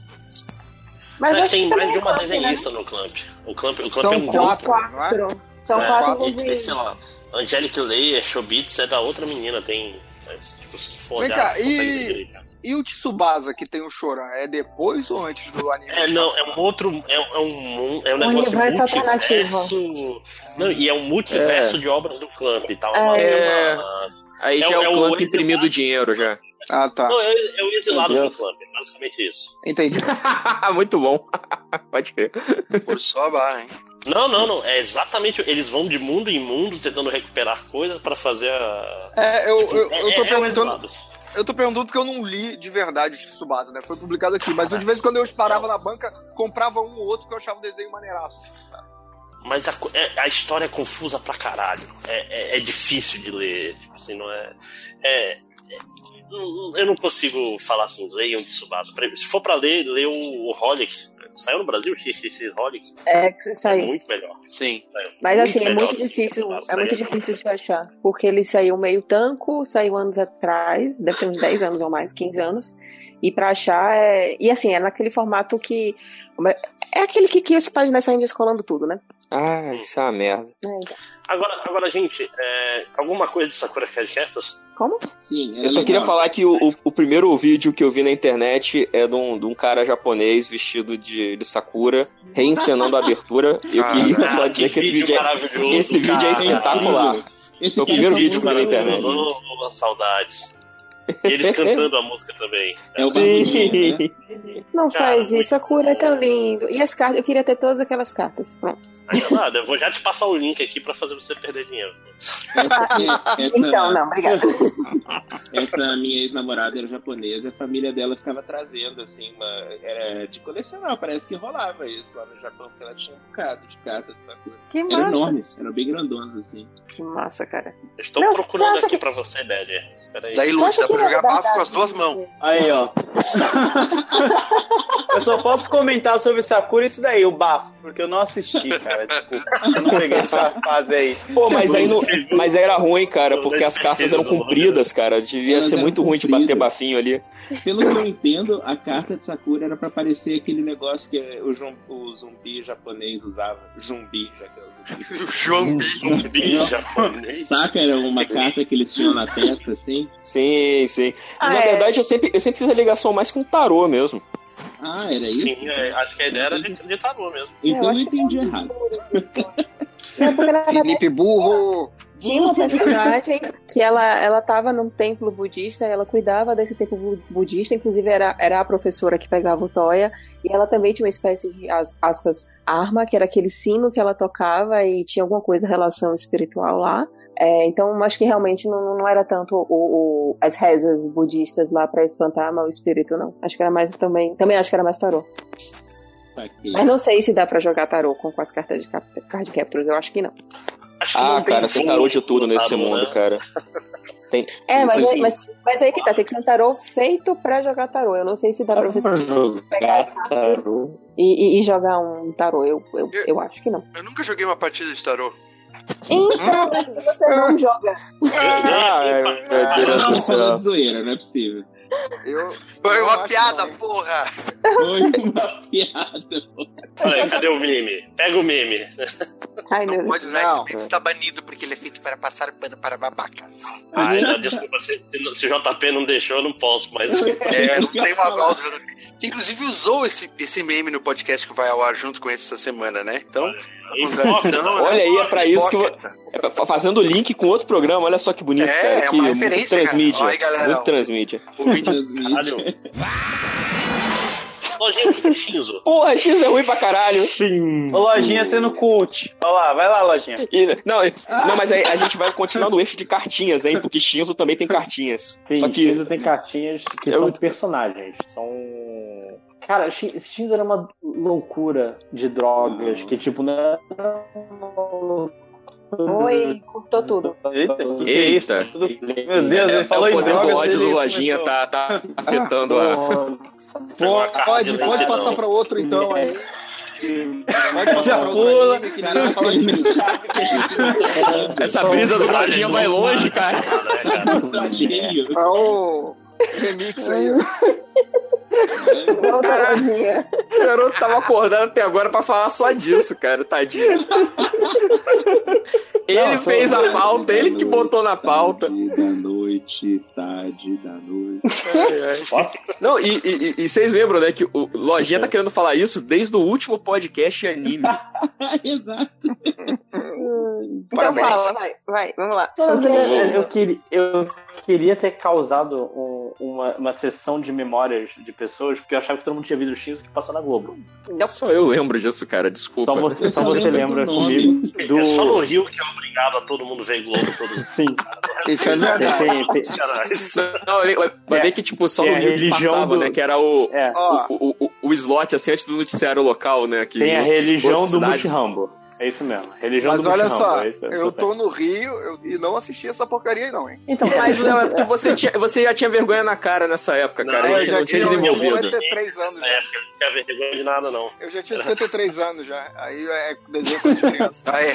[SPEAKER 13] Mas
[SPEAKER 8] É, tem mais de uma
[SPEAKER 13] fácil, né?
[SPEAKER 8] desenhista no Clamp. O Clamp, o Clamp
[SPEAKER 1] São
[SPEAKER 8] é um
[SPEAKER 1] quatro,
[SPEAKER 8] grupo.
[SPEAKER 1] não é?
[SPEAKER 13] Quatro. São
[SPEAKER 8] É,
[SPEAKER 13] quatro
[SPEAKER 8] e,
[SPEAKER 13] envolvidos.
[SPEAKER 8] sei lá, Angelic Leia, Shobits é da outra menina, tem. Tipo, se for
[SPEAKER 1] Vem
[SPEAKER 8] olhar,
[SPEAKER 1] cá, e-. E o Tsubasa, que tem o Choran, é depois ou antes do anime?
[SPEAKER 8] É, não, é um outro. É, é um, é um negócio
[SPEAKER 13] universo
[SPEAKER 8] multiverso. Não, e é um multiverso de obras do Clamp e tal.
[SPEAKER 13] É.
[SPEAKER 8] uma-
[SPEAKER 9] Aí
[SPEAKER 8] É
[SPEAKER 9] já
[SPEAKER 8] o-
[SPEAKER 9] é
[SPEAKER 8] é
[SPEAKER 9] o
[SPEAKER 8] o
[SPEAKER 9] clamp
[SPEAKER 8] exilado.
[SPEAKER 9] imprimindo dinheiro já.
[SPEAKER 1] Ah, tá.
[SPEAKER 8] Não, é, é o exilado do. Clamp, basicamente isso.
[SPEAKER 1] Entendi.
[SPEAKER 9] muito bom. Pode crer.
[SPEAKER 18] Por só a barra, hein?
[SPEAKER 8] Não, não, não. É exatamente. Eles vão de mundo em mundo tentando recuperar coisas pra fazer a.
[SPEAKER 1] É, eu, eu,
[SPEAKER 8] É-
[SPEAKER 1] eu tô
[SPEAKER 8] é- é o
[SPEAKER 1] perguntando. Eu tô perguntando porque eu não li de verdade o Tsubasa, né? Foi publicado aqui. Mas eu, de vez em quando eu parava na banca, comprava um ou outro que eu achava o desenho maneiraço.
[SPEAKER 8] Mas a, é- a história é confusa pra caralho. É, é- é difícil de ler. Tipo assim, não é. é- é- eu não consigo falar assim, leiam Tsubasa. Se for pra ler, lê o, o Holic. Saiu no Brasil o XXX Holic?
[SPEAKER 13] É, que saiu.
[SPEAKER 8] Muito melhor.
[SPEAKER 18] Sim.
[SPEAKER 13] Mas assim, é muito difícil, é muito difícil de achar. Porque ele saiu meio tanco, saiu anos atrás, deve ter uns 10 anos ou mais, 15 anos. E pra achar é. E assim, é naquele formato que. É aquele que, que os páginas saem descolando tudo, né?
[SPEAKER 9] Ah, isso é uma merda.
[SPEAKER 8] Agora, agora gente, é, alguma coisa de Sakura Card Captors?
[SPEAKER 13] Como?
[SPEAKER 12] Sim,
[SPEAKER 9] Eu só queria falar que o, o, o primeiro vídeo que eu vi na internet é de um, de um cara japonês vestido de, de Sakura, reencenando a abertura. Eu queria só dizer que esse vídeo é,
[SPEAKER 8] maravilhoso,
[SPEAKER 9] esse vídeo é espetacular.
[SPEAKER 12] Esse
[SPEAKER 9] Foi o primeiro
[SPEAKER 12] é
[SPEAKER 9] vídeo que eu vi na internet.
[SPEAKER 8] Oh, saudades. E eles cantando a música também.
[SPEAKER 12] É o
[SPEAKER 9] Sim.
[SPEAKER 13] Não
[SPEAKER 8] Cara,
[SPEAKER 13] faz isso, a cura é tão lindo. E as cartas, eu queria ter todas aquelas cartas. Pronto.
[SPEAKER 8] Ainda nada, eu vou já te passar o link aqui pra fazer você perder dinheiro.
[SPEAKER 12] Essa-
[SPEAKER 13] Então, não, obrigada.
[SPEAKER 12] Essa minha ex-namorada era japonesa, a família dela ficava trazendo, assim, uma. Era de colecionar, parece que rolava isso lá no Japão, porque ela tinha um bocado de cartas, sabe?
[SPEAKER 13] Que
[SPEAKER 12] Eram
[SPEAKER 13] massa.
[SPEAKER 12] enormes, eram bem grandonas, assim.
[SPEAKER 13] Que massa, cara.
[SPEAKER 8] Eu Estou
[SPEAKER 13] Não,
[SPEAKER 8] procurando aqui
[SPEAKER 13] que-
[SPEAKER 8] pra você. Peraí.
[SPEAKER 18] Daí, Lute, dá pra jogar bafo com as duas mãos.
[SPEAKER 15] Aí, ó. Eu só posso comentar sobre Sakura isso daí, o bafo, porque eu não assisti, cara. Desculpa. Eu não peguei essa fase aí.
[SPEAKER 9] Pô, mas aí não, mas era ruim, cara, porque as cartas eram compridas, cara. Devia ser muito ruim de bater bafinho ali.
[SPEAKER 12] Pelo que eu entendo, a carta de Sakura era pra parecer aquele negócio que o, jum- o zumbi japonês usava. Zumbi, já que é o. Zumbi.
[SPEAKER 18] Zumbi
[SPEAKER 8] japonês.
[SPEAKER 12] Saca? Era uma carta que eles tinham na testa, assim.
[SPEAKER 9] Sim, sim.
[SPEAKER 13] Ah,
[SPEAKER 9] Na
[SPEAKER 13] é.
[SPEAKER 9] verdade, eu sempre, eu sempre fiz a ligação mais com tarô mesmo.
[SPEAKER 12] Ah, era isso?
[SPEAKER 8] Sim, é, acho que a ideia era de, de tarô mesmo.
[SPEAKER 12] Então eu,
[SPEAKER 13] acho que
[SPEAKER 12] entendi errado.
[SPEAKER 1] Felipe Burro.
[SPEAKER 13] tinha uma personagem que ela, ela tava num templo budista, ela cuidava desse templo bu- budista, inclusive era, era a professora que pegava o Toya, e ela também tinha uma espécie de, as- aspas, arma, que era aquele sino que ela tocava e tinha alguma coisa, relação espiritual lá. É, então, acho que realmente não, não era tanto o, o- as rezas budistas lá pra espantar mau espírito, não. Acho que era mais também. Também acho que era mais tarô.
[SPEAKER 12] Saquei.
[SPEAKER 13] Mas não sei se dá pra jogar tarô com, com as cartas de cap- card captors, eu acho que não.
[SPEAKER 8] Acho que
[SPEAKER 9] Ah,
[SPEAKER 8] não
[SPEAKER 9] cara, tem tarô de tudo nesse
[SPEAKER 8] tarô,
[SPEAKER 9] mundo,
[SPEAKER 8] né?
[SPEAKER 9] cara. Tem,
[SPEAKER 13] É, mas, é- mas, mas aí que tá, tem que ser um tarô feito pra jogar tarô. Eu não sei se dá pra você pegar
[SPEAKER 9] tarô.
[SPEAKER 13] e, e- e jogar um tarô. Eu, eu, eu acho que não.
[SPEAKER 18] Eu nunca joguei uma partida de tarô.
[SPEAKER 13] Então, é que você não joga.
[SPEAKER 12] Não,
[SPEAKER 9] do
[SPEAKER 12] falando
[SPEAKER 9] céu.
[SPEAKER 12] de zoeira, não é
[SPEAKER 18] piada,
[SPEAKER 1] não.
[SPEAKER 18] Porra!
[SPEAKER 12] Foi uma piada.
[SPEAKER 8] Olha aí, cadê o meme? Pega o meme.
[SPEAKER 13] Ai,
[SPEAKER 18] Não pode usar
[SPEAKER 1] Não.
[SPEAKER 18] esse meme, está banido porque ele é feito para passar pano para babacas.
[SPEAKER 8] Ai, não, desculpa, se, se o JP não deixou, eu não posso, mas.
[SPEAKER 18] É, não tem uma do JP. Que inclusive usou esse, esse meme no podcast que vai ao ar junto com esse essa semana, né? Então?
[SPEAKER 9] Olha aí, é pra isso que eu, é fazendo link com outro programa. Olha só que bonito,
[SPEAKER 18] É,
[SPEAKER 9] cara.
[SPEAKER 18] é
[SPEAKER 9] que
[SPEAKER 18] uma
[SPEAKER 9] muito
[SPEAKER 18] referência,
[SPEAKER 9] transmídia.
[SPEAKER 18] Olha aí, galera.
[SPEAKER 9] Muito transmídia.
[SPEAKER 18] O vídeo
[SPEAKER 12] Transmite.
[SPEAKER 8] Lojinha, o que é Shinzo?
[SPEAKER 9] Porra, X é ruim pra caralho.
[SPEAKER 15] Ô, Lojinha sendo cult. Olha lá, vai lá, Lojinha.
[SPEAKER 9] E- não, não, mas aí a gente vai continuar no eixo de cartinhas, hein? Porque Shinzo também tem cartinhas.
[SPEAKER 6] Sim,
[SPEAKER 9] Só que
[SPEAKER 6] Shinzo tem cartinhas que
[SPEAKER 9] Eu-
[SPEAKER 6] são personagens. São. Cara, Shin- Shinzo era uma loucura de drogas que, tipo, não.
[SPEAKER 13] Oi, cortou tudo.
[SPEAKER 15] Eita, que que é
[SPEAKER 9] Eita.
[SPEAKER 15] isso? Tudo- Meu Deus, ele
[SPEAKER 9] é,
[SPEAKER 15] falou
[SPEAKER 9] o
[SPEAKER 15] em
[SPEAKER 9] poder
[SPEAKER 15] drogas.
[SPEAKER 9] do ódio do Lojinha tá, tá afetando a.
[SPEAKER 1] Pode, pode, pode passar pra outro então aí. Pode passar pra outro anime que fala disso.
[SPEAKER 9] Essa brisa do Lojinha vai longe, cara.
[SPEAKER 12] Tadinho.
[SPEAKER 1] É o remix aí.
[SPEAKER 13] lojinha.
[SPEAKER 9] O garoto tava acordado até agora pra falar só disso, cara, tadinho. Ele fez a pauta, ele que botou na pauta.
[SPEAKER 12] Da noite, tarde da noite.
[SPEAKER 9] Não, e, e, e- e vocês lembram, né, que o Lojinha tá querendo falar isso desde o último podcast anime.
[SPEAKER 12] Exato.
[SPEAKER 13] Então
[SPEAKER 1] Parabéns.
[SPEAKER 13] fala, vai, vai, vamos lá.
[SPEAKER 6] Não,
[SPEAKER 13] Eu queria-
[SPEAKER 6] eu, queria, ter causado um- uma, uma sessão de memórias de pessoas, porque eu achava que todo mundo tinha visto o X que passou na Globo.
[SPEAKER 9] Só eu lembro disso, cara, desculpa.
[SPEAKER 6] Só você, só você lembra
[SPEAKER 12] do
[SPEAKER 6] comigo do.
[SPEAKER 8] É só no Rio que é obrigado a todo mundo ver Globo todo
[SPEAKER 6] Sim.
[SPEAKER 1] Isso é verdade.
[SPEAKER 9] Não, vai-
[SPEAKER 6] É.
[SPEAKER 9] ver que, tipo, só no
[SPEAKER 6] a
[SPEAKER 9] Rio que passava,
[SPEAKER 6] do-
[SPEAKER 9] né? Que era o,
[SPEAKER 6] É.
[SPEAKER 9] o, o, o, o slot, assim, antes do noticiário local, né? Que
[SPEAKER 6] Tem
[SPEAKER 9] em
[SPEAKER 6] a
[SPEAKER 9] outros-
[SPEAKER 6] religião do Mushrambo. É isso mesmo. Religião
[SPEAKER 1] Mas
[SPEAKER 6] do
[SPEAKER 1] olha
[SPEAKER 6] Mushrambo.
[SPEAKER 1] só,
[SPEAKER 6] é isso, é
[SPEAKER 1] eu tô no Rio eu- e não assisti essa porcaria aí não, hein?
[SPEAKER 6] Então,
[SPEAKER 9] Mas, Léo, é porque você, tinha, você já tinha vergonha na cara nessa época, cara.
[SPEAKER 1] eu
[SPEAKER 9] a gente
[SPEAKER 1] já
[SPEAKER 9] não tinha
[SPEAKER 1] tinha
[SPEAKER 9] desenvolvido.
[SPEAKER 1] 53 anos já.
[SPEAKER 8] Não tinha vergonha de nada, não.
[SPEAKER 1] Eu já tinha 53 anos já. Aí é desenho de criança.
[SPEAKER 18] Ah, é.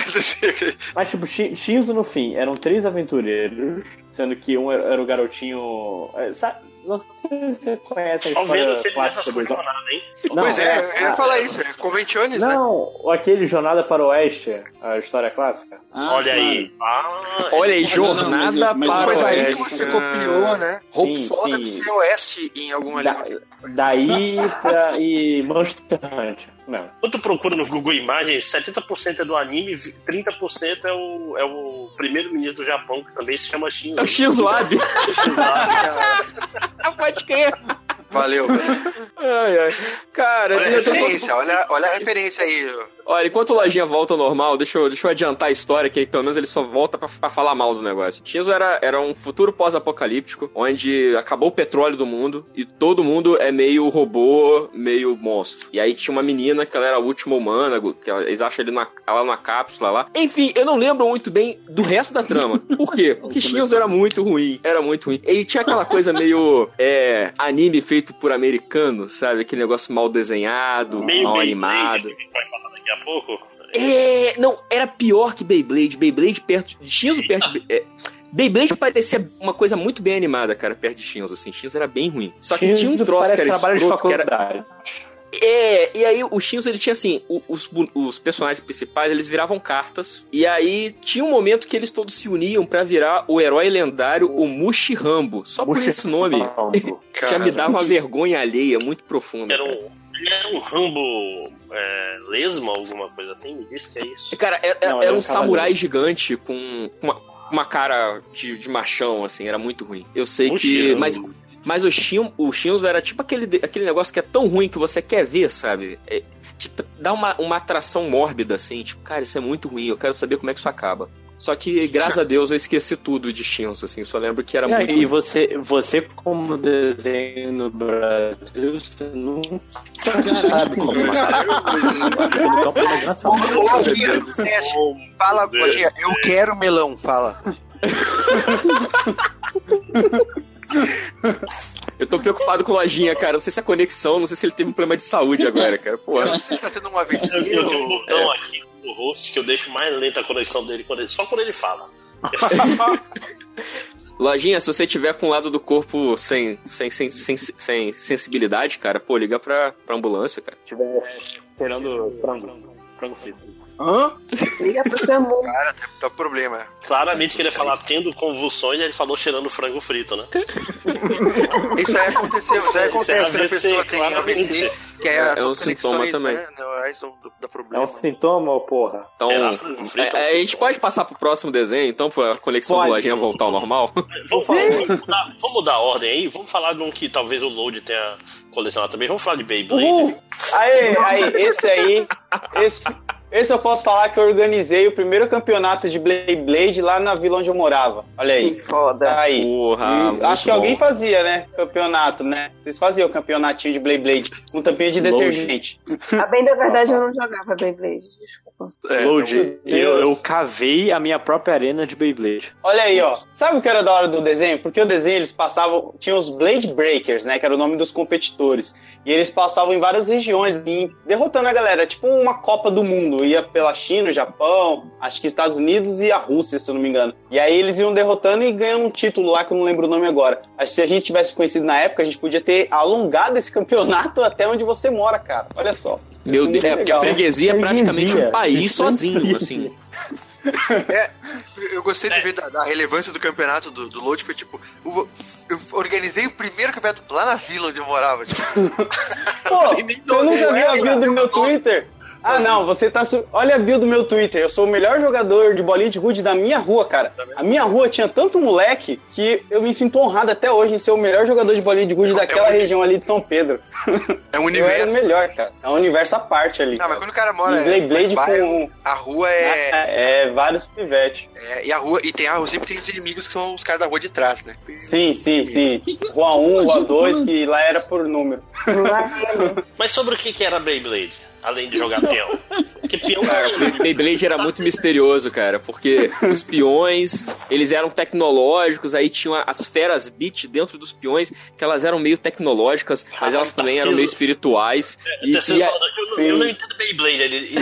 [SPEAKER 6] Mas, tipo, Shi- Shinzo no fim eram três aventureiros, sendo que um era, era o garotinho. é, Sabe, não sei se você conhece a história
[SPEAKER 8] você
[SPEAKER 6] clássica do
[SPEAKER 8] sua jornada, hein?
[SPEAKER 18] pois é, eu ia
[SPEAKER 6] ah,
[SPEAKER 18] falar isso. É Conventiones, né?
[SPEAKER 6] Não, aquele Jornada para o Oeste, a história clássica.
[SPEAKER 8] Olha aí. Ah,
[SPEAKER 9] Olha aí,
[SPEAKER 6] Não, não,
[SPEAKER 9] jornada
[SPEAKER 6] mas eu- mas
[SPEAKER 9] para
[SPEAKER 18] Foi
[SPEAKER 9] o
[SPEAKER 18] daí que
[SPEAKER 9] oeste.
[SPEAKER 18] você copiou, né? Deve
[SPEAKER 6] sim.
[SPEAKER 18] ser Oeste em alguma
[SPEAKER 6] Da-
[SPEAKER 18] língua.
[SPEAKER 6] daí pra, e Monster Hunter. Não.
[SPEAKER 8] Quando tu procura no Google Imagens, 70% é do anime, 30% é o, é o primeiro-ministro do Japão, que também se chama Shinzo.
[SPEAKER 9] É o Shinzo Abe. Pode crer.
[SPEAKER 18] Valeu.
[SPEAKER 9] Ai, ai. Cara,
[SPEAKER 18] Olha a
[SPEAKER 9] eu tô-
[SPEAKER 18] referência, olha, olha a referência aí.
[SPEAKER 9] Olha, enquanto o Lojinha volta ao normal, deixa eu, deixa eu adiantar a história, que aí pelo menos ele só volta pra, pra falar mal do negócio. Shinzo era, era um futuro pós-apocalíptico, onde acabou o petróleo do mundo e todo mundo é meio robô, meio monstro. E aí tinha uma menina que ela era a última humana, que ela- eles acham ele na, ela numa cápsula lá. Enfim, eu não lembro muito bem do resto da trama. Por quê? Porque Shinzo era muito ruim, era muito ruim. Ele tinha aquela coisa meio é, anime feito por americano, sabe? Aquele negócio mal desenhado,
[SPEAKER 8] Meio
[SPEAKER 9] mal
[SPEAKER 8] Beyblade,
[SPEAKER 9] animado.
[SPEAKER 8] que a gente vai falar daqui a pouco.
[SPEAKER 9] É, não, era pior que Beyblade. Beyblade perto de Shinzo perto de é, Beyblade parecia uma coisa muito bem animada, cara, perto de Shinzo, assim. Shinzo era bem ruim. Só que tinha um
[SPEAKER 6] Shinzo
[SPEAKER 9] troço
[SPEAKER 6] de
[SPEAKER 9] escroto, que era...
[SPEAKER 6] faculdade.
[SPEAKER 9] É, e aí o Shinzo, ele tinha assim, o- os, os personagens principais, eles viravam cartas, e aí tinha um momento que eles todos se uniam pra virar o herói lendário, o Mushi Rambo. Só por esse nome, já me dava uma vergonha alheia muito profunda.
[SPEAKER 8] Era um, ele era um Rambo é, lesma, alguma coisa assim? Me disse que é isso.
[SPEAKER 9] Cara, era,
[SPEAKER 8] Não,
[SPEAKER 9] era
[SPEAKER 8] ele é
[SPEAKER 9] um
[SPEAKER 8] um
[SPEAKER 9] samurai gigante com uma, uma cara de, de machão, assim, era muito ruim. Eu sei que. Mas, mas o, Shin, o Shinzo era tipo aquele, aquele negócio que é tão ruim que você quer ver, sabe? É, te t- dá uma, uma atração mórbida, assim, tipo, cara, isso é muito ruim, eu quero saber como é que isso acaba. Só que, graças a Deus, eu esqueci tudo de Shinzo, assim, só lembro que era
[SPEAKER 6] E, aí,
[SPEAKER 9] muito
[SPEAKER 6] e você, você, como desenho no Brasil, você nunca sabe como
[SPEAKER 18] Fala, Lojinha, eu quero melão, fala.
[SPEAKER 9] Eu tô preocupado com o Lojinha, cara. Não sei se a conexão, não sei se ele teve um problema de saúde agora, cara. Porra.
[SPEAKER 18] Tá tendo uma vez.
[SPEAKER 8] Eu, eu tenho um botão aqui no host que eu deixo mais lenta a conexão dele, quando ele- só quando ele fala.
[SPEAKER 9] Lojinha, se você tiver com o lado do corpo sem, sem, sem, sem, sem sensibilidade, cara, pô, liga pra, pra ambulância, cara.
[SPEAKER 6] tiver esperando frango, frango frito.
[SPEAKER 18] Hã?
[SPEAKER 13] Liga pro SAMU.
[SPEAKER 18] Cara, tá, tá problema.
[SPEAKER 8] Claramente que ele ia falar tendo convulsões, ele falou cheirando frango frito, né?
[SPEAKER 18] Isso aí aconteceu, isso aí
[SPEAKER 8] Isso é
[SPEAKER 18] acontece quando a
[SPEAKER 8] AVC,
[SPEAKER 18] pessoa tem
[SPEAKER 8] claramente.
[SPEAKER 18] AVC, que é,
[SPEAKER 9] É
[SPEAKER 18] as
[SPEAKER 9] um sintoma também.
[SPEAKER 18] Né,
[SPEAKER 6] É um sintoma, porra?
[SPEAKER 9] Então,
[SPEAKER 8] frito?
[SPEAKER 9] é, é, a gente pode passar pro próximo desenho, então, pra conexão
[SPEAKER 18] Pode.
[SPEAKER 9] do Lojinha voltar ao normal?
[SPEAKER 8] Vamos, falar- vamos mudar, vamos mudar a ordem aí? Vamos falar de um que talvez o Load tenha colecionado também. Vamos falar de Beyblade.
[SPEAKER 15] Uhul! Aí, aí, esse aí, esse, esse eu posso falar que eu organizei o primeiro campeonato de Blade Blade lá na vila onde eu morava. Olha aí.
[SPEAKER 13] Que foda.
[SPEAKER 15] Aí.
[SPEAKER 9] Porra,
[SPEAKER 15] acho que
[SPEAKER 9] bom.
[SPEAKER 15] alguém fazia, né? Campeonato, né? Vocês faziam campeonatinho de Blade Blade com tampinha de
[SPEAKER 6] Load.
[SPEAKER 15] detergente.
[SPEAKER 13] A bem da verdade, eu não jogava Beyblade, desculpa.
[SPEAKER 6] Load, eu, eu cavei a minha própria arena de Beyblade.
[SPEAKER 15] Olha aí, ó. Sabe o que era da hora do desenho? Porque o desenho eles passavam. Tinha os Blade Breakers, né? Que era o nome dos competidores. E eles passavam em várias regiões, assim, derrotando a galera. Tipo uma Copa do Mundo. Ia pela China, Japão, acho que Estados Unidos e a Rússia, se eu não me engano. E aí eles iam derrotando e ganhando um título lá que eu não lembro o nome agora. Acho que se a gente tivesse conhecido na época, a gente podia ter alongado esse campeonato até onde você mora, cara. Olha só.
[SPEAKER 9] Meu
[SPEAKER 15] Isso
[SPEAKER 9] Deus, é, porque a freguesia é praticamente um país sozinho,
[SPEAKER 6] freguesia.
[SPEAKER 9] assim.
[SPEAKER 18] É, eu gostei de ver da, da relevância do campeonato do, do Load, foi tipo, o- eu organizei o primeiro campeonato lá na vila onde eu morava. Tipo,
[SPEAKER 15] Pô, eu nunca vi a
[SPEAKER 18] é,
[SPEAKER 15] view do
[SPEAKER 18] eu
[SPEAKER 15] meu Twitter. Ah, não, você tá. su- Olha a bio do meu Twitter. Eu sou o melhor jogador de bolinha de gude da minha rua, cara. A minha rua tinha tanto moleque que eu me sinto honrado até hoje em ser o melhor jogador de bolinha de gude daquela região ali de São Pedro.
[SPEAKER 18] É um
[SPEAKER 15] Eu era o melhor, cara. É um universo à parte ali.
[SPEAKER 18] Não, mas quando o cara mora
[SPEAKER 15] E Blade Blade
[SPEAKER 18] bairro,
[SPEAKER 15] com.
[SPEAKER 18] a rua é,
[SPEAKER 15] É, vários pivetes.
[SPEAKER 18] é- E a rua. E tem a rua, sempre tem os inimigos que são os caras da rua de trás, né?
[SPEAKER 15] Sim, sim, sim. Rua 1, Rua 2, que lá era por número.
[SPEAKER 8] Mas sobre o que, que era Beyblade? Além de jogar peão. Porque peão.
[SPEAKER 9] Beyblade era muito misterioso, cara, porque os peões, eles eram tecnológicos, aí tinham as feras beat dentro dos peões, que elas eram meio tecnológicas, mas elas também eram meio espirituais. E,
[SPEAKER 8] Tarcísio
[SPEAKER 9] e a-
[SPEAKER 8] falando, eu, não, eu não entendo Beyblade. Ele,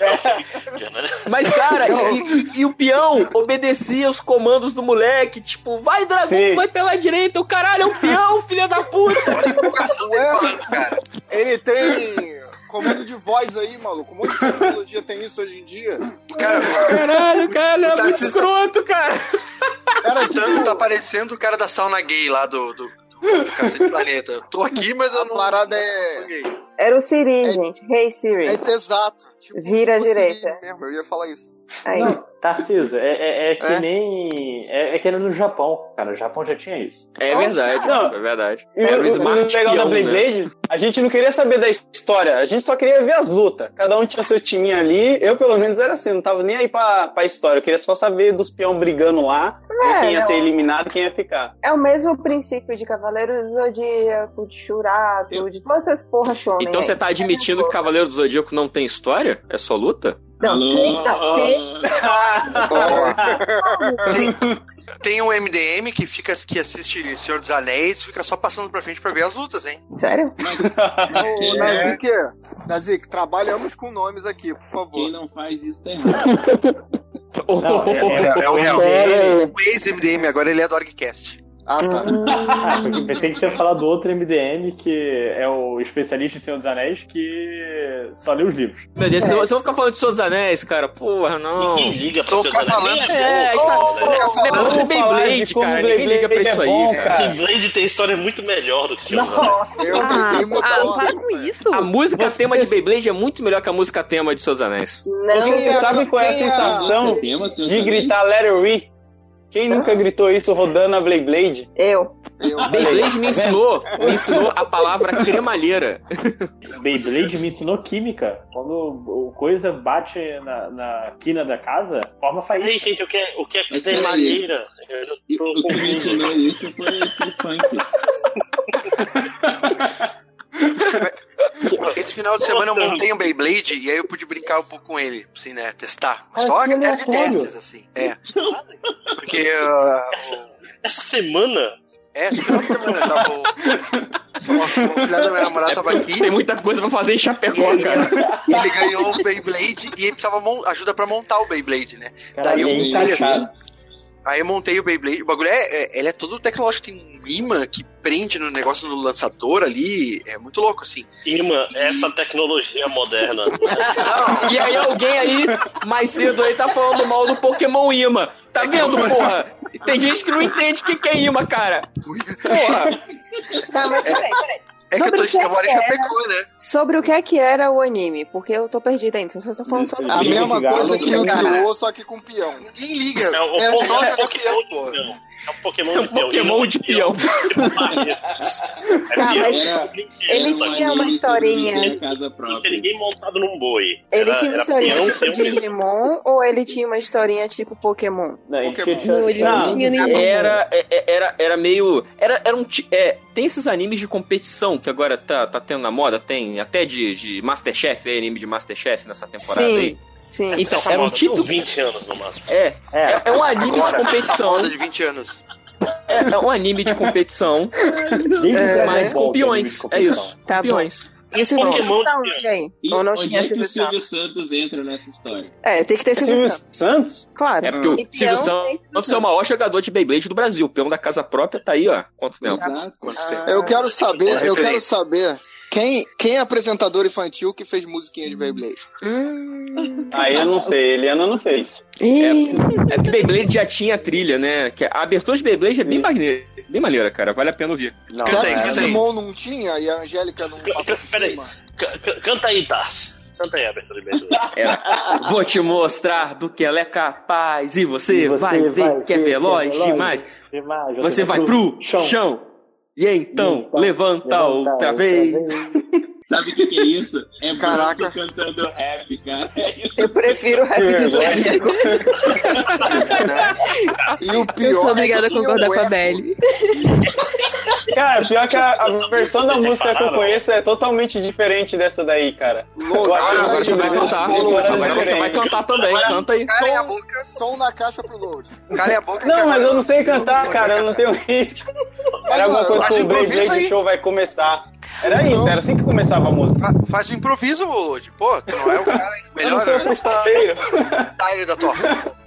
[SPEAKER 8] né?
[SPEAKER 9] Mas, cara, e, e- e o peão obedecia os comandos do moleque, tipo, vai dragão,
[SPEAKER 1] Sim.
[SPEAKER 9] vai pela direita, o caralho é um peão, filha da puta!
[SPEAKER 1] Ué, ele tem comando de voz aí, maluco. Um monte de tecnologia tem isso hoje em dia.
[SPEAKER 18] Cara,
[SPEAKER 9] Caralho, cara, é muito escroto, cara.
[SPEAKER 18] Cara, tanto tá parecendo o cara da sauna gay lá do, do, do, do Cacete Planeta. Tô aqui, mas eu não. A
[SPEAKER 1] parada é.
[SPEAKER 13] Era o Siri, gente. Hey Siri.
[SPEAKER 1] É exato.
[SPEAKER 13] Vira à direita.
[SPEAKER 1] Mesmo, eu ia falar isso.
[SPEAKER 13] Aí.
[SPEAKER 6] Tarcísio, é, é, é que
[SPEAKER 1] É?
[SPEAKER 6] nem. É, é que nem no Japão, cara. No Japão já tinha isso.
[SPEAKER 9] É verdade,
[SPEAKER 15] Não.
[SPEAKER 9] é verdade.
[SPEAKER 15] E
[SPEAKER 9] Era
[SPEAKER 15] o,
[SPEAKER 9] o
[SPEAKER 15] o
[SPEAKER 9] Smart
[SPEAKER 15] legal da
[SPEAKER 9] peão, né?
[SPEAKER 15] Beyblade, a gente não queria saber da história, a gente só queria ver as lutas. Cada um tinha seu time ali. Eu, pelo menos, era assim, não tava nem aí pra, pra história. Eu queria só saber dos peão brigando lá, quem ia
[SPEAKER 13] não.
[SPEAKER 15] ser eliminado e quem ia ficar.
[SPEAKER 13] É o mesmo princípio de Cavaleiro do Zodíaco, de Churato, de todas essas porra shonen.
[SPEAKER 9] Então você tá admitindo que Cavaleiro do Zodíaco não tem história? É só luta?
[SPEAKER 13] Não, tem, não, tem.
[SPEAKER 18] tem, tem um MDM que fica que assiste Senhor dos Anéis fica só passando pra frente pra ver as lutas, hein?
[SPEAKER 13] Sério?
[SPEAKER 1] Ô, Nazik, Nazik, trabalhamos com nomes aqui, por favor.
[SPEAKER 12] Quem não faz isso tá errado.
[SPEAKER 18] Não, é, é- é o real. O ex-MDM, agora ele é do Orgcast.
[SPEAKER 1] Ah, tá.
[SPEAKER 6] Ah, porque pensei que você ia falar do outro MDM, que é o especialista em Senhor dos Anéis, que só lê os livros.
[SPEAKER 9] Meu Deus, vocês vão ficar falando de Senhor dos Anéis, cara? Porra, não.
[SPEAKER 8] Ninguém liga pra Senhor dos Anéis.
[SPEAKER 6] falando-
[SPEAKER 9] É, está... negócio é Beyblade, cara. Ninguém liga pra isso aí.
[SPEAKER 8] Beyblade tem história muito melhor do que Senhor dos Anéis.
[SPEAKER 1] Eu tentei mudar
[SPEAKER 16] ah,
[SPEAKER 1] o
[SPEAKER 16] para com isso.
[SPEAKER 9] A música tema de Beyblade é muito melhor que a música tema de Senhor dos Anéis.
[SPEAKER 15] Você sabe qual é a sensação de gritar Let It? Quem nunca gritou isso rodando a Beyblade?
[SPEAKER 13] Eu.
[SPEAKER 9] Beyblade me ensinou, me ensinou a palavra cremalheira.
[SPEAKER 6] Beyblade me ensinou química. Quando o coisa bate na, na quina da casa, forma faísca.
[SPEAKER 8] Ei, gente, o que é, o que é cremalheira? Eu
[SPEAKER 12] O
[SPEAKER 8] tô
[SPEAKER 12] que me ensinou isso foi foi funk.
[SPEAKER 18] Esse final de semana eu montei um Beyblade e aí eu pude brincar um pouco com ele, assim, né? Testar. Mas
[SPEAKER 8] Ah,
[SPEAKER 18] só
[SPEAKER 8] que
[SPEAKER 18] era de testes, assim. É. Porque. uh,
[SPEAKER 8] Essa, essa semana.
[SPEAKER 18] É, final de semana tava. O, só o filho da minha namorada tava aqui.
[SPEAKER 9] Tem muita coisa pra fazer em Chapecó, cara.
[SPEAKER 18] Ele ganhou o Beyblade e ele precisava ajuda pra montar o Beyblade, né?
[SPEAKER 6] Caralho,
[SPEAKER 18] Daí eu
[SPEAKER 6] é
[SPEAKER 18] montei assim. Aí eu montei o Beyblade. O bagulho é, é- ele é todo tecnológico, tem um imã que prende no negócio no lançador ali. É muito louco, assim.
[SPEAKER 8] Irmã, essa tecnologia moderna.
[SPEAKER 9] E aí alguém aí, mais cedo aí, tá falando mal do Pokémon Ima. Tá vendo, porra? Tem gente que não entende o que que é imã, cara. Porra.
[SPEAKER 13] Tá, mas peraí, peraí.
[SPEAKER 18] É que eu,
[SPEAKER 13] Sobre
[SPEAKER 18] tô,
[SPEAKER 13] o que
[SPEAKER 18] eu moro em
[SPEAKER 13] era-
[SPEAKER 18] Chapecó, né?
[SPEAKER 13] Sobre o que é que era o anime, porque eu tô perdida ainda, só tô falando sobre
[SPEAKER 1] A mesma coisa que o. Kyo, só que com peão.
[SPEAKER 18] Ninguém liga.
[SPEAKER 8] É o,
[SPEAKER 18] É
[SPEAKER 8] Pokémon, é Pokémon É um Pokémon
[SPEAKER 9] É um
[SPEAKER 8] de peão.
[SPEAKER 9] Pokémon de peão.
[SPEAKER 13] Ele tinha uma historinha.
[SPEAKER 8] Tinha ninguém montado num boi.
[SPEAKER 13] Ele tinha uma historinha tipo. Digimon ou ele tinha uma historinha tipo Pokémon?
[SPEAKER 6] Não, ele
[SPEAKER 1] Pokémon.
[SPEAKER 6] tinha-.
[SPEAKER 9] Era, era, era meio. Era, era um. É, tem esses animes de competição que agora tá, tá tendo na moda, tem até de, de Masterchef, é anime de Masterchef nessa temporada
[SPEAKER 13] Sim.
[SPEAKER 9] aí.
[SPEAKER 13] Sim.
[SPEAKER 9] Então,
[SPEAKER 8] Essa
[SPEAKER 9] era um
[SPEAKER 8] moda tem
[SPEAKER 9] tipo.
[SPEAKER 8] uns 20 anos no máximo.
[SPEAKER 9] É, é, é um anime de
[SPEAKER 18] Agora,
[SPEAKER 9] competição.
[SPEAKER 18] a moda de 20 anos.
[SPEAKER 9] É, é um anime de competição,
[SPEAKER 6] Dragon
[SPEAKER 9] mas com peões.
[SPEAKER 6] de
[SPEAKER 9] É
[SPEAKER 6] competição.
[SPEAKER 9] isso.
[SPEAKER 13] Tá
[SPEAKER 9] peões.
[SPEAKER 13] E o Silvio
[SPEAKER 8] Pokémon
[SPEAKER 13] Santos tá
[SPEAKER 8] de
[SPEAKER 13] onde aí?
[SPEAKER 12] E
[SPEAKER 13] Ou não
[SPEAKER 12] onde
[SPEAKER 13] tinha
[SPEAKER 12] é que o
[SPEAKER 13] Silvio
[SPEAKER 12] Silvio
[SPEAKER 13] Santos?
[SPEAKER 12] Entra nessa história?
[SPEAKER 13] É, tem que ter Silvio
[SPEAKER 15] Silvio
[SPEAKER 13] Santos.
[SPEAKER 15] Santos?
[SPEAKER 13] Claro.
[SPEAKER 9] É porque o
[SPEAKER 13] E
[SPEAKER 9] Silvio
[SPEAKER 13] tem
[SPEAKER 9] Santos é o maior jogador de Beyblade do Brasil. O peão da casa própria tá aí, ó. Quanto tempo?
[SPEAKER 12] Exato.
[SPEAKER 13] Ah,
[SPEAKER 1] Eu quero saber, eu quero saber quem, quem é apresentador infantil que fez musiquinha de Beyblade.
[SPEAKER 13] Hum.
[SPEAKER 15] Aí eu não sei, Eliana não fez.
[SPEAKER 9] É porque Beyblade já tinha trilha, né? Que a abertura de Beyblade é bem maneira, bem maneira, cara. Vale a pena ouvir.
[SPEAKER 18] Não,
[SPEAKER 1] Você acha que o
[SPEAKER 18] tem.
[SPEAKER 1] Digimon não tinha e a Angélica não
[SPEAKER 8] Peraí. Canta aí, Tars. Canta aí a abertura de Beyblade.
[SPEAKER 9] Era, vou te mostrar do que ela é capaz e você,
[SPEAKER 8] E você
[SPEAKER 9] vai ver
[SPEAKER 8] vai
[SPEAKER 9] que é
[SPEAKER 8] ver que é
[SPEAKER 9] veloz demais.
[SPEAKER 8] demais.
[SPEAKER 9] Você vai pro chão. E então, levanta outra vez.
[SPEAKER 12] Sabe o que, que é isso? É
[SPEAKER 1] Caraca.
[SPEAKER 12] Cantando rap, cara. É isso.
[SPEAKER 13] Eu prefiro o rap do Zodíaco.
[SPEAKER 1] E o
[SPEAKER 13] Eu
[SPEAKER 1] pior
[SPEAKER 13] sou
[SPEAKER 1] é
[SPEAKER 13] obrigada a
[SPEAKER 1] que
[SPEAKER 13] concordar com a. Belly.
[SPEAKER 15] Cara, pior que a, a versão da música que eu conheço é totalmente diferente dessa daí, cara.
[SPEAKER 1] Louco,
[SPEAKER 15] Eu acho
[SPEAKER 1] agora
[SPEAKER 15] que
[SPEAKER 1] você vai
[SPEAKER 9] cantar. Agora você
[SPEAKER 15] diferente.
[SPEAKER 9] vai cantar também, canta aí.
[SPEAKER 18] Calem a
[SPEAKER 1] Som,
[SPEAKER 18] boca.
[SPEAKER 1] som na caixa pro load.
[SPEAKER 18] Calem a boca. que
[SPEAKER 15] Não, mas
[SPEAKER 18] agora-
[SPEAKER 15] eu não sei cantar, cara, eu não tenho ritmo. Era alguma coisa
[SPEAKER 18] um
[SPEAKER 15] o Blade
[SPEAKER 18] improviso
[SPEAKER 15] Blade
[SPEAKER 18] aí.
[SPEAKER 15] Show vai começar. Era isso, era assim que começava a música.
[SPEAKER 18] Fa- Faz um improviso, Lodi. Pô, tu não é o cara
[SPEAKER 15] Eu
[SPEAKER 18] melhor
[SPEAKER 15] não sou
[SPEAKER 18] né?
[SPEAKER 15] freestyleiro.
[SPEAKER 18] Da tua.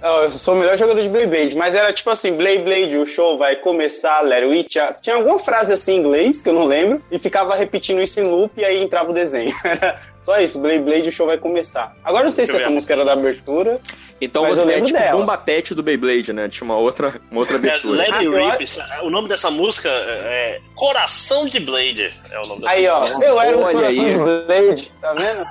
[SPEAKER 15] Não, eu sou o melhor jogador de Blade Blade, mas era tipo assim, Blade Blade, o show vai começar, let it já- Tinha alguma frase assim em inglês, que eu não lembro, e ficava repetindo isso em loop e aí entrava o desenho. Era só isso, Blade Blade, o show vai começar. Agora eu não sei se
[SPEAKER 8] Deixa eu
[SPEAKER 15] essa
[SPEAKER 8] ver.
[SPEAKER 15] música era da abertura.
[SPEAKER 9] Então
[SPEAKER 15] Mas
[SPEAKER 9] você
[SPEAKER 15] eu
[SPEAKER 9] é tipo
[SPEAKER 15] dela.
[SPEAKER 9] Bomba Pet do Beyblade, né? Tinha uma outra, uma outra
[SPEAKER 8] É,
[SPEAKER 9] abertura.
[SPEAKER 8] Let It
[SPEAKER 15] Ah, eu
[SPEAKER 8] Rip, o nome dessa música é Coração de Blade. É o nome dessa
[SPEAKER 15] Aí, ó,
[SPEAKER 8] música.
[SPEAKER 15] eu era o coração
[SPEAKER 9] aí.
[SPEAKER 15] de Blade, tá vendo?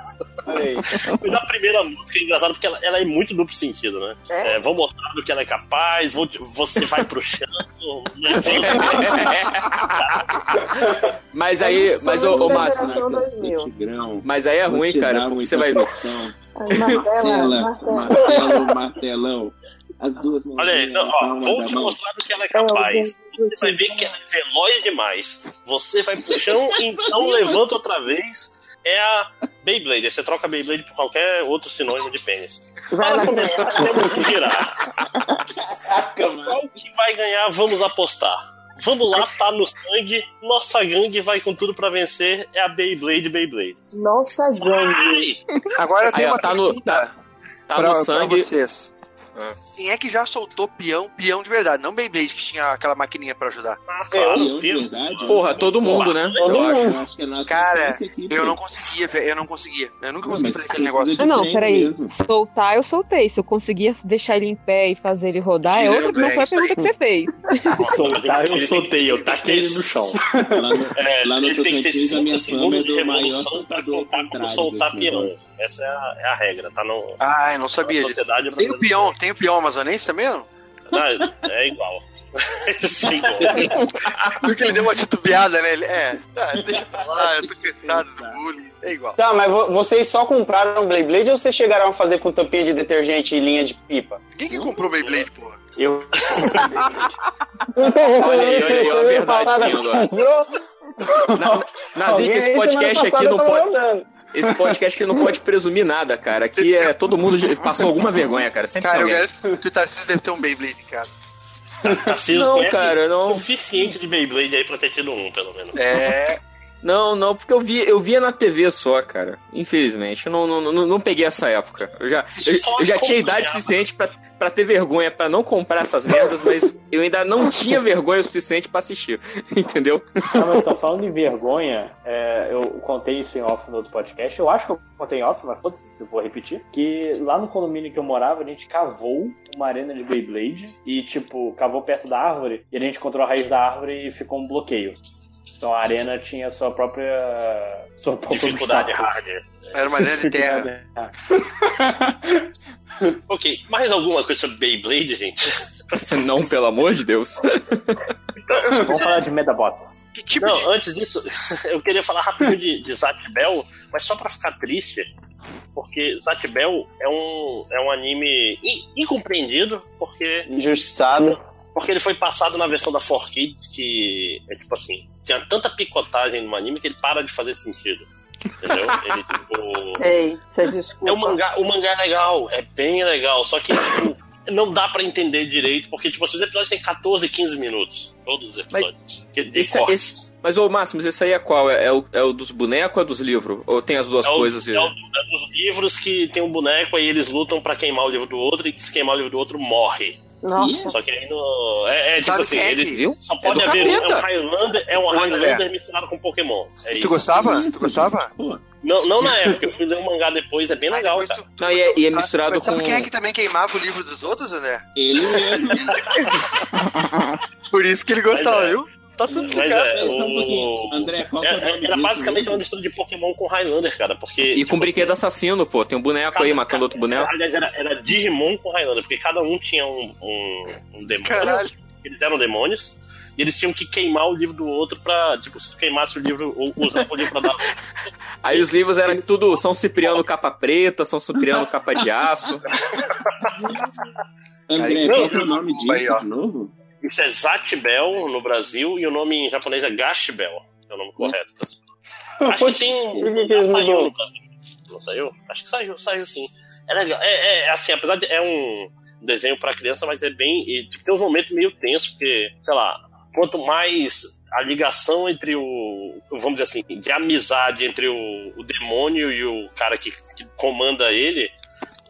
[SPEAKER 15] Olha aí.
[SPEAKER 8] Mas a primeira música é engraçada porque ela, ela é muito duplo sentido, né?
[SPEAKER 13] É?
[SPEAKER 8] É, vou mostrar do que ela é capaz, vou, você vai pro chão.
[SPEAKER 9] Mas aí, mas ô, ô Márcio,
[SPEAKER 13] Geração 2000.
[SPEAKER 12] Tigrão.
[SPEAKER 9] mas aí é ruim, cara, porque você vai.
[SPEAKER 13] Martela,
[SPEAKER 12] martelo, martelão. As duas
[SPEAKER 8] Olha aí, não, ó, vou te
[SPEAKER 12] mão.
[SPEAKER 8] mostrar do que ela é capaz. Você vai ver que ela é veloz demais. Você vai pro chão, então levanta outra vez. É a Beyblade. Você troca Beyblade por qualquer outro sinônimo de pênis.
[SPEAKER 13] Vai,
[SPEAKER 8] Para começar, temos que girar. Qual que vai ganhar? Vamos apostar. Vamos lá, tá no sangue. Nossa gangue vai com tudo pra vencer. É a Beyblade Beyblade.
[SPEAKER 13] Nossa, gangue.
[SPEAKER 18] Agora eu
[SPEAKER 9] Aí,
[SPEAKER 18] tenho
[SPEAKER 9] ó,
[SPEAKER 18] uma
[SPEAKER 9] tá no, tá, tá
[SPEAKER 18] pra,
[SPEAKER 9] no
[SPEAKER 18] pra
[SPEAKER 9] sangue.
[SPEAKER 18] vocês.
[SPEAKER 9] Ah.
[SPEAKER 18] Quem é que já soltou peão, peão de verdade? Não Beyblade, que tinha aquela maquininha pra ajudar.
[SPEAKER 8] Ah,
[SPEAKER 12] Eu,
[SPEAKER 8] claro,
[SPEAKER 12] de verdade,
[SPEAKER 9] Porra, todo mundo, né?
[SPEAKER 15] Todo
[SPEAKER 9] Eu acho.
[SPEAKER 12] eu acho que é
[SPEAKER 18] Cara, Eu não conseguia, velho. Eu não conseguia. Eu nunca consegui fazer aquele negócio.
[SPEAKER 12] de
[SPEAKER 16] Ah, não, peraí.
[SPEAKER 12] mesmo.
[SPEAKER 16] Soltar, eu soltei. Se eu conseguia deixar ele em pé e fazer ele rodar, é
[SPEAKER 18] Tirando,
[SPEAKER 16] outra, não
[SPEAKER 18] é,
[SPEAKER 16] foi a pergunta que você fez.
[SPEAKER 8] Soltar, eu soltei, eu taquei ele no chão.
[SPEAKER 12] Lá no,
[SPEAKER 8] É,
[SPEAKER 12] lá no
[SPEAKER 8] ele tem que ter
[SPEAKER 12] Tocantins, a
[SPEAKER 8] 5
[SPEAKER 12] minha fama
[SPEAKER 8] segundos
[SPEAKER 12] é
[SPEAKER 8] de revolução pra contar como soltar peão. Essa é a, é a regra, tá no.
[SPEAKER 18] Ah, eu não sabia
[SPEAKER 8] sociedade
[SPEAKER 18] Tem o peão, tem o peão amazonense também? Não?
[SPEAKER 8] É igual. É igual.
[SPEAKER 18] Viu que ele deu uma titubeada, né? Ele, é, ah, deixa pra lá, eu tô cansado do bullying. É igual.
[SPEAKER 15] Tá, mas vo- vocês só compraram Blade Blade ou vocês chegaram a fazer com tampinha de detergente e linha de pipa?
[SPEAKER 18] Quem que comprou Beyblade, porra?
[SPEAKER 8] Eu.
[SPEAKER 9] Olha aí, olha aí, ó, a verdade vindo, ó. Na- Nazik,
[SPEAKER 15] Alguém
[SPEAKER 9] esse
[SPEAKER 15] aí
[SPEAKER 9] podcast aqui pode.
[SPEAKER 15] mandando.
[SPEAKER 9] Esse podcast aqui não pode presumir nada, cara. Aqui é todo mundo já passou alguma vergonha, cara. Sempre
[SPEAKER 18] Cara, eu garanto que o Tarcísio deve ter um Beyblade em casa.
[SPEAKER 8] Tarcísio
[SPEAKER 9] Não,
[SPEAKER 8] conhece
[SPEAKER 9] cara, não.
[SPEAKER 8] suficiente de Beyblade aí pra ter tido um, pelo menos.
[SPEAKER 18] É.
[SPEAKER 9] Não, não, porque eu vi, eu via na TV só, cara. Infelizmente, eu não, não, não, não peguei essa época. Eu já, eu, eu já tinha idade suficiente pra, pra ter vergonha, pra não comprar essas merdas, mas eu ainda não tinha vergonha o suficiente pra assistir. Entendeu?
[SPEAKER 6] Não, mas tô falando de vergonha, é, eu contei isso em off no outro podcast. Eu acho que eu contei em off, mas foda-se se eu vou repetir. Que lá no condomínio que eu morava, a gente cavou uma arena de Beyblade e, tipo, cavou perto da árvore e a gente encontrou a raiz da árvore e ficou um bloqueio. Então a arena tinha sua própria. Sua própria
[SPEAKER 8] Dificuldade hard.
[SPEAKER 18] Era uma arena de terra.
[SPEAKER 8] Ok, mais alguma coisa sobre Beyblade, gente?
[SPEAKER 9] Não, pelo amor de Deus.
[SPEAKER 6] Vamos falar de Medabots.
[SPEAKER 18] Tipo
[SPEAKER 8] Não,
[SPEAKER 18] de.
[SPEAKER 8] antes disso, eu queria falar rapidinho de, de Zatch Bell, mas só pra ficar triste, porque Zatch Bell é um, é um anime in- incompreendido, porque,
[SPEAKER 15] Injustiçado.
[SPEAKER 8] Porque ele foi passado na versão da 4Kids, que é tipo assim, tinha tanta picotagem no anime que ele para de fazer sentido. Entendeu? Ele, tipo.
[SPEAKER 13] Ei, você desculpa.
[SPEAKER 8] É o mangá, o mangá é legal, é bem legal, só que, tipo, não dá pra entender direito, porque, tipo, assim, os episódios têm 14, 15 minutos. Todos os episódios. Que- de
[SPEAKER 9] Esse,
[SPEAKER 8] cortes.
[SPEAKER 9] esse- mas, ô Máximos, esse aí é qual? É, é o, é o dos bonecos ou é dos livros? Ou tem as duas
[SPEAKER 8] É o-
[SPEAKER 9] coisas?
[SPEAKER 8] É, o, é dos livros que tem um boneco, aí eles lutam pra queimar o livro do outro, e se queimar o livro do outro, morre.
[SPEAKER 13] Nossa.
[SPEAKER 8] Só que aí no. É, é tipo
[SPEAKER 18] Sabe
[SPEAKER 8] assim,
[SPEAKER 18] é
[SPEAKER 8] ele.
[SPEAKER 9] Viu?
[SPEAKER 8] Só
[SPEAKER 9] É
[SPEAKER 8] pode
[SPEAKER 9] do
[SPEAKER 8] haver. um- É
[SPEAKER 9] capeta.
[SPEAKER 8] um Highlander, é um. Highlander misturado com Pokémon. É
[SPEAKER 18] Tu
[SPEAKER 8] isso.
[SPEAKER 18] gostava? Tu gostava?
[SPEAKER 12] Pô,
[SPEAKER 8] Não, não na época, eu fui ler um mangá depois, é bem
[SPEAKER 18] Ah,
[SPEAKER 8] legal, cara.
[SPEAKER 18] tu- tu
[SPEAKER 9] Não, e é, e é misturado
[SPEAKER 18] Mas
[SPEAKER 9] com.
[SPEAKER 18] sabe quem é que também queimava o livro dos outros, André?
[SPEAKER 12] ele mesmo.
[SPEAKER 18] Por isso que ele gostava,
[SPEAKER 8] é.
[SPEAKER 18] viu? Tá tudo explicado.
[SPEAKER 8] é,
[SPEAKER 12] um pouquinho.
[SPEAKER 8] o...
[SPEAKER 12] André, qual é o
[SPEAKER 8] Era, basicamente uma mistura de Pokémon com Highlander, cara, porque...
[SPEAKER 9] E com brinquedo assassino, pô. Tem um boneco aí matando outro boneco.
[SPEAKER 8] Aliás, era, era Digimon com Highlander, porque cada um tinha um, um, um demônio.
[SPEAKER 18] Caralho.
[SPEAKER 8] Eles eram demônios. E eles tinham que queimar o livro do outro pra. Tipo, se queimasse o livro, ou usar o livro pra dar.
[SPEAKER 9] Aí os livros eram tudo São Cipriano capa preta, São Cipriano capa de aço.
[SPEAKER 12] André,
[SPEAKER 8] Aí,
[SPEAKER 12] qual é o nome disso
[SPEAKER 8] aí, ó.
[SPEAKER 12] de novo?
[SPEAKER 8] Isso é Zatbel no Brasil e o nome em japonês é Gashbel, é o nome correto. Acho que tem.
[SPEAKER 15] Por que que eles mudou?
[SPEAKER 8] Não saiu? Acho que saiu, saiu sim. É legal. É, é, assim, apesar de. É um desenho pra criança, mas é bem. e tem uns momentos meio tensos, porque, sei lá, quanto mais a ligação entre o. Vamos dizer assim, de amizade entre o, o demônio e o cara que, que comanda ele.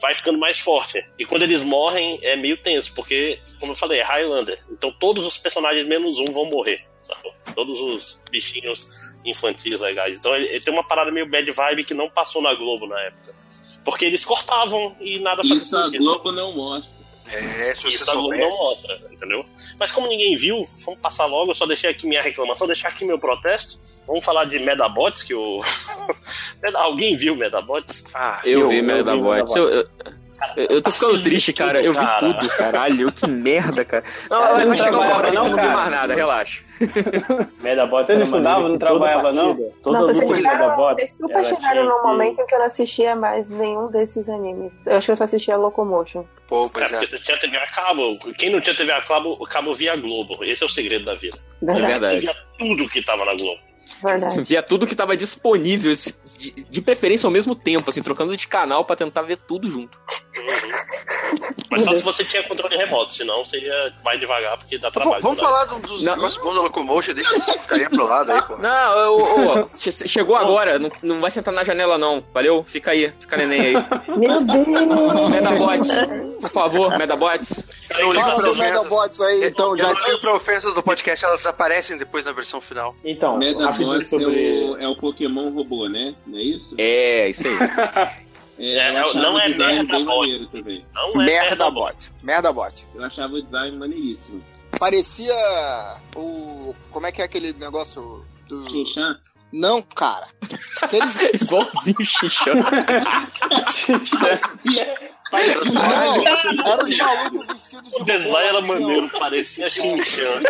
[SPEAKER 8] Vai ficando mais forte. E quando eles morrem, é meio tenso, porque, como eu falei, é Highlander. Então todos os personagens, menos um, vão morrer. Sacou? Todos os bichinhos infantis legais. Então ele, ele tem uma parada meio bad vibe que não passou na Globo na época. Porque eles cortavam e nada fazia
[SPEAKER 12] Isso a. Globo não mostra.
[SPEAKER 18] É, se
[SPEAKER 8] Isso a Globo não mostra, entendeu? Mas como ninguém viu, vamos passar logo. Eu só deixei aqui minha reclamação, deixar aqui meu protesto. Vamos falar de Medabots, que o. Alguém viu Medabots?
[SPEAKER 18] Ah,
[SPEAKER 9] Eu, vi Medabots. Eu, eu, eu, eu tô ficando
[SPEAKER 8] Assiste
[SPEAKER 9] triste, cara. Eu vi
[SPEAKER 8] tudo, cara.
[SPEAKER 9] tudo, caralho. Que merda, cara. Não,
[SPEAKER 15] Cara,
[SPEAKER 9] vai
[SPEAKER 15] não trabalhava não,
[SPEAKER 9] não vi
[SPEAKER 15] cara.
[SPEAKER 9] mais nada, relaxa.
[SPEAKER 6] Medabots
[SPEAKER 15] Você não estudava, não trabalhava, não?
[SPEAKER 6] Toda
[SPEAKER 13] Nossa,
[SPEAKER 6] luta de Medabots.
[SPEAKER 13] vocês super chegaram num momento em que eu não assistia mais nenhum desses animes. Eu acho que eu só assistia Locomotion.
[SPEAKER 18] Pô,
[SPEAKER 8] É,
[SPEAKER 18] pois
[SPEAKER 8] porque
[SPEAKER 18] é.
[SPEAKER 8] você tinha TV a cabo. Quem não tinha TV a cabo, o cabo via Globo. Esse é o segredo da vida.
[SPEAKER 9] É
[SPEAKER 13] Verdade.
[SPEAKER 8] Você
[SPEAKER 9] verdade.
[SPEAKER 8] via tudo que tava na Globo.
[SPEAKER 13] Verdade.
[SPEAKER 9] Via tudo que tava disponível, de, de preferência ao mesmo tempo, assim, trocando de canal pra tentar ver tudo junto.
[SPEAKER 8] Mas só se você tinha controle remoto, senão você ia mais devagar, porque dá trabalho.
[SPEAKER 18] vamos
[SPEAKER 8] né?
[SPEAKER 18] falar dos
[SPEAKER 9] Não.
[SPEAKER 18] negócios bons da Locomotion, deixa esse carinha pro lado aí, pô.
[SPEAKER 9] Não, eu, chegou agora, não, não vai sentar na janela não, valeu? Fica aí, fica neném aí.
[SPEAKER 13] Meu Deus!
[SPEAKER 9] Medabots, por favor, Medabots.
[SPEAKER 1] Fala dos. Medabots aí, então, já que
[SPEAKER 18] pra ofensas do podcast, elas aparecem depois na versão final.
[SPEAKER 6] Então,
[SPEAKER 12] Medabots é,
[SPEAKER 6] sobre.
[SPEAKER 12] o, é o Pokémon robô, né? Não é isso?
[SPEAKER 9] É, isso aí.
[SPEAKER 12] É,
[SPEAKER 8] É, não
[SPEAKER 12] o
[SPEAKER 8] é merda bot.
[SPEAKER 12] também.
[SPEAKER 8] Não é
[SPEAKER 1] merda
[SPEAKER 8] Medabots.
[SPEAKER 1] bot. Merda bot.
[SPEAKER 12] Eu achava o design maneiríssimo.
[SPEAKER 1] Parecia o. Como é que é aquele negócio do.
[SPEAKER 12] Xinchan?
[SPEAKER 1] Não, cara. Aqueles.
[SPEAKER 9] Igualzinho Xixão.
[SPEAKER 1] Não, era os malucos vestidos de
[SPEAKER 8] O design era maneiro, parecia Shin-Chan.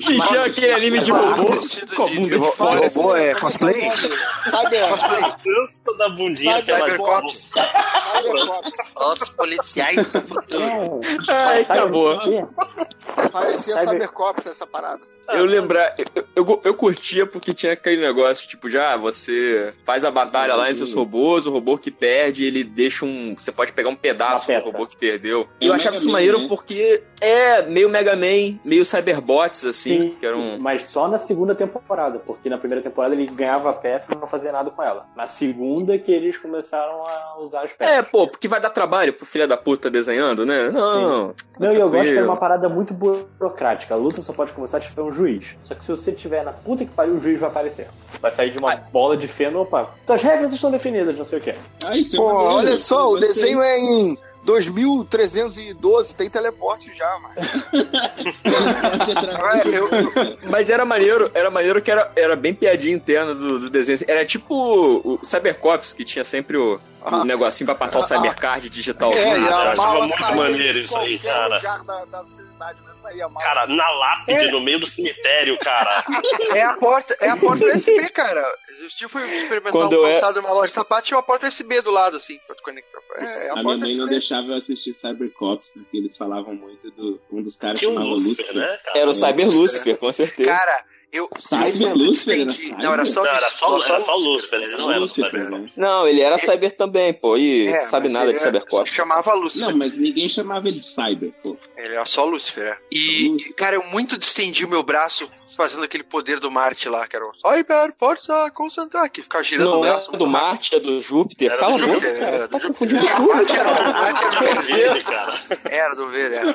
[SPEAKER 9] Xixão é aquele anime de robô com a bunda de.
[SPEAKER 18] Robô é cosplay?
[SPEAKER 1] Cyber.
[SPEAKER 18] Cosplay.
[SPEAKER 8] Dança da bundinha ela
[SPEAKER 18] Cybercops. Os policiais do futuro.
[SPEAKER 9] Ai, acabou.
[SPEAKER 1] Parecia
[SPEAKER 6] Cyber-
[SPEAKER 1] Cybercops essa parada.
[SPEAKER 9] Eu lembrar, eu, eu, eu curtia porque tinha aquele negócio, tipo, já você faz a batalha lá entre os robôs, o robô que perde, ele deixa um. Você pode pegar um pedaço do robô que perdeu.
[SPEAKER 12] É
[SPEAKER 9] eu
[SPEAKER 12] o
[SPEAKER 9] achava
[SPEAKER 12] Mega
[SPEAKER 9] isso
[SPEAKER 12] Man,
[SPEAKER 9] maneiro
[SPEAKER 12] né?
[SPEAKER 9] porque é meio Mega Man, meio Cyberbots, assim,
[SPEAKER 6] Sim,
[SPEAKER 9] que era um.
[SPEAKER 6] Mas só na segunda temporada, porque na primeira temporada ele ganhava a peça e não fazia nada com ela. Na segunda que eles começaram a usar as peças.
[SPEAKER 9] É, pô, porque vai dar trabalho pro filho da puta desenhando, né? Não.
[SPEAKER 6] Não, e eu gosto que é uma parada muito burocrática. A luta só pode começar se tiver um juiz. Só que se você tiver na puta que pariu, o juiz vai aparecer. Vai sair de uma bola de feno, opa. Então as regras estão definidas, não sei o quê.
[SPEAKER 12] Ah, isso é
[SPEAKER 1] Pô. Olha só, o desenho é em 2312, tem teleporte já, mano.
[SPEAKER 9] Mas era maneiro, era maneiro que era, era bem piadinha interna do, do desenho. Era tipo o Cybercops, que tinha sempre o, o negocinho pra passar o Cybercard digital.
[SPEAKER 1] É,
[SPEAKER 8] eu
[SPEAKER 1] a
[SPEAKER 8] achava muito maneiro isso aí, cara.
[SPEAKER 1] lugar da, da cidade, né? Saía a mala.
[SPEAKER 8] Cara, na lápide, no meio do cemitério, cara.
[SPEAKER 18] É a porta, é a porta USB, cara. Eu fui experimentar
[SPEAKER 9] Quando
[SPEAKER 18] um
[SPEAKER 9] eu é-
[SPEAKER 18] calçado numa loja de sapato, tinha uma porta USB do lado, assim, pra tu conectar. É, é a,
[SPEAKER 12] A minha mãe não
[SPEAKER 18] USB.
[SPEAKER 12] deixava eu assistir Cybercops, porque eles falavam muito do. Um dos caras
[SPEAKER 8] um
[SPEAKER 12] chamava
[SPEAKER 8] Lucifer. né, cara?
[SPEAKER 9] Era o Cyber Lucifer, com certeza.
[SPEAKER 18] Cara, eu.
[SPEAKER 12] Cyber
[SPEAKER 18] eu
[SPEAKER 12] Lucifer, era
[SPEAKER 18] entendi.
[SPEAKER 12] Cyber?
[SPEAKER 18] Não, era só.
[SPEAKER 8] Não, era só, era só o Lucifer, ele não era Cyber.
[SPEAKER 12] né?
[SPEAKER 9] Não, ele era Cyber também, pô, e
[SPEAKER 18] É,
[SPEAKER 9] sabe nada de
[SPEAKER 18] era-
[SPEAKER 9] Cybercops.
[SPEAKER 18] Chamava Lucifer.
[SPEAKER 12] Não, mas ninguém chamava ele de Cyber, pô.
[SPEAKER 18] Ele era só Lúcifer, é. E, cara, eu muito distendi o meu braço fazendo aquele poder do Marte lá, que era o Cyber, força, concentrar, que ficava girando
[SPEAKER 9] Não
[SPEAKER 18] o
[SPEAKER 9] é
[SPEAKER 18] braço.
[SPEAKER 9] do Marte, é do Júpiter.
[SPEAKER 18] Era
[SPEAKER 9] Cala
[SPEAKER 18] do
[SPEAKER 9] a boca,
[SPEAKER 18] Júpiter,
[SPEAKER 9] cara.
[SPEAKER 18] era
[SPEAKER 9] Você tá
[SPEAKER 18] do
[SPEAKER 9] confundindo
[SPEAKER 18] Júpiter.
[SPEAKER 9] tudo.
[SPEAKER 18] Marte era, Marte era verde.
[SPEAKER 8] Ele, cara.
[SPEAKER 18] Era do verde, era.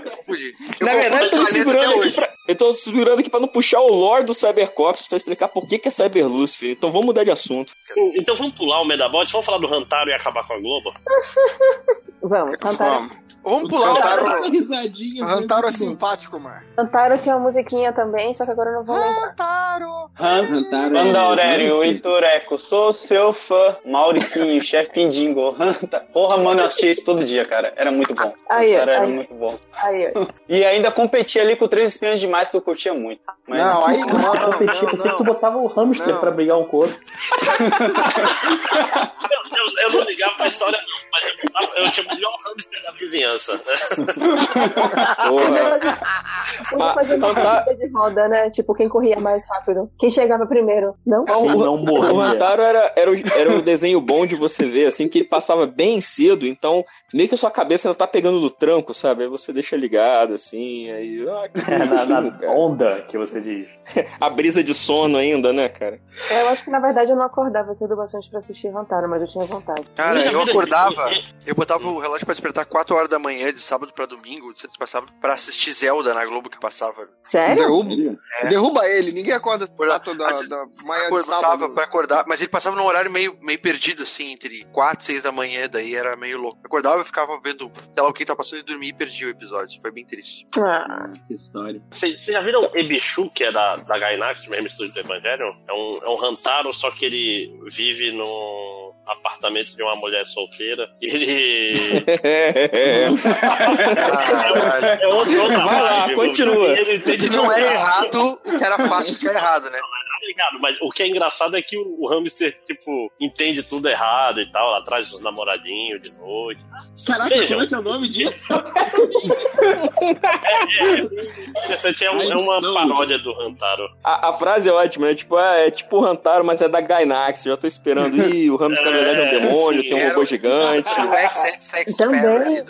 [SPEAKER 18] Eu
[SPEAKER 9] Na verdade, eu tô, segurando aqui pra, eu tô segurando aqui pra não puxar o lore do Cybercops pra explicar por que, que é Cyber Lucifer. Então vamos mudar de assunto.
[SPEAKER 8] Então vamos pular o Medabots, vamos falar do Rantaro e acabar com a Globo?
[SPEAKER 13] Vamos, Santara.
[SPEAKER 1] Vamos.
[SPEAKER 18] Vamos pular o
[SPEAKER 1] Hantaro,
[SPEAKER 12] Essa risadinha. foi
[SPEAKER 1] Hantaro é simpático, mano.
[SPEAKER 13] Antaro tinha uma musiquinha também, só que agora eu não vou lembrar.
[SPEAKER 1] Hantaro!
[SPEAKER 12] Hantaro é-
[SPEAKER 15] Manda Aurélio, Itureco, sou seu fã. Mauricinho, chefe Dingo. Porra, mano, eu assistia isso todo dia, cara. Era muito bom.
[SPEAKER 13] Aí,
[SPEAKER 15] Cara, era
[SPEAKER 13] aí.
[SPEAKER 15] muito bom.
[SPEAKER 13] Aí, ó.
[SPEAKER 15] E ainda competia ali com Três Espinhas Demais, que eu curtia muito. Mas...
[SPEAKER 1] Não, aí
[SPEAKER 3] Não,
[SPEAKER 1] não, não,
[SPEAKER 3] competir,
[SPEAKER 1] não,
[SPEAKER 3] pensei que tu botava o hamster
[SPEAKER 1] Não.
[SPEAKER 3] pra brigar um com o outro.
[SPEAKER 8] Eu, eu não ligava pra história, não, mas eu, eu tinha o melhor hamster da vizinhança.
[SPEAKER 13] Podia fazer uma corrida de roda, né? Tipo, quem corria mais rápido. Quem chegava primeiro. Não?
[SPEAKER 3] Quem não
[SPEAKER 9] O
[SPEAKER 3] morria.
[SPEAKER 9] Hantaro era, era, o, era o desenho bom de você ver, assim, que ele passava bem cedo, então meio que a sua cabeça ainda tá pegando no tranco, sabe? Aí você deixa ligado, assim, aí. Ah, que
[SPEAKER 3] É, na, na onda que você diz.
[SPEAKER 9] A brisa de sono ainda, né, cara?
[SPEAKER 13] Eu acho que na verdade eu não acordava cedo bastante pra assistir Hantaro, mas eu tinha vontade.
[SPEAKER 18] Cara, eu acordava, eu botava o relógio pra despertar 4 horas da manhã, de sábado pra domingo, de sexta pra sábado, pra assistir Zelda na Globo que passava.
[SPEAKER 13] Sério?
[SPEAKER 1] Derruba?
[SPEAKER 18] É.
[SPEAKER 1] derruba ele, ninguém acorda
[SPEAKER 18] Por-
[SPEAKER 1] quatro da, manhã de sábado.
[SPEAKER 18] pra acordar, mas ele passava num horário meio, meio perdido, assim, entre 4 e 6 da manhã, daí era meio louco. Acordava e ficava vendo, sei lá, o que tá passando e dormia e perdi o episódio. Foi bem triste.
[SPEAKER 13] Ah,
[SPEAKER 12] que história.
[SPEAKER 8] Vocês já viram Ebichu, que é da, da Gainax, do mesmo estúdio do Evangelion? É um, é um Hantaro, só que ele vive no apartamento de uma mulher solteira. E ele.
[SPEAKER 18] Caralho.
[SPEAKER 8] É outro, outra
[SPEAKER 9] Vai lá, continua.
[SPEAKER 8] E
[SPEAKER 18] não é errado o que era fácil ficar errado, né?
[SPEAKER 8] Tá ligado? Mas o que é engraçado é que o, o hamster, tipo, entende tudo errado e tal, atrás dos namoradinhos de noite.
[SPEAKER 12] Caraca,
[SPEAKER 8] Vejam.
[SPEAKER 12] como é que é o nome disso?
[SPEAKER 8] Interessante, é, um- é uma paródia do Hantaro.
[SPEAKER 9] A, a frase é ótima, né? Tipo, ah, é tipo o Hantaro, mas é da Gainax. Já tô esperando. Ih, o Ramos na verdade é um demônio,
[SPEAKER 8] sim,
[SPEAKER 9] tem um
[SPEAKER 18] era
[SPEAKER 9] robô
[SPEAKER 18] o-
[SPEAKER 9] gigante.
[SPEAKER 18] O ex-sex
[SPEAKER 13] Também.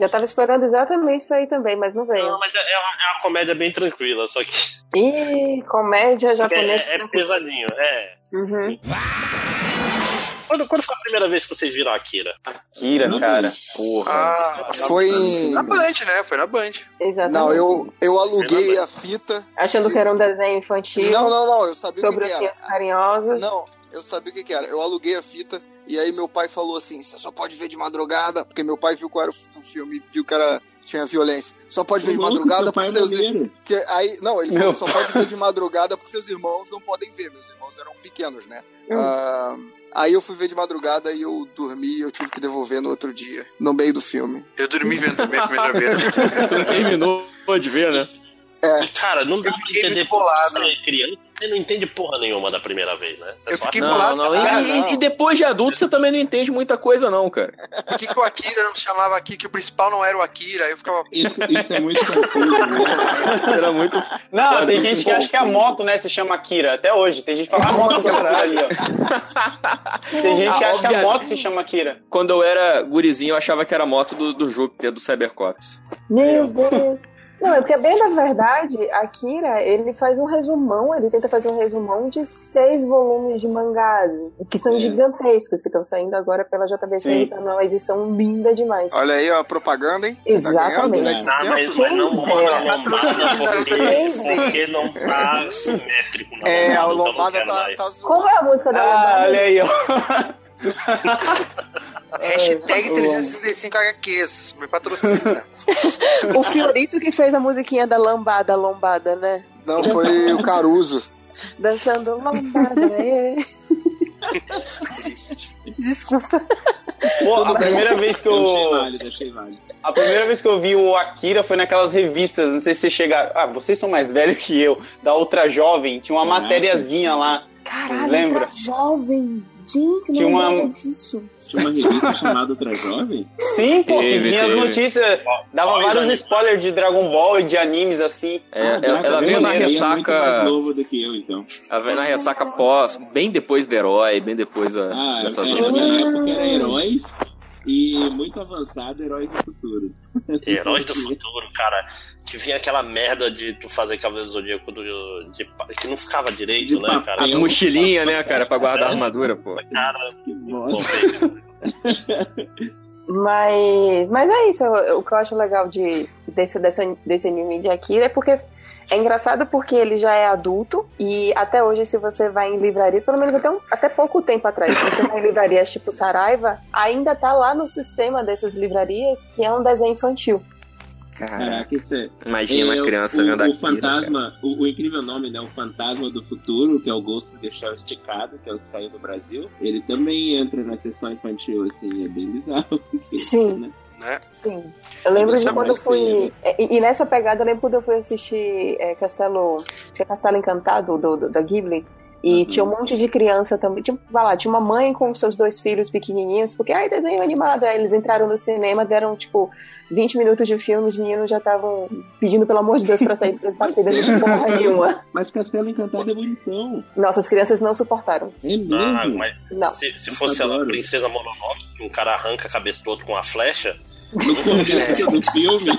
[SPEAKER 13] Já tava esperando exatamente isso aí também, mas não veio.
[SPEAKER 8] Não, mas é, é uma, é uma comédia bem tranquila, só que
[SPEAKER 13] Ih, comédia
[SPEAKER 8] é,
[SPEAKER 13] japonesa.
[SPEAKER 8] é pesadinho, é.
[SPEAKER 13] Uhum.
[SPEAKER 8] Quando, quando foi a primeira vez que vocês viram a Akira?
[SPEAKER 15] Kira, cara.
[SPEAKER 3] Porra.
[SPEAKER 18] Ah,
[SPEAKER 1] Foi
[SPEAKER 18] Na Band, né? Foi na Band.
[SPEAKER 13] Exatamente.
[SPEAKER 1] Não, eu, eu aluguei a fita.
[SPEAKER 13] Achando que era um desenho infantil.
[SPEAKER 1] Não, não, não, eu sabia o que,
[SPEAKER 13] Sobre
[SPEAKER 1] que era.
[SPEAKER 13] ursinhos carinhosos.
[SPEAKER 1] Não, eu sabia o que, que era. Eu aluguei a fita e aí meu pai falou assim: você só pode ver de madrugada, porque meu pai viu qual era o filme e viu que era, tinha violência. Só pode ver de madrugada porque
[SPEAKER 12] é
[SPEAKER 1] seus. Que, aí, não, ele falou: só pode ver de madrugada porque seus irmãos não podem ver. Meus irmãos eram pequenos, né? Ah, aí eu fui ver de madrugada e eu dormi e eu tive que devolver no outro dia, no meio do filme.
[SPEAKER 18] Eu dormi vendo também a primeira vez.
[SPEAKER 9] Tu terminou de ver, né?
[SPEAKER 1] É.
[SPEAKER 8] Cara, não dá pra entender
[SPEAKER 18] bolado.
[SPEAKER 8] Você é criança, você não entende porra nenhuma da primeira vez, né? Você
[SPEAKER 18] Eu fiquei
[SPEAKER 8] acha-
[SPEAKER 18] bolado.
[SPEAKER 9] Não, não. E,
[SPEAKER 1] Ah,
[SPEAKER 9] e-
[SPEAKER 1] não.
[SPEAKER 9] e depois de adulto você também não entende muita coisa, não, cara.
[SPEAKER 18] Por que, que o Akira não chamava Akira? Que o principal não era o Akira? Aí eu ficava.
[SPEAKER 12] Isso, isso é muito confuso, né?
[SPEAKER 9] Era muito.
[SPEAKER 15] Não, tem gente que acha que a moto, né, se chama Akira. Até hoje. Tem gente que fala, a moto se chama ali, ó. Tem gente que
[SPEAKER 9] Ah,
[SPEAKER 15] acha que a moto se chama Akira.
[SPEAKER 9] Quando eu era gurizinho, eu achava que era a moto do, do Júpiter, do Cybercops.
[SPEAKER 13] Meu Deus. Não, é porque bem na verdade, Akira, ele faz um resumão, ele tenta fazer um resumão de seis volumes de mangás, que são
[SPEAKER 12] É.
[SPEAKER 13] gigantescos, que estão saindo agora pela JBC,
[SPEAKER 15] Sim.
[SPEAKER 13] e tá numa edição linda demais.
[SPEAKER 1] Olha aí, ó, a propaganda, hein?
[SPEAKER 13] Exatamente.
[SPEAKER 1] Tá ganhando,
[SPEAKER 8] Ah, mas,
[SPEAKER 1] 10%?
[SPEAKER 8] mas não manda a lombada porque, porque não tá simétrico na
[SPEAKER 1] É, a
[SPEAKER 8] então não
[SPEAKER 1] lombada tá, tá zoando.
[SPEAKER 13] Como é a música da
[SPEAKER 15] Ah,
[SPEAKER 13] Lombada?
[SPEAKER 15] olha aí, ó.
[SPEAKER 18] Hashtag 365 HQs. Me patrocina.
[SPEAKER 13] O Fiorito que fez a musiquinha da Lambada, Lombada, né?
[SPEAKER 1] Não, foi o Caruso.
[SPEAKER 13] Dançando Lombada, é. Desculpa.
[SPEAKER 15] Pô,
[SPEAKER 1] Tudo
[SPEAKER 15] a
[SPEAKER 1] bem.
[SPEAKER 15] primeira vez que
[SPEAKER 12] Eu válido, achei válido.
[SPEAKER 15] A primeira vez que eu vi o Akira foi naquelas revistas, não sei se vocês chegaram. Ah, vocês são mais velhos que eu, da Ultra Jovem, tinha uma
[SPEAKER 12] Caraca.
[SPEAKER 15] matériazinha lá.
[SPEAKER 13] Caralho,
[SPEAKER 15] Lembra?
[SPEAKER 13] tá jovem. Gente,
[SPEAKER 15] Tinha
[SPEAKER 13] não
[SPEAKER 15] uma-
[SPEAKER 13] disso.
[SPEAKER 12] Tinha uma revista chamada Ultra Jovem?
[SPEAKER 15] Sim, pô,
[SPEAKER 9] Teve,
[SPEAKER 15] vinha as notícias, dava vários spoilers de Dragon Ball e de animes assim.
[SPEAKER 9] É,
[SPEAKER 12] Ah,
[SPEAKER 9] ela, ela veio na
[SPEAKER 12] é muito mais
[SPEAKER 9] ressaca.
[SPEAKER 12] novo do que eu, então.
[SPEAKER 9] Ela veio na ressaca pós, bem depois do herói, bem depois
[SPEAKER 12] Ah,
[SPEAKER 9] dessas
[SPEAKER 12] é,
[SPEAKER 9] outras.
[SPEAKER 12] na época era heróis e muito avançado Heróis do Futuro.
[SPEAKER 8] Heróis do futuro, cara. Que vinha aquela merda de tu fazer Cavaleiro do Zodíaco do, de, que não ficava direito,
[SPEAKER 12] De
[SPEAKER 8] né, cara?
[SPEAKER 9] As mochilinhas, né, cara, pra guardar a armadura, pô.
[SPEAKER 8] Cara,
[SPEAKER 12] Que
[SPEAKER 8] bom,
[SPEAKER 12] bosta.
[SPEAKER 13] Mas, mas é isso. O que eu acho legal de, desse, dessa, desse anime de Akira é porque É engraçado porque ele já é adulto e até hoje, se você vai em livrarias, pelo menos até, um- até pouco tempo atrás, se você vai em livrarias tipo Saraiva, ainda tá lá no sistema dessas livrarias que é um desenho infantil.
[SPEAKER 12] Caraca, isso é.
[SPEAKER 9] Imagina uma criança
[SPEAKER 12] o,
[SPEAKER 9] vendo
[SPEAKER 12] o
[SPEAKER 9] aquilo,
[SPEAKER 12] fantasma, o, o incrível nome, né? O fantasma do futuro, que é o Ghost the Shell esticado, que é o que saiu do Brasil. Ele também entra na sessão infantil, assim, é bem bizarro.
[SPEAKER 13] Sim.
[SPEAKER 18] Né?
[SPEAKER 13] Sim. Eu lembro de
[SPEAKER 12] é
[SPEAKER 13] quando eu fui. E, e nessa pegada, eu lembro quando eu fui assistir é, Castelo. Acho que é Castelo Encantado, do, do- da Ghibli. E tinha um monte de criança também. Tinha, vai lá, tinha uma mãe com seus dois filhos pequenininhos, porque, ai, desenho animado. Aí eles entraram no cinema, deram, tipo, 20 minutos de filme, os meninos já estavam pedindo, pelo amor de Deus, pra sair das partidas de porra nenhuma.
[SPEAKER 12] Mas Castelo Encantado é bonitão.
[SPEAKER 13] Nossa, as crianças não suportaram.
[SPEAKER 12] É
[SPEAKER 8] Ah, mas
[SPEAKER 13] Não.
[SPEAKER 8] se, se fosse a Princesa Mononoke, que um cara arranca a cabeça do outro com uma flecha.
[SPEAKER 12] No começo do filme.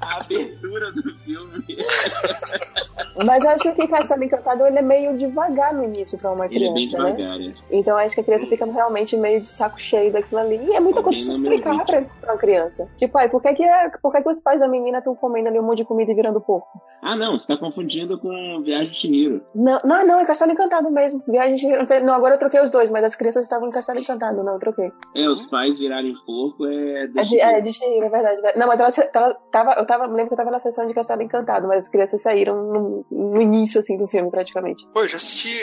[SPEAKER 12] a abertura do filme.
[SPEAKER 13] Mas eu acho que Castelo Encantado ele é meio devagar no início pra uma
[SPEAKER 12] Ele
[SPEAKER 13] criança,
[SPEAKER 12] é bem
[SPEAKER 13] né?
[SPEAKER 12] devagar, né?
[SPEAKER 13] Então acho que a criança fica realmente meio de saco cheio daquilo ali. E é muita coisa pra você explicar pra, pra uma criança. Tipo, ai, por que, que, é- por que, que os pais da menina estão comendo ali um monte de comida e virando porco?
[SPEAKER 12] Ah, não, você tá confundindo com Viagem de Chihiro.
[SPEAKER 13] Não, não, não, é Castelo Encantado mesmo. Viagem de... Não, agora eu troquei os dois, mas as crianças estavam em Castelo Encantado, não, eu troquei.
[SPEAKER 12] É, os pais virarem porco é.
[SPEAKER 13] É de, é de Chihiro, é verdade. Não, mas ela, ela tava, eu tava, lembro que eu tava na sessão de Castelo Encantado, mas as crianças saíram no, no início, assim, do filme, praticamente.
[SPEAKER 18] Pô, eu já assisti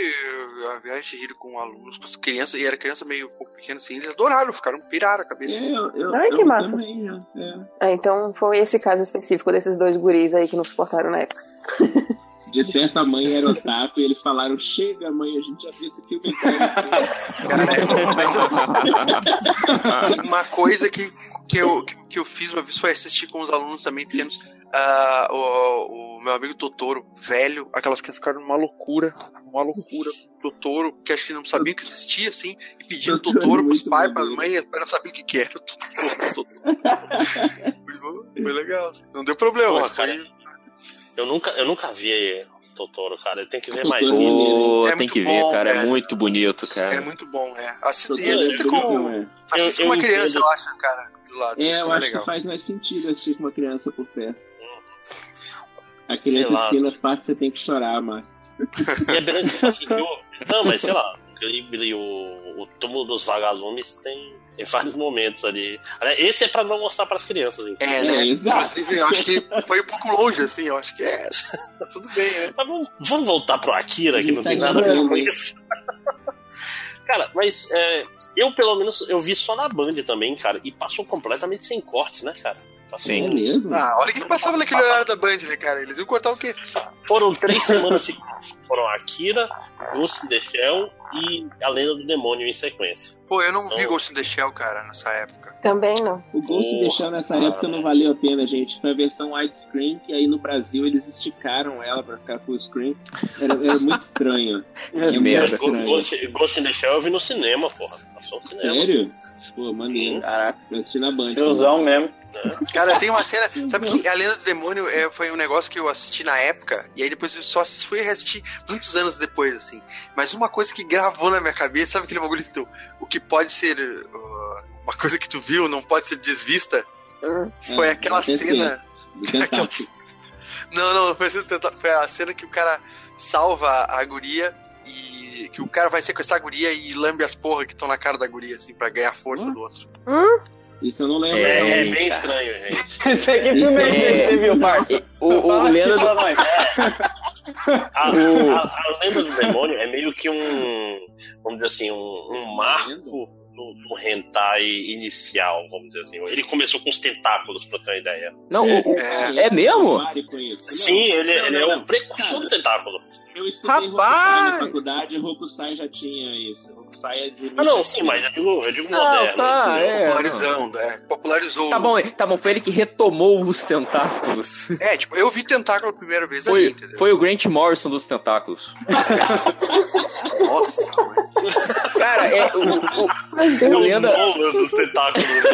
[SPEAKER 18] a Viagem de Hiro com alunos, com as crianças, e era criança meio um pouco pequena assim, eles adoraram, ficaram piraram a cabeça.
[SPEAKER 12] É, eu, eu,
[SPEAKER 13] Ai, que
[SPEAKER 12] eu
[SPEAKER 13] massa.
[SPEAKER 12] também, é.
[SPEAKER 13] Ah, então foi esse caso específico desses dois guris aí que não suportaram na época.
[SPEAKER 12] De certa mãe era otaku e eles falaram: Chega, mãe, a gente já viu esse filme.
[SPEAKER 18] Uma coisa que, que, eu, que, que eu fiz uma vez foi assistir com os alunos também pequenos. Ah, o, o meu amigo Totoro, velho, aquelas crianças ficaram uma loucura, uma loucura. Totoro, que acho que não sabiam que existia, assim, e pedindo
[SPEAKER 12] Totoro é
[SPEAKER 18] Totoro pros pais, pras mães, para não saber o que, que era. Totoro, Totoro. foi, foi legal. assim. Não deu problema,
[SPEAKER 8] Pô,
[SPEAKER 18] mas foi-
[SPEAKER 8] cara, eu nunca, eu nunca vi Totoro, cara. Tem que ver mais.
[SPEAKER 12] é
[SPEAKER 9] Pô,
[SPEAKER 18] É
[SPEAKER 9] tem
[SPEAKER 18] muito
[SPEAKER 9] que ver,
[SPEAKER 18] bom,
[SPEAKER 9] cara. É
[SPEAKER 18] velho.
[SPEAKER 9] muito bonito, cara.
[SPEAKER 18] é muito bom, é. E assista
[SPEAKER 12] é
[SPEAKER 18] com,
[SPEAKER 12] é?
[SPEAKER 8] Eu-
[SPEAKER 18] com uma
[SPEAKER 8] eu
[SPEAKER 18] criança,
[SPEAKER 8] entendo.
[SPEAKER 18] eu acho, cara, do lado.
[SPEAKER 12] É, eu
[SPEAKER 18] é
[SPEAKER 12] acho
[SPEAKER 18] legal.
[SPEAKER 12] que faz mais sentido assistir com uma criança por perto. A criança ensina as partes que você tem que chorar, mas.
[SPEAKER 8] E é tipo assim, eu- Não, mas sei lá. o Ghibli, O, o túmulo dos vagalumes tem, tem vários momentos ali. Esse é pra não mostrar pras crianças, então.
[SPEAKER 18] É, né?
[SPEAKER 12] É, exato.
[SPEAKER 18] Eu acho que foi um pouco longe, assim, eu acho que é. Tá tudo bem, né?
[SPEAKER 8] Mas vamos, vamos voltar pro Akira, que não tem
[SPEAKER 12] Tá
[SPEAKER 8] nada a ver com isso. cara, mas é, eu pelo menos eu vi só na Band também, cara, e passou completamente sem cortes, né, cara? Passou-
[SPEAKER 12] É mesmo?
[SPEAKER 18] Ah, olha o que passava naquele horário da Band, né, cara? Eles iam cortar o quê?
[SPEAKER 8] Foram três semanas seguidas. Foram Akira, Ghost in the Shell e A Lenda do Demônio em sequência.
[SPEAKER 18] Pô, eu não vi
[SPEAKER 8] Então-
[SPEAKER 18] Ghost in the Shell, cara, nessa época.
[SPEAKER 13] Também não.
[SPEAKER 12] O Ghost
[SPEAKER 8] Porra,
[SPEAKER 12] deixar nessa
[SPEAKER 8] cara.
[SPEAKER 12] época não valeu a pena, gente. Foi a versão widescreen, que aí no Brasil eles esticaram ela pra ficar full screen. Era, era muito estranho.
[SPEAKER 9] Que
[SPEAKER 12] muito
[SPEAKER 9] merda.
[SPEAKER 12] Estranho.
[SPEAKER 8] Ghost, Ghost in the Shell eu vi no cinema, porra. Passou no cinema.
[SPEAKER 12] Sério? Pô, maneiro.
[SPEAKER 15] Caraca,
[SPEAKER 12] Eu assisti na Band.
[SPEAKER 15] tiozão mesmo.
[SPEAKER 18] Cara, tem uma cena. Sabe que A Lenda do Demônio é, foi um negócio que eu assisti na época, e aí depois eu só fui reassistir muitos anos depois, assim. Mas uma coisa que gravou na minha cabeça, sabe aquele bagulho que tu. O que pode ser. uh, uma coisa que tu viu, não pode ser desvista? Foi
[SPEAKER 12] É,
[SPEAKER 18] aquela cena.
[SPEAKER 12] Do tentáculo.
[SPEAKER 18] Não, não, foi, essa tenta- foi a cena que o cara salva a guria e que o cara vai sequestrar a guria e lambe as porra que estão na cara da guria, assim, pra ganhar força do outro.
[SPEAKER 12] Isso eu não lembro.
[SPEAKER 8] É,
[SPEAKER 12] não.
[SPEAKER 8] é bem estranho, gente.
[SPEAKER 15] Esse aqui filme é você viu, parça?
[SPEAKER 9] O, o, o Lenda do...
[SPEAKER 15] nós.
[SPEAKER 8] A, a- a Lenda do Demônio é meio que um. Vamos dizer assim, um, um marco do, do hentai inicial, vamos dizer assim. Ele começou com os tentáculos, pra ter uma ideia.
[SPEAKER 9] Não, o- o-
[SPEAKER 18] É.
[SPEAKER 9] é mesmo?
[SPEAKER 8] Sim, ele,
[SPEAKER 12] não,
[SPEAKER 8] ele
[SPEAKER 12] não,
[SPEAKER 8] é
[SPEAKER 12] não.
[SPEAKER 8] o precursor do tentáculo.
[SPEAKER 12] Eu estudei
[SPEAKER 9] Rapaz!
[SPEAKER 12] Na faculdade e Hokusai já tinha isso. Hokusai é de.
[SPEAKER 8] Ah, não, sim, mas eu digo, eu digo
[SPEAKER 9] Não,
[SPEAKER 8] moderno.
[SPEAKER 9] tá, é.
[SPEAKER 18] Popularizando, é. Popularizou.
[SPEAKER 9] Tá bom, tá bom, foi ele que retomou os tentáculos.
[SPEAKER 18] É, tipo, eu vi tentáculo a primeira vez
[SPEAKER 9] Foi,
[SPEAKER 18] ali, entendeu?
[SPEAKER 9] foi o Grant Morrison dos tentáculos.
[SPEAKER 18] Nossa,
[SPEAKER 9] Cara, é o, o,
[SPEAKER 8] É
[SPEAKER 9] o
[SPEAKER 8] o
[SPEAKER 9] Lenda.
[SPEAKER 8] Nolan dos tentáculos, né?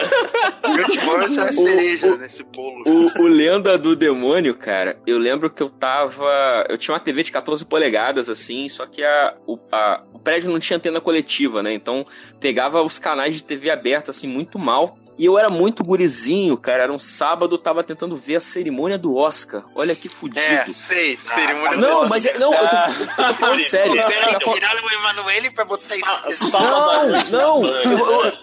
[SPEAKER 18] o Grant Wars é a cereja nesse bolo.
[SPEAKER 9] O, o Lenda do Demônio, cara, eu lembro que eu tava. Eu tinha uma TV de 14 polegadas, assim, só que a, o, a- o prédio não tinha antena coletiva, né? Então pegava os canais de TV aberta, assim, muito mal. E eu era muito gurizinho, cara. Era um sábado, eu tava tentando ver a cerimônia do Oscar. Olha que fudido.
[SPEAKER 18] É, sei, cerimônia
[SPEAKER 9] Não,
[SPEAKER 18] do
[SPEAKER 9] mas
[SPEAKER 18] Oscar.
[SPEAKER 9] é- não, eu tô, eu tô falando sério.
[SPEAKER 18] Tiraram, tiraram o Emanuele pra botar isso.
[SPEAKER 9] Não, não. eu- eu-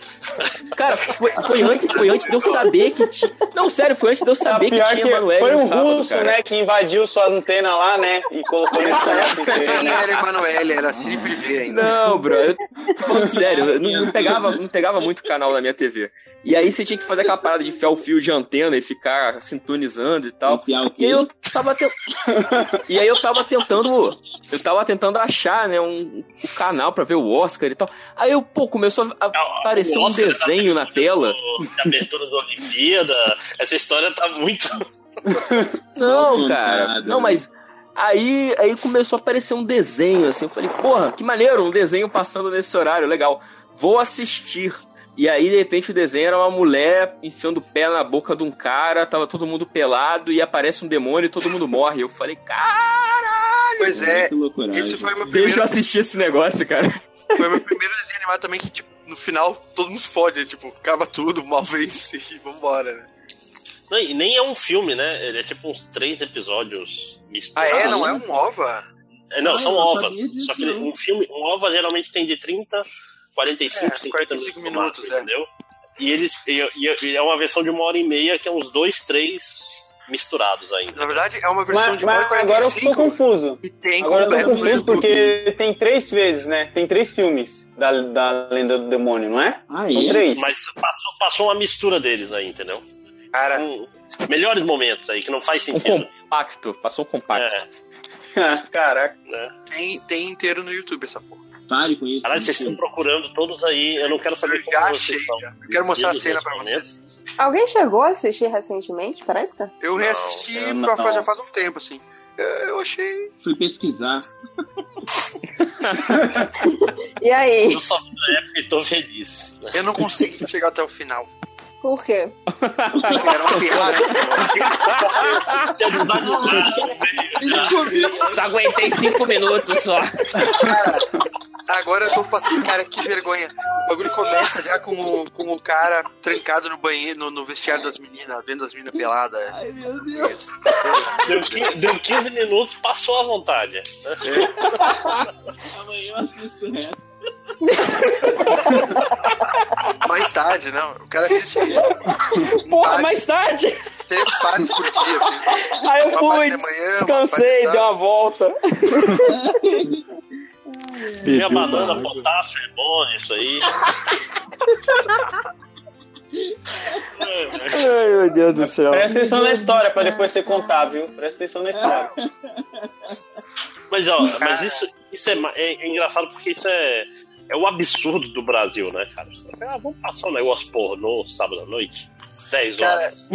[SPEAKER 9] cara, foi, foi antes, foi antes de eu saber que tinha. Não, sério, foi antes de eu saber que tinha Emanuele
[SPEAKER 15] foi
[SPEAKER 9] no
[SPEAKER 15] um
[SPEAKER 9] sábado,
[SPEAKER 15] russo,
[SPEAKER 9] cara.
[SPEAKER 15] né, que invadiu sua antena lá, né, e colocou nesse inteiro.
[SPEAKER 18] era Emanuele, era Cine Privé ainda.
[SPEAKER 9] Não, bro, eu tô falando sério, eu não, não pegava, não pegava muito canal na minha TV. E aí você tinha que fazer aquela parada de enfiar o fio de antena e ficar sintonizando e tal. E aí eu tava te... E aí eu tava tentando. Eu tava tentando achar, né, um, o canal pra ver o Oscar e tal. Aí eu, pô, começou a aparecer um
[SPEAKER 8] Oscar
[SPEAKER 9] desenho na tela.
[SPEAKER 8] De abertura da Olimpíada. Essa história tá muito.
[SPEAKER 9] Não,
[SPEAKER 8] Mal
[SPEAKER 9] cara. Não, mas. Aí, aí começou a aparecer um desenho, assim. Eu falei, porra, que maneiro, um desenho passando nesse horário, legal. Vou assistir. E aí, de repente, o desenho era uma mulher enfiando o pé na boca de um cara, tava todo mundo pelado, e aparece um demônio e todo mundo morre. Eu falei, caralho!
[SPEAKER 18] Pois é, esse foi meu
[SPEAKER 9] Deixa
[SPEAKER 18] primeiro,
[SPEAKER 9] eu assistir esse negócio, cara.
[SPEAKER 18] foi meu primeiro desenho animado também que, tipo, no final todo mundo se fode, tipo, acaba tudo, mal vence e vambora, né?
[SPEAKER 8] Não, e nem é um filme, né? Ele é tipo uns três episódios
[SPEAKER 18] Ah,
[SPEAKER 8] misturados.
[SPEAKER 18] é? Não é um OVA?
[SPEAKER 8] É, não,
[SPEAKER 18] Ah,
[SPEAKER 8] são ovas. Só que
[SPEAKER 18] não.
[SPEAKER 8] um filme, um ova geralmente tem de 30, 45,
[SPEAKER 18] É,
[SPEAKER 8] 50
[SPEAKER 18] 45
[SPEAKER 8] minutos,
[SPEAKER 18] minutos, é.
[SPEAKER 8] entendeu? E eles e, e- e é uma versão de uma hora e meia que é uns dois, três misturados ainda.
[SPEAKER 18] Na verdade, é uma versão
[SPEAKER 15] Mas,
[SPEAKER 18] de uma hora e
[SPEAKER 15] agora eu
[SPEAKER 18] 45
[SPEAKER 15] tô confuso.
[SPEAKER 18] e tem
[SPEAKER 15] Agora eu tô confuso porque tem três vezes, né? Tem três filmes da, da Lenda do Demônio, não é?
[SPEAKER 12] Ah,
[SPEAKER 15] São três.
[SPEAKER 8] Mas passou, passou uma mistura deles aí, entendeu?
[SPEAKER 18] Cara,
[SPEAKER 8] melhores momentos aí que não faz
[SPEAKER 9] Um
[SPEAKER 8] sentido.
[SPEAKER 9] compacto, passou um compacto.
[SPEAKER 15] Caraca.
[SPEAKER 18] Tem, tem inteiro no YouTube essa porra.
[SPEAKER 12] Pare com isso.
[SPEAKER 8] Caralho, vocês estão procurando todos aí. Eu não quero saber como
[SPEAKER 18] já
[SPEAKER 8] vocês
[SPEAKER 18] achei,
[SPEAKER 8] estão.
[SPEAKER 18] já. Eu quero mostrar a cena pra
[SPEAKER 8] momento.
[SPEAKER 13] Alguém chegou a assistir recentemente, parece?
[SPEAKER 18] Eu reassisti
[SPEAKER 12] eu
[SPEAKER 18] fa-
[SPEAKER 12] não.
[SPEAKER 18] faz- já faz um tempo, assim. Eu, eu achei.
[SPEAKER 12] Fui pesquisar.
[SPEAKER 13] E aí?
[SPEAKER 8] Eu só vi na época e tô feliz.
[SPEAKER 18] Eu não consegui chegar até o final.
[SPEAKER 13] Por quê?
[SPEAKER 18] Era uma piada.
[SPEAKER 9] Só aguentei cinco minutos só.
[SPEAKER 18] Cara, agora eu tô passando, cara, que vergonha. O bagulho começa já com o, com o cara trancado no banheiro, no, no vestiário das meninas, vendo as meninas peladas. Ai, meu Deus.
[SPEAKER 8] Deu 15, deu 15 minutos, passou à vontade.
[SPEAKER 12] Amanhã eu assisto o resto.
[SPEAKER 18] Mais tarde, não. O cara assiste.
[SPEAKER 9] Porra, mais tarde!
[SPEAKER 18] Três partes por dia. filho.
[SPEAKER 9] Aí eu
[SPEAKER 18] Uma
[SPEAKER 9] fui,
[SPEAKER 18] de manhã,
[SPEAKER 9] descansei, dei uma volta.
[SPEAKER 8] Minha banana, potássio é bom, isso aí.
[SPEAKER 9] Ai, meu Deus do céu.
[SPEAKER 15] Presta atenção na história pra depois você contar, viu? Presta atenção na história.
[SPEAKER 8] Mas, ó, mas isso, isso é, é- é engraçado porque isso é, é o absurdo do Brasil, né, cara? Ah, vamos passar um negócio pornô sábado à noite, 10 horas.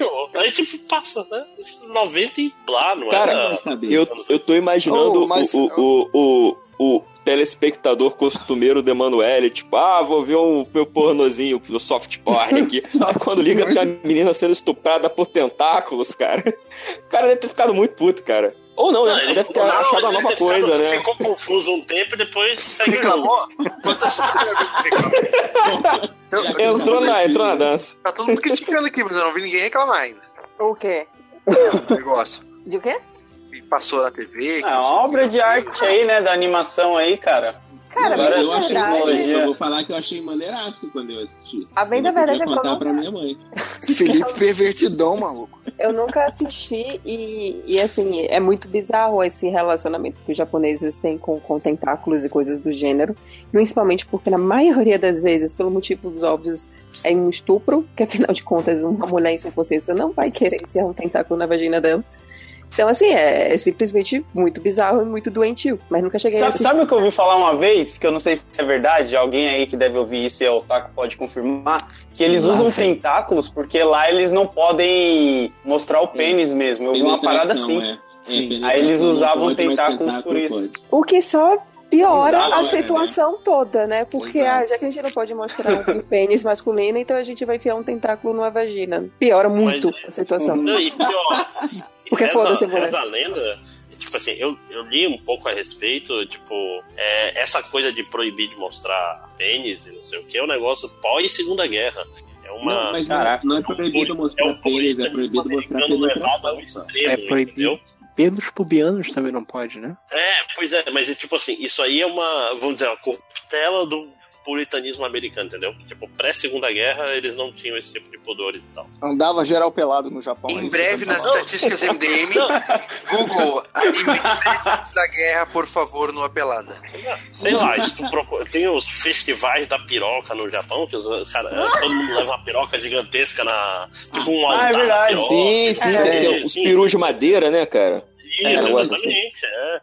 [SPEAKER 8] Horror. Aí, tipo, passa, né? Isso 90 e blá, não
[SPEAKER 9] Cara,
[SPEAKER 8] era...
[SPEAKER 9] eu, eu tô imaginando
[SPEAKER 8] Oh, mas-
[SPEAKER 9] o, o, o, o, o telespectador costumeiro do Emanuele, tipo, ah, vou ver um meu pornozinho no soft porn aqui. Aí quando liga tem a menina sendo estuprada por tentáculos, cara. O cara deve ter ficado muito puto, cara. Ou não, né?
[SPEAKER 8] Não, ele
[SPEAKER 9] deve ter
[SPEAKER 8] não,
[SPEAKER 9] achado uma nova
[SPEAKER 8] ficado-
[SPEAKER 9] coisa, né?
[SPEAKER 8] Ficou confuso um tempo e depois segue
[SPEAKER 18] Reclamou?
[SPEAKER 9] Entrou na, entrou na dança.
[SPEAKER 18] Tá todo mundo criticando aqui, mas eu não vi ninguém reclamar ainda.
[SPEAKER 13] O quê?
[SPEAKER 18] O negócio.
[SPEAKER 13] De o quê?
[SPEAKER 18] Que passou na TV. que
[SPEAKER 15] É
[SPEAKER 18] o
[SPEAKER 15] obra de arte aí, né? Da animação aí, cara.
[SPEAKER 13] Cara,
[SPEAKER 15] Agora
[SPEAKER 12] eu achei
[SPEAKER 15] tecnologia.
[SPEAKER 12] Eu vou falar que eu achei maneiraço quando eu assisti.
[SPEAKER 13] A bem da
[SPEAKER 12] Eu
[SPEAKER 13] verdade é que eu
[SPEAKER 12] contar
[SPEAKER 13] não-
[SPEAKER 12] pra minha mãe.
[SPEAKER 1] Felipe pervertidão, maluco.
[SPEAKER 13] Eu nunca assisti e, e, assim, é muito bizarro esse relacionamento que os japoneses têm com, com tentáculos e coisas do gênero. Principalmente porque, na maioria das vezes, pelo motivos óbvios, é um estupro, que afinal de contas, uma mulher em sua consciência não vai querer enfiar um tentáculo na vagina dela. Então, assim, é, é simplesmente muito bizarro e muito doentio. Mas nunca cheguei a
[SPEAKER 15] Sabe,
[SPEAKER 13] assistir.
[SPEAKER 15] sabe o que eu ouvi falar uma vez? Que eu não sei se é verdade, alguém aí que deve ouvir isso e é otaku pode confirmar. Que eles
[SPEAKER 12] Lá
[SPEAKER 15] usam
[SPEAKER 12] vem.
[SPEAKER 15] tentáculos porque lá eles não podem mostrar o pênis mesmo. Eu vi uma parada assim.
[SPEAKER 12] É. É,
[SPEAKER 15] Aí eles usavam tentáculos por isso.
[SPEAKER 12] pode.
[SPEAKER 13] O que só piora
[SPEAKER 12] Bizarro,
[SPEAKER 13] a
[SPEAKER 12] né,
[SPEAKER 13] situação toda, né? Porque
[SPEAKER 12] é.
[SPEAKER 13] ah, já que a gente não pode mostrar um pênis masculino, então a gente vai enfiar um tentáculo numa vagina. Piora muito a situação.
[SPEAKER 8] Não, e pior.
[SPEAKER 13] Porque foda-se, mulher.
[SPEAKER 8] reza a lenda. Tipo assim, eu, eu li um pouco a respeito, tipo, é, essa coisa de proibir de mostrar pênis e não sei o que, é um negócio pós-segunda guerra. É uma.
[SPEAKER 12] Não, mas não, é- não é proibido mostrar pênis, é proibido mostrar penetração.
[SPEAKER 19] É proibido. Pelos pubianos também não pode, né?
[SPEAKER 8] É, pois é, mas é tipo assim, isso aí é uma, vamos dizer, uma corruptela do puritanismo americano, entendeu? Tipo, pré-segunda guerra eles não tinham esse tipo de pudores e tal.
[SPEAKER 1] Andava geral pelado no Japão. é
[SPEAKER 18] Em
[SPEAKER 1] isso
[SPEAKER 18] breve,
[SPEAKER 1] eu
[SPEAKER 18] nas estatísticas MDM, Google, anime da guerra, por favor, no Apelada.
[SPEAKER 8] Sei lá, procura, tem os festivais da piroca no Japão, que os, cara, todo mundo leva uma piroca gigantesca na. Tipo um
[SPEAKER 9] Ah, é
[SPEAKER 8] altar
[SPEAKER 9] verdade.
[SPEAKER 8] piroca.
[SPEAKER 9] Sim, sim, tem os perus de madeira, né, cara?
[SPEAKER 8] Isso,
[SPEAKER 9] É, assim.
[SPEAKER 8] exatamente, é.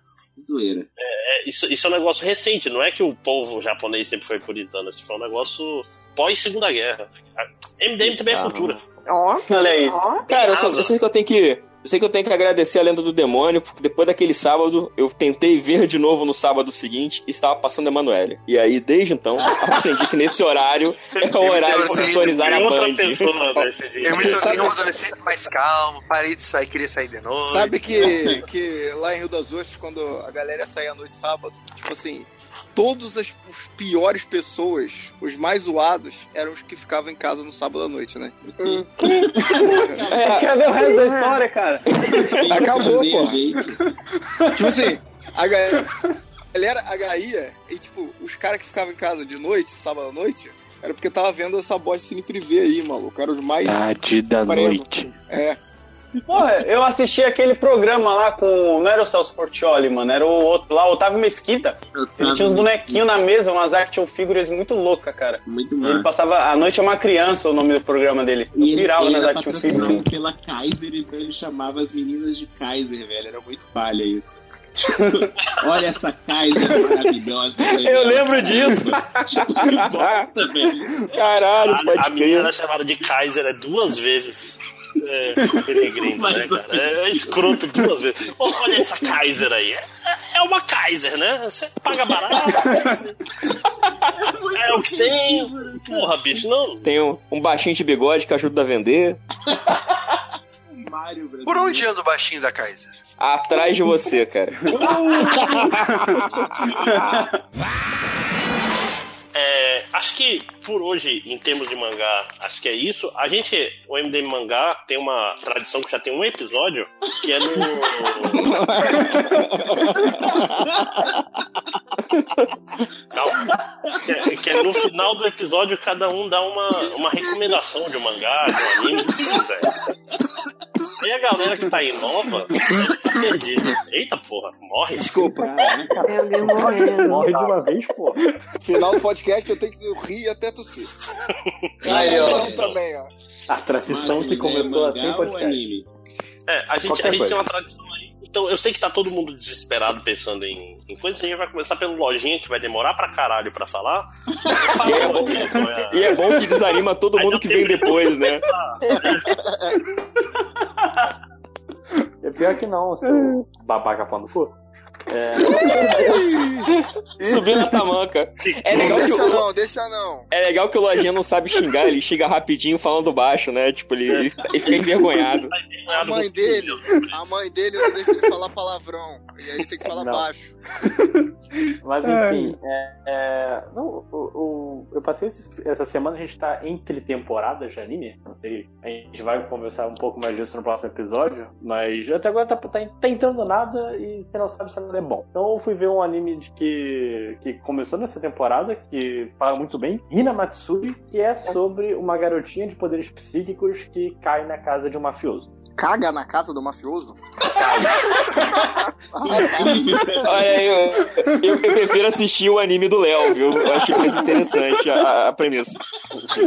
[SPEAKER 12] Zoeira.
[SPEAKER 8] É, isso, isso é um negócio recente, não é que o povo japonês sempre foi puritano, isso foi um negócio pós-segunda guerra. A MDM também é cultura.
[SPEAKER 13] Ó,
[SPEAKER 15] Olha aí.
[SPEAKER 9] Cara, eu, só, eu sei que eu tenho que. Eu sei que eu tenho que agradecer a lenda do demônio, porque depois daquele sábado, eu tentei ver de novo no sábado seguinte e estava passando Emanuele. E aí, desde então, aprendi que nesse horário é o horário de sintonizar na
[SPEAKER 8] outra
[SPEAKER 9] Band.
[SPEAKER 8] pessoa dia.
[SPEAKER 18] Eu me
[SPEAKER 1] Você
[SPEAKER 18] tornei
[SPEAKER 1] sabe-
[SPEAKER 18] um adolescente mais calmo, parei de sair, queria sair de noite.
[SPEAKER 1] Sabe que, que lá em Rio das Ostras, quando a galera saía à noite sábado, tipo assim, todos as os piores pessoas, os mais zoados, eram os que ficavam em casa no sábado à noite, né?
[SPEAKER 15] Cadê o resto da história, cara?
[SPEAKER 1] Acabou,
[SPEAKER 12] vez.
[SPEAKER 1] Tipo assim, a ga- galera, a gaia, e tipo, os caras que ficavam em casa de noite, sábado à noite, era porque tava vendo essa bosta cine privê aí, maluco. Eram os mais.
[SPEAKER 19] Tarde da noite.
[SPEAKER 1] É.
[SPEAKER 15] Porra, eu assisti aquele programa lá com. Não era o Celso Portioli, mano. Era o outro lá, o Otávio Mesquita. Ele tinha uns bonequinhos na mesa, umas action figures muito loucas, cara.
[SPEAKER 12] Muito
[SPEAKER 15] E ele passava. A noite é uma criança, o nome do programa dele. Eu
[SPEAKER 12] E ele,
[SPEAKER 15] pirava
[SPEAKER 12] ele
[SPEAKER 15] nas
[SPEAKER 12] era
[SPEAKER 15] action figures.
[SPEAKER 12] pela Kaiser, então ele chamava as meninas de Kaiser, velho. Era muito falha isso. Olha essa Kaiser maravilhosa. velho.
[SPEAKER 9] Eu lembro disso.
[SPEAKER 12] Que bosta, velho.
[SPEAKER 9] Caralho,
[SPEAKER 8] A, a
[SPEAKER 9] pode
[SPEAKER 8] menina
[SPEAKER 9] crer.
[SPEAKER 8] era chamada de Kaiser é duas vezes. É, peregrino, né, cara? É escroto duas vezes. Olha essa Kaiser aí. É, é uma Kaiser, né? Você paga barato. É o que tem. Porra, bicho, não.
[SPEAKER 9] Tem um, um baixinho de bigode que ajuda a vender.
[SPEAKER 12] Mário.
[SPEAKER 18] Por onde anda o baixinho da Kaiser?
[SPEAKER 9] Atrás de você, cara.
[SPEAKER 8] É, acho que por hoje, em termos de mangá, acho que é isso. A gente, o MDM Mangá, tem uma tradição que já tem um episódio que é no. Que é, que é no final do episódio cada um dá uma, uma recomendação de um mangá, de um anime, o que quiser. Aí a galera que tá aí nova tá perdida. Eita porra, morre.
[SPEAKER 1] Desculpa.
[SPEAKER 16] Tem alguém morrendo.
[SPEAKER 3] Morre de uma vez, pô.
[SPEAKER 1] Final do podcast eu tenho que rir até tossir.
[SPEAKER 15] Aí, ó.
[SPEAKER 1] Também, ó.
[SPEAKER 3] A tradição que começou
[SPEAKER 12] é
[SPEAKER 3] assim podcast.
[SPEAKER 12] anime?
[SPEAKER 8] É, a gente, a gente tem uma tradição aí. Então, eu sei que tá todo mundo desesperado pensando em, em coisas. A gente vai começar pelo lojinha, que vai demorar pra caralho pra falar. Fala
[SPEAKER 9] E é bom-
[SPEAKER 8] é.
[SPEAKER 9] E é bom que desanima todo mundo que vem depois, né?
[SPEAKER 3] É pior que não, seu babaca pão no cu. É,
[SPEAKER 9] Subindo na tamanca. É legal, que
[SPEAKER 1] Deixa
[SPEAKER 9] o,
[SPEAKER 1] não, deixa não.
[SPEAKER 9] é legal que o Lojinha não sabe xingar, ele xinga rapidinho falando baixo, né? Tipo, ele, ele fica envergonhado.
[SPEAKER 1] A mãe dele, a mãe dele não deixa ele falar palavrão. E aí ele tem que falar
[SPEAKER 3] Não.
[SPEAKER 1] baixo.
[SPEAKER 3] Mas enfim, é, é, não, o, o- eu passei esse- essa semana, a gente tá entre temporadas de anime. Não sei, a gente vai conversar um pouco mais disso no próximo episódio. Mas até agora tá, tá tentando nada e você não sabe se nada é bom. Então eu fui ver um anime de que, que começou nessa temporada, que fala muito bem, Hina Matsuri, que é sobre uma garotinha de poderes psíquicos que cai na casa de um mafioso.
[SPEAKER 1] Caga na casa do mafioso?
[SPEAKER 9] Olha, eu, eu, eu prefiro assistir o anime do Léo, viu? Eu achei mais interessante a, a premissa.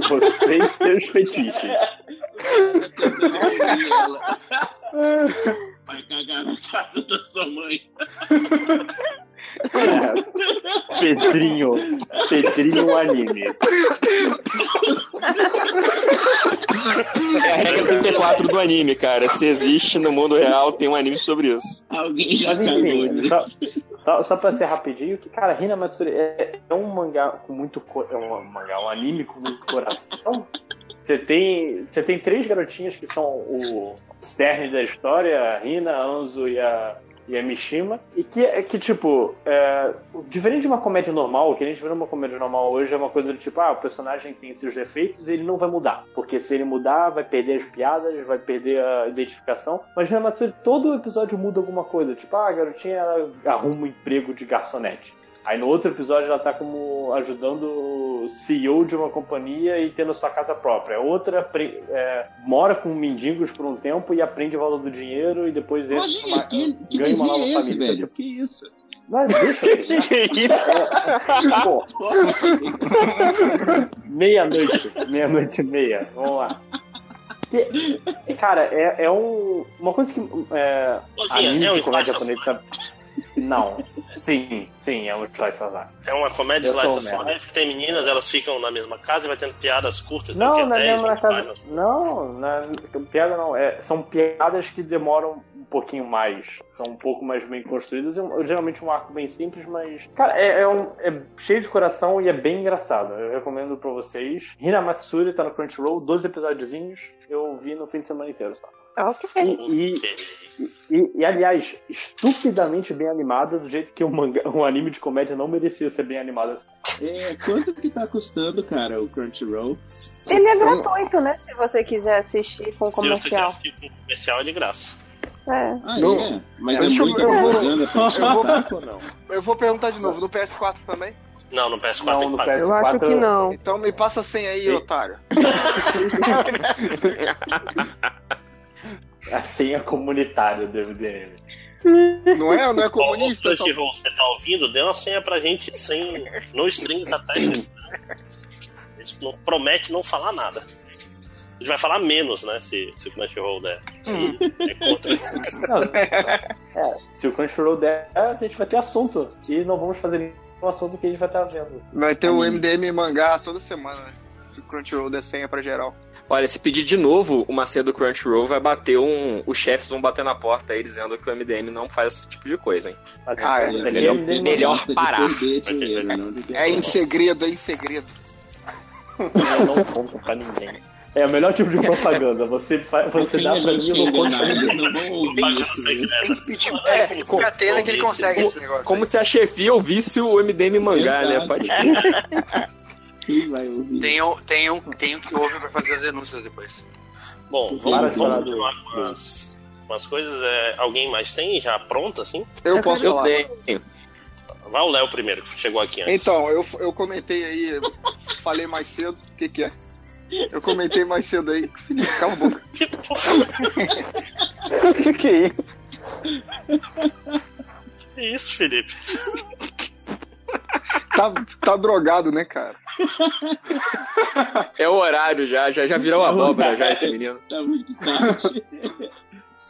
[SPEAKER 3] Você e seus fetiches.
[SPEAKER 12] Vai cagar na casa da sua mãe.
[SPEAKER 3] É, Pedrinho. Pedrinho anime.
[SPEAKER 9] É a regra 34 do anime, cara. Se existe no mundo real, tem um anime sobre isso.
[SPEAKER 12] Alguém já
[SPEAKER 3] Mas
[SPEAKER 12] cagou
[SPEAKER 3] enfim,
[SPEAKER 12] nisso.
[SPEAKER 3] só,
[SPEAKER 6] Só, só pra ser rapidinho, que, cara, Hina Matsuri é, é um mangá com muito. co- É um mangá, um anime com muito coração. Você tem, você tem três garotinhas que são o cerne da história, a Hina, a Anzu e a, e a Mishima. E que, é que tipo, é, diferente de uma comédia normal, o que a gente vê numa comédia normal hoje é uma coisa do tipo, ah, o personagem tem seus defeitos e ele não vai mudar. Porque se ele mudar, vai perder as piadas, vai perder a identificação. Mas Hina Matsuri, todo episódio muda alguma coisa. Tipo, ah, a garotinha ela arruma um emprego de garçonete. Aí no outro episódio ela tá como ajudando o CEO de uma companhia e tendo sua casa própria. A outra é, mora com mendigos por um tempo e aprende o valor do dinheiro e depois entra
[SPEAKER 12] Lojinha,
[SPEAKER 6] numa-
[SPEAKER 12] que, que
[SPEAKER 6] ganha uma nova
[SPEAKER 12] é esse,
[SPEAKER 6] família.
[SPEAKER 12] velho? Que isso?
[SPEAKER 6] Deixa. Meia-noite. Meia-noite e meia. Vamos lá. Que- cara, é, é um, uma coisa que. É,
[SPEAKER 8] Lojinha,
[SPEAKER 6] anime
[SPEAKER 8] é um
[SPEAKER 6] de comédia japonesa. Não. Sim, sim, é um slice of life.
[SPEAKER 8] É uma comédia
[SPEAKER 6] Eu sou
[SPEAKER 8] slice of life que tem meninas, elas ficam na mesma casa e vai tendo piadas curtas.
[SPEAKER 6] Não, não é
[SPEAKER 8] 10,
[SPEAKER 6] mesmo na
[SPEAKER 8] 20
[SPEAKER 6] casa. Não, na, piada não. É, são piadas que demoram pouquinho mais. São um pouco mais bem construídas. É um- geralmente um arco bem simples, mas. Cara, é, é um, é cheio de coração e é bem engraçado. Eu recomendo pra vocês. Hina Matsuri tá no Crunchyroll, 12 episódiozinhos. Eu vi no fim de semana inteiro, tá?
[SPEAKER 13] Ok.
[SPEAKER 6] E, e, e- e, aliás, estupidamente bem animada, do jeito que um, manga, um anime de comédia não merecia ser bem animado assim.
[SPEAKER 12] É, quanto que tá custando, cara, o Crunchyroll?
[SPEAKER 13] Ele é gratuito, né? Se você quiser assistir com
[SPEAKER 8] Se você
[SPEAKER 13] comercial.
[SPEAKER 8] quer assistir com comercial é de graça.
[SPEAKER 13] É.
[SPEAKER 12] Ah,
[SPEAKER 1] Não.
[SPEAKER 12] é? Mas
[SPEAKER 1] Deixa
[SPEAKER 12] é
[SPEAKER 1] eu-
[SPEAKER 12] muita
[SPEAKER 1] eu vou- eu vou-
[SPEAKER 12] não?
[SPEAKER 1] Eu vou perguntar de novo, no PS4 também?
[SPEAKER 8] Não, no PS4
[SPEAKER 6] Não,
[SPEAKER 8] tem que
[SPEAKER 6] no
[SPEAKER 8] pagar.
[SPEAKER 6] PS4
[SPEAKER 13] Eu acho que não.
[SPEAKER 1] Então me passa a senha aí,
[SPEAKER 6] Sim.
[SPEAKER 1] otário.
[SPEAKER 6] A senha comunitária do MDM.
[SPEAKER 1] Não é? Não é comunista?
[SPEAKER 8] Ô, Crunchyroll, você tá ouvindo? Dê uma senha pra gente sem no strings até. A gente não promete não falar nada. A gente vai falar menos, né? Se, se o Crunchyroll der. É contra.
[SPEAKER 6] Não, é, se o Crunchyroll der, a gente vai ter assunto. E não vamos fazer nenhum assunto que a gente vai estar vendo.
[SPEAKER 1] Vai ter o MDM mangá toda semana, né? Se o Crunchyroll der senha pra geral.
[SPEAKER 9] Olha, se pedir de novo uma senha do Crunchyroll, vai bater um. Os chefes vão bater na porta aí dizendo que o MDM não faz esse tipo de coisa, hein?
[SPEAKER 1] Ah, é.
[SPEAKER 6] Daqui
[SPEAKER 9] Melhor,
[SPEAKER 6] MDM
[SPEAKER 9] melhor parar.
[SPEAKER 12] dinheiro,
[SPEAKER 1] É em segredo, é em segredo.
[SPEAKER 6] Eu não conto pra ninguém. É o melhor tipo de propaganda. Você, fa- você dá pra mim, eu não conto pra ninguém.
[SPEAKER 12] não vão ouvir isso.
[SPEAKER 18] Tem que pedir é, tem que pedir a Atena que ele consegue esse negócio.
[SPEAKER 9] Como se a chefia ouvisse o MDM mangá, né? Pode
[SPEAKER 12] Quem vai ouvir?
[SPEAKER 18] Tem um, tem, um, tem um que ouve pra fazer as denúncias depois.
[SPEAKER 8] Bom, vamos, vamos continuar com as, com as coisas. É, alguém mais tem já pronta, assim?
[SPEAKER 1] Eu posso
[SPEAKER 9] Eu
[SPEAKER 1] falar.
[SPEAKER 9] tenho.
[SPEAKER 8] Vai o Léo primeiro, que chegou aqui antes.
[SPEAKER 1] Então, eu, eu comentei aí, falei mais cedo. O que, que é? Eu comentei mais cedo aí. Cala a boca.
[SPEAKER 8] Que porra
[SPEAKER 1] que isso?
[SPEAKER 8] é isso, Felipe?
[SPEAKER 1] Tá, tá drogado, né, cara?
[SPEAKER 9] É o horário já, já, já virou abóbora já esse menino.
[SPEAKER 12] Tá muito tarde.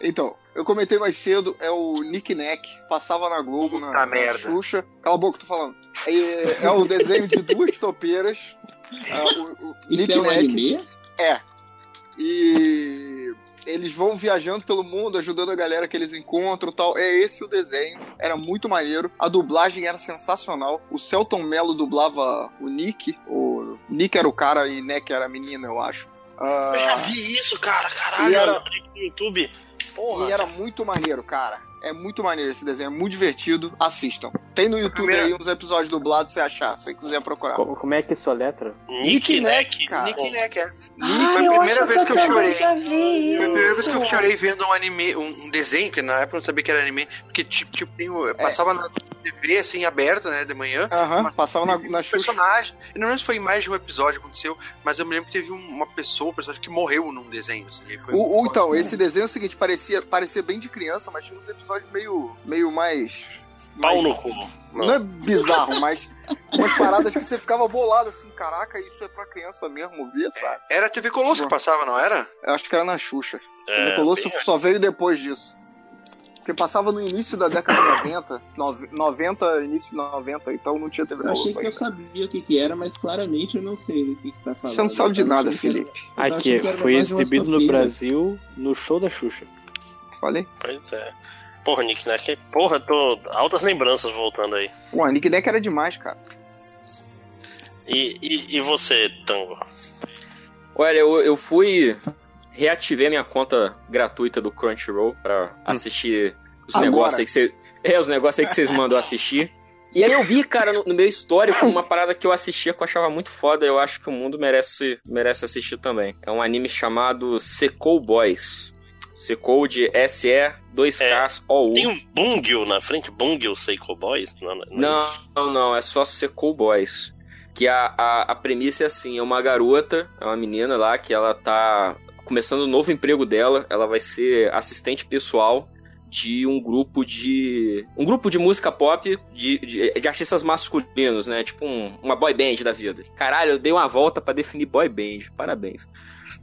[SPEAKER 1] Então, eu comentei mais cedo, é o Nick Neck, passava na Globo, na, na
[SPEAKER 18] merda.
[SPEAKER 1] Xuxa. Cala a boca, tô falando. É, é o desenho de duas topeiras. É, o, o
[SPEAKER 12] Isso
[SPEAKER 1] Nick
[SPEAKER 12] é um
[SPEAKER 1] Neck
[SPEAKER 12] anime?
[SPEAKER 1] é. E eles vão viajando pelo mundo, ajudando a galera que eles encontram e tal. É esse o desenho. Era muito maneiro. A dublagem era sensacional. O Celton Mello dublava o Nick. O Nick era o cara e Neck era a menina, eu acho. Ah,
[SPEAKER 8] Eu já vi isso, cara. Caralho,
[SPEAKER 1] era-
[SPEAKER 8] no YouTube. Porra.
[SPEAKER 1] E era muito maneiro, cara. É muito maneiro esse desenho, é muito divertido. Assistam. Tem no YouTube
[SPEAKER 18] primeira-
[SPEAKER 1] aí uns episódios dublados se achar, se você quiser procurar.
[SPEAKER 6] Co- Como é que é sua letra?
[SPEAKER 8] Nick Neck.
[SPEAKER 1] cara.
[SPEAKER 18] Nick Neck, é.
[SPEAKER 13] Ah,
[SPEAKER 18] Foi a
[SPEAKER 13] eu
[SPEAKER 18] primeira vez que eu
[SPEAKER 13] também
[SPEAKER 18] chorei.
[SPEAKER 13] já vi
[SPEAKER 18] Foi a primeira vez que eu
[SPEAKER 13] isso.
[SPEAKER 18] chorei vendo um anime, um, um desenho, que na época eu não sabia que era anime, porque tipo, tipo tem o- passava na TV assim, aberta, né, de manhã.
[SPEAKER 1] Aham, passava na, na
[SPEAKER 18] Um
[SPEAKER 1] Xuxa.
[SPEAKER 18] personagem. Eu não lembro se foi em mais de um episódio que aconteceu, mas eu me lembro que teve um- uma pessoa, um personagem que morreu num desenho. Assim, foi
[SPEAKER 1] O, o- então, esse desenho é o seguinte, parecia, parecia bem de criança, mas tinha uns episódios meio, meio mais...
[SPEAKER 8] Pau no cu.
[SPEAKER 1] Não é bizarro, mas umas paradas que você ficava bolado assim, caraca, isso é pra criança mesmo ver, sabe?
[SPEAKER 18] Era a TV Colosso que passava, não era?
[SPEAKER 1] Eu acho que era na Xuxa. O
[SPEAKER 8] É,
[SPEAKER 1] Nicolosso
[SPEAKER 8] bem-
[SPEAKER 1] só veio depois disso. Porque passava no início da década de 90, nove- 90, início de 90, então não tinha TV
[SPEAKER 12] Eu achei que eu sabia o que, que era, mas claramente eu não sei do que, que você tá falando.
[SPEAKER 1] Você não sabe de nada,
[SPEAKER 12] era-
[SPEAKER 1] Felipe.
[SPEAKER 12] tava
[SPEAKER 2] Aqui,
[SPEAKER 12] era
[SPEAKER 2] foi exibido no. Brasil no show da Xuxa.
[SPEAKER 1] Falei?
[SPEAKER 8] Pois é. Porra, Nick Neck, porra, tô. Altas lembranças voltando aí.
[SPEAKER 1] Pô, Nick Neck era demais, cara.
[SPEAKER 8] E, e, e você, Tango?
[SPEAKER 9] Olha, eu, eu fui. Reativei minha conta gratuita do Crunchyroll pra assistir os negócios aí que você. É, os negócios aí que vocês mandam assistir. E aí eu vi, cara, no, no meu histórico, uma parada que eu assistia que eu achava muito foda. Eu acho que o mundo merece, merece assistir também. É um anime chamado Sekou Boys. Sekou de S-E-2-K-O-U.
[SPEAKER 8] Tem um Bungil na frente, Bungil Seiko Boys? Não, não,
[SPEAKER 9] Não, não, não, é só Sekou Boys. Que a, a, a premissa é assim, é uma garota, é uma menina lá que ela tá começando o novo emprego dela, ela vai ser assistente pessoal de um grupo de. um grupo de música pop de, de, de artistas masculinos, né? Tipo um- uma boy band da vida. Caralho, eu dei uma volta pra definir boy band. Parabéns.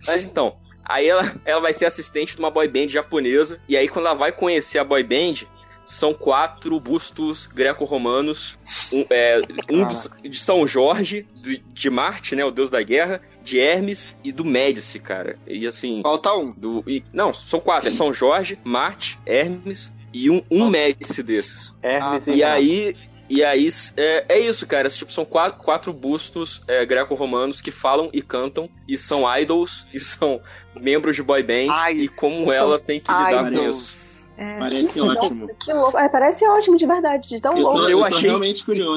[SPEAKER 9] Mas então, aí ela, ela vai ser assistente de uma boy band japonesa. E aí, quando ela vai conhecer a boy band, são quatro bustos greco-romanos. Um, é, um de São Jorge, de, de Marte, né? O deus da guerra, de Hermes e do Médici, cara. E assim.
[SPEAKER 1] Falta um.
[SPEAKER 9] Do, e, não, são quatro. É São Jorge, Marte, Hermes e um, um Médici desses.
[SPEAKER 6] Hermes
[SPEAKER 9] e aí. E aí, é, é isso, cara. Tipo, são quatro, quatro bustos é, greco-romanos que falam e cantam, e são idols, e são membros de boy band, e como ela tem que lidar com isso.
[SPEAKER 16] É,
[SPEAKER 12] Parece
[SPEAKER 16] que,
[SPEAKER 12] ótimo.
[SPEAKER 16] Que louco. É, parece ótimo, de verdade, de tão
[SPEAKER 9] Eu,
[SPEAKER 16] louco.
[SPEAKER 9] eu achei.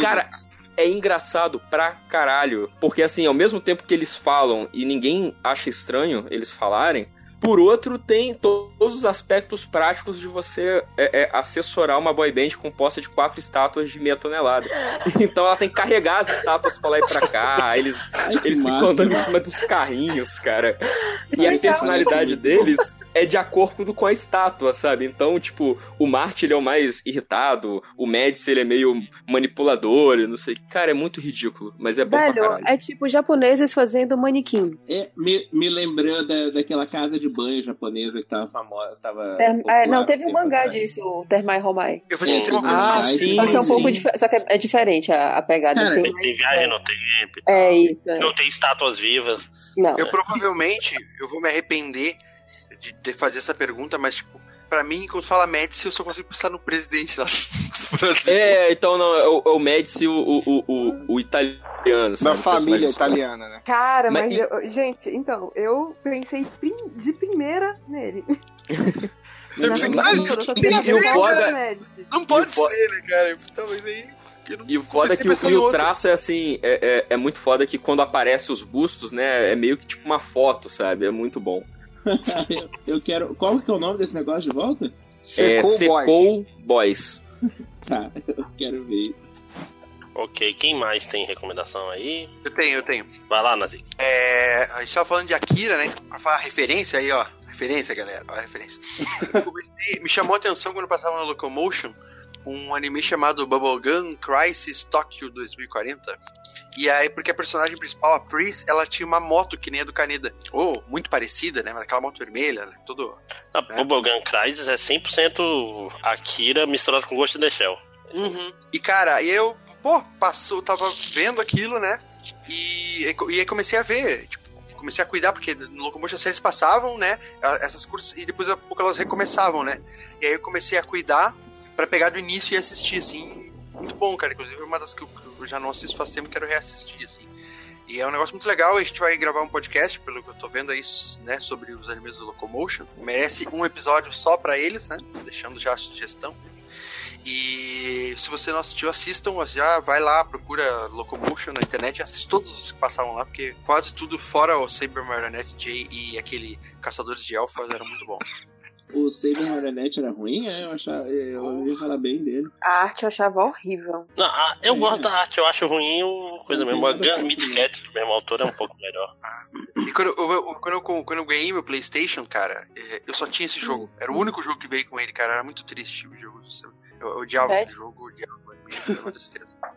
[SPEAKER 9] Cara, é engraçado pra caralho. Porque, assim, ao mesmo tempo que eles falam e ninguém acha estranho eles falarem, por outro, tem to- todos os aspectos práticos de você é, é, assessorar uma boy band composta de quatro estátuas de meia tonelada. Então ela tem que carregar as estátuas pra lá e pra cá. Eles, eles ficam
[SPEAKER 12] massa.
[SPEAKER 9] andando em cima dos carrinhos, cara. E a
[SPEAKER 12] Legal.
[SPEAKER 9] personalidade deles é de acordo com a estátua, sabe? Então, tipo, o Marte ele é o mais irritado, o Médici ele é meio manipulador, eu não sei. Cara, é muito ridículo, mas é bom pra
[SPEAKER 10] Velho,
[SPEAKER 9] caralho.
[SPEAKER 10] é tipo japoneses fazendo manequim.
[SPEAKER 12] É, me, me lembrou da, daquela casa de banho japonesa que tava famosa. Tava
[SPEAKER 10] Term- é, não, teve um mangá disso, o Termai Romai.
[SPEAKER 18] Eu uma coisa.
[SPEAKER 9] Ah,
[SPEAKER 12] mais.
[SPEAKER 9] sim,
[SPEAKER 10] Só que é um pouco
[SPEAKER 9] sim.
[SPEAKER 10] dif- só que é, é diferente a, a pegada.
[SPEAKER 12] Cara,
[SPEAKER 10] tem
[SPEAKER 8] Tem,
[SPEAKER 10] mais-
[SPEAKER 8] tem viagem no tempo.
[SPEAKER 10] É isso. é.
[SPEAKER 8] Não tem estátuas vivas.
[SPEAKER 10] Não.
[SPEAKER 18] Eu provavelmente eu vou me arrepender de, de fazer essa pergunta, mas tipo, pra mim, quando fala Médici, eu só consigo pensar no presidente lá do Brasil.
[SPEAKER 9] É, então não, é o, é o Médici, o, o, o, o, italiano, sabe?
[SPEAKER 1] Da família italiana, né?
[SPEAKER 16] Cara,
[SPEAKER 9] Mas
[SPEAKER 16] mas,
[SPEAKER 9] e-
[SPEAKER 16] eu- gente, então, eu pensei prim- de primeira nele.
[SPEAKER 18] Eu pensei,
[SPEAKER 16] Na
[SPEAKER 18] cara,
[SPEAKER 16] eu
[SPEAKER 9] e- e
[SPEAKER 16] na
[SPEAKER 9] foda-.
[SPEAKER 18] Não pode
[SPEAKER 9] E
[SPEAKER 18] ser, né, cara? Talvez aí. eu
[SPEAKER 9] E o foda é que o, e o traço é assim, é, é, é muito foda que quando aparece os bustos, né, é meio que tipo uma foto, sabe? É muito bom.
[SPEAKER 12] Eu, eu quero. Qual que é o nome desse negócio de volta?
[SPEAKER 9] É
[SPEAKER 1] Secou Boys.
[SPEAKER 9] Secou Boys.
[SPEAKER 12] Tá, eu quero ver.
[SPEAKER 8] Ok, quem mais tem recomendação aí?
[SPEAKER 18] Eu tenho, eu tenho.
[SPEAKER 8] Vai lá, Nazik.
[SPEAKER 18] É, a gente tava falando de Akira, né? Pra falar referência aí, ó. Referência, galera. Ó, a referência. Eu comecei- me chamou a atenção quando eu passava na Locomotion um anime chamado Bubblegum Crisis Tokyo 2040. E aí, porque a personagem principal, a Pris, ela tinha uma moto que nem a do Kaneda. Ou, muito parecida, né? Mas aquela moto vermelha, né? Todo.
[SPEAKER 8] A Bubblegum Crisis é 100% Akira misturado com Ghost in the Shell.
[SPEAKER 18] Uhum. E cara, eu, pô, passou, tava vendo aquilo, né? E, e aí comecei a ver, tipo, comecei a cuidar, porque no Locomotion as séries passavam, né? Essas curtas, e depois a pouco elas recomeçavam, né? E aí eu comecei a cuidar pra pegar do início e assistir, assim. Muito bom, cara. Inclusive, uma das que eu, eu já não assisto faz tempo, quero reassistir, assim. E é um negócio muito legal, a gente vai gravar um podcast, pelo que eu tô vendo aí, né, sobre os animes do Locomotion. Merece um episódio só pra eles, né? Deixando já a sugestão. E se você não assistiu, assistam, já vai lá, procura Locomotion na internet assiste todos os que passavam lá, porque quase tudo, fora o Saber Marionette J e aquele Caçadores de Elfas, era muito bom.
[SPEAKER 12] O Saber Marionette era ruim? É, eu, achava, eu ouvi falar bem dele.
[SPEAKER 10] A arte eu achava horrível.
[SPEAKER 8] Não, a- eu gosto da arte, eu acho ruim o coisa mesmo. A Gunsmith Cat, do mesmo autor, é um pouco melhor.
[SPEAKER 18] E quando eu, eu- quando, eu, quando eu ganhei meu PlayStation, cara, é, eu só tinha esse jogo. Era o único jogo que veio com ele, cara. Era muito triste o jogo. Eu, eu odiava
[SPEAKER 16] É?
[SPEAKER 18] aquele jogo, eu odiava.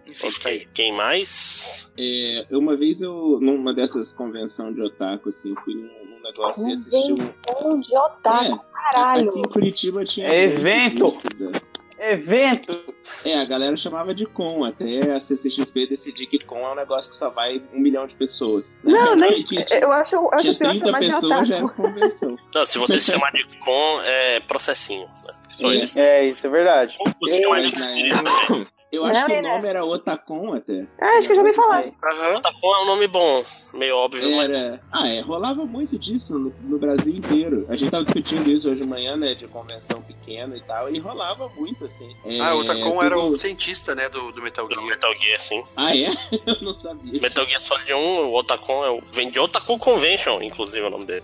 [SPEAKER 18] Enfim,
[SPEAKER 8] quem mais?
[SPEAKER 12] É, uma vez eu, numa dessas convenções de otaku, assim, fui num, negócio e assisti.
[SPEAKER 16] Convenção de otaku,
[SPEAKER 12] É,
[SPEAKER 16] caralho.
[SPEAKER 12] Aqui em Curitiba tinha.
[SPEAKER 15] É evento!
[SPEAKER 12] Né?
[SPEAKER 15] Evento!
[SPEAKER 12] É, a galera chamava de com, até a CCXP decidir que com é um negócio que só vai um milhão de pessoas.
[SPEAKER 13] Não, nem.
[SPEAKER 12] Tinha-
[SPEAKER 13] Eu acho, eu acho pior
[SPEAKER 12] 30
[SPEAKER 13] chamar de
[SPEAKER 12] pessoas, já era
[SPEAKER 13] otaku.
[SPEAKER 12] convenção.
[SPEAKER 8] Não, se você se chamar de com, é processinho. né?
[SPEAKER 12] É.
[SPEAKER 8] isso.
[SPEAKER 15] É, isso é verdade.
[SPEAKER 8] Ou se chamar de
[SPEAKER 12] Mas. Eu acho
[SPEAKER 13] Não,
[SPEAKER 12] que o nome era Otacon até.
[SPEAKER 13] Ah, acho que eu já ouvi falar.
[SPEAKER 8] Otacon é um nome bom, meio óbvio, mas
[SPEAKER 12] Era... Ah, é, rolava muito disso no, no Brasil inteiro. A gente tava discutindo isso hoje de manhã, né, de convenção pequena e tal, e rolava muito, assim. É,
[SPEAKER 18] Ah, o Otacon era
[SPEAKER 12] tudo-
[SPEAKER 18] o cientista, né, do, do Metal
[SPEAKER 8] do
[SPEAKER 18] Gear.
[SPEAKER 8] Metal Gear, sim.
[SPEAKER 12] Ah, é? Eu não sabia.
[SPEAKER 8] Metal Gear Solid 1, o Otacon é o. Vem de Otacon Convention, inclusive é o nome dele.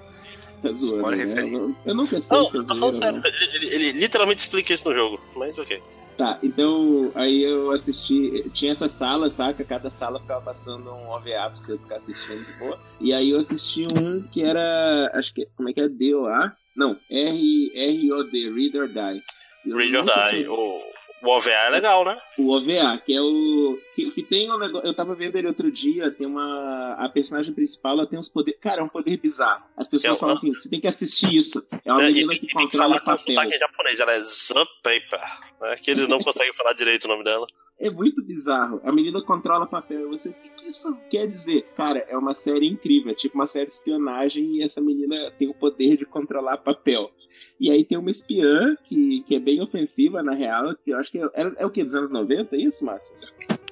[SPEAKER 12] Tá zoando, né? Eu, não- eu nunca sei
[SPEAKER 8] Não,
[SPEAKER 12] se é
[SPEAKER 8] tô falando
[SPEAKER 12] zoeira
[SPEAKER 8] sério. Ele, ele- ele literalmente explica isso no jogo, mas ok.
[SPEAKER 12] Tá, então aí eu assisti. Tinha essa sala, saca? Cada sala ficava passando um OVA pra você ficar assistindo de boa. E aí eu assisti um que era. Acho que. Como é que é? DOA? Não, R-O-D, Read or Die. Eu
[SPEAKER 8] Read or Die.
[SPEAKER 12] tinha-
[SPEAKER 8] O, OVA é legal, né?
[SPEAKER 12] O OVA, que é o. Que, que tem um negócio. Eu tava vendo ele outro dia, tem uma. A personagem principal, ela tem uns poderes. Cara, é um poder bizarro. As pessoas
[SPEAKER 8] É,
[SPEAKER 12] falam assim: você tem que assistir isso. É uma
[SPEAKER 8] É, e
[SPEAKER 12] menina
[SPEAKER 8] tem,
[SPEAKER 12] que
[SPEAKER 8] e tem que
[SPEAKER 12] controla
[SPEAKER 8] falar com
[SPEAKER 12] papel.
[SPEAKER 8] sotaque em japonês, ela é Zupaper. Né? Que eles não conseguem falar direito o nome dela.
[SPEAKER 12] É muito bizarro. A menina controla papel. E você, o que isso quer dizer? Cara, é uma série incrível. É tipo uma série de espionagem e essa menina tem o poder de controlar papel. E aí tem uma espiã que, que é bem ofensiva, na real, que eu acho que é, é, é o que, dos anos 90, é isso, Márcio?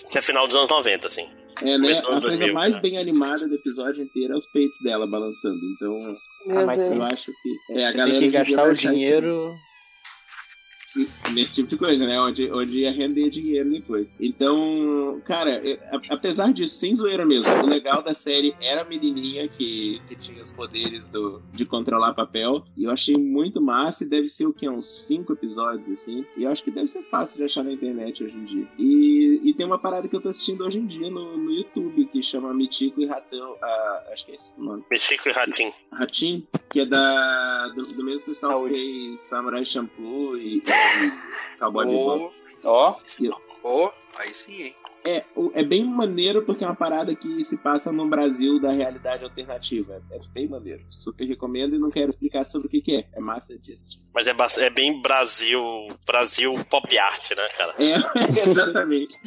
[SPEAKER 8] Que é final dos anos 90, assim.
[SPEAKER 12] É, né? A coisa
[SPEAKER 8] 2000,
[SPEAKER 12] mais
[SPEAKER 8] né?
[SPEAKER 12] bem animada do episódio inteiro é os peitos dela balançando. Então,
[SPEAKER 13] Deus.
[SPEAKER 12] eu acho que. É, a
[SPEAKER 11] Você
[SPEAKER 12] galera
[SPEAKER 11] tem que gastar o
[SPEAKER 12] isso
[SPEAKER 11] dinheiro.
[SPEAKER 12] Nesse tipo de coisa, né? Onde, onde ia render dinheiro depois. Então, cara, é, apesar disso, sem zoeira mesmo, o legal da série era a menininha que, que tinha os poderes do, de controlar papel. E eu achei muito massa e deve ser o que? Uns cinco episódios, assim. E eu acho que deve ser fácil de achar na internet hoje em dia. E, e tem uma parada que eu tô assistindo hoje em dia no, no YouTube que chama Mitico e Ratão. ah, acho que é esse o nome.
[SPEAKER 8] Mexico e Ratim.
[SPEAKER 12] Ratim, que é da, do, do mesmo pessoal que fez Samurai Shampoo e Cowboy Bebop.
[SPEAKER 15] Ó,
[SPEAKER 18] Ó, aí sim, hein?
[SPEAKER 12] É, é bem maneiro porque é uma parada que se passa no Brasil da realidade alternativa. É bem maneiro. Super recomendo e não quero explicar sobre o que, que é. É massa disso.
[SPEAKER 8] Mas é, é bem Brasil, Brasil pop art, né, cara?
[SPEAKER 12] É, exatamente.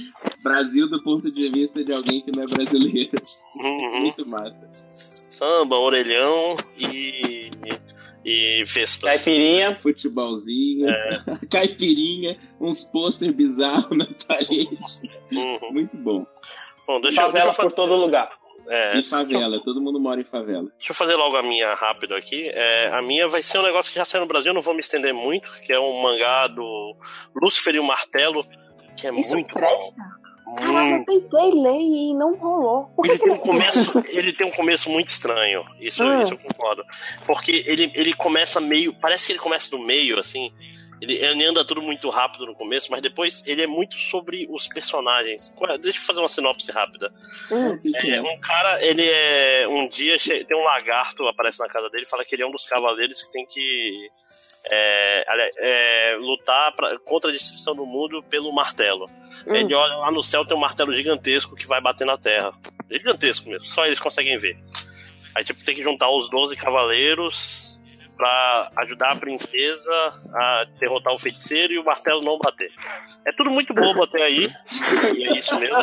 [SPEAKER 12] Brasil do ponto de vista de alguém que não é brasileiro.
[SPEAKER 8] Uhum.
[SPEAKER 12] Muito massa.
[SPEAKER 8] Samba, orelhão e. e vespas.
[SPEAKER 15] caipirinha.
[SPEAKER 12] Futebolzinho,
[SPEAKER 8] É.
[SPEAKER 12] caipirinha, uns pôster bizarros na parede.
[SPEAKER 8] Uhum.
[SPEAKER 12] Muito bom.
[SPEAKER 8] Bom, deixa, eu- deixa
[SPEAKER 15] Favela
[SPEAKER 8] eu fazer.
[SPEAKER 15] por todo lugar.
[SPEAKER 8] É,
[SPEAKER 12] E favela, todo mundo mora em favela.
[SPEAKER 8] Deixa eu fazer logo a minha rápido aqui. É, a minha vai ser um negócio que já saiu no Brasil, não vou me estender muito, que é um mangá do Lúcifer e o Martelo, que é
[SPEAKER 13] Isso
[SPEAKER 8] muito
[SPEAKER 13] presta?
[SPEAKER 8] bom.
[SPEAKER 13] Caraca, eu
[SPEAKER 8] Muito.
[SPEAKER 13] tentei ler e não rolou. Por que
[SPEAKER 8] Ele
[SPEAKER 13] que
[SPEAKER 8] tem, um
[SPEAKER 13] não
[SPEAKER 8] começo, ele tem um começo muito estranho. Isso,
[SPEAKER 13] Ah.
[SPEAKER 8] isso eu concordo. Porque ele, ele começa meio. Parece que ele começa do meio, assim. Ele, ele anda tudo muito rápido no começo, mas depois ele é muito sobre os personagens. É- Deixa eu fazer uma sinopse rápida.
[SPEAKER 13] Hum.
[SPEAKER 8] É, um cara, ele é. Um dia tem um lagarto, aparece na casa dele e fala que ele é um dos cavaleiros que tem que. É, é, lutar pra- contra a destruição do mundo pelo martelo.
[SPEAKER 13] Hum.
[SPEAKER 8] Ele olha lá no céu, tem um martelo gigantesco que vai bater na terra. Gigantesco mesmo, só eles conseguem ver. Aí, tipo, tem que juntar os 12 cavaleiros pra ajudar a princesa a derrotar o feiticeiro e o martelo não bater. É tudo muito bobo até aí, e é isso mesmo.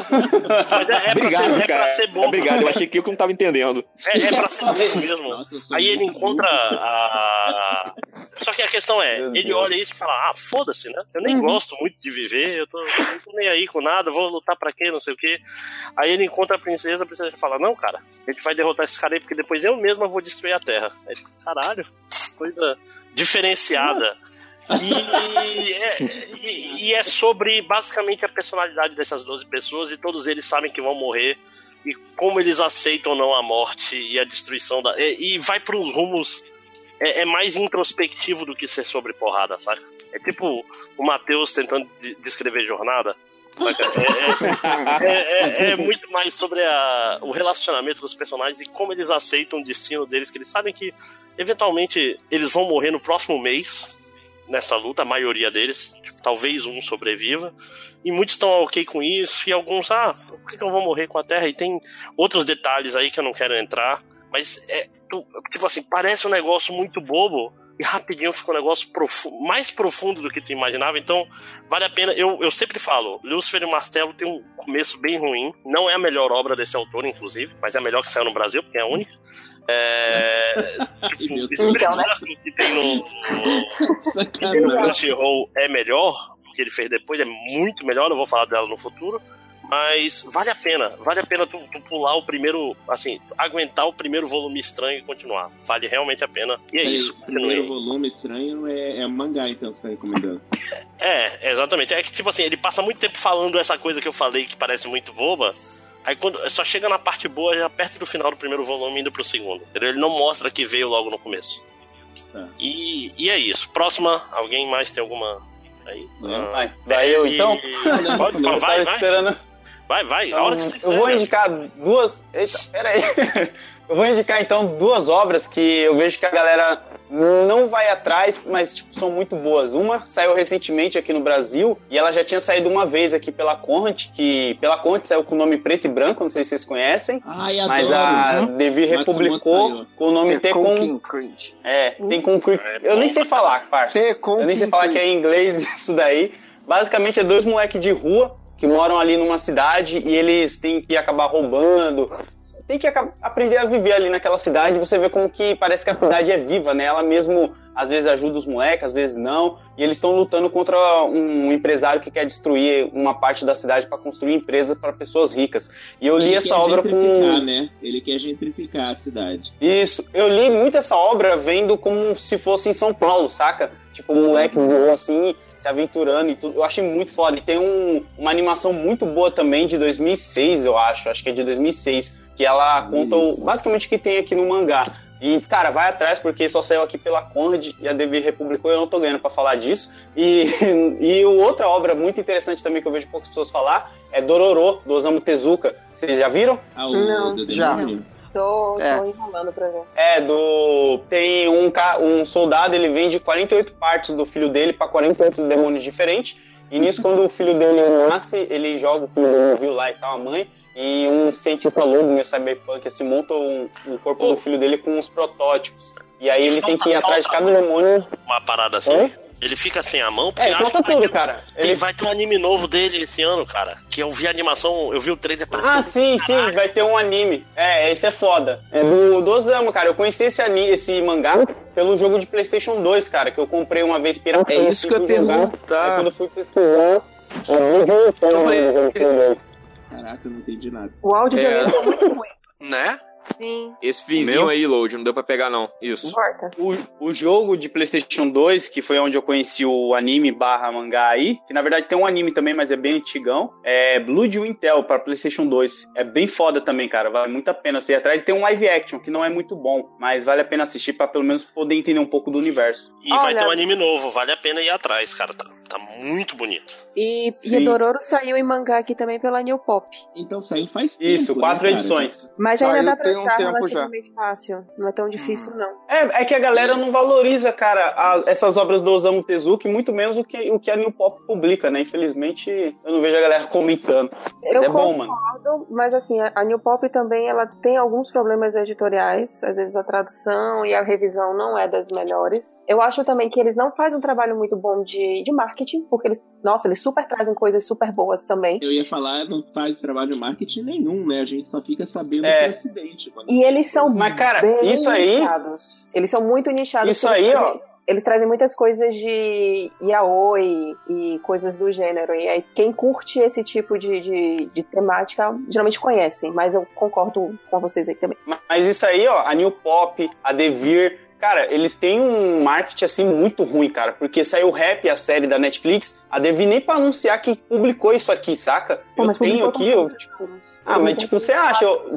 [SPEAKER 8] Mas é, é, pra,
[SPEAKER 9] Obrigado,
[SPEAKER 8] ser, é pra ser bobo.
[SPEAKER 9] Obrigado, eu achei que eu não tava entendendo.
[SPEAKER 8] É, é pra ser bobo mesmo.
[SPEAKER 12] Nossa,
[SPEAKER 8] Aí ele encontra a. Só que a questão é,
[SPEAKER 15] Meu
[SPEAKER 8] ele
[SPEAKER 15] Deus.
[SPEAKER 8] olha isso e fala, ah, foda-se, né? Eu nem
[SPEAKER 13] Uhum.
[SPEAKER 8] gosto muito de viver, eu tô, eu não tô nem aí com nada, vou lutar pra quê, não sei o quê. Aí ele encontra a princesa, a princesa fala, não, cara, a gente vai derrotar esse cara aí, porque depois eu mesma vou destruir a Terra. Aí, ele, caralho, coisa diferenciada. E é, e- e é sobre basicamente a personalidade dessas 12 pessoas e todos eles sabem que vão morrer e como eles aceitam ou não a morte e a destruição da. E, e vai para uns rumos. É, é mais introspectivo do que ser sobre porrada, saca? É tipo o Matheus tentando de- descrever jornada. É, é- é- é- é muito mais sobre a- o relacionamento dos personagens e como eles aceitam o destino deles, que eles sabem que eventualmente eles vão morrer no próximo mês nessa luta, a maioria deles, tipo, talvez um sobreviva. E muitos estão ok com isso, e alguns, ah, por que, que eu vou morrer com a Terra? E tem outros detalhes aí que eu não quero entrar. Mas é, tipo assim, parece um negócio muito bobo. E rapidinho fica um negócio profu mais profundo do que tu imaginava. Então, vale a pena. Eu, eu sempre falo, Lúcifer e o Martelo tem um começo bem ruim. Não é a melhor obra desse autor, inclusive, mas é a melhor que saiu no Brasil, porque é a única. É. tipo,
[SPEAKER 16] Então, né?
[SPEAKER 8] Que tem no, no, no Crunchyroll é melhor, porque ele fez depois, é muito melhor, não vou falar dela no futuro. Mas vale a pena, vale a pena tu, tu pular o primeiro, assim, aguentar o primeiro volume estranho e continuar. Vale realmente a pena. E é
[SPEAKER 12] Peraí,
[SPEAKER 8] isso.
[SPEAKER 12] O primeiro volume estranho é, é mangá, então, que você tá recomendando.
[SPEAKER 8] É, exatamente. É que, tipo assim, ele passa muito tempo falando essa coisa que eu falei que parece muito boba. Aí quando só chega na parte boa, já perto do final do primeiro volume, indo pro segundo. Entendeu? Ele não mostra que veio logo no começo.
[SPEAKER 12] Tá.
[SPEAKER 8] E, e é isso. Próxima, alguém mais tem alguma. Aí? Ah,
[SPEAKER 15] Vai, vai eu
[SPEAKER 8] Eve-
[SPEAKER 15] então?
[SPEAKER 8] Pode,
[SPEAKER 15] Eu
[SPEAKER 8] vai,
[SPEAKER 15] tava
[SPEAKER 8] vai.
[SPEAKER 15] esperando.
[SPEAKER 8] Vai, vai, a hora que você
[SPEAKER 15] Eu vou indicar duas. Eita, peraí. Eu vou indicar então duas obras que eu vejo que a galera não vai atrás, mas tipo, são muito boas. Uma saiu recentemente aqui no Brasil e ela já tinha saído uma vez aqui pela Conrad, que pela Conrad saiu com o nome preto e branco, não sei se vocês conhecem.
[SPEAKER 12] Ai,
[SPEAKER 15] Mas
[SPEAKER 12] adoro.
[SPEAKER 15] a
[SPEAKER 12] Uhum.
[SPEAKER 15] Devi
[SPEAKER 12] Matsumoto
[SPEAKER 15] republicou
[SPEAKER 12] saiu.
[SPEAKER 15] com o nome
[SPEAKER 1] Tekken
[SPEAKER 15] Tekon.
[SPEAKER 1] Creed.
[SPEAKER 15] É, tem com Eu nem sei falar, parça. Eu nem sei falar que é em inglês isso daí. Basicamente é dois moleques de rua que moram ali numa cidade e eles têm que acabar roubando. Tem que aprender a viver ali naquela cidade. Você vê como que parece que a cidade é viva, né? Ela mesmo às vezes ajuda os moleques, às vezes não. E eles estão lutando contra um empresário que quer destruir uma parte da cidade para construir empresas para pessoas ricas. E eu li
[SPEAKER 12] Ele
[SPEAKER 15] essa obra com
[SPEAKER 12] né? Ele quer gentrificar a cidade.
[SPEAKER 15] isso. Eu li muito essa obra vendo como se fosse em São Paulo, saca? Tipo, um moleque voou assim, se aventurando e tudo. Eu achei muito foda. E tem um- uma animação muito boa também de 2006, eu acho. Acho que é de 2006. Que ela conta o- basicamente o que tem aqui no mangá. E, cara, vai atrás, porque só saiu aqui pela Conrad e a Devi republicou, eu não tô ganhando pra falar disso. E, e outra obra muito interessante também que eu vejo poucas pessoas falar é Dororo, do Osamu Tezuka. Vocês já viram?
[SPEAKER 12] Ah,
[SPEAKER 13] o Não.
[SPEAKER 15] já.
[SPEAKER 12] demônio?
[SPEAKER 13] Tô, tô
[SPEAKER 15] É.
[SPEAKER 13] enrolando pra ver.
[SPEAKER 15] É, do. Tem um, ca- um soldado, ele vende 48 partes do filho dele pra 48 demônios diferentes. E nisso, quando o filho dele nasce, ele joga o filho dele no rio lá e tal, a mãe. E um cientista lobo, meio cyberpunk, assim, monta um, o corpo do filho dele com uns protótipos. E aí ele tem que ir atrás de cada demônio.
[SPEAKER 8] Uma parada assim.
[SPEAKER 15] Oi?
[SPEAKER 8] Ele fica sem a mão, porque
[SPEAKER 15] É,
[SPEAKER 8] acho
[SPEAKER 15] conta
[SPEAKER 8] que vai
[SPEAKER 15] tudo,
[SPEAKER 8] ter,
[SPEAKER 15] cara.
[SPEAKER 8] Tem,
[SPEAKER 15] Ele-
[SPEAKER 8] vai ter um anime novo dele esse ano, cara. Que eu vi a animação, eu vi o trailer parecendo.
[SPEAKER 15] Ah, sim, sim, vai ter um anime. É, esse é foda. É do, do Osamu, cara. Eu conheci esse, ani, esse mangá pelo jogo de PlayStation 2, cara, que eu comprei uma vez pirata.
[SPEAKER 9] É isso que eu perguntar.
[SPEAKER 15] Aí quando eu fui pesquisar. Eu
[SPEAKER 12] Caraca, eu não entendi nada.
[SPEAKER 13] O áudio de
[SPEAKER 9] É.
[SPEAKER 13] alguém tá muito ruim.
[SPEAKER 18] Né?
[SPEAKER 16] Sim.
[SPEAKER 9] Esse finzinho
[SPEAKER 15] Meu?
[SPEAKER 9] aí, Load, não deu pra pegar, não. Isso.
[SPEAKER 15] O, o jogo de PlayStation 2, que foi onde eu conheci o anime barra mangá aí, que na verdade tem um anime também, mas é bem antigão, é Blood Intel para PlayStation 2. É bem foda também, cara. Vale muito a pena você ir atrás. E tem um live action, que não é muito bom, mas vale a pena assistir pra pelo menos poder entender um pouco do universo.
[SPEAKER 8] E vai
[SPEAKER 13] Olha-
[SPEAKER 8] ter um anime novo, vale a pena ir atrás, cara. Tá, tá muito bonito.
[SPEAKER 13] E, e. Dororo saiu em mangá aqui também pela New Pop.
[SPEAKER 12] Então saiu faz tempo.
[SPEAKER 15] Isso, quatro
[SPEAKER 12] né, cara?
[SPEAKER 15] edições.
[SPEAKER 13] Mas ainda dá pra
[SPEAKER 1] tem um
[SPEAKER 13] achar
[SPEAKER 1] tempo já.
[SPEAKER 13] relativamente fácil. Não é tão difícil, não.
[SPEAKER 15] É, é que a galera não valoriza, cara, a- essas obras do Osamu Tezuka, e muito menos o que, o que a New Pop publica, né? Infelizmente, eu não vejo a galera comentando. Mas
[SPEAKER 13] Eu
[SPEAKER 15] é bom, mano.
[SPEAKER 13] concordo, mas assim, a a New Pop também ela tem alguns problemas editoriais, às vezes a tradução e a revisão não é das melhores. Eu acho também que eles não fazem um trabalho muito bom de, de marketing, porque eles, nossa, eles super trazem coisas super boas também.
[SPEAKER 12] Eu ia falar, não faz trabalho de marketing nenhum, né? A gente só fica sabendo
[SPEAKER 15] É.
[SPEAKER 12] por acidente. quando-
[SPEAKER 13] E eles são
[SPEAKER 15] Mas, cara,
[SPEAKER 13] bem
[SPEAKER 15] isso aí-
[SPEAKER 13] nichados. Eles são muito nichados.
[SPEAKER 15] Isso aí, ó.
[SPEAKER 13] trazem- Eles trazem muitas coisas de yaoi e coisas do gênero. E aí, quem curte esse tipo de, de, de temática, geralmente conhece. Mas eu concordo com vocês aí também.
[SPEAKER 15] Mas isso aí, ó, a New Pop, a Devir, cara, eles têm um marketing assim muito ruim, cara, porque saiu o Rap, a série da Netflix, a Devir nem pra anunciar que publicou isso aqui, saca?
[SPEAKER 13] Pô,
[SPEAKER 15] eu
[SPEAKER 13] mas
[SPEAKER 15] tenho aqui, eu, tipo, ah, mas tipo, você acha, eu-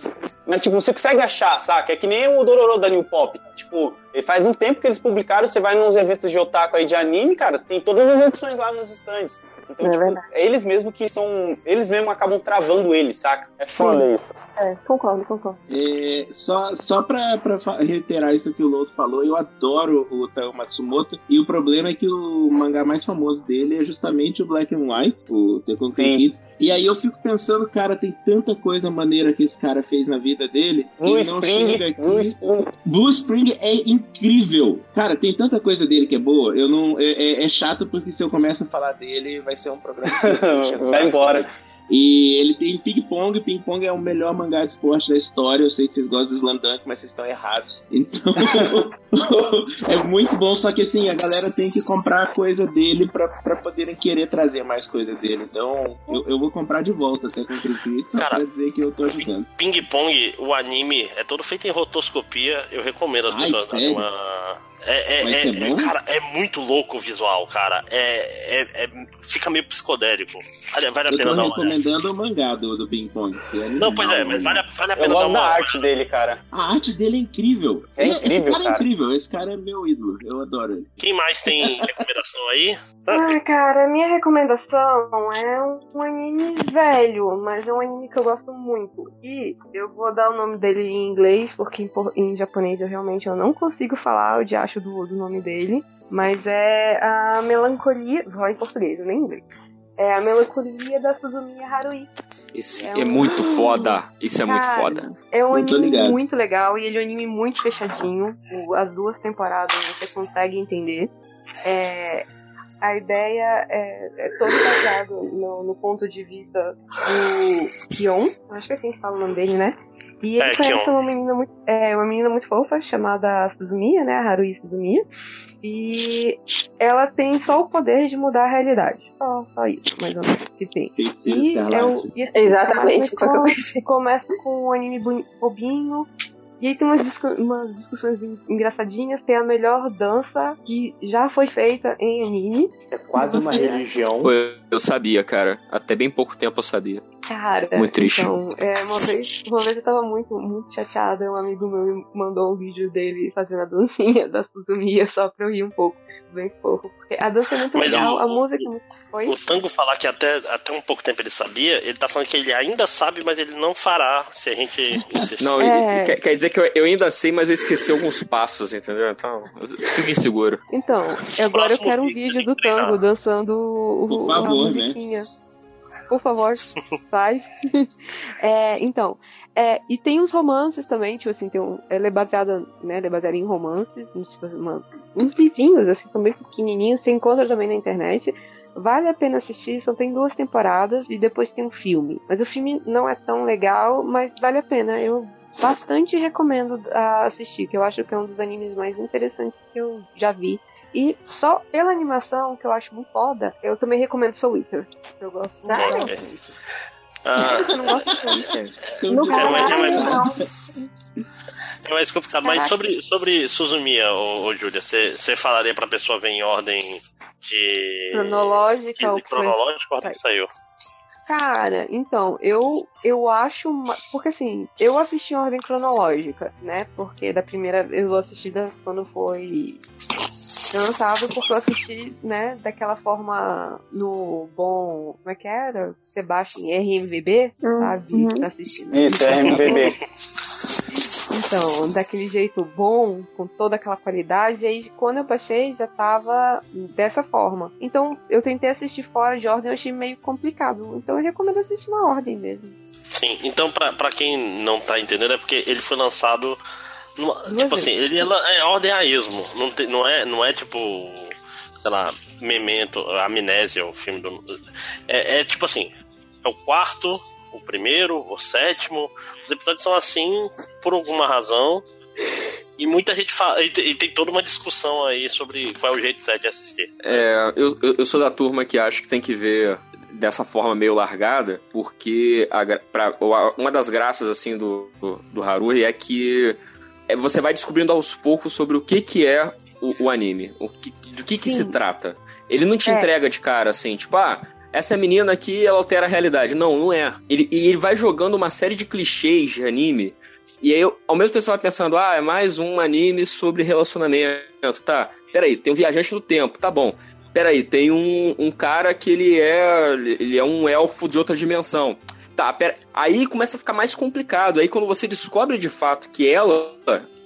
[SPEAKER 15] mas tipo, você consegue achar, saca? É que nem o Dororo da New Pop, tipo, faz um tempo que eles publicaram, você vai nos eventos de otaku aí de anime, cara, tem todas as opções lá nos stands. Então,
[SPEAKER 13] É
[SPEAKER 15] tipo,
[SPEAKER 13] verdade.
[SPEAKER 15] é eles mesmo que são, eles mesmo acabam travando eles, saca? É foda isso.
[SPEAKER 13] É, concordo, concordo.
[SPEAKER 12] É, só só pra, pra reiterar isso que o Loto falou, eu adoro o Tao Matsumoto, e o problema é que o mangá mais famoso dele é justamente o Black and White, o The
[SPEAKER 15] Sim.
[SPEAKER 12] E aí eu fico pensando, cara, tem tanta coisa maneira que esse cara fez na vida dele.
[SPEAKER 15] Blue Spring. Blue Spring.
[SPEAKER 12] Blue Spring é incrível. Cara, tem tanta coisa dele que é boa. Eu não é, é- é chato porque se eu começo a falar dele, vai ser um programa.
[SPEAKER 15] Vai embora.
[SPEAKER 12] E ele tem Ping Pong. Ping Pong é o melhor mangá de esporte da história. Eu sei que vocês gostam do Slam Dunk, mas vocês estão errados. Então, é muito bom. Só que assim, a galera tem que comprar coisa dele pra, pra poderem querer trazer mais coisas dele. Então, eu, eu vou comprar de volta até com o só
[SPEAKER 8] Cara,
[SPEAKER 12] pra dizer que eu tô ajudando.
[SPEAKER 8] Ping Pong, o anime, é todo feito em rotoscopia. Eu recomendo as
[SPEAKER 12] Ai,
[SPEAKER 8] pessoas darem uma. É, é, é-
[SPEAKER 12] ser bom?
[SPEAKER 8] cara, é muito louco o visual, cara. É, é- é- fica meio psicodélico. Vale, vale a
[SPEAKER 12] Eu
[SPEAKER 8] pena
[SPEAKER 12] tô
[SPEAKER 8] dar uma olhada.
[SPEAKER 12] recomendando o mangá do, do Ping Pong. é
[SPEAKER 8] Não, pois é, mas
[SPEAKER 12] né?
[SPEAKER 8] vale, a- vale a
[SPEAKER 15] Eu
[SPEAKER 8] pena dar
[SPEAKER 15] gosto
[SPEAKER 8] uma
[SPEAKER 15] da arte dele, cara.
[SPEAKER 12] A arte dele é incrível.
[SPEAKER 15] É incrível,
[SPEAKER 12] Esse cara, é
[SPEAKER 15] cara.
[SPEAKER 12] incrível. Esse cara é meu ídolo. Eu adoro ele.
[SPEAKER 8] Quem mais tem recomendação aí?
[SPEAKER 16] Ah, cara, a minha recomendação é um, anime velho, mas é um anime que eu gosto muito. E eu vou dar o nome dele em inglês, porque em, em japonês eu realmente eu não consigo falar o diacho do, do nome dele. Mas é a melancolia. Vou em português, eu nem inglês. É a melancolia da Suzumiya Harui.
[SPEAKER 9] Isso
[SPEAKER 16] É
[SPEAKER 9] é,
[SPEAKER 16] um-
[SPEAKER 9] muito foda. Isso é muito foda.
[SPEAKER 16] É um anime
[SPEAKER 9] ligado.
[SPEAKER 16] muito legal e ele é um anime muito fechadinho. As duas temporadas você consegue entender. É, a ideia é, é todo baseado no, no ponto de vista do Kion. Acho que é assim que fala o nome dele, né? E ele
[SPEAKER 8] É,
[SPEAKER 16] conhece uma menina muito, é, uma menina muito fofa chamada Suzumiya, né? A Harui Suzumiya. E ela tem só o poder de mudar a realidade. Só, só isso, mais ou menos, que tem. E é o, e, assim,
[SPEAKER 13] Exatamente,
[SPEAKER 16] começa, começa com um anime bobinho. E aí tem umas, discu- umas discussões en- engraçadinhas. Tem a melhor dança que já foi feita em anime.
[SPEAKER 6] É quase uma religião.
[SPEAKER 9] Pô, eu, eu sabia, cara. Até bem pouco tempo eu sabia.
[SPEAKER 16] Cara,
[SPEAKER 9] Muito triste.
[SPEAKER 16] Então, é, uma, vez, uma vez eu tava muito, muito chateada. Um amigo meu me mandou um vídeo dele fazendo a dancinha da Suzumiya só pra eu rir um pouco. Bem fofo. Porque a dança é muito
[SPEAKER 8] Mas
[SPEAKER 16] legal,
[SPEAKER 8] o-
[SPEAKER 16] a música é muito. Foi?
[SPEAKER 8] O Tango falar que até, até um pouco tempo ele sabia, ele tá falando que ele ainda sabe, mas ele não fará se a gente insistir.
[SPEAKER 9] Não,
[SPEAKER 16] É.
[SPEAKER 9] quer, quer dizer que eu, eu ainda sei, mas eu esqueci alguns passos, entendeu? Então, eu fico inseguro.
[SPEAKER 16] Então, agora eu quero um vídeo do Tango dançando o,
[SPEAKER 9] Por
[SPEAKER 16] o-
[SPEAKER 9] favor,
[SPEAKER 16] a
[SPEAKER 9] né?
[SPEAKER 16] Por favor, faz. É, então, é, e tem uns romances também, tipo assim, tem um, ela é baseada, né, é baseada em romances, uns, tipo, uma- uns livrinhos, assim, também pequenininhos, você encontra também na internet. Vale a pena assistir, só tem duas temporadas e depois tem um filme. Mas o filme não é tão legal, mas vale a pena. Eu bastante recomendo assistir, que eu acho que é um dos animes mais interessantes que eu já vi. E só pela animação, que eu acho muito foda, eu também recomendo Soul Eater. Eu gosto muito.
[SPEAKER 8] Sério? Ah,
[SPEAKER 16] Você não gosta de Soul Eater?
[SPEAKER 8] Não, é mais- é mais-
[SPEAKER 16] não.
[SPEAKER 8] É mais complicado. Mas sobre, sobre Suzumiya, ô, ô Júlia, você falaria pra pessoa ver em ordem de.
[SPEAKER 16] Cronológica ou
[SPEAKER 8] de cronológica, ordem que saiu.
[SPEAKER 16] Cara, então, eu eu acho. uma- Porque assim, eu assisti em ordem cronológica, né? Porque da primeira eu assisti da, quando foi lançado, porque eu assisti, né, daquela forma no bom. Como é que era? Você baixa em RMVB, sabe? Pra assistir. né?
[SPEAKER 15] Isso, é RMVB.
[SPEAKER 16] Então, daquele jeito bom, com toda aquela qualidade, e aí quando eu baixei já tava dessa forma. Então, eu tentei assistir fora de ordem, eu achei meio complicado. Então, eu recomendo assistir na ordem mesmo.
[SPEAKER 8] Sim, então pra, pra quem não tá entendendo, é porque ele foi lançado. Numa-
[SPEAKER 16] Duas
[SPEAKER 8] tipo assim, ele é, la- é ordem a esmo. Não, tem- não, é, não é tipo. Sei lá, Memento, Amnésia, o filme do. É, é tipo assim: é o quarto, o primeiro, o sétimo. Os episódios são assim por alguma razão. E muita gente fala. E tem, e tem toda uma discussão aí sobre qual é o jeito certo de assistir.
[SPEAKER 9] É, eu, eu, sou da turma que acha que tem que ver dessa forma meio largada, porque a pra- uma das graças assim do, do, do Haruri é que é, você vai descobrindo aos poucos sobre o que, que é o, o anime, o que, do que, que se trata. Ele não te
[SPEAKER 16] É.
[SPEAKER 9] entrega de cara assim, tipo, ah, essa menina aqui ela altera a realidade. Não, não é. Ele, e ele vai jogando uma série de clichês de anime. E aí, eu- ao mesmo tempo, você vai pensando, ah, é mais um anime sobre relacionamento. Tá, peraí, tem um viajante do tempo, tá bom. Peraí, tem um, um cara que ele é. Ele é um elfo de outra dimensão. Tá, pera. Aí começa a ficar mais complicado. Aí quando você descobre de fato que ela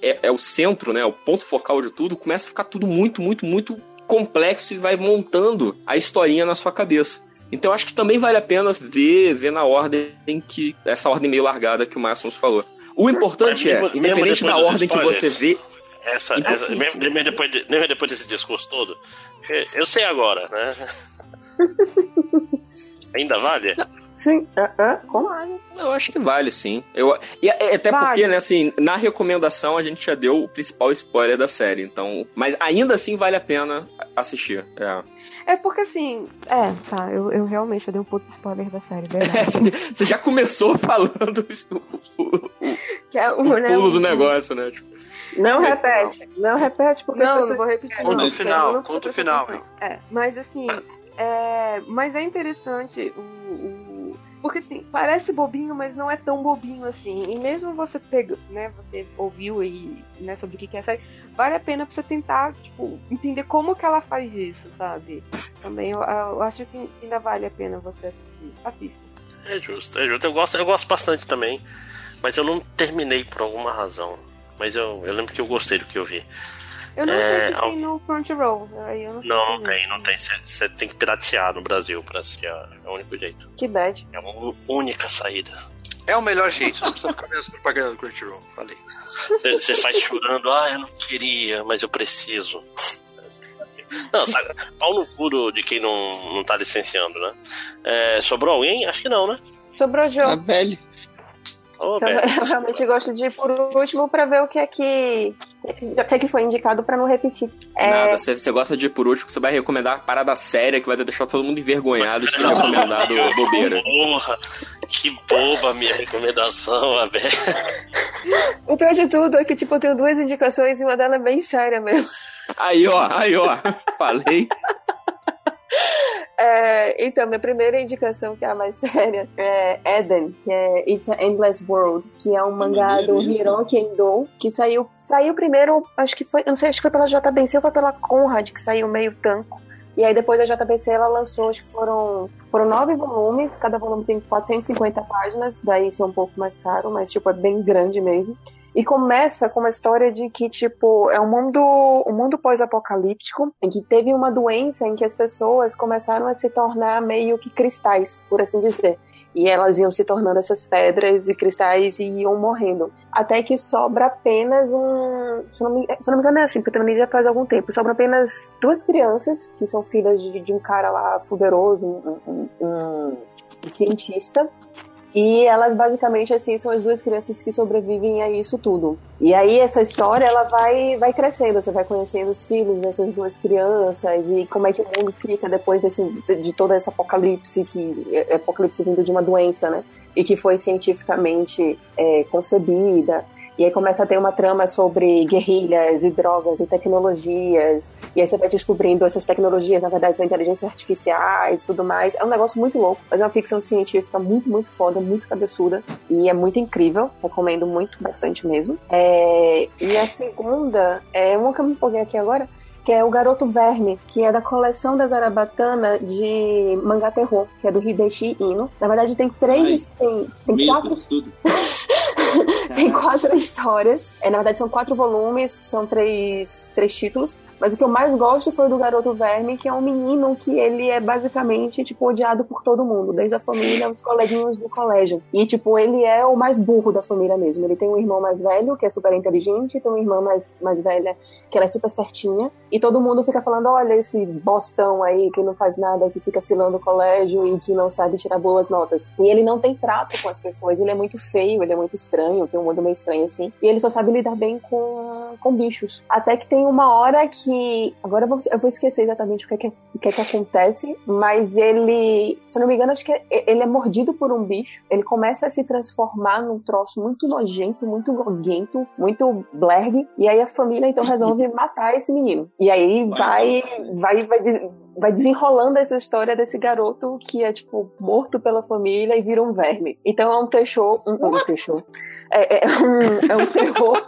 [SPEAKER 9] é, é o centro, né? O ponto focal de tudo, começa a ficar tudo muito, muito, muito complexo e vai montando a historinha na sua cabeça. Então acho que também vale a pena ver, ver na ordem que. essa ordem meio largada que o Máximos falou. O importante é, independente da ordem que você vê.
[SPEAKER 8] Essa, essa- mesmo, mesmo depois de- mesmo depois desse discurso todo, eu- eu sei agora, né? Ainda vale?
[SPEAKER 13] Sim, como?
[SPEAKER 9] Eu acho que vale, sim. Eu, e é- até
[SPEAKER 13] Vale.
[SPEAKER 9] porque, né, assim, na recomendação a gente já deu o principal spoiler da série, então. Mas ainda assim vale a pena assistir. É.
[SPEAKER 16] É porque assim. É, tá, eu, eu realmente eu dei um pouco de spoiler da série, verdade.
[SPEAKER 9] É, você- já começou falando isso,
[SPEAKER 16] Que é o,
[SPEAKER 9] o
[SPEAKER 16] né,
[SPEAKER 9] pulo
[SPEAKER 16] o-
[SPEAKER 9] do negócio, né? Tipo,
[SPEAKER 13] Não repete, não repete, porque
[SPEAKER 16] Não,
[SPEAKER 13] pessoas-
[SPEAKER 16] não vou repetir.
[SPEAKER 18] Conta
[SPEAKER 16] não,
[SPEAKER 18] o final,
[SPEAKER 16] não
[SPEAKER 18] conta o final.
[SPEAKER 16] É, mas assim, é, mas é interessante o, o- porque assim, parece bobinho, mas não é tão bobinho assim. E mesmo você pega, né, você ouviu aí, né, sobre o que é a série, vale a pena pra você tentar, tipo, entender como que ela faz isso, sabe? Também eu, eu acho que ainda vale a pena você assistir. Assista.
[SPEAKER 8] É justo, é justo. Eu gosto, eu gosto bastante também. Mas eu não terminei por alguma razão. Mas eu, eu lembro que eu gostei do que eu vi.
[SPEAKER 16] Eu não
[SPEAKER 8] É,
[SPEAKER 16] sei se
[SPEAKER 8] ao-
[SPEAKER 16] tem no Crunchyroll, aí eu não
[SPEAKER 8] Não, não tem, não tem. Você- tem que piratear no Brasil pra assistir. É o único jeito.
[SPEAKER 13] Que bad.
[SPEAKER 8] É a única saída.
[SPEAKER 18] É o melhor jeito, não precisa ficar vendo as propagandas do Crunchyroll. Falei.
[SPEAKER 8] Você faz chorando, ah, eu não queria, mas eu preciso. Não, sabe, pau no cu do- de quem não, não tá licenciando, né? É, sobrou alguém? Acho que não, né?
[SPEAKER 13] Sobrou o Joe.
[SPEAKER 1] A Belly.
[SPEAKER 13] Então,
[SPEAKER 8] Beto.
[SPEAKER 13] eu realmente gosto de ir por último pra ver o que é que. O que foi indicado pra não repetir. É,
[SPEAKER 9] Nada, você, você gosta de ir por último, você vai recomendar a parada séria que vai deixar todo mundo envergonhado de ter recomendado bobeira.
[SPEAKER 8] Porra, que boba a minha recomendação, Abel.
[SPEAKER 13] O pior de tudo é que, tipo, eu tenho duas indicações e uma delas é bem séria mesmo.
[SPEAKER 9] Aí, ó, aí, ó. Falei.
[SPEAKER 13] É, então, minha primeira indicação, que é a mais séria, é Eden, que é It's an Endless World, que é um mangá do Hiroki Endo, que saiu, saiu primeiro, acho que foi, eu não sei, acho que foi pela JBC ou foi pela Conrad, que saiu meio tanco. E aí depois a JBC ela lançou, acho que foram, foram nove volumes, cada volume tem 450 páginas, daí isso é um pouco mais caro, mas tipo, é bem grande mesmo. E começa com uma história de que, tipo, é um mundo, um mundo pós-apocalíptico, em que teve uma doença em que as pessoas começaram a se tornar meio que cristais, por assim dizer. E elas iam se tornando essas pedras e cristais e iam morrendo. Até que sobra apenas um. Se não me, se não me engano, é assim, porque também já faz algum tempo. Sobram apenas duas crianças, que são filhas de, de um cara lá fuderoso, um- um- um cientista. E elas basicamente assim são as duas crianças que sobrevivem a isso tudo. E aí essa história ela vai vai crescendo, você vai conhecendo os filhos dessas duas crianças e como é que o mundo fica depois desse de todo esse apocalipse que é apocalipse vindo de uma doença, né? E que foi cientificamente é, concebida. E aí começa a ter uma trama sobre guerrilhas e drogas e tecnologias. E aí você vai descobrindo essas tecnologias, na verdade, são inteligências artificiais e tudo mais. É um negócio muito louco, mas é uma ficção científica muito, muito foda, muito cabeçuda. E é muito incrível. Recomendo muito, bastante mesmo. É, E a segunda é uma que eu me empolguei aqui agora, que é o Garoto Verme, que é da coleção da Zarabatana de mangá terror, que é do Hideshi Ino. Na verdade, tem três. Tem, tem quatro
[SPEAKER 12] tudo.
[SPEAKER 13] tem quatro histórias. É, na verdade, são quatro volumes, são três, três títulos. Mas o que eu mais gosto foi o do Garoto Verme, que é um menino que ele é basicamente, tipo, odiado por todo mundo, desde a família aos coleguinhas do colégio. E, tipo, ele é o mais burro da família mesmo. Ele tem um irmão mais velho, que é super inteligente, tem uma irmã mais, mais velha, que ela é super certinha. E todo mundo fica falando, olha esse bostão aí, que não faz nada, que fica filando o colégio e que não sabe tirar boas notas. E ele não tem trato com as pessoas, ele é muito feio, ele é muito estranho, tem um mundo meio estranho assim. E ele só sabe lidar bem com, com bichos. Até que tem uma hora que. Agora eu vou, eu vou esquecer exatamente o que é que, o que é que acontece, mas ele. Se eu não me engano, acho que ele é mordido por um bicho. Ele começa a se transformar num troço muito nojento, muito nojento, muito blerg. E aí a família então resolve matar esse menino. E aí vai, vai, vai, vai desenrolando essa história desse garoto que é, tipo, morto pela família e vira um verme. Então é um terror. Um, um terror. É, é um, é um terror.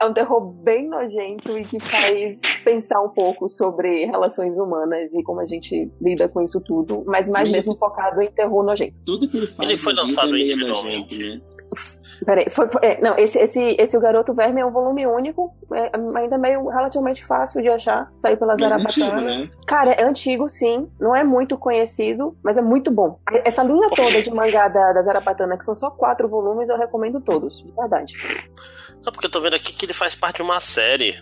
[SPEAKER 13] É um terror bem nojento e que faz pensar um pouco sobre relações humanas e como a gente lida com isso tudo, mas mais mesmo focado em terror nojento.
[SPEAKER 12] Tudo que ele faz
[SPEAKER 8] Ele foi lançado
[SPEAKER 12] é
[SPEAKER 8] individualmente.
[SPEAKER 12] nojento, né?
[SPEAKER 13] Peraí, foi, foi- é, não, esse, esse, esse O Garoto Verme é um volume único, é, ainda meio relativamente fácil de achar, sair pela
[SPEAKER 12] é
[SPEAKER 13] Zarabatana.
[SPEAKER 12] antigo, né?
[SPEAKER 13] Cara, é antigo sim, não é muito conhecido, mas é muito bom. Essa linha toda de mangá da, da Zarabatana, que são só quatro volumes, eu recomendo todos, de verdade.
[SPEAKER 8] Não, porque eu tô vendo aqui que ele faz parte de uma série.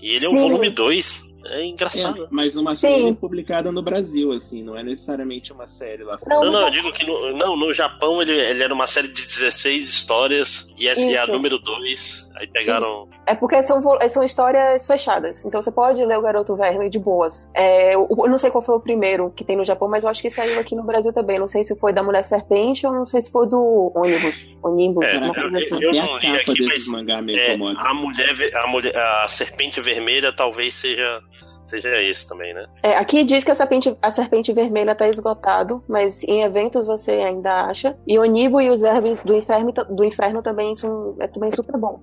[SPEAKER 8] E ele é o
[SPEAKER 13] Sim.
[SPEAKER 8] volume 2. É engraçado.
[SPEAKER 12] É, mas uma
[SPEAKER 13] Sim.
[SPEAKER 12] série publicada no Brasil, assim, não é necessariamente uma série lá fora.
[SPEAKER 8] Não, não, eu digo que no, não, no Japão ele, ele era uma série de 16 histórias e essa é a número 2. Aí pegaram.
[SPEAKER 13] É porque são, são histórias fechadas. Então você pode ler o Garoto Verme de boas. É, o- eu não sei qual foi o primeiro que tem no Japão, mas eu acho que saiu aqui no Brasil também. Não sei se foi da Mulher Serpente ou não sei se foi do ônibus. Ônibus,
[SPEAKER 8] É,
[SPEAKER 13] uma
[SPEAKER 8] eu,
[SPEAKER 13] coisa assim.
[SPEAKER 8] eu
[SPEAKER 12] a
[SPEAKER 8] não li aqui, mas
[SPEAKER 12] mangá meio
[SPEAKER 8] é, a, mulher, a, mulher, a serpente vermelha talvez seja, seja esse também, né?
[SPEAKER 13] É, aqui diz que a serpente, a serpente vermelha tá esgotado, mas em eventos você ainda acha. E o Nibo e os vermes do inferno, do inferno também são é também super bom.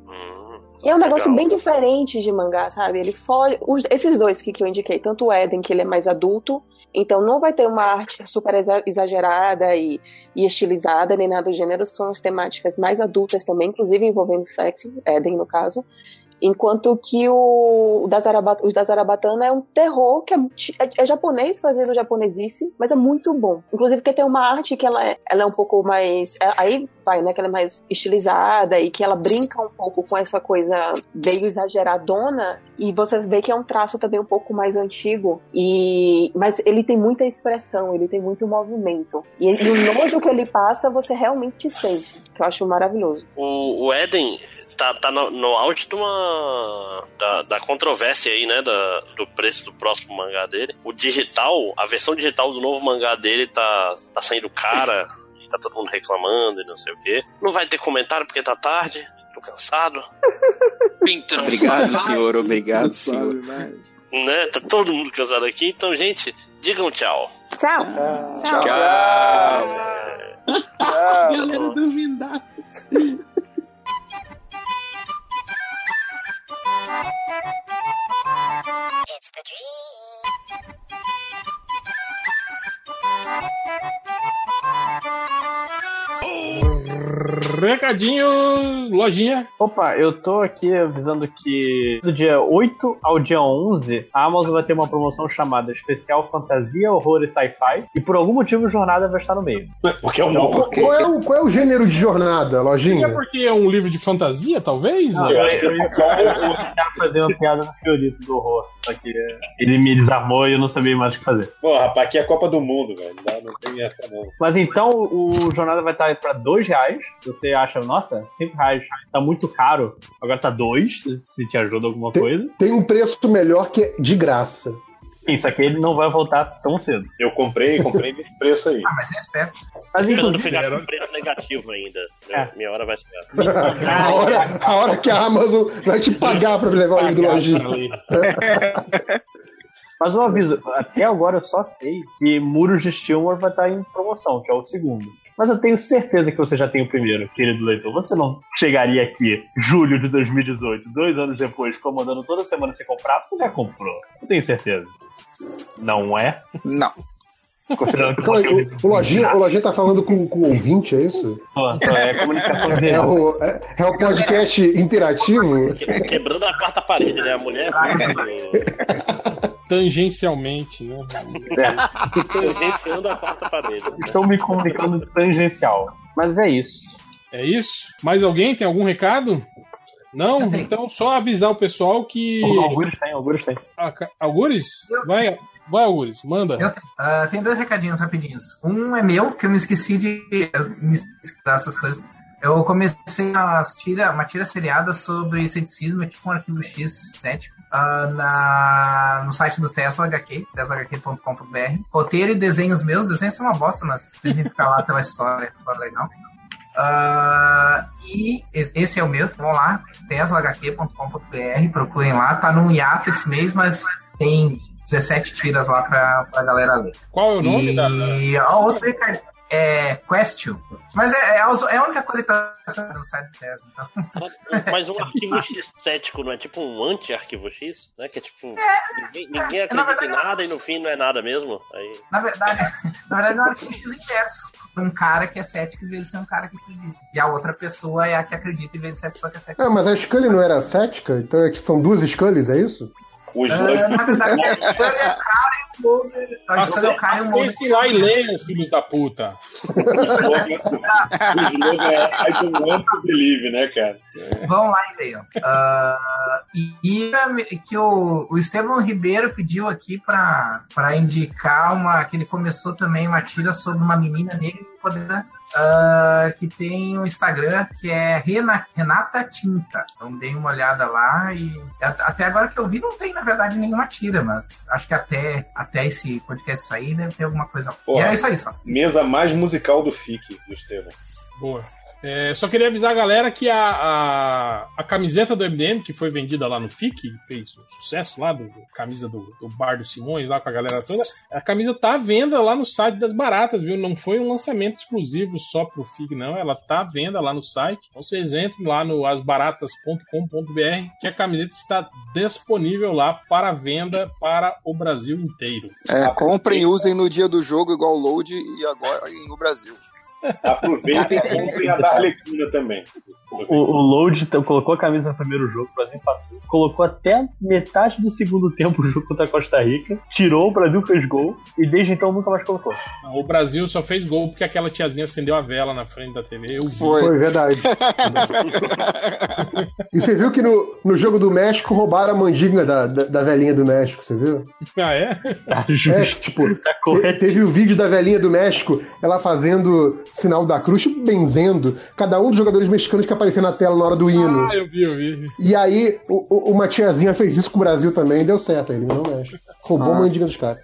[SPEAKER 13] E é um negócio
[SPEAKER 8] legal.
[SPEAKER 13] bem diferente de mangá, sabe? Ele foge. os- esses dois que, que eu indiquei, tanto o Eden, que ele é mais adulto, então não vai ter uma arte super exa- exagerada e, e estilizada, nem nada do gênero, são as temáticas mais adultas também, inclusive envolvendo sexo, Eden no caso. Enquanto que o, o da Zaraba- os da Zarabatana é um terror que é, é- é japonês fazendo japonesice, mas é muito bom. Inclusive que tem uma arte que ela é, ela é um pouco mais. é- aí vai, né? Que ela é mais estilizada e que ela brinca um pouco com essa coisa meio exageradona. E você vê que é um traço também um pouco mais antigo. E, mas ele tem muita expressão, ele tem muito movimento. E, e o nojo que ele passa, você realmente sente. Que eu acho maravilhoso.
[SPEAKER 8] O, o Eden tá, tá no, no auge de uma. Da, da controvérsia aí, né? Da, do preço do próximo mangá dele. O digital, a versão digital do novo mangá dele tá, tá saindo cara. Tá todo mundo reclamando e não sei o quê. Não vai ter comentário porque tá tarde. Tô cansado.
[SPEAKER 19] Obrigado, senhor. Obrigado, senhor.
[SPEAKER 8] Né? Tá todo mundo cansado aqui. Então, gente, digam tchau.
[SPEAKER 13] Tchau.
[SPEAKER 19] Tchau.
[SPEAKER 12] Galera do It's the dream. Thank you.
[SPEAKER 2] Recadinho, lojinha.
[SPEAKER 20] Opa, eu tô aqui avisando que do dia 8 ao dia 11, a Amazon vai ter uma promoção chamada Especial Fantasia, Horror e Sci-Fi, e por algum motivo Jornada vai estar no meio.
[SPEAKER 7] Porque é um
[SPEAKER 4] Qual, qual é o, qual é o gênero de jornada,
[SPEAKER 2] É
[SPEAKER 4] lojinha?
[SPEAKER 2] porque é um livro de fantasia, talvez?
[SPEAKER 20] Não,
[SPEAKER 2] né?
[SPEAKER 20] eu, eu, eu, eu tentava fazer uma piada no Fiorito do horror, só que é, ele me desarmou e eu não sabia mais o que fazer.
[SPEAKER 7] Pô, rapaz, aqui é a Copa do Mundo, velho. Não, não tem essa, não.
[SPEAKER 20] Mas então o Jornada vai estar para dois reais. Você acha, nossa, cinco reais tá muito caro. Agora tá dois, se, se te ajuda alguma coisa.
[SPEAKER 4] Tem um preço melhor que é de graça.
[SPEAKER 20] Isso aqui ele não vai voltar tão cedo.
[SPEAKER 7] Eu comprei, comprei nesse preço aí.
[SPEAKER 5] Ah, mas eu espero.
[SPEAKER 20] Mas inclusive,
[SPEAKER 8] ficar com preço negativo ainda.
[SPEAKER 20] É.
[SPEAKER 8] Minha hora vai chegar.
[SPEAKER 4] A hora, a hora que a Amazon vai te pagar pra levar o livro do lojinha.
[SPEAKER 20] Mas um aviso, até agora eu só sei que Muros de Stilmore vai estar em promoção, que é o segundo. Mas eu tenho certeza que você já tem o primeiro, querido leitor. Você não chegaria aqui, julho de 2018, dois anos depois, comandando toda semana você comprar, você já comprou. Eu tenho certeza. Não é?
[SPEAKER 1] Não.
[SPEAKER 20] Considerando que
[SPEAKER 4] Então,
[SPEAKER 20] você
[SPEAKER 4] o, o, lojinha, o lojinha tá falando com, com o ouvinte, é isso?
[SPEAKER 20] Pô, é comunicação
[SPEAKER 4] É
[SPEAKER 20] dele.
[SPEAKER 4] o, é, é o podcast interativo?
[SPEAKER 8] Que- Quebrando a quarta parede, né? A mulher.
[SPEAKER 2] Tangencialmente, né?
[SPEAKER 8] Tangenciando a quarta parede.
[SPEAKER 20] Estou me comunicando tangencial. Mas é isso.
[SPEAKER 2] É isso? Mais alguém tem algum recado? Não? Então só avisar o pessoal que.
[SPEAKER 20] Algures tem, algures tem.
[SPEAKER 2] Ah, Algures? Vai, vai, Algures, manda.
[SPEAKER 5] Eu tenho, ah, tem dois recadinhos rapidinhos. Um é meu, que eu me esqueci de eu me esqueci dessas coisas. Eu comecei a tira, uma tira seriada sobre ceticismo, é tipo um arquivo X cético, ah, na, no site do Tesla HQ, teslahq.com.br. Roteiro e desenhos meus, desenhos são uma bosta, mas tem que ficar lá pela história, história legal. Ah, e e- esse é o meu, vão lá, teslahq.com.br, procurem lá, tá num hiato esse mês, mas tem 17 tiras lá pra, pra galera ler.
[SPEAKER 2] Qual é o nome
[SPEAKER 5] e...
[SPEAKER 2] da-
[SPEAKER 5] a outra recado- é Question. Mas é, é, a- é única coisa que tá no site do Tesla. Então.
[SPEAKER 8] Mas um arquivo X cético não é tipo um anti-arquivo X? Né? Que é tipo. ninguém, ninguém
[SPEAKER 5] É, na
[SPEAKER 8] acredita em
[SPEAKER 5] verdade,
[SPEAKER 8] nada e no fim não é nada mesmo. Aí.
[SPEAKER 5] Na verdade, na verdade é um artigo X inverso. Um cara que é cético em vez de ser um cara que acredita. E a outra pessoa é a que acredita em vez de ser a pessoa que é cética.
[SPEAKER 4] Ah, mas a Scully não era cética? Então é que são duas Scullys, é isso?
[SPEAKER 7] O
[SPEAKER 5] Ah, na verdade, a é o cara e o Mulder. A Scully é o cara e o Mulder.
[SPEAKER 2] Acessem lá e leiam, filhos da puta.
[SPEAKER 7] O slogan é I don't want to believe, né, cara?
[SPEAKER 5] Vão lá e leiam. Ah, e e que o, o Estevam Ribeiro pediu aqui pra, pra indicar uma. que ele começou também uma tira sobre uma menina negra que poder. Ah, que tem um Instagram que é Rena- Renata Tinta. Então deem uma olhada lá e até agora que eu vi não tem na verdade nenhuma tira, mas acho que até, até esse podcast sair deve ter alguma coisa. E
[SPEAKER 7] Porra.
[SPEAKER 5] é isso aí só.
[SPEAKER 7] Mesa mais musical do FIC, do Estevam.
[SPEAKER 2] Boa. É, só queria avisar a galera que a, a, a camiseta do MDM, que foi vendida lá no FIC, fez um sucesso lá, do, do- camisa do, do Bar do Simões, lá com a galera toda, a camisa tá à venda lá no site das Baratas, viu? Não foi um lançamento exclusivo só pro FIC, não. Ela tá à venda lá no site. Então vocês entrem lá no asbaratas.com.br, que a camiseta está disponível lá para venda para o Brasil inteiro.
[SPEAKER 1] É, comprem e usem no dia do jogo, igual o Load e agora no Brasil.
[SPEAKER 7] Aproveitem e comprem a da Arlequina também.
[SPEAKER 20] O, o Load colocou a camisa no primeiro jogo, o Brasil empatou. Colocou até metade do segundo tempo o jogo contra a Costa Rica. Tirou, o Brasil fez gol. E desde então nunca mais colocou.
[SPEAKER 2] O Brasil só fez gol porque aquela tiazinha acendeu a vela na frente da TV. Eu vi.
[SPEAKER 4] Foi, verdade. E você viu que no, no jogo do México roubaram a mandinga da, da, da velhinha do México, você viu?
[SPEAKER 2] Ah, é?
[SPEAKER 4] É, tipo, te- teve o vídeo da velhinha do México, ela fazendo sinal da cruz, tipo, benzendo. Cada um dos jogadores mexicanos que aparecia na tela na hora do hino.
[SPEAKER 2] Ah, eu vi, eu vi.
[SPEAKER 4] E aí, o- o- uma tiazinha fez isso com o Brasil também e deu certo. Aí ele não mexe. Roubou
[SPEAKER 1] Ah.
[SPEAKER 4] a mandinga dos caras.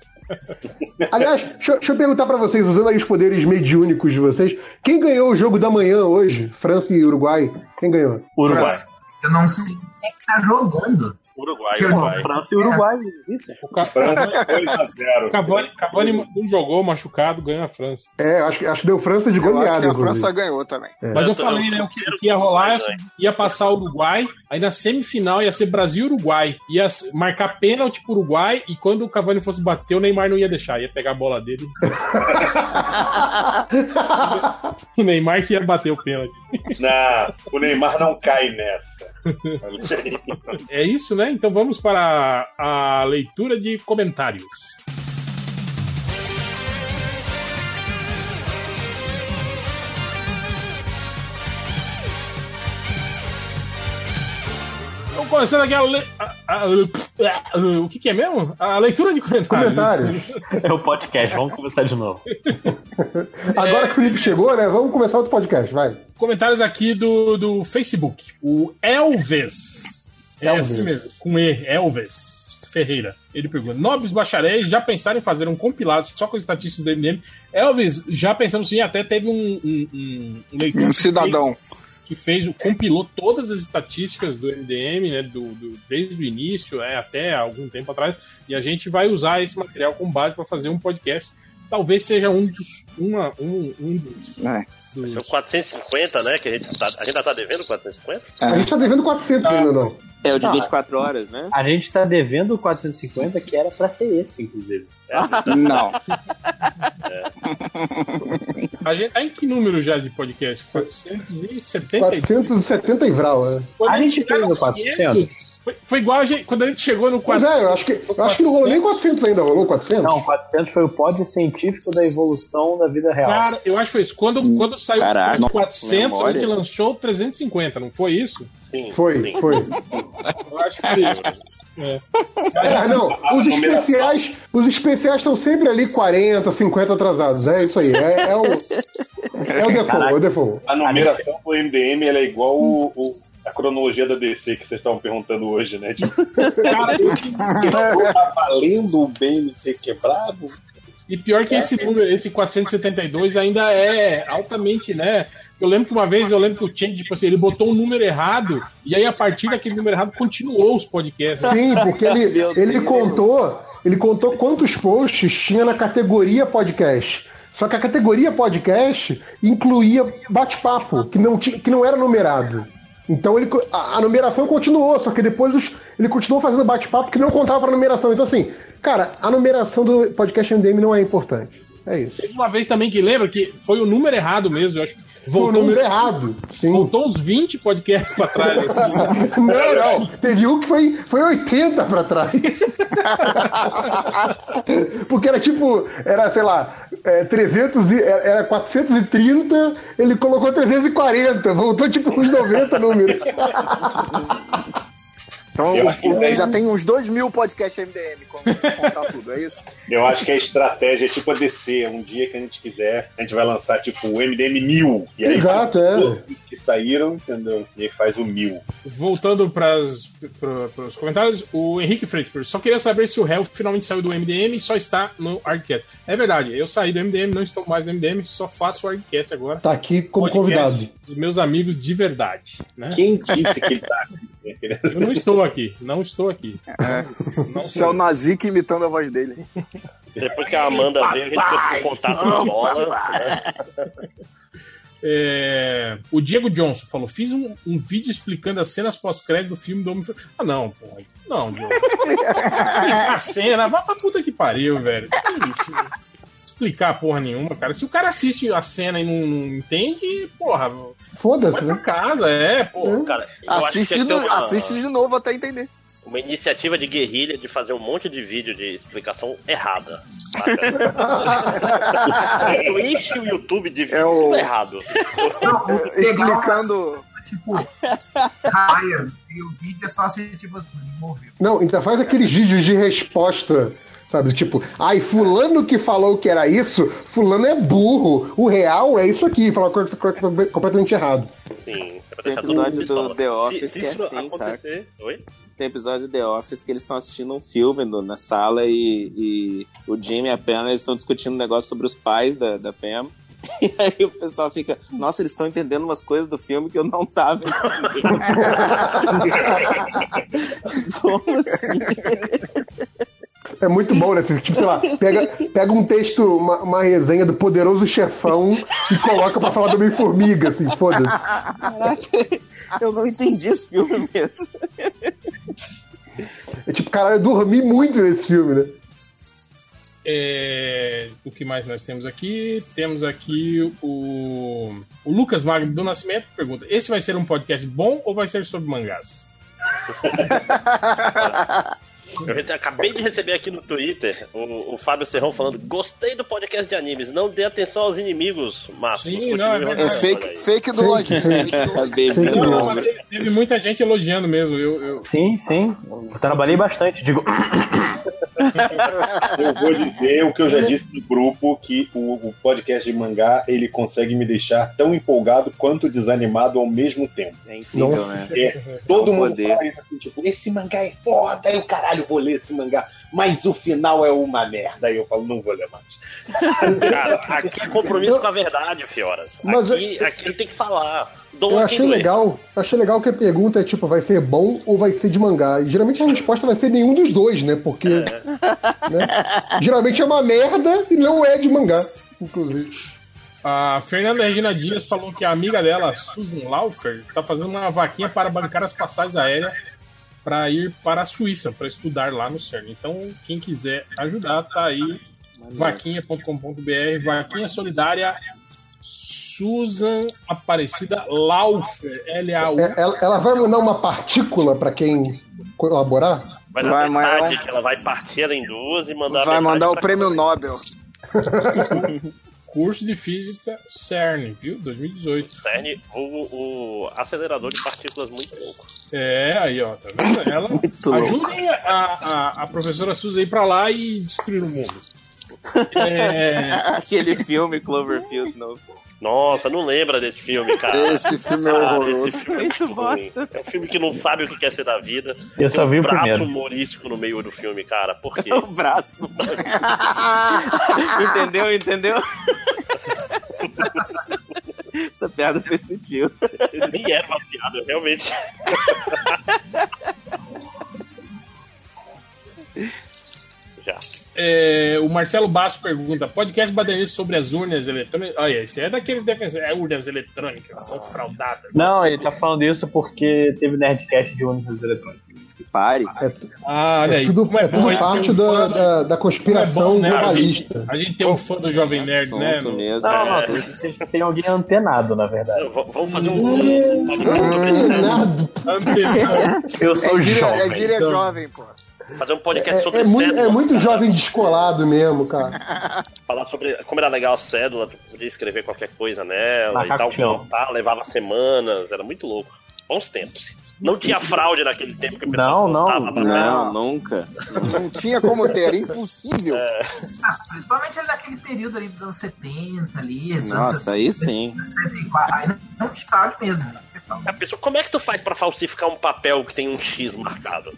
[SPEAKER 4] Aliás, deixa, eu- deixa eu perguntar pra vocês, usando aí os poderes mediúnicos de vocês, quem ganhou o jogo da manhã hoje? França e Uruguai? Quem ganhou?
[SPEAKER 20] Uruguai.
[SPEAKER 5] Eu não sei quem é que tá jogando.
[SPEAKER 8] Uruguai, Uruguai.
[SPEAKER 20] França e Uruguai, isso.
[SPEAKER 2] O Ca-
[SPEAKER 7] França 2x0.
[SPEAKER 2] Cavani, Cavani não jogou, machucado, ganhou a França.
[SPEAKER 4] É, acho, que- acho que deu França de goleada,
[SPEAKER 1] que a
[SPEAKER 4] inclusive.
[SPEAKER 1] França ganhou também.
[SPEAKER 4] É.
[SPEAKER 2] Mas eu
[SPEAKER 8] Eu tô-
[SPEAKER 2] falei, né? O que, o que ia rolar ia, ia passar o Uruguai, aí na semifinal ia ser Brasil e Uruguai. Ia marcar pênalti pro Uruguai e quando o Cavani fosse bater, o Neymar não ia deixar, ia pegar a bola dele. o Neymar que ia bater o pênalti.
[SPEAKER 7] Não, o Neymar não cai nessa.
[SPEAKER 2] É isso, né? Então vamos para a leitura de comentários. Começando aqui a, le... a- a- a- O que, que é mesmo? A leitura de comentários.
[SPEAKER 4] Comentários.
[SPEAKER 20] É o podcast, vamos começar de novo.
[SPEAKER 4] Agora que o Felipe chegou, né? Vamos começar outro podcast, vai.
[SPEAKER 2] Comentários aqui do, do Facebook. O Elves. É
[SPEAKER 4] Elves.
[SPEAKER 2] assim mesmo, com E, Elves Ferreira. Ele pergunta: Nobres bacharéis já pensaram em fazer um compilado só com as estatísticas do MDM? Elvis, já pensamos sim, até teve um, um, um, um leitor
[SPEAKER 1] Um
[SPEAKER 2] que
[SPEAKER 1] cidadão.
[SPEAKER 2] fez- que fez, compilou todas as estatísticas do MDM, né, do, do- desde o início é, até algum tempo atrás, e a gente vai usar esse material como base para fazer um podcast. Talvez seja um dos. Uma, um, um dos,
[SPEAKER 1] É.
[SPEAKER 2] dos-
[SPEAKER 8] São 450, né? Que a gente, tá, a gente ainda tá devendo 450?
[SPEAKER 4] A gente tá devendo 400 ainda, não.
[SPEAKER 19] É o de
[SPEAKER 20] Tá.
[SPEAKER 19] 24 horas, né?
[SPEAKER 20] A gente tá devendo o 450, que era pra ser esse, inclusive.
[SPEAKER 1] Não.
[SPEAKER 2] A gente tá em que número já de podcast? 470
[SPEAKER 4] 470 e vral, né?
[SPEAKER 20] A gente tem no
[SPEAKER 2] no
[SPEAKER 20] 400?
[SPEAKER 2] Foi, foi igual a gente, quando a gente chegou no
[SPEAKER 4] Pois
[SPEAKER 2] 400.
[SPEAKER 4] é, eu acho que, eu acho que não rolou nem 400 ainda, rolou 400?
[SPEAKER 20] Não, 400 foi o pódio científico da evolução da vida real.
[SPEAKER 2] Cara, eu acho que foi isso. Quando, quando saiu
[SPEAKER 19] Caraca,
[SPEAKER 2] o 400, a gente lançou o 350, não foi isso?
[SPEAKER 8] Sim.
[SPEAKER 4] Foi,
[SPEAKER 8] sim.
[SPEAKER 4] foi.
[SPEAKER 2] Eu acho que foi isso. É.
[SPEAKER 4] Ah, não, os especiais, os especiais estão sempre ali 40, 50 atrasados. É isso aí. É, é o, é o default, é o default.
[SPEAKER 7] A numeração do MDM ela é igual o- o- a cronologia da DC que vocês estavam perguntando hoje, né? Tipo,
[SPEAKER 2] Cara, eu-
[SPEAKER 7] tá valendo o bem ter quebrado?
[SPEAKER 2] E pior que esse número, esse 472 ainda é altamente, né? Eu lembro que uma vez, eu lembro que o Change, tipo assim, ele botou um número errado, e aí a partir daquele número errado continuou os podcasts.
[SPEAKER 4] Sim, porque ele, ele contou, ele contou quantos posts tinha na categoria podcast. Só que a categoria podcast incluía bate-papo, que não, tinha, que não era numerado. Então ele, a, a numeração continuou, só que depois os- ele continuou fazendo bate-papo que não contava pra numeração. Então, assim, cara, a numeração do podcast MDM não é importante. É isso.
[SPEAKER 2] Teve uma vez também que lembra que foi o número errado mesmo, eu acho.
[SPEAKER 4] Foi o número
[SPEAKER 2] uns-
[SPEAKER 4] errado. Sim.
[SPEAKER 2] Voltou uns 20 podcasts pra trás. assim.
[SPEAKER 4] Não, não. Teve um que foi, foi 80 pra trás. Porque era tipo, era, sei lá, é, 300 e, era era 430, ele colocou 340, voltou tipo uns 90 números.
[SPEAKER 1] Então já tem uns 2 mil podcasts MDM, como você contar tudo, é isso?
[SPEAKER 7] Eu acho que a estratégia é tipo a DC. Um dia que a gente quiser, a gente vai lançar tipo o MDM 1000. E aí,
[SPEAKER 4] Exato, é.
[SPEAKER 7] que saíram, entendeu? E aí faz o 1000.
[SPEAKER 2] Voltando para os comentários, o Henrique Freitas só queria saber se o Hell finalmente saiu do MDM e só está no Arcast. É verdade, eu saí do MDM, não estou mais no MDM, só faço o Arcast agora.
[SPEAKER 4] Tá aqui como
[SPEAKER 2] Podcast
[SPEAKER 4] convidado.
[SPEAKER 2] Dos meus amigos de verdade. Né?
[SPEAKER 7] Quem disse que ele tá aqui?
[SPEAKER 2] Eu não estou aqui, não estou aqui.
[SPEAKER 1] É. Isso é o Nazik imitando a voz dele.
[SPEAKER 8] Depois que a Amanda veio, a gente conseguiu contato com bola. né?
[SPEAKER 2] É, o Diego Johnson falou: fiz um, um vídeo explicando as cenas pós-crédito do filme do homem Ah, não, porra. Não, Diogo. Explicar a cena, vá pra puta que pariu, velho. Que isso? velho? Explicar porra nenhuma, cara. Se o cara assiste a cena e não, não entende, porra.
[SPEAKER 4] Foda-se,
[SPEAKER 2] pra casa, é.
[SPEAKER 8] Cara, eu acho que
[SPEAKER 1] Assiste, no-
[SPEAKER 8] uma-
[SPEAKER 1] assiste de novo até entender.
[SPEAKER 8] Uma iniciativa de guerrilha de fazer um monte de vídeo de explicação errada. Tu enche o YouTube de vídeo tudo errado.
[SPEAKER 1] Explicando.
[SPEAKER 5] Tipo, Ryan, e o vídeo é só assim, tipo, morreu.
[SPEAKER 4] Não, então faz aqueles vídeos de resposta, sabe? Tipo, ai, fulano que falou que era isso, fulano é burro. O real é isso aqui, falou coisa completamente errado.
[SPEAKER 8] Sim,
[SPEAKER 11] Tem episódio do The Office
[SPEAKER 8] se
[SPEAKER 11] que é
[SPEAKER 8] isso
[SPEAKER 11] assim, sabe?
[SPEAKER 8] acontecer- Oi?
[SPEAKER 11] Tem episódio do The Office que eles estão assistindo um filme no- na sala e, e o Jimmy e a Pam estão discutindo um negócio sobre os pais da, da Pam. E aí o pessoal fica, nossa, eles estão entendendo umas coisas do filme que eu não tava entendendo. Como assim?
[SPEAKER 4] É muito bom, né? Tipo, sei lá, pega, pega um texto, uma, uma resenha do poderoso chefão e coloca pra falar do Homem-Formiga, assim, foda-se.
[SPEAKER 11] Caraca, eu não entendi esse filme mesmo.
[SPEAKER 4] É tipo, caralho, eu dormi muito nesse filme, né?
[SPEAKER 2] É, o que mais nós temos aqui? Temos aqui o, o Lucas Magno do Nascimento que pergunta: esse vai ser um podcast bom ou vai ser sobre mangás?
[SPEAKER 8] Eu acabei de receber aqui no Twitter o, o Fábio Serrão falando: gostei do podcast de animes, não dê atenção aos inimigos, Márcio.
[SPEAKER 2] Sim, não, é verdade.
[SPEAKER 1] É fake, fake do Lojinha.
[SPEAKER 2] Mas teve- muita gente elogiando mesmo. Eu, eu-
[SPEAKER 20] Sim, sim. Eu trabalhei bastante. Digo,
[SPEAKER 7] Eu vou dizer o que eu já disse no grupo, que o, o podcast de mangá, ele consegue me deixar tão empolgado quanto desanimado ao mesmo tempo.
[SPEAKER 11] É incrível,
[SPEAKER 7] Nossa.
[SPEAKER 11] né?
[SPEAKER 7] É, todo
[SPEAKER 11] É um
[SPEAKER 7] mundo
[SPEAKER 11] poder.
[SPEAKER 7] fala isso tipo, esse mangá é foda, aí o caralho, vou ler esse mangá, mas o final é uma merda. Aí eu falo, não vou ler mais.
[SPEAKER 8] Cara, aqui é compromisso com a verdade, Fioras.
[SPEAKER 4] Mas
[SPEAKER 8] aqui, aqui ele tem que falar. Dom
[SPEAKER 4] Eu achei legal, eu achei legal que a pergunta é tipo, vai ser bom ou vai ser de mangá? E geralmente a resposta vai ser nenhum dos dois, né? Porque né? geralmente é uma merda e não é de mangá, inclusive.
[SPEAKER 2] A Fernanda Regina Dias falou que a amiga dela, Susan Laufer, está fazendo uma vaquinha para bancar as passagens aéreas para ir para a Suíça, para estudar lá no CERN. Então, quem quiser ajudar, tá aí, vaquinha.com.br, vaquinha solidária Susan Aparecida Laufer, L-A-U.
[SPEAKER 4] É, Ela, ela vai mandar uma partícula pra quem colaborar?
[SPEAKER 8] Vai dar
[SPEAKER 1] Vai, mas
[SPEAKER 8] metade
[SPEAKER 1] ela-
[SPEAKER 8] que ela vai partir em duas e mandar a
[SPEAKER 1] Vai mandar o prêmio. Nobel.
[SPEAKER 2] Curso de Física CERN, viu? 2018.
[SPEAKER 8] CERN, o, o acelerador de partículas muito louco.
[SPEAKER 2] É, aí, ó, tá vendo? Ela ajudem a, a, a professora Suzy a ir pra lá e destruir o mundo. É,
[SPEAKER 11] Aquele filme Cloverfield novo.
[SPEAKER 8] Nossa, não lembra desse filme, cara.
[SPEAKER 1] Esse filme é horroroso.
[SPEAKER 8] esse filme é muito ruim. É um filme que não sabe o que quer ser da vida.
[SPEAKER 20] Eu só
[SPEAKER 8] um
[SPEAKER 20] vi o
[SPEAKER 8] braço
[SPEAKER 20] primeiro.
[SPEAKER 8] humorístico no meio do filme, cara. Por quê?
[SPEAKER 11] O braço. entendeu? Entendeu? Essa piada fez sentido.
[SPEAKER 8] Nem era uma piada, realmente. Já.
[SPEAKER 2] É, o Marcelo Basso pergunta: podcast badernista sobre as urnas eletrônicas. Olha, esse é daqueles defensores. É, urnas eletrônicas, são fraudadas.
[SPEAKER 20] Não, ele tá falando isso porque teve Nerdcast de ônibus eletrônicos.
[SPEAKER 21] Pare.
[SPEAKER 2] Ah, olha
[SPEAKER 4] É
[SPEAKER 2] aí.
[SPEAKER 4] tudo,
[SPEAKER 2] Como
[SPEAKER 4] é tudo
[SPEAKER 2] bom,
[SPEAKER 4] parte
[SPEAKER 2] tem um
[SPEAKER 4] da, da, da conspiração
[SPEAKER 2] é bom, né?
[SPEAKER 4] globalista.
[SPEAKER 2] A gente, a gente tem um fã do Jovem Nerd, né?
[SPEAKER 21] Mesmo.
[SPEAKER 20] Não, não,
[SPEAKER 8] É.
[SPEAKER 20] você, você tem alguém antenado, na verdade.
[SPEAKER 8] Vamos fazer um.
[SPEAKER 20] Eu sou
[SPEAKER 1] é gíria,
[SPEAKER 20] jovem.
[SPEAKER 1] é gíria
[SPEAKER 20] então-
[SPEAKER 1] jovem, pô.
[SPEAKER 8] Fazer um podcast
[SPEAKER 4] É,
[SPEAKER 8] sobre
[SPEAKER 4] é muito,
[SPEAKER 8] cédula.
[SPEAKER 4] é muito jovem descolado mesmo, cara.
[SPEAKER 8] Falar sobre como era legal a cédula, tu podia escrever qualquer coisa nela e tal, contar, levava semanas, era muito louco. Bons tempos. Não tinha fraude naquele tempo que o pessoal
[SPEAKER 20] Não, não.
[SPEAKER 21] Não, nunca.
[SPEAKER 1] Não tinha como ter, era impossível.
[SPEAKER 5] Ah, principalmente ali naquele período ali dos anos 70 ali. Dos anos
[SPEAKER 21] Nossa, aí sim.
[SPEAKER 5] 74. Aí não tinha fraude mesmo.
[SPEAKER 8] A pessoa, como é que tu faz pra falsificar um papel que tem um X marcado?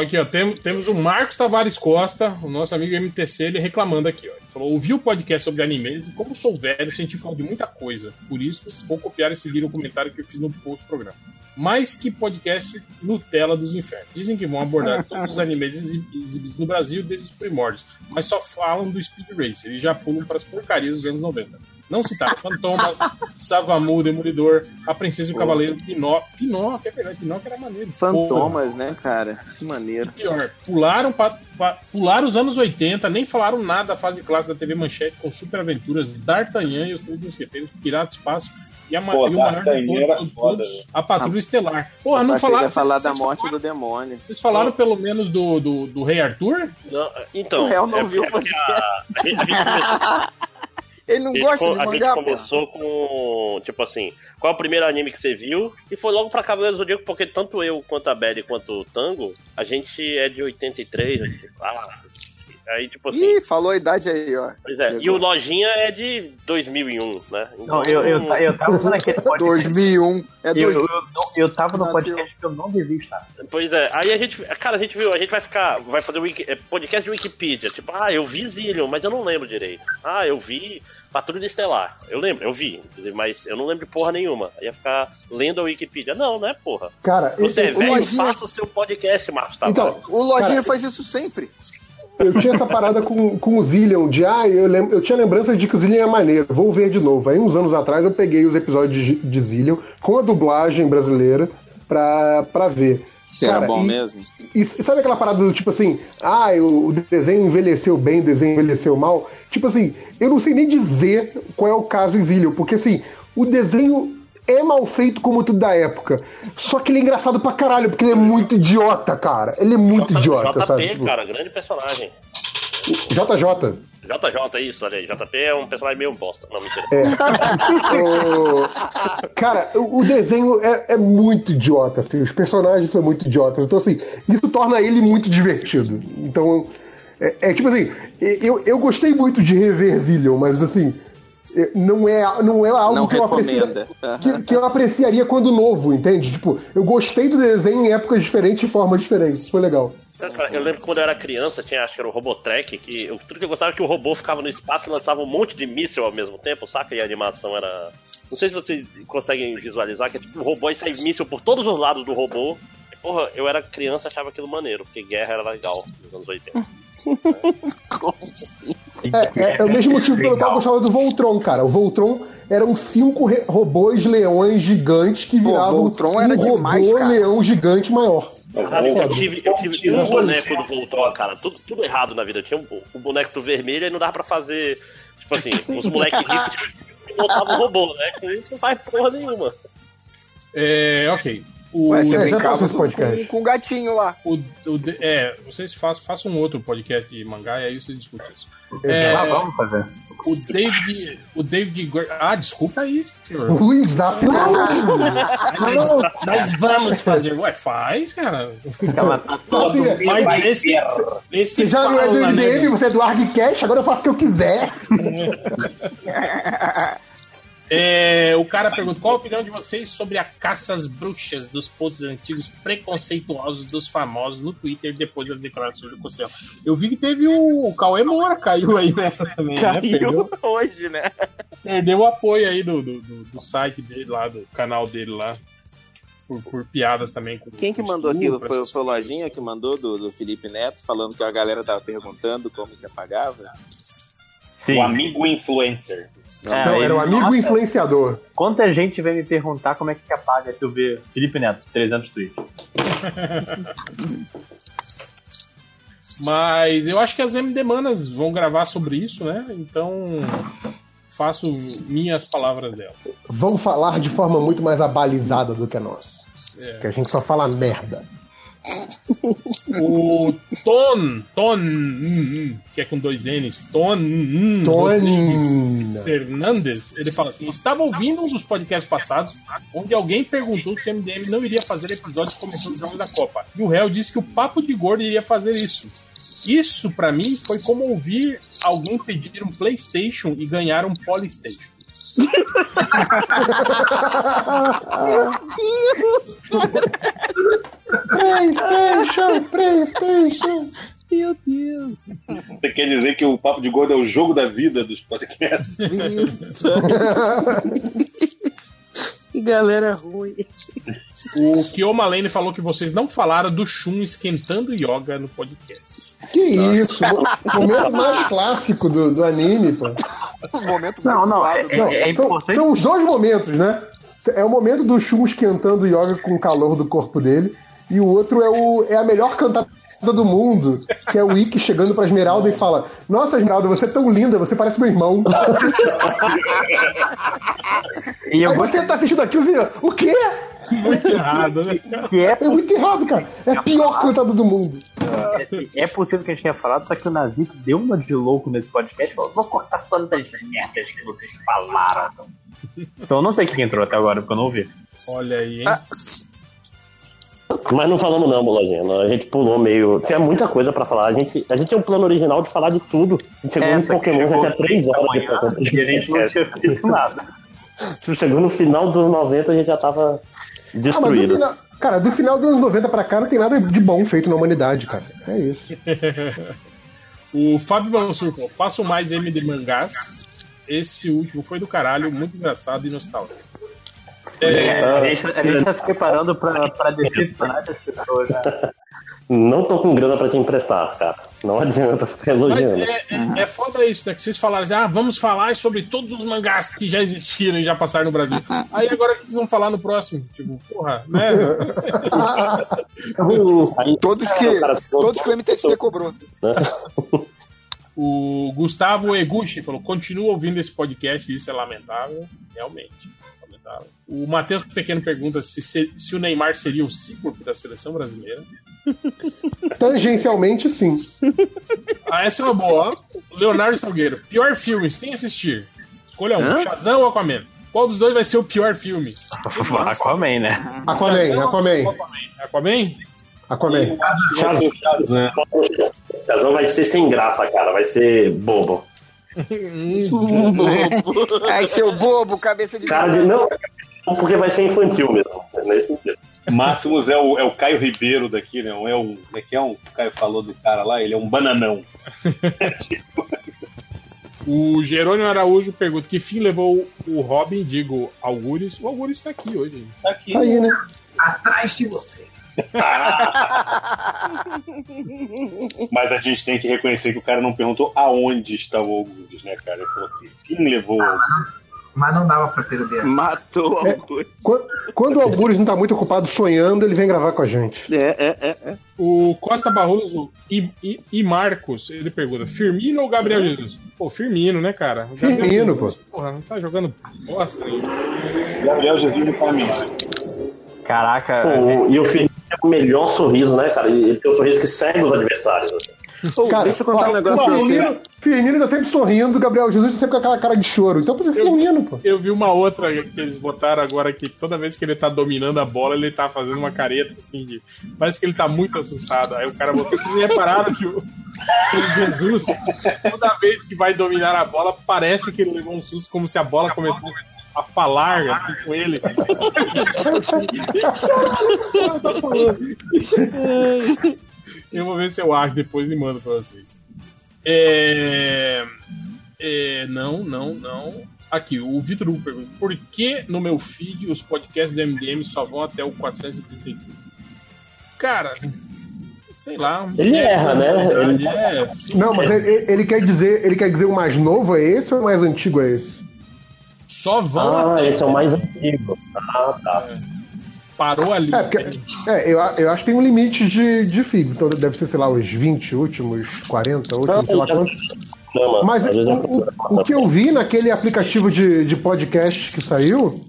[SPEAKER 2] Aqui, ó, tem- temos o Marcos Tavares Costa, o nosso amigo MTC, ele reclamando aqui, ó. Ele falou: ouvi o podcast sobre animes e, como sou velho, senti falta de muita coisa. Por isso, vou copiar e seguir o comentário que eu fiz no post do programa. Mais que podcast Nutella dos Infernos. Dizem que vão abordar todos os animes exi- exibidos no Brasil desde os primórdios, mas só falam do Speed Racer e já pulam para as porcarias dos anos 90. Não citaram Fantomas, Savamu, Demolidor, A Princesa e o
[SPEAKER 21] Pô.
[SPEAKER 2] Cavaleiro, Pinóquio. Pinóquio, é verdade, Pinóquio era maneiro.
[SPEAKER 21] Fantomas, né, cara? Que maneiro.
[SPEAKER 2] Pior, pularam, pra, pra- pularam os anos 80, nem falaram nada da fase clássica da TV Manchete com Super Aventuras, D'Artagnan e os Três Mosqueteiros, Pirata Espaço e, a,
[SPEAKER 7] Pô,
[SPEAKER 2] e o maior de todos, todos, a Patrulha Estelar. Porra, não falaram.
[SPEAKER 21] ia falar da
[SPEAKER 2] vocês,
[SPEAKER 21] morte do demônio.
[SPEAKER 2] vocês falaram pelo menos do, do, do Rei Arthur?
[SPEAKER 8] Não, então.
[SPEAKER 21] O réu não
[SPEAKER 8] é
[SPEAKER 21] viu
[SPEAKER 8] a- começou-
[SPEAKER 1] Ele não
[SPEAKER 8] a gente
[SPEAKER 1] gosta de
[SPEAKER 8] A gente
[SPEAKER 1] mangá, pô.
[SPEAKER 8] começou com, tipo assim, qual é o primeiro anime que você viu? E foi logo pra Cavaleiros do Zodíaco, porque tanto eu quanto a Belly quanto o Tango, a gente é de 83, 84. Aí, tipo assim.
[SPEAKER 1] Ih, falou a idade aí, ó.
[SPEAKER 8] Pois é, e o Lojinha é de 2001, né?
[SPEAKER 20] Não, eu, eu, eu tava naquele podcast.
[SPEAKER 1] 2001. É
[SPEAKER 20] Eu,
[SPEAKER 1] dois...
[SPEAKER 20] eu, eu, não- eu tava no
[SPEAKER 1] Nasceu.
[SPEAKER 20] podcast que eu não devia estar.
[SPEAKER 8] Pois é, aí a gente, cara, a gente viu, a gente vai ficar, vai fazer wiki, é, podcast de Wikipedia, tipo, ah, eu vi Zillion, mas eu não lembro direito. Ah, eu vi Patrulha Estelar, eu lembro, eu vi, mas eu não lembro de porra nenhuma. Ia ficar lendo a Wikipedia. Não, né, porra?
[SPEAKER 4] Cara,
[SPEAKER 8] Você é
[SPEAKER 4] eu-
[SPEAKER 8] velho,
[SPEAKER 4] Lojinha-
[SPEAKER 8] faça o seu podcast, Marcos Tavares.
[SPEAKER 4] Então,
[SPEAKER 1] O Lojinha
[SPEAKER 4] Cara,
[SPEAKER 1] faz isso sempre.
[SPEAKER 4] Eu tinha essa parada com, com o Zillion, de ah, eu, lem- eu tinha lembrança de que o Zillion é maneiro, vou ver de novo. Aí uns anos atrás eu peguei os episódios de, de Zillion com a dublagem brasileira pra, pra ver.
[SPEAKER 21] Se era
[SPEAKER 4] Cara,
[SPEAKER 21] bom
[SPEAKER 4] e-
[SPEAKER 21] mesmo.
[SPEAKER 4] E s- sabe aquela parada do tipo assim, ah, o desenho envelheceu bem, o desenho envelheceu mal? Tipo assim, eu não sei nem dizer qual é o caso Zillion, porque assim, o desenho é mal feito como tudo da época. Só que ele é engraçado pra caralho, porque ele é muito idiota, cara. Ele é muito idiota,
[SPEAKER 8] JP,
[SPEAKER 4] sabe? Tipo,
[SPEAKER 8] cara, grande personagem.
[SPEAKER 4] JJ.
[SPEAKER 8] JJ, isso, olha aí. JP é um personagem meio bosta. Não, mentira.
[SPEAKER 4] O- Cara, o desenho é, é muito idiota, assim, os personagens são muito idiotas. Então, assim, isso torna ele muito divertido. Então, é, é tipo assim, eu, eu gostei muito de rever Zillion, mas assim, é, não é, não é algo
[SPEAKER 21] Não
[SPEAKER 4] que eu, aprecia, que, que eu apreciaria quando novo, entende? Tipo, eu gostei do desenho em épocas diferentes e formas diferentes. Isso foi legal.
[SPEAKER 8] Cara, eu lembro que quando eu era criança, tinha, acho que era o Robotrek, que eu, tudo que eu gostava era que o robô ficava no espaço e lançava um monte de míssil ao mesmo tempo, saca? E a animação era. Não sei se vocês conseguem visualizar, que é tipo o robô e sai míssil por todos os lados do robô. E, porra, eu era criança e achava aquilo maneiro, porque guerra era legal nos anos 80.
[SPEAKER 4] É, é, é o mesmo motivo pelo qual eu gostava do Voltron, cara. O Voltron eram cinco robôs leões gigantes que
[SPEAKER 1] Pô,
[SPEAKER 4] viravam
[SPEAKER 1] Voltron
[SPEAKER 4] um
[SPEAKER 1] era
[SPEAKER 4] robô
[SPEAKER 1] demais, cara.
[SPEAKER 4] leão gigante maior.
[SPEAKER 8] Caralho, eu tive, eu tive um boneco do Voltron, cara. Tudo, tudo errado na vida. Eu tinha um, um boneco do vermelho e não dava pra fazer. Tipo assim, os moleques ricos montavam robô, né? Com isso não faz porra nenhuma.
[SPEAKER 2] É, ok. O,
[SPEAKER 1] Ué, você
[SPEAKER 4] É, já passou esse
[SPEAKER 1] com,
[SPEAKER 4] podcast.
[SPEAKER 1] com, com o gatinho lá.
[SPEAKER 2] o, o é, vocês façam, façam um outro podcast de mangá e aí vocês discutem isso.
[SPEAKER 20] É,
[SPEAKER 2] É,
[SPEAKER 20] vamos fazer.
[SPEAKER 2] o David. O David. Ah, desculpa aí, senhor.
[SPEAKER 4] Luiz, afinal.
[SPEAKER 2] Mas, mas vamos fazer. Ué, faz, cara.
[SPEAKER 20] Ela tá
[SPEAKER 4] todo
[SPEAKER 2] Mas esse, esse
[SPEAKER 4] Você já não é do
[SPEAKER 2] fala, né,
[SPEAKER 4] MDM, você é do Argcast, agora eu faço o que eu quiser.
[SPEAKER 2] É, o cara pergunta qual a opinião de vocês sobre a caça às bruxas dos posts antigos preconceituosos dos famosos no Twitter depois das declarações do Cossel. Eu vi que teve o, o Cauê Moura, caiu aí nessa também, né?
[SPEAKER 21] Caiu
[SPEAKER 2] Perdeu,
[SPEAKER 21] hoje, né?
[SPEAKER 2] perdeu o apoio aí do, do, do- do site dele lá, do canal dele lá. por, por piadas também. Com,
[SPEAKER 21] Quem que
[SPEAKER 2] com
[SPEAKER 21] mandou
[SPEAKER 2] estupro,
[SPEAKER 21] aquilo? Foi, foi o Lojinha que mandou do, do Felipe Neto, falando que a galera tava perguntando como que apagava?
[SPEAKER 7] O amigo influencer.
[SPEAKER 20] É,
[SPEAKER 4] Não, era o amigo influenciador.
[SPEAKER 20] Quanta gente vem me perguntar como é que apaga tu vê Felipe Neto, 300 tweets.
[SPEAKER 2] Mas eu acho que as MD Manas vão gravar sobre isso, né? Então faço minhas palavras delas.
[SPEAKER 4] Vão falar de forma muito mais abalizada do que nós.
[SPEAKER 2] É.
[SPEAKER 4] Que a gente só fala merda.
[SPEAKER 2] O Ton, Ton, hum, hum, que é com dois N's, Ton, hum,
[SPEAKER 4] Ton-
[SPEAKER 2] Fernandes, ele fala assim: estava ouvindo um dos podcasts passados, onde alguém perguntou se o MDM não iria fazer episódios comentando os jogos da Copa. E o réu disse que o Papo de Gordo iria fazer isso. Isso, pra mim, foi como ouvir alguém pedir um PlayStation e ganhar um Polystation.
[SPEAKER 4] PlayStation, PlayStation.
[SPEAKER 10] Meu Deus.
[SPEAKER 7] Você quer dizer que o Papo de Gordo é o jogo da vida dos podcasts?
[SPEAKER 10] Que galera ruim.
[SPEAKER 2] O Kioma Lane falou que vocês não falaram do Shun esquentando yoga no podcast.
[SPEAKER 4] Que isso? O momento mais clássico do, do anime, pô.
[SPEAKER 1] O momento
[SPEAKER 20] Não, não, é,
[SPEAKER 4] Não,
[SPEAKER 20] é, é
[SPEAKER 4] são,
[SPEAKER 20] importante.
[SPEAKER 4] são os dois momentos, né? É o momento do Shun esquentando o yoga com o calor do corpo dele, e o outro é, o, é a melhor cantada do mundo, que é o Ikki chegando pra Esmeralda e fala: Nossa, Esmeralda, você é tão linda, você parece meu irmão.
[SPEAKER 20] E eu
[SPEAKER 4] Aí você tá assistindo aquilo e o quê?
[SPEAKER 2] Muito errado, né?
[SPEAKER 20] que é,
[SPEAKER 4] É muito errado, cara. É a pior cantada do mundo.
[SPEAKER 20] é possível que a gente tenha falado, só que o Nazik deu uma de louco nesse podcast e falou: vou cortar todas as merdas que vocês falaram. Então eu não sei quem entrou até agora, porque eu não ouvi.
[SPEAKER 2] Olha aí, hein?
[SPEAKER 3] Mas não falamos não, Bolojinha. A gente pulou meio. Tinha muita coisa pra falar. A gente, a gente tinha um plano original de falar de tudo. A gente chegou
[SPEAKER 20] É,
[SPEAKER 3] no Pokémon,
[SPEAKER 20] chegou
[SPEAKER 3] já tinha três horas de Pokémon.
[SPEAKER 20] e a gente não tinha feito nada.
[SPEAKER 3] Chegou no final dos anos 90, a gente já tava
[SPEAKER 4] Ah, mas do
[SPEAKER 3] destruído.
[SPEAKER 4] final, cara, do final dos anos 90 pra cá não tem nada de bom feito na humanidade, cara. É isso.
[SPEAKER 2] O Fábio falou: faço mais MD mangás. Esse último foi do caralho, muito engraçado e nostálgico.
[SPEAKER 20] É, a, gente, a gente tá se preparando pra, pra decepcionar essas pessoas, né?
[SPEAKER 3] Não tô com grana pra te emprestar, cara. Não adianta ficar
[SPEAKER 2] Mas
[SPEAKER 3] elogiando.
[SPEAKER 2] é, é, é foda isso, né? Que vocês falaram assim, ah, vamos falar sobre todos os mangás que já existiram e já passaram no Brasil. Aí agora o que vocês vão falar no próximo? Tipo, porra, né?
[SPEAKER 1] Todos que, todos que o MTC cobrou.
[SPEAKER 2] O Gustavo Eguchi falou: continua ouvindo esse podcast, isso é lamentável. Realmente. Lamentável. O Matheus Pequeno pergunta se, se, se o Neymar seria o Cíclope da seleção brasileira.
[SPEAKER 4] Tangencialmente, sim.
[SPEAKER 2] Ah, essa é uma boa. ó. Leonardo Salgueiro. Pior filme, sem assistir. Escolha um:
[SPEAKER 20] Hã?
[SPEAKER 2] Shazam ou Aquaman? Qual dos dois vai ser o pior filme?
[SPEAKER 20] Aquaman, né?
[SPEAKER 4] Aquaman, Aquaman.
[SPEAKER 2] Aquaman?
[SPEAKER 4] Aquaman.
[SPEAKER 3] Shazam. Shazam vai ser sem graça, cara. Vai ser bobo.
[SPEAKER 1] Ai, seu bobo, cabeça de
[SPEAKER 3] Cara de não, porque vai ser infantil mesmo. Nesse sentido.
[SPEAKER 7] Máximos é o, é o Caio Ribeiro daqui, né? É um, como é que é um o Caio falou do cara lá? Ele é um bananão.
[SPEAKER 2] O Jerônimo Araújo pergunta: que fim levou o Robin, digo, Algures? O Algures tá aqui hoje.
[SPEAKER 7] Tá aqui.
[SPEAKER 4] Tá aí, né?
[SPEAKER 5] Atrás de você.
[SPEAKER 7] Mas a gente tem que reconhecer que o cara não perguntou aonde está o Augusto, né, cara? Ele falou assim, quem levou o Augusto?
[SPEAKER 5] Mas não dava pra perder.
[SPEAKER 21] Matou
[SPEAKER 4] É, quando, quando o Algures não tá muito ocupado sonhando, ele vem gravar com a gente.
[SPEAKER 21] É, é, é. é.
[SPEAKER 2] O Costa Barroso e, e, e Marcos, ele pergunta: Firmino ou Gabriel Jesus? Pô, Firmino, né, cara? O Gabriel
[SPEAKER 4] Firmino,
[SPEAKER 2] Jesus, Porra, não tá jogando bosta aí.
[SPEAKER 7] Gabriel Jesus no caminho.
[SPEAKER 20] Caraca.
[SPEAKER 3] Pô, e o Firmino tem o melhor sorriso, né, cara? Ele tem o sorriso que segue os adversários.
[SPEAKER 4] Cara,
[SPEAKER 21] deixa eu contar
[SPEAKER 4] ó,
[SPEAKER 21] um negócio pra vocês.
[SPEAKER 4] Firmino tá sempre sorrindo, Gabriel Jesus tá sempre com aquela cara de choro. Então, é Firmino, pô.
[SPEAKER 2] Eu vi uma outra que eles botaram agora que toda vez que ele tá dominando a bola, ele tá fazendo uma careta assim de. Parece que ele tá muito assustado. Aí o cara botou. Vocês repararam que o, Jesus, toda vez que vai dominar a bola, parece que ele levou um susto, como se a bola começou a falar assim, com ele. Eu vou ver se eu acho depois e mando pra vocês. É... é, não, não, não. Aqui, o Vitor Hugo pergunta: por que no meu feed os podcasts do MDM só vão até o 436? Cara, sei lá. um
[SPEAKER 3] Ele erra, né? Ele-
[SPEAKER 2] é,
[SPEAKER 4] Não, mas ele, ele quer dizer, ele quer dizer o mais novo é esse ou o mais antigo é esse?
[SPEAKER 2] Só vão
[SPEAKER 3] Ah,
[SPEAKER 2] até.
[SPEAKER 3] esse é o mais antigo. Ah, tá.
[SPEAKER 2] Parou ali.
[SPEAKER 4] É, porque, é eu, eu acho que tem um limite de, de feeds, então deve ser, sei lá, os 20 últimos, 40 últimos, sei lá quantos. Mas
[SPEAKER 3] Às vezes
[SPEAKER 4] o,
[SPEAKER 3] é
[SPEAKER 4] o- o que eu vi naquele aplicativo de, de podcast que saiu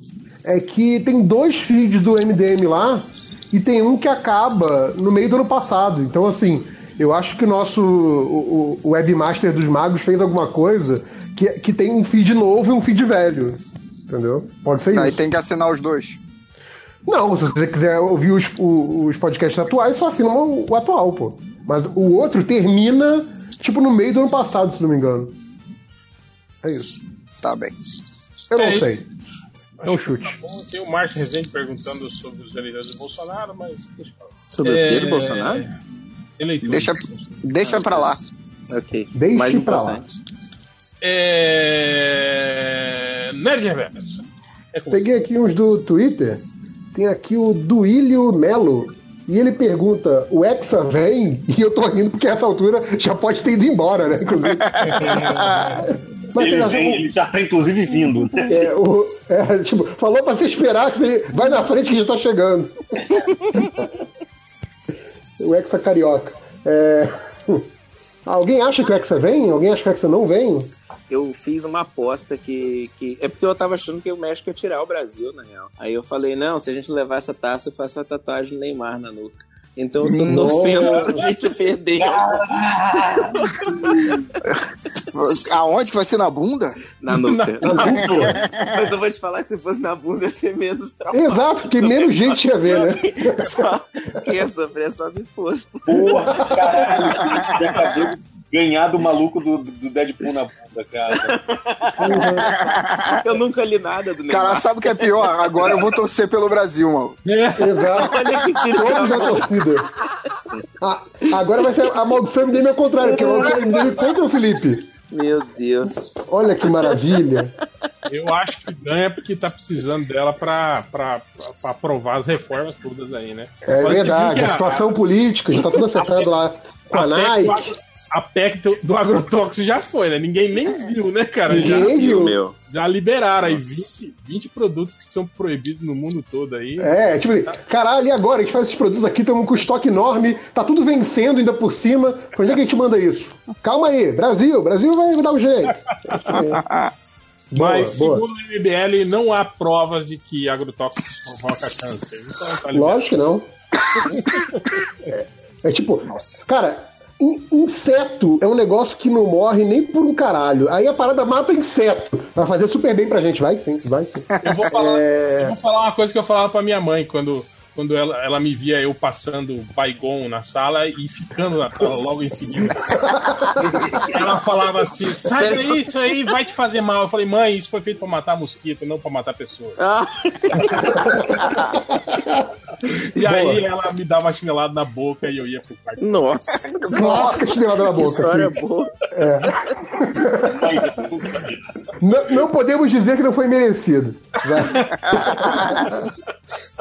[SPEAKER 4] é que tem dois feeds do MDM lá e tem um que acaba no meio do ano passado. Então, assim, eu acho que o nosso o webmaster dos magos fez alguma coisa que, que tem um feed novo e um feed velho. Entendeu? Pode ser
[SPEAKER 1] Aí
[SPEAKER 4] isso.
[SPEAKER 1] tem que assinar os dois.
[SPEAKER 4] Não, se você quiser ouvir os, o- os podcasts atuais, só assina o, o atual, pô. Mas o outro termina, tipo, no meio do ano passado, se não me engano. É isso.
[SPEAKER 1] Tá bem.
[SPEAKER 4] Eu não
[SPEAKER 2] É
[SPEAKER 4] sei. É um chute.
[SPEAKER 2] Bom, Tem o Márcio Rezende perguntando sobre os eleitores do Bolsonaro, mas deixa eu falar.
[SPEAKER 21] Sobre o quê do Bolsonaro?
[SPEAKER 2] Eleitores.
[SPEAKER 1] Deixa, deixa pra lá.
[SPEAKER 21] Ok.
[SPEAKER 4] Deixe
[SPEAKER 21] Mais
[SPEAKER 4] pra lá.
[SPEAKER 2] É... Nerd Reverso. É
[SPEAKER 4] Peguei aqui uns do Twitter. Tem aqui o Duílio Melo. E ele pergunta: o Hexa vem? E eu tô rindo porque essa altura já pode ter ido embora, né? Inclusive. Mas
[SPEAKER 7] ele, vem, ele já tá inclusive vindo. né?
[SPEAKER 4] É, o, é, tipo, falou pra você esperar que você vai na frente que já tá chegando. o Hexa Carioca. É, Alguém acha que o Hexa vem? Alguém acha que o Hexa não vem?
[SPEAKER 21] Eu fiz uma aposta que, que. É porque eu tava achando que o México ia tirar o Brasil, na real. Aí eu falei, não, se a gente levar essa taça, eu faço a tatuagem do Neymar na nuca. Então eu tô
[SPEAKER 1] Nossa.
[SPEAKER 21] torcendo pra gente perder.
[SPEAKER 1] Aonde que vai ser na bunda?
[SPEAKER 21] Na nuca.
[SPEAKER 1] Na nuca.
[SPEAKER 21] Mas eu vou te falar que se fosse na bunda ia ser menos traumático.
[SPEAKER 4] Exato, porque menos gente ia ver, né?
[SPEAKER 21] Só- Quem ia sofrer é só minha esposa.
[SPEAKER 7] Porra, caralho. Ganhar do maluco do, do Deadpool na bunda, cara.
[SPEAKER 21] Eu nunca li nada do Neymar.
[SPEAKER 1] Cara, sabe o que é pior? Agora eu vou torcer pelo Brasil, mano.
[SPEAKER 4] Exato.
[SPEAKER 21] Olha que
[SPEAKER 4] Todos
[SPEAKER 21] da puta.
[SPEAKER 4] torcida. Ah, agora vai ser a maldição MDM ao contrário, porque a maldição MDM contra o Felipe.
[SPEAKER 21] Meu Deus.
[SPEAKER 4] Olha que maravilha.
[SPEAKER 2] Eu acho que ganha porque tá precisando dela pra, pra, pra aprovar as reformas todas aí, né?
[SPEAKER 4] É
[SPEAKER 2] Mas
[SPEAKER 4] verdade, a
[SPEAKER 2] que
[SPEAKER 4] situação política já tá tudo acertado lá com a Nike.
[SPEAKER 2] A PEC do, do agrotóxico já foi, né? Ninguém nem viu, né, cara?
[SPEAKER 4] Ninguém
[SPEAKER 2] já,
[SPEAKER 4] viu.
[SPEAKER 21] Meu.
[SPEAKER 2] Já liberaram aí 20, 20 produtos que são proibidos no mundo todo aí.
[SPEAKER 4] É, tipo, caralho, e agora? A gente faz esses produtos aqui, estamos com estoque enorme, tá tudo vencendo ainda por cima. Pra onde é que a gente manda isso? Calma aí, Brasil, Brasil vai dar um jeito. Boa,
[SPEAKER 2] Mas,
[SPEAKER 4] boa.
[SPEAKER 2] segundo o MBL, não há provas de que agrotóxicos provocam câncer. Então, tá.
[SPEAKER 4] Lógico que não. É, é tipo, cara, in- inseto é um negócio que não morre nem por um caralho. Aí a parada mata inseto. Vai fazer super bem pra gente, vai sim, vai sim.
[SPEAKER 2] Eu vou falar,
[SPEAKER 4] É,
[SPEAKER 2] eu vou falar uma coisa que eu falava pra minha mãe quando, quando ela, ela me via eu passando Baigon na sala e ficando na sala logo em seguida. ela falava assim: sai daí, isso aí vai te fazer mal. Eu falei, mãe, isso foi feito pra matar mosquito, não pra matar pessoas. E aí ela me dava uma chinelada na boca e eu ia pro quarto.
[SPEAKER 21] Nossa.
[SPEAKER 4] Nossa, que chinelada na
[SPEAKER 21] Que
[SPEAKER 4] boca.
[SPEAKER 21] história
[SPEAKER 4] assim.
[SPEAKER 21] boa.
[SPEAKER 4] Não, não podemos dizer que não foi merecido. Vai.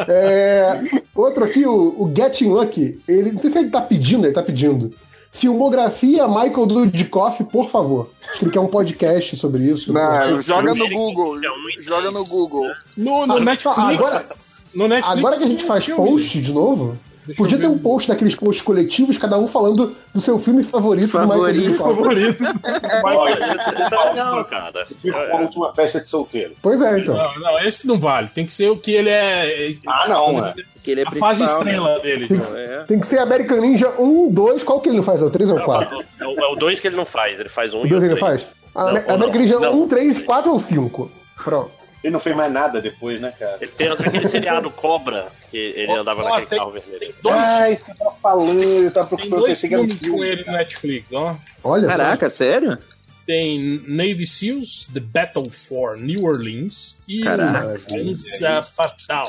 [SPEAKER 4] É, outro aqui, o, o Getting Lucky, ele, não sei se ele tá pedindo, ele tá pedindo. Filmografia Michael Dudikoff, por favor. Acho que ele quer um podcast sobre isso.
[SPEAKER 1] Não, joga no Google. Joga no Google.
[SPEAKER 2] No, no
[SPEAKER 4] Ah,
[SPEAKER 2] Netflix.
[SPEAKER 4] Agora,
[SPEAKER 2] no Netflix
[SPEAKER 4] agora que a gente faz post de novo,
[SPEAKER 2] Deixa
[SPEAKER 4] podia ter um post daqueles posts coletivos, cada um falando do seu filme favorito, do Michael
[SPEAKER 21] Favorito.
[SPEAKER 4] Dudikoff.
[SPEAKER 2] Favorito.
[SPEAKER 8] Tá legal, cara.
[SPEAKER 7] A última festa de solteiro.
[SPEAKER 4] Pois é, então.
[SPEAKER 2] Não, não, esse não vale. Tem que ser o que ele é.
[SPEAKER 7] Ah, não, é.
[SPEAKER 21] Que ele é
[SPEAKER 2] A fase
[SPEAKER 21] principal, né?
[SPEAKER 2] estrela dele.
[SPEAKER 4] Tem
[SPEAKER 2] então.
[SPEAKER 4] que, tem que ser American Ninja 1, 2, qual que ele não faz? É o 3 ou o 4?
[SPEAKER 8] É o- é o 2 que ele não faz, ele faz um
[SPEAKER 4] O
[SPEAKER 8] e
[SPEAKER 4] 2
[SPEAKER 8] o
[SPEAKER 4] ele faz? A
[SPEAKER 8] Não,
[SPEAKER 4] American
[SPEAKER 8] não.
[SPEAKER 4] Ninja
[SPEAKER 8] Não.
[SPEAKER 4] 1, 3, 4 ou 5? Pronto.
[SPEAKER 7] Ele não fez mais nada depois, né, cara?
[SPEAKER 8] Ele tem aquele seriado Cobra, que ele andava
[SPEAKER 2] Ó,
[SPEAKER 8] naquele
[SPEAKER 2] tem-
[SPEAKER 8] carro vermelho.
[SPEAKER 2] Dois,
[SPEAKER 7] Ah, isso que eu tava falando, eu tava
[SPEAKER 2] tem
[SPEAKER 7] procurando,
[SPEAKER 2] dois
[SPEAKER 7] que era um
[SPEAKER 2] filmes com ele no Netflix, ó.
[SPEAKER 4] Olha
[SPEAKER 21] Caraca, sério?
[SPEAKER 2] Tem Navy SEAls, The Battle for New Orleans e
[SPEAKER 21] Caraca.
[SPEAKER 2] Vingança Fatal.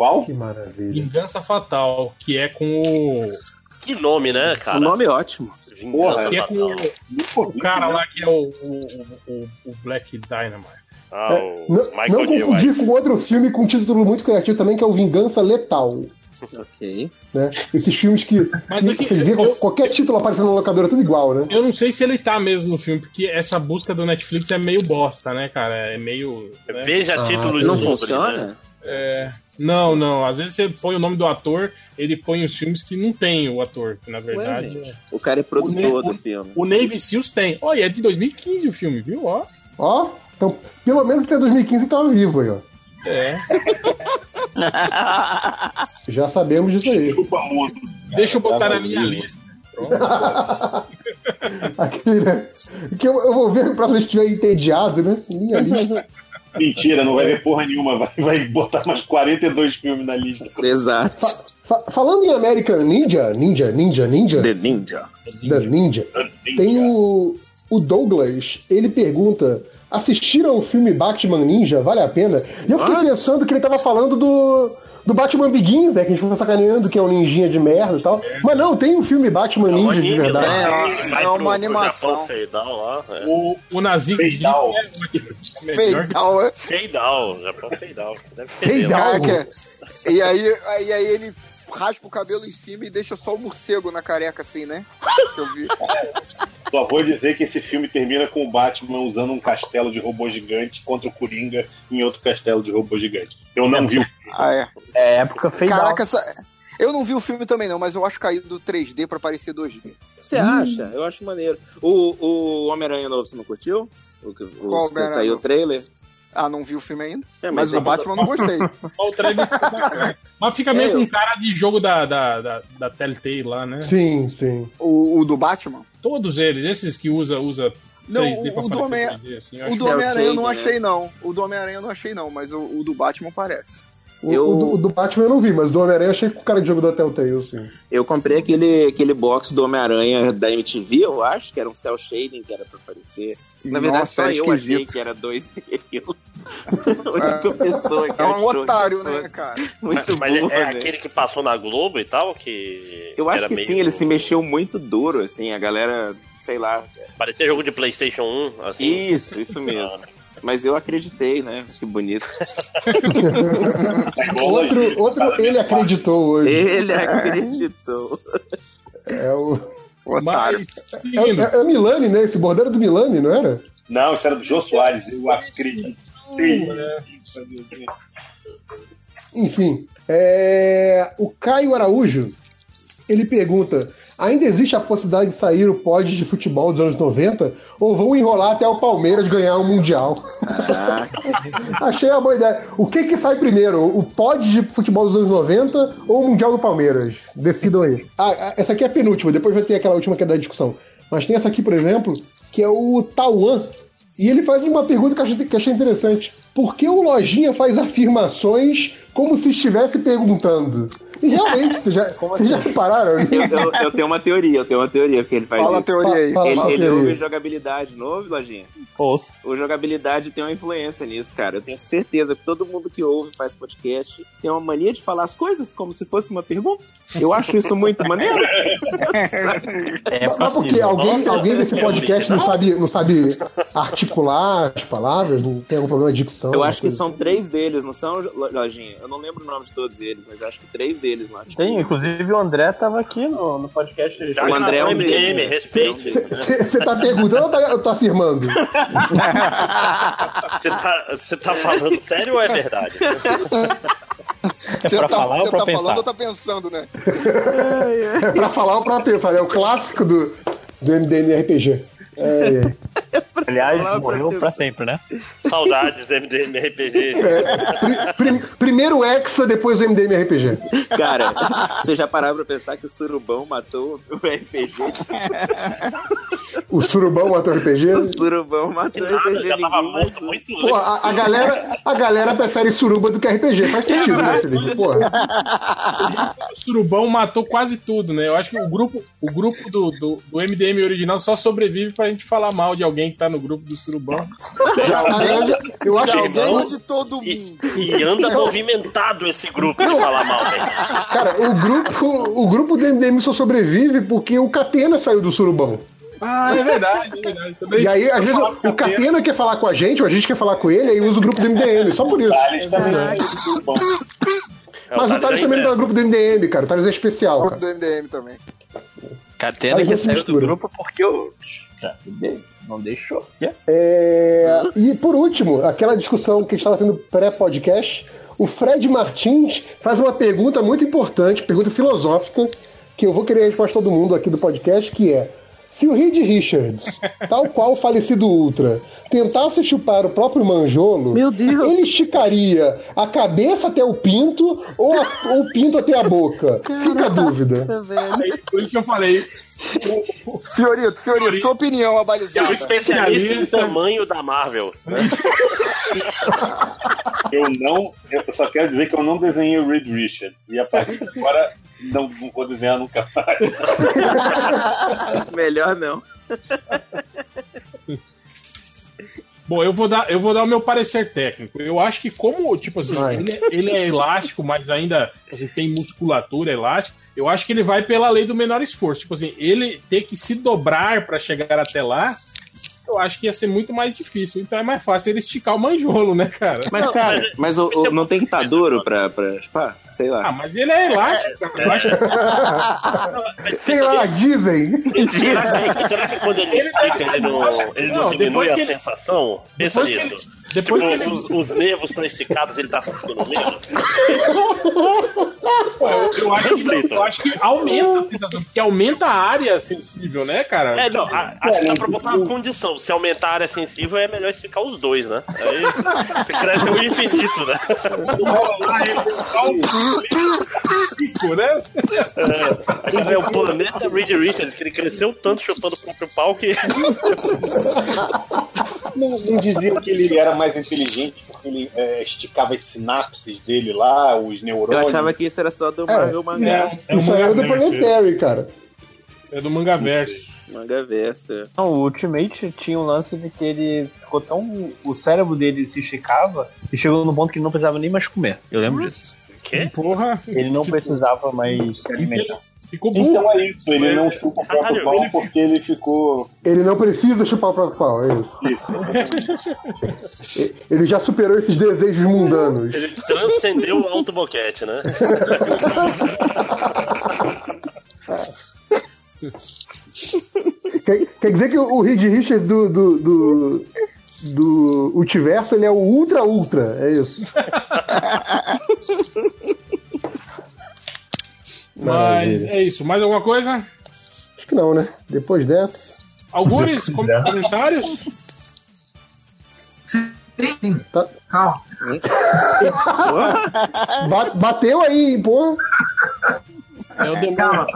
[SPEAKER 7] Qual?
[SPEAKER 4] Que maravilha.
[SPEAKER 2] Vingança Fatal, que é com o.
[SPEAKER 8] Que nome, né,
[SPEAKER 21] O
[SPEAKER 8] cara?
[SPEAKER 21] nome é ótimo.
[SPEAKER 8] Vingança
[SPEAKER 2] Que é com o, o cara lá que é o, o, o, o- o Black Dynamite.
[SPEAKER 3] Ah,
[SPEAKER 4] É,
[SPEAKER 3] o
[SPEAKER 4] não, não confundir com outro filme com um título muito criativo também, que é o Vingança Letal.
[SPEAKER 12] Ok.
[SPEAKER 4] Né? Esses filmes que,
[SPEAKER 2] Mas
[SPEAKER 4] que
[SPEAKER 2] é que
[SPEAKER 4] você vê
[SPEAKER 2] eu-
[SPEAKER 4] qualquer título aparecendo na locadora, tudo igual, né?
[SPEAKER 2] Eu não sei se ele tá mesmo no filme, porque essa busca do Netflix é meio bosta, né, cara? É meio. né?
[SPEAKER 3] Veja
[SPEAKER 12] Ah,
[SPEAKER 3] títulos
[SPEAKER 12] não funciona?
[SPEAKER 3] né?
[SPEAKER 2] É, não, não. Às vezes você põe o nome do ator, ele põe os filmes que não tem o ator, que na
[SPEAKER 12] Ué,
[SPEAKER 2] verdade.
[SPEAKER 12] gente, o cara é produtor do filme.
[SPEAKER 2] O Navy Seals tem. Olha, é de 2015 o filme, viu? Ó.
[SPEAKER 4] Ó, então, pelo menos até 2015 tava vivo aí, ó.
[SPEAKER 2] É.
[SPEAKER 4] Já sabemos disso aí.
[SPEAKER 2] Deixa eu botar na minha
[SPEAKER 4] vivo.
[SPEAKER 2] lista.
[SPEAKER 4] Aquele, né? Que eu, eu vou ver próximo se estiver entediado, né? Minha lista.
[SPEAKER 7] Mentira, não vai ver porra nenhuma. Vai, vai botar mais 42 filmes na lista.
[SPEAKER 12] Exato.
[SPEAKER 4] Fa- falando em American Ninja, Ninja, Ninja, Ninja.
[SPEAKER 12] The Ninja.
[SPEAKER 4] The Ninja. Tem o, o Douglas, ele pergunta: assistiram o filme Batman Ninja? Vale a pena? E eu fiquei pensando que ele tava falando do. Do Batman Begins, né? Que a gente foi sacaneando que é um ninjinha de merda e tal. Mas não, tem um filme Batman Ninja de verdade.
[SPEAKER 3] Vai
[SPEAKER 1] é
[SPEAKER 3] pro-
[SPEAKER 1] uma
[SPEAKER 3] pro
[SPEAKER 1] animação.
[SPEAKER 3] Japão, Fade Down lá. É.
[SPEAKER 2] O, o é. É melhor que-
[SPEAKER 1] Feidal, é?
[SPEAKER 3] Down, Japão mesmo.
[SPEAKER 4] Down.
[SPEAKER 1] Caraca. E aí, aí, aí ele raspa o cabelo em cima e deixa só o morcego na careca, assim, né? Que eu vi.
[SPEAKER 7] Só vou dizer que esse filme termina com o Batman usando um castelo de robô gigante contra o Coringa em outro castelo de robô gigante. Eu não vi o filme.
[SPEAKER 1] Ah, é.
[SPEAKER 20] É época fade
[SPEAKER 1] Caraca, essa... eu não vi o filme também, não, mas eu acho caído do 3D pra parecer 2D.
[SPEAKER 12] Você acha? Eu acho maneiro. O, o Homem-Aranha novo, você não curtiu? O, que- o,
[SPEAKER 1] Qual Homem-Aranha
[SPEAKER 12] saiu o trailer?
[SPEAKER 1] Ah, não vi o filme ainda.
[SPEAKER 12] É,
[SPEAKER 1] mas
[SPEAKER 12] mas é
[SPEAKER 1] o Batman eu não gostei.
[SPEAKER 2] O trailer. Mas fica meio
[SPEAKER 1] É,
[SPEAKER 2] com
[SPEAKER 1] eu-
[SPEAKER 2] cara de jogo da, da, da, da Telltale lá, né?
[SPEAKER 4] Sim, sim.
[SPEAKER 1] O, o do Batman?
[SPEAKER 2] Todos eles, esses que usa, usa
[SPEAKER 1] Não,
[SPEAKER 2] 3D pra
[SPEAKER 1] o, o do
[SPEAKER 2] parecer
[SPEAKER 1] Homem-
[SPEAKER 2] 3D, assim, eu
[SPEAKER 1] Homem-Aranha eu não
[SPEAKER 12] shade, né?
[SPEAKER 1] achei, não. O do Homem-Aranha eu não achei, não, mas o, o do Batman parece.
[SPEAKER 4] O,
[SPEAKER 12] Eu-
[SPEAKER 4] o do, o do Batman eu não vi, mas do Homem-Aranha eu achei com cara de jogo da Telltale, sim.
[SPEAKER 12] Eu comprei aquele, aquele box do Homem-Aranha da MTV, eu acho, que era um cell shading que era pra aparecer. Na verdade,
[SPEAKER 1] Nossa,
[SPEAKER 12] só
[SPEAKER 1] era
[SPEAKER 12] eu achei
[SPEAKER 1] esquisito.
[SPEAKER 12] que era 2D. Eu- A única pessoa que
[SPEAKER 1] É um otário, né, cara?
[SPEAKER 12] Muito
[SPEAKER 3] Mas é,
[SPEAKER 12] burro,
[SPEAKER 3] é
[SPEAKER 12] né?
[SPEAKER 3] aquele que passou na Globo e tal, que.
[SPEAKER 12] Eu acho que
[SPEAKER 3] meio-
[SPEAKER 12] sim, ele se mexeu muito duro, assim, a galera, sei lá.
[SPEAKER 3] Parecia jogo de PlayStation 1, assim.
[SPEAKER 12] Isso, isso mesmo. Mas eu acreditei, né? Que bonito.
[SPEAKER 4] Outro, outro ele acreditou hoje.
[SPEAKER 12] Ele acreditou.
[SPEAKER 4] É o.
[SPEAKER 1] Otário.
[SPEAKER 2] Mas,
[SPEAKER 4] É, é, é o Milani, né? Esse bordeiro é do Milani, não era?
[SPEAKER 7] Não, isso era do Jô Soares. Eu acreditei.
[SPEAKER 4] Enfim. é, O Caio Araújo ele pergunta: ainda existe a possibilidade de sair o pod de futebol dos anos 90? Ou vão enrolar até o Palmeiras ganhar o Mundial? Achei uma boa ideia. O que que sai primeiro? O pod de futebol dos anos 90 ou o Mundial do Palmeiras? Decidam aí. Ah, ah, essa aqui é a penúltima, depois vai ter aquela última que é da discussão. Mas tem essa aqui, por exemplo, que é o Tauan. E ele faz uma pergunta que eu achei, que eu achei interessante. Por que o Lojinha faz afirmações como se estivesse perguntando? E realmente, vocês já, vocês já repararam
[SPEAKER 12] Eu, eu- eu tenho uma teoria, eu tenho uma teoria que ele faz
[SPEAKER 1] Fala a
[SPEAKER 12] isso.
[SPEAKER 1] teoria aí.
[SPEAKER 4] Fala,
[SPEAKER 12] Ele,
[SPEAKER 4] fala a
[SPEAKER 12] ele
[SPEAKER 4] teoria.
[SPEAKER 12] ouve jogabilidade, não ouve, Lojinha?
[SPEAKER 20] Ouço.
[SPEAKER 12] O jogabilidade tem uma influência nisso, cara. Eu tenho certeza que todo mundo que ouve faz podcast tem uma mania de falar as coisas como se fosse uma pergunta. Eu acho isso muito maneiro.
[SPEAKER 20] É
[SPEAKER 4] Só porque alguém, alguém desse podcast não sabe, não sabe articular as palavras, não tem algum problema de dicção.
[SPEAKER 12] Eu acho que são três deles, não são, Lojinha? Eu não lembro o nome de todos eles, mas acho que três deles lá.
[SPEAKER 20] Tem, inclusive o André tava aqui no, no podcast.
[SPEAKER 3] Já
[SPEAKER 12] O André é um
[SPEAKER 3] MDM,
[SPEAKER 12] deles.
[SPEAKER 3] respeite.
[SPEAKER 4] Você tá perguntando ou tá, tá afirmando?
[SPEAKER 3] Você tá, você tá falando sério ou é verdade?
[SPEAKER 1] Você
[SPEAKER 20] pra
[SPEAKER 1] tá,
[SPEAKER 20] falar ou pra
[SPEAKER 1] tá
[SPEAKER 20] pensar?
[SPEAKER 1] falando ou tá pensando, né?
[SPEAKER 4] É pra falar ou pra pensar? É o clássico do, do MDM RPG. É, é.
[SPEAKER 20] Aliás, morreu pra sempre, né?
[SPEAKER 3] Saudades, MDM RPG.
[SPEAKER 4] Pri- pri- primeiro o Hexa, depois o MDM RPG.
[SPEAKER 12] Cara, você já pararam pra pensar que o Surubão matou o RPG?
[SPEAKER 4] O Surubão matou o RPG.
[SPEAKER 12] O Surubão matou o RPG.
[SPEAKER 3] Já tava
[SPEAKER 12] ninguém
[SPEAKER 3] morto muito
[SPEAKER 4] Pô, a, a galera, a galera prefere suruba do que RPG. Faz sentido, né, Felipe? Porra.
[SPEAKER 2] o Surubão matou quase tudo, né? Eu acho que o grupo, o grupo do, do, do MDM original só sobrevive pra gente falar mal de alguém que tá no grupo do Surubão.
[SPEAKER 1] De alguém,
[SPEAKER 4] Eu acho
[SPEAKER 1] de
[SPEAKER 4] que.
[SPEAKER 1] alguém ou de todo mundo?
[SPEAKER 3] E, e anda movimentado esse grupo de falar mal, velho.
[SPEAKER 4] Cara, o grupo, o grupo do MDM só sobrevive porque o Catena saiu do surubão.
[SPEAKER 2] Ah, é verdade, é verdade. Também
[SPEAKER 4] E aí, às vezes, o Catena quer falar com a gente, ou a gente quer falar com ele, aí usa o grupo do MDM, só por isso.
[SPEAKER 7] Thales também
[SPEAKER 2] É
[SPEAKER 7] é.
[SPEAKER 4] Mas o Thales também não tá no grupo do MDM, cara. O Thales é especial,
[SPEAKER 1] Grupo
[SPEAKER 4] cara.
[SPEAKER 1] do MDM também.
[SPEAKER 20] Catena que saiu do grupo porque eu. Já, não deixou.
[SPEAKER 4] É, E por último, aquela discussão que a gente estava tendo pré-podcast, o Fred Martins faz uma pergunta muito importante, pergunta filosófica, que eu vou querer a resposta de todo mundo aqui do podcast, que é se o Reed Richards, tal qual o falecido Ultra, tentasse chupar o próprio manjolo, ele esticaria a cabeça até o pinto ou, a- ou o pinto até a boca? Fica a dúvida.
[SPEAKER 2] Por isso que eu falei.
[SPEAKER 1] Fiorito, Fiorito, sua opinião
[SPEAKER 8] É o
[SPEAKER 1] abalizada.
[SPEAKER 8] especialista em tamanho da Marvel.
[SPEAKER 7] Eu não. Eu só quero dizer que eu não desenhei o Reed Richards. E a partir de agora não, não vou desenhar nunca mais.
[SPEAKER 21] Melhor não.
[SPEAKER 2] Bom, eu vou dar, eu vou dar o meu parecer técnico. Eu acho que como, tipo assim, ele, é- ele é elástico, mas ainda assim, tem musculatura elástica, eu acho que ele vai pela lei do menor esforço. Tipo assim, ele ter que se dobrar pra chegar até lá, eu acho que ia ser muito mais difícil. Então é mais fácil ele esticar o manjolo, né, cara?
[SPEAKER 21] Mas, cara, mas o, o- não tem que estar duro pra, pra chupar? Sei lá.
[SPEAKER 2] Ah, mas ele é elástico, cara. Eu acho
[SPEAKER 4] Sei lá, dizem.
[SPEAKER 8] Será que, será que quando ele estica, ele não, ele não,
[SPEAKER 2] Não,
[SPEAKER 8] diminui a
[SPEAKER 2] ele-
[SPEAKER 8] sensação? Pensa
[SPEAKER 2] depois que
[SPEAKER 8] nisso.
[SPEAKER 2] ele- depois
[SPEAKER 8] Tipo,
[SPEAKER 2] que ele-
[SPEAKER 8] os, os nervos estão esticados, ele tá sentindo menos.
[SPEAKER 2] Eu, eu acho que, eu acho que aumenta a sensação, porque aumenta a área sensível, né, cara?
[SPEAKER 8] É, não, a- acho que dá pra botar uma condição. Se aumentar a área sensível, é melhor esticar os dois, né? Aí você cresce o infinito, né?
[SPEAKER 2] Pico, né?
[SPEAKER 8] É, é o planeta Reed Richards, que ele cresceu tanto chupando o próprio pau que.
[SPEAKER 7] Não, não diziam que ele era mais inteligente porque ele é, esticava as sinapses dele lá, os
[SPEAKER 21] Eu
[SPEAKER 7] neurônios.
[SPEAKER 21] achava que isso era só do Marvel Mangá.
[SPEAKER 2] É um
[SPEAKER 4] Isso aí era do
[SPEAKER 2] manga verso.
[SPEAKER 4] Planetary, cara.
[SPEAKER 2] É do manga verso.
[SPEAKER 21] Manga verso.
[SPEAKER 20] Não, o Ultimate tinha um lance de que ele ficou tão. O cérebro dele se esticava e chegou no ponto que ele não precisava nem mais comer. Eu lembro disso.
[SPEAKER 8] Quê?
[SPEAKER 2] Porra.
[SPEAKER 20] Ele não precisava mais se alimentar.
[SPEAKER 2] Ficou burro.
[SPEAKER 7] Então é isso, ele não chupa o próprio pau
[SPEAKER 8] ele-
[SPEAKER 7] porque ele ficou.
[SPEAKER 4] Ele não precisa chupar o próprio pau, é isso.
[SPEAKER 7] Isso.
[SPEAKER 4] Ele já superou esses desejos mundanos.
[SPEAKER 8] Ele transcendeu o autoboquete, né?
[SPEAKER 4] Quer, quer dizer que o Reed Richards do, do, do, do Ultiverso, ele é o Ultra Ultra, é isso.
[SPEAKER 2] Mas
[SPEAKER 4] Maravilha.
[SPEAKER 2] é isso. Mais alguma coisa?
[SPEAKER 4] Acho que não, né? Depois dessa.
[SPEAKER 2] Algures? Com- comentários?
[SPEAKER 5] Sim, sim.
[SPEAKER 4] Tá.
[SPEAKER 5] Calma.
[SPEAKER 4] Ba- bateu aí, porra.
[SPEAKER 2] É o demônio.
[SPEAKER 5] Calma.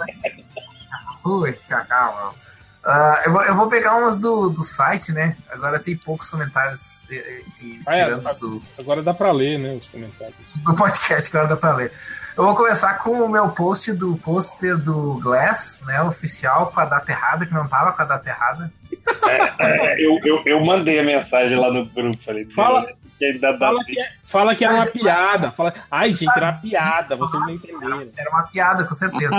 [SPEAKER 5] Ui, ca- calma. Ah, eu, vou, eu vou pegar umas do, do site, né? Agora tem poucos comentários e, e-
[SPEAKER 2] Ah, é,
[SPEAKER 5] tirando os do,
[SPEAKER 2] Agora dá pra ler, né, os comentários.
[SPEAKER 5] do podcast, agora dá pra ler. Eu vou começar com o meu post do pôster do Glass, né? Oficial, com a data errada, que não tava com a data errada.
[SPEAKER 7] É, eu, eu, eu mandei a mensagem lá no grupo, falei.
[SPEAKER 2] Fala-
[SPEAKER 7] que ainda dá
[SPEAKER 2] Fala que, é- fala que era uma piada. Fala, Ai, gente, era uma piada, vocês não entenderam.
[SPEAKER 5] Era uma piada, com certeza.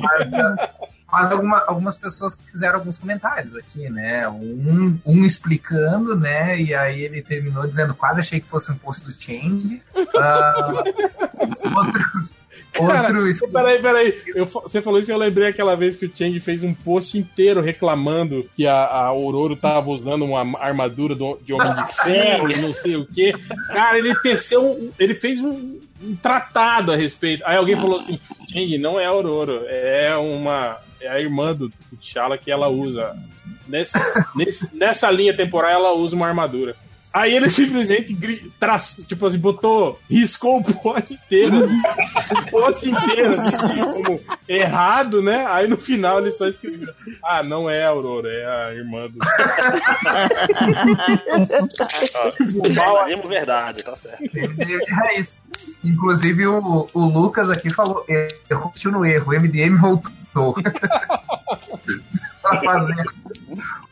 [SPEAKER 5] Mas, mas alguma- algumas pessoas fizeram alguns comentários aqui, né? Um, um explicando, né? E aí ele terminou dizendo: quase achei que fosse um post do Chang. Ah, outro.
[SPEAKER 2] Cara,
[SPEAKER 5] Outro es-
[SPEAKER 2] peraí, peraí. Eu, você falou isso e eu lembrei aquela vez que o Change fez um post inteiro reclamando que a, a Aurora tava usando uma armadura do- de Homem de Ferro e não sei o quê. Cara, ele teceu. Ele fez um, um tratado a respeito. Aí alguém falou assim: Change, não é Aurora, é uma. É a irmã do do T'Challa que ela usa. Nesse, nesse- nessa linha temporal ela usa uma armadura. Aí ele simplesmente gri- tra- tipo assim, botou, riscou o post inteiro, o post inteiro, assim, como errado, né? Aí no final ele só escreveu: Ah, não é a Aurora, é a irmã do.
[SPEAKER 8] Jornalismo verdade, tá certo.
[SPEAKER 5] É isso. Inclusive o, o Lucas aqui falou: errou no erro, o MDM voltou. Pra fazer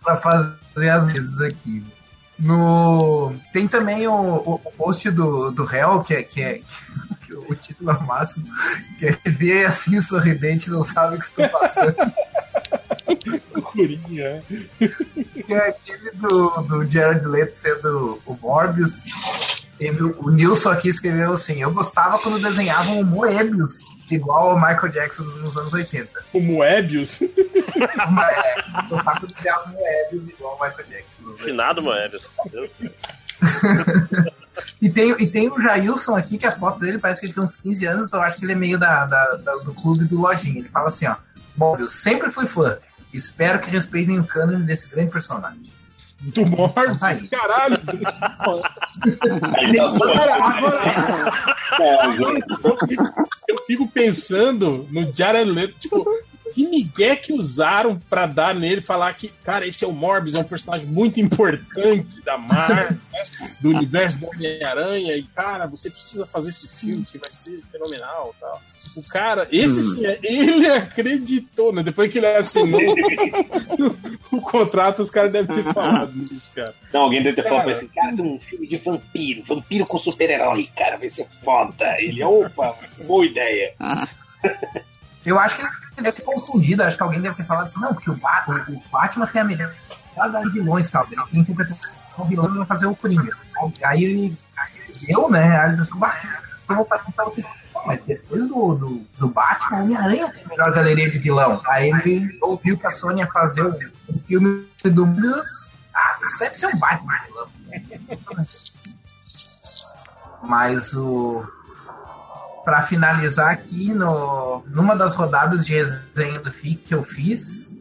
[SPEAKER 5] para fazer as vezes aqui. No tem também o, o, o post do, do réu que é, que é que o título é máximo que é ver assim sorridente não sabe o que está passando.
[SPEAKER 2] Coringa.
[SPEAKER 5] Que é aquele do, do Jared Leto sendo o Morbius. Teve o o Nilson aqui escreveu assim: Eu gostava quando desenhavam o Moebius, igual ao Michael Jackson nos anos 80.
[SPEAKER 2] O Moebius?
[SPEAKER 5] É, eu gostava quando desenhavam o Moebius igual ao Michael Jackson. nos 80.
[SPEAKER 8] Finado Moebius. Deus.
[SPEAKER 5] E tem, e tem o Jailson aqui, que a foto dele parece que ele tem uns 15 anos, então eu acho que ele é meio da, da- da- do clube do Lojinha. Ele fala assim, ó, Mobius, sempre fui fã. Espero que respeitem o cânone desse grande personagem.
[SPEAKER 2] Do Morbius? Caralho! Cara, agora, eu, fico, eu fico pensando no Jared Leto, tipo, que migué que usaram pra dar nele, falar que, cara, esse é o Morbius, é um personagem muito importante da Marvel, né, do universo do Homem-Aranha, e, cara, você precisa fazer esse filme que vai ser fenomenal e tal. O cara, esse sim, é- ele acreditou, né? Depois que ele assinou o, o contrato, os caras devem ter falado isso, cara.
[SPEAKER 7] Não, alguém deve ter falado pra esse cara, tem um filme de vampiro, vampiro com super-herói, cara, vai ser foda. Ele, opa, boa ideia.
[SPEAKER 5] Eu acho que deve ter confundido, acho que alguém deve ter falado assim, não, porque o, Ba- o- o Batman tem a melhor das vilões, tal. Ele tem interpretar o vilão vai fazer o Coringa. Aí ele eu, né? Ele pensou, "Bah, eu vou o "Pô, mas depois do, do, do Batman, o Homem-Aranha tem a melhor galeria de vilão. Aí ele ouviu que a Sony ia fazer um filme do Morbius. Ah, isso deve ser um Batman vilão. Mas o. Pra finalizar aqui, no, numa das rodadas de resenha do FIC que eu fiz,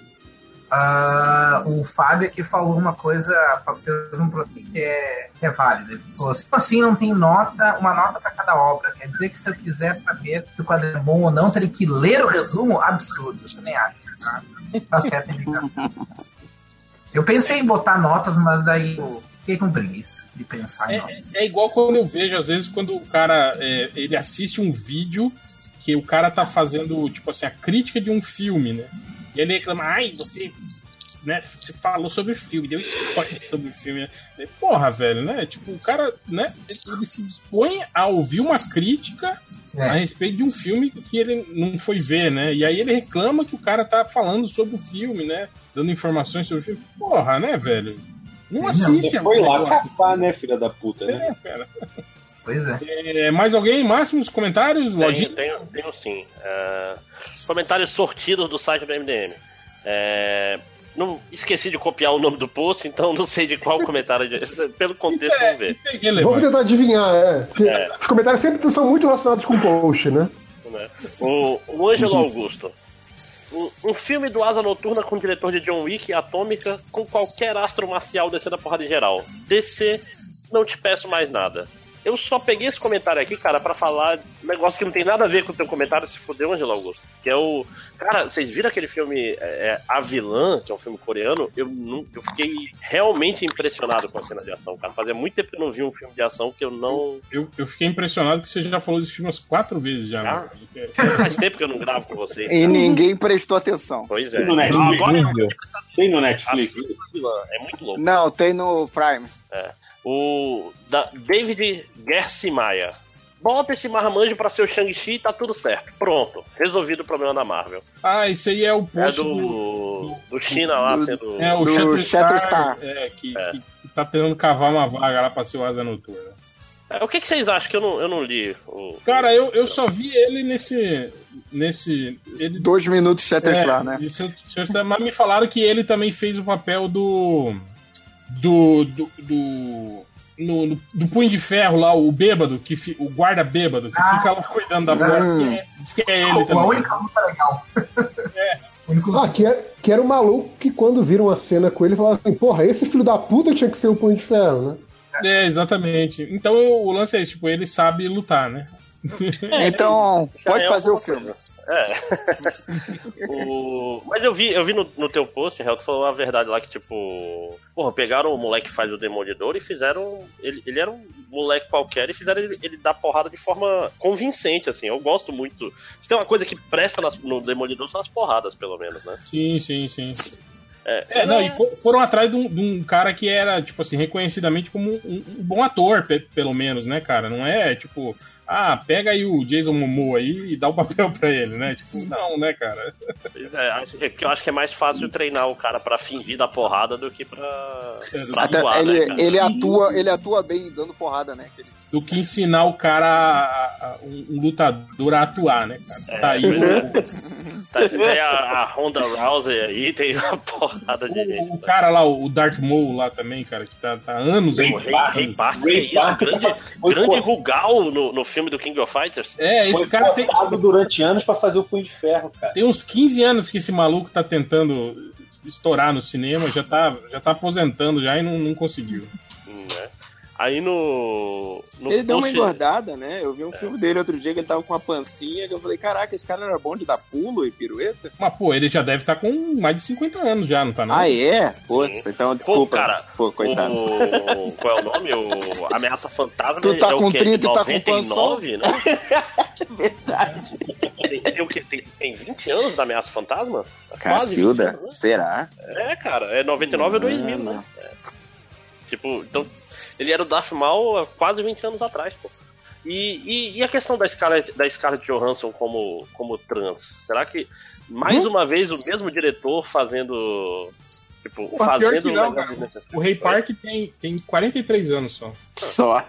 [SPEAKER 5] ah, o Fábio aqui falou uma coisa, fez um produto que é, que é válido. Ele falou assim, assim não tem nota, uma nota para cada obra. Quer dizer que se eu quiser saber se o quadro é bom ou não, teria que ler o resumo? Absurdo, eu também acho. Tá? Tá a indicação. Eu pensei em botar notas, mas daí eu fiquei com preguiça de pensar em notas.
[SPEAKER 2] É igual quando eu vejo, às vezes, quando o cara é, ele assiste um vídeo que o cara tá fazendo, tipo assim, a crítica de um filme, né? E ele reclama, ai, você, né, você falou sobre o filme, deu spoiler sobre o filme. né? Porra, velho, né? Tipo, o cara, né, ele se dispõe a ouvir uma crítica a respeito de um filme que ele não foi ver, né? E aí ele reclama que o cara tá falando sobre o filme, né? Dando informações sobre o filme. Porra, né, velho? Não assiste.
[SPEAKER 7] Você foi lá
[SPEAKER 2] negócio.
[SPEAKER 7] caçar, né, filha da puta, né?
[SPEAKER 2] É, cara.
[SPEAKER 5] Pois é.
[SPEAKER 2] É, mais alguém? Máximos comentários?
[SPEAKER 8] Tenho,
[SPEAKER 2] Lojinha?
[SPEAKER 8] tenho, tenho sim. É, comentários sortidos do site do MDM. É, não esqueci de copiar o nome do post, então não sei de qual comentário. de- pelo contexto, vamos ver.
[SPEAKER 4] Vamos tentar adivinhar, é. Porque
[SPEAKER 8] É.
[SPEAKER 4] os comentários sempre são muito relacionados com o post, né?
[SPEAKER 8] né? O, o Ângelo Augusto. Um, filme do Asa Noturna com o diretor de John Wick Atômica com qualquer astro marcial descendo a porrada em geral. DC, não te peço mais nada. Eu só peguei esse comentário aqui, cara, pra falar um negócio que não tem nada a ver com o teu comentário, se fudeu, Angelo Augusto. Que é o. Cara, vocês viram aquele filme é, é, A Vilã, que é um filme coreano? Eu, não, eu fiquei realmente impressionado com a cena de ação, cara. Fazia muito tempo que eu não vi um filme de ação que eu não.
[SPEAKER 2] Eu, eu fiquei impressionado que você já falou desse filme umas quatro vezes já.
[SPEAKER 8] Ah.
[SPEAKER 2] né?
[SPEAKER 8] Faz tempo que eu não gravo com vocês.
[SPEAKER 1] E ninguém prestou atenção.
[SPEAKER 8] Pois é.
[SPEAKER 7] Tem no Netflix?
[SPEAKER 8] Agora
[SPEAKER 7] Tem no Netflix?
[SPEAKER 8] A Vilã, é muito louco.
[SPEAKER 1] Não, tem no Prime.
[SPEAKER 8] É. O da David Gersimaia. Bota esse marmanjo pra ser o Shang-Chi e tá tudo certo. Pronto. Resolvido o problema da Marvel.
[SPEAKER 2] Ah, esse aí é o
[SPEAKER 8] É
[SPEAKER 2] post
[SPEAKER 8] do, do China lá
[SPEAKER 2] do-
[SPEAKER 8] sendo.
[SPEAKER 2] É, o
[SPEAKER 1] do
[SPEAKER 2] Shatterstar. É, que, que- que tá tentando cavar uma vaga lá pra ser o Asa Noturna.
[SPEAKER 8] É, o que, que vocês acham? Que eu não, eu não li. O...
[SPEAKER 2] Cara, eu, eu só vi ele nesse. nesse ele,
[SPEAKER 1] Dois minutos Shatterstar,
[SPEAKER 2] é,
[SPEAKER 1] né?
[SPEAKER 2] Mas me falaram que ele também fez o papel do. Do. do, do no, no- do punho de ferro lá, o bêbado, que fi- o guarda bêbado, que fica lá cuidando da porta.
[SPEAKER 4] Hum.
[SPEAKER 2] que é- Diz que é ele
[SPEAKER 5] A
[SPEAKER 2] também.
[SPEAKER 5] única luta legal.
[SPEAKER 4] Ah, que, é, que era o maluco que quando viram a cena com ele falaram assim, porra, esse filho da puta tinha que ser o punho de ferro, né?
[SPEAKER 2] É, exatamente. Então o lance é esse, tipo, ele sabe lutar, né?
[SPEAKER 1] Então, pode
[SPEAKER 8] é
[SPEAKER 1] fazer o filme.
[SPEAKER 8] coisa. É. O- Mas eu vi, eu vi no, no teu post, Real, tu falou a verdade lá que, tipo. Porra, pegaram o moleque que faz o Demolidor e fizeram. Ele, ele era um moleque qualquer e fizeram ele, ele dar porrada de forma convincente, assim. Eu gosto muito. Se tem uma coisa que presta nas- no Demolidor são as porradas, pelo menos, né?
[SPEAKER 2] Sim, sim, sim. É, não, e fo- foram atrás de um, de um cara que era, tipo assim, reconhecidamente como um, um bom ator, pe- pelo menos, né, cara? Não é, tipo, ah, pega aí o Jason Momoa aí e dá o papel pra ele, né? Tipo, não, né, cara?
[SPEAKER 8] É, acho- é porque eu acho que é mais fácil treinar o cara pra fingir da porrada do que pra, pra
[SPEAKER 1] Até
[SPEAKER 8] atuar,
[SPEAKER 1] ele,
[SPEAKER 8] né, cara?
[SPEAKER 1] ele, atua, ele atua bem dando porrada, né? Aquele-
[SPEAKER 2] Do que ensinar o cara, a- a- um, um lutador a atuar, né, cara? Tá aí o,
[SPEAKER 8] Tá, tem a, a Ronda Rousey aí, tem uma porrada de gente.
[SPEAKER 2] o cara lá, o Darth Maul lá também, cara, que tá, tá há anos aí.
[SPEAKER 8] O Rei, Rei Park, que é isso? Grande, grande Rugal no, no filme do King of Fighters.
[SPEAKER 2] É, esse
[SPEAKER 7] Foi
[SPEAKER 2] cara tem,
[SPEAKER 7] durante anos pra fazer o Punho de Ferro, cara.
[SPEAKER 2] tem uns 15 anos que esse maluco tá tentando estourar no cinema, já tá, já tá aposentando já e não, não conseguiu.
[SPEAKER 8] Aí no. no
[SPEAKER 21] Ele deu uma
[SPEAKER 8] post-
[SPEAKER 21] engordada, né? Eu vi um filme dele outro dia que ele tava com uma pancinha que eu falei, caraca, esse cara era bom de dar pulo e pirueta?
[SPEAKER 2] Mas, pô, ele já deve estar com mais de 50 anos já, não tá não?
[SPEAKER 21] Ah, é? Putz, então desculpa.
[SPEAKER 8] Pô, cara,
[SPEAKER 21] Pô, coitado.
[SPEAKER 8] O, qual é o nome? O Ameaça Fantasma.
[SPEAKER 1] Tu tá
[SPEAKER 8] é
[SPEAKER 1] com
[SPEAKER 8] quê?
[SPEAKER 1] 30
[SPEAKER 8] De
[SPEAKER 1] e tá com
[SPEAKER 8] 99, né?
[SPEAKER 21] Verdade.
[SPEAKER 8] Tem, tem o quê? Tem, tem 20 anos da Ameaça Fantasma? Quase 20
[SPEAKER 21] Cacilda,
[SPEAKER 8] anos, né?
[SPEAKER 21] será?
[SPEAKER 8] É, cara, é 99 ou 2000, né? É. Tipo, então, ele era o Darth Maul há quase 20 anos atrás, pô. E, e, e a questão da Scarlett, da Scarlett Johansson como, como trans? Será que, mais
[SPEAKER 2] Hum?
[SPEAKER 8] uma vez, o mesmo diretor fazendo... Tipo,
[SPEAKER 2] Pô,
[SPEAKER 8] fazendo
[SPEAKER 2] que
[SPEAKER 8] um
[SPEAKER 2] não,
[SPEAKER 8] desnecessário?
[SPEAKER 2] O Rei Park tem, tem 43 anos só.
[SPEAKER 21] Só.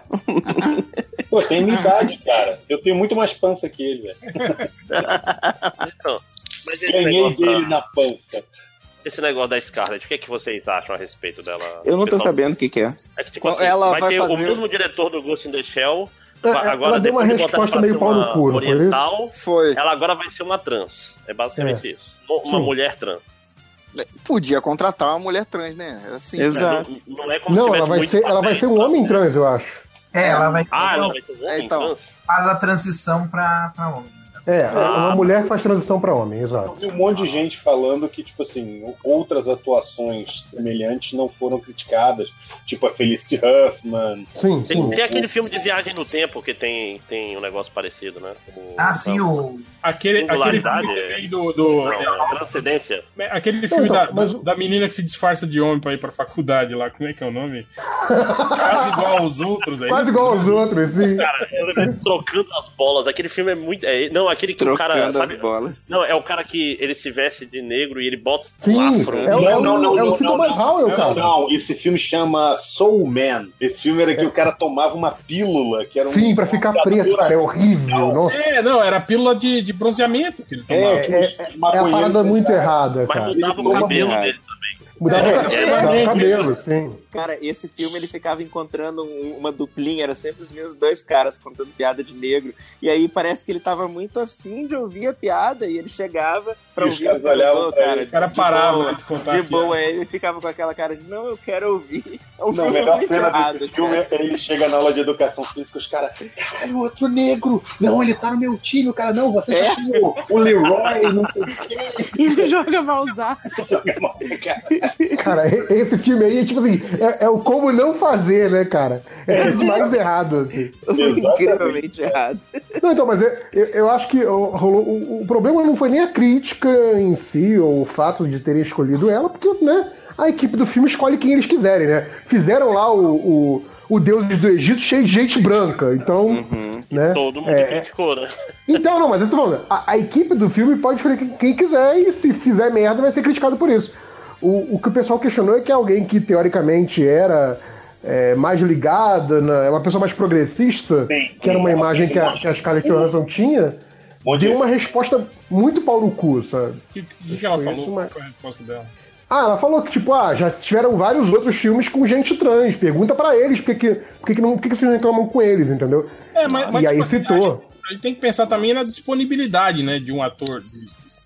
[SPEAKER 7] Pô, tem minha idade, cara. Eu tenho muito mais pança que ele, velho.
[SPEAKER 8] Então, mas
[SPEAKER 7] Ganhei
[SPEAKER 8] negócio,
[SPEAKER 7] dele na pança.
[SPEAKER 8] Esse negócio da Scarlett, o que, é que vocês acham a respeito dela?
[SPEAKER 21] Eu não tô
[SPEAKER 8] Pessoal,
[SPEAKER 21] sabendo o que que é.
[SPEAKER 8] É que, tipo assim,
[SPEAKER 1] Ela
[SPEAKER 8] vai,
[SPEAKER 1] vai
[SPEAKER 8] ter o
[SPEAKER 1] fazer-
[SPEAKER 8] mesmo diretor do Ghost in the Shell.
[SPEAKER 4] É,
[SPEAKER 8] vai-
[SPEAKER 4] ela
[SPEAKER 8] agora,
[SPEAKER 4] deu uma resposta meio pau no cu, foi
[SPEAKER 1] Foi.
[SPEAKER 8] ela agora vai ser uma trans. É basicamente isso. Uma,
[SPEAKER 4] Sim.
[SPEAKER 8] mulher trans.
[SPEAKER 1] Podia contratar uma mulher trans, né? Assim,
[SPEAKER 21] Exato.
[SPEAKER 8] Não, não é como
[SPEAKER 4] Não,
[SPEAKER 8] se
[SPEAKER 4] ela vai ser, ela vai ser um
[SPEAKER 8] tá?
[SPEAKER 4] homem trans, eu acho.
[SPEAKER 5] É, ela vai
[SPEAKER 8] Ah, ela vai ser um homem
[SPEAKER 1] Então.
[SPEAKER 8] trans?
[SPEAKER 5] fazer a transição pra, pra homem.
[SPEAKER 4] É,
[SPEAKER 8] Ah.
[SPEAKER 4] uma mulher que faz transição pra homem,
[SPEAKER 7] Eu
[SPEAKER 4] exato.
[SPEAKER 7] vi um monte de gente falando que, tipo assim, outras atuações semelhantes não foram criticadas. Tipo a Felicity Huffman.
[SPEAKER 4] Sim,
[SPEAKER 8] Tem,
[SPEAKER 4] sim.
[SPEAKER 8] tem aquele filme de viagem no tempo que tem, tem um negócio parecido, né? O-
[SPEAKER 5] Ah, sim, o.
[SPEAKER 2] Aquele, aquele filme
[SPEAKER 8] é.
[SPEAKER 2] do. do
[SPEAKER 8] Não,
[SPEAKER 2] é,
[SPEAKER 8] transcendência.
[SPEAKER 2] aquele filme
[SPEAKER 4] Então,
[SPEAKER 2] da,
[SPEAKER 4] mas-
[SPEAKER 2] da menina que se disfarça de homem pra ir pra faculdade lá, como é que é o nome? Quase igual aos outros aí.
[SPEAKER 4] Quase igual aos outros, sim.
[SPEAKER 8] Cara, trocando as bolas. Aquele filme é muito. é- não, aquele que o cara.
[SPEAKER 21] Trocando
[SPEAKER 8] Sabe,
[SPEAKER 21] as bolas.
[SPEAKER 8] não, é o cara que ele se veste de negro e ele bota
[SPEAKER 4] Sim,
[SPEAKER 8] um afro.
[SPEAKER 4] é, o- é, o- é o Thomas Howell,
[SPEAKER 7] Não,
[SPEAKER 4] cara.
[SPEAKER 7] não, esse filme chama Soul Man. Esse filme era que o cara tomava uma pílula, que era um.
[SPEAKER 4] Sim, pra ficar preto, cara, é horrível. Nossa.
[SPEAKER 2] É, não, era pílula de, de bronzeamento que ele tomava.
[SPEAKER 7] É,
[SPEAKER 4] É, é, é a parada muito errada,
[SPEAKER 8] Mas
[SPEAKER 4] cara.
[SPEAKER 8] mudava o cabelo dele.
[SPEAKER 4] Mudava,
[SPEAKER 8] É,
[SPEAKER 4] mudava
[SPEAKER 2] é,
[SPEAKER 4] o cabelo, sim.
[SPEAKER 21] Cara, esse filme ele ficava encontrando um- uma duplinha, era sempre os mesmos dois caras contando piada de negro. E aí parece que ele tava muito afim de ouvir a piada e ele chegava pra
[SPEAKER 7] E os
[SPEAKER 21] ouvir
[SPEAKER 7] caras
[SPEAKER 21] as piadas,
[SPEAKER 7] olhavam
[SPEAKER 21] "Ô,
[SPEAKER 7] pra
[SPEAKER 21] cara.
[SPEAKER 2] Os caras
[SPEAKER 21] de
[SPEAKER 2] paravam né, de contar
[SPEAKER 21] De boa, aí ele ficava com aquela cara de não, eu quero ouvir. É um
[SPEAKER 7] Não, a
[SPEAKER 21] filme
[SPEAKER 7] melhor cena
[SPEAKER 21] errado,
[SPEAKER 7] desse filme
[SPEAKER 21] cara.
[SPEAKER 7] é ele chega na aula de educação física, os caras. É o outro negro! Não, ele tá no meu time, o cara, não, você
[SPEAKER 21] É?
[SPEAKER 7] tá o, o Leroy, não sei o quê.
[SPEAKER 21] Ele joga malzaço.
[SPEAKER 4] Cara, e- esse filme aí, tipo assim, é, é o como não fazer, né, cara? É o mais errado, assim.
[SPEAKER 21] Incrivelmente errado.
[SPEAKER 4] Não, então, mas eu, eu, eu acho que o, rolou, o, o problema não foi nem a crítica em si, ou o fato de terem escolhido ela, porque, né, a equipe do filme escolhe quem eles quiserem, né? Fizeram lá o, o, o Deuses do Egito cheio de gente branca, então, né?
[SPEAKER 8] Todo mundo
[SPEAKER 4] é,
[SPEAKER 8] criticou, né?
[SPEAKER 4] Então, não, mas eu tô falando, a, a equipe do filme pode escolher quem quiser e se fizer merda vai ser criticado por isso. O, o que o pessoal questionou é que alguém que teoricamente era é, mais ligada, na- é uma pessoa mais progressista, que era uma imagem que a, que a Scarlett Johansson tinha, deu uma resposta muito pau no cu, sabe?
[SPEAKER 2] O que, que, que ela falou?
[SPEAKER 4] isso,
[SPEAKER 2] Qual
[SPEAKER 4] mas-
[SPEAKER 2] foi a resposta dela?
[SPEAKER 4] Ah, ela falou que, tipo, ah, já tiveram vários outros filmes com gente trans. Pergunta pra eles por que, por que, não, por que, que vocês reclamam com eles, entendeu?
[SPEAKER 2] É, mas, mas,
[SPEAKER 4] e aí
[SPEAKER 2] tipo assim,
[SPEAKER 4] citou.
[SPEAKER 2] A gente tem que pensar também na disponibilidade, né, de um ator, de,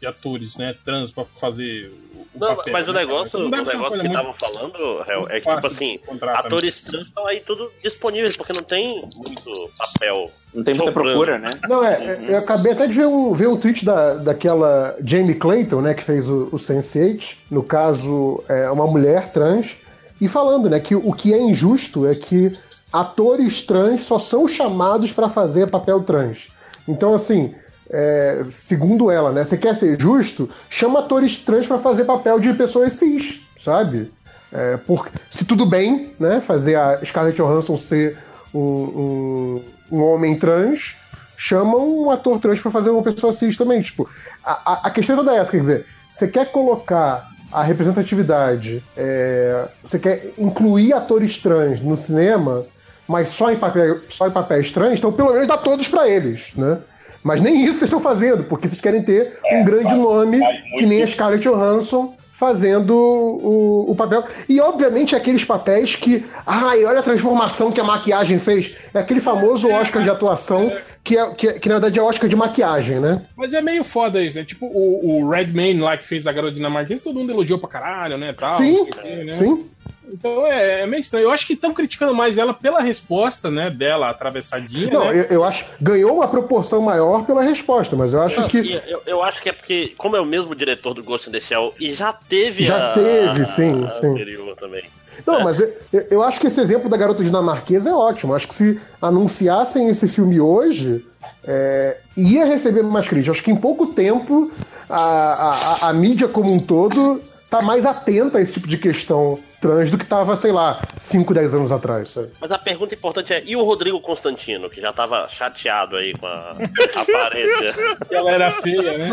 [SPEAKER 2] de atores, né, trans pra fazer o, o
[SPEAKER 8] Não,
[SPEAKER 2] papel.
[SPEAKER 8] mas o
[SPEAKER 2] né,
[SPEAKER 8] negócio, o
[SPEAKER 2] ser uma
[SPEAKER 8] negócio que estavam falando, Hel, é que, tipo assim, atores trans estão aí tudo disponíveis, porque não tem muito papel.
[SPEAKER 21] Não tem muita
[SPEAKER 8] sobrando.
[SPEAKER 21] procura, né?
[SPEAKER 4] Não, é, é, eu acabei até de ver um, ver um tweet da, daquela Jamie Clayton, né, que fez o, o Sense8, no caso, é uma mulher trans, e falando, né, que o que é injusto é que atores trans só são chamados pra fazer papel trans. Então, assim, é, segundo ela, né, você quer ser justo, chama atores trans pra fazer papel de pessoas cis. sabe? É, por, se tudo bem, né? Fazer a Scarlett Johansson ser um, um, um homem trans, chama um ator trans pra fazer uma pessoa cis também. Tipo, a, a, a questão é toda essa, quer dizer, você quer colocar a representatividade, é, você quer incluir atores trans no cinema, mas só em, papel, só em papéis trans, então pelo menos dá todos pra eles, né? Mas nem isso vocês estão fazendo, porque vocês querem ter um grande nome, que nem a Scarlett Johansson, fazendo o, o papel. E, obviamente, aqueles papéis que. Ai, olha a transformação que a maquiagem fez. É aquele famoso Oscar de atuação, que, é, que, que na verdade é Oscar de maquiagem, né?
[SPEAKER 2] Mas é meio foda isso, né? Tipo, o, o Redman lá que fez a garota dinamarquesa, todo mundo elogiou pra caralho, né? Tal,
[SPEAKER 4] Sim,
[SPEAKER 2] quê, né?
[SPEAKER 4] sim.
[SPEAKER 2] Então é, é meio estranho. Eu acho que estão criticando mais ela pela resposta, né? Dela atravessadinha.
[SPEAKER 4] Não,
[SPEAKER 2] né?
[SPEAKER 4] eu, eu acho. Ganhou uma proporção maior pela resposta, mas eu acho
[SPEAKER 8] Não,
[SPEAKER 4] que.
[SPEAKER 8] Eu, eu acho que é porque, como é o mesmo diretor do Ghost in the Shell, e já teve
[SPEAKER 4] Já
[SPEAKER 8] a,
[SPEAKER 4] teve, sim,
[SPEAKER 8] a
[SPEAKER 4] sim.
[SPEAKER 8] anterior também.
[SPEAKER 4] Não, mas eu, eu- acho que esse exemplo da garota dinamarquesa é ótimo. Acho que se anunciassem esse filme hoje, é, ia receber mais crítica. Acho que em pouco tempo a, a, a- a mídia como um todo tá mais atenta a esse tipo de questão trans do que tava, sei lá, 5, 10 anos atrás. sabe?
[SPEAKER 8] Mas a pergunta importante é: e o Rodrigo Constantino, que já tava chateado aí com a aparência?
[SPEAKER 2] Galera feia, né?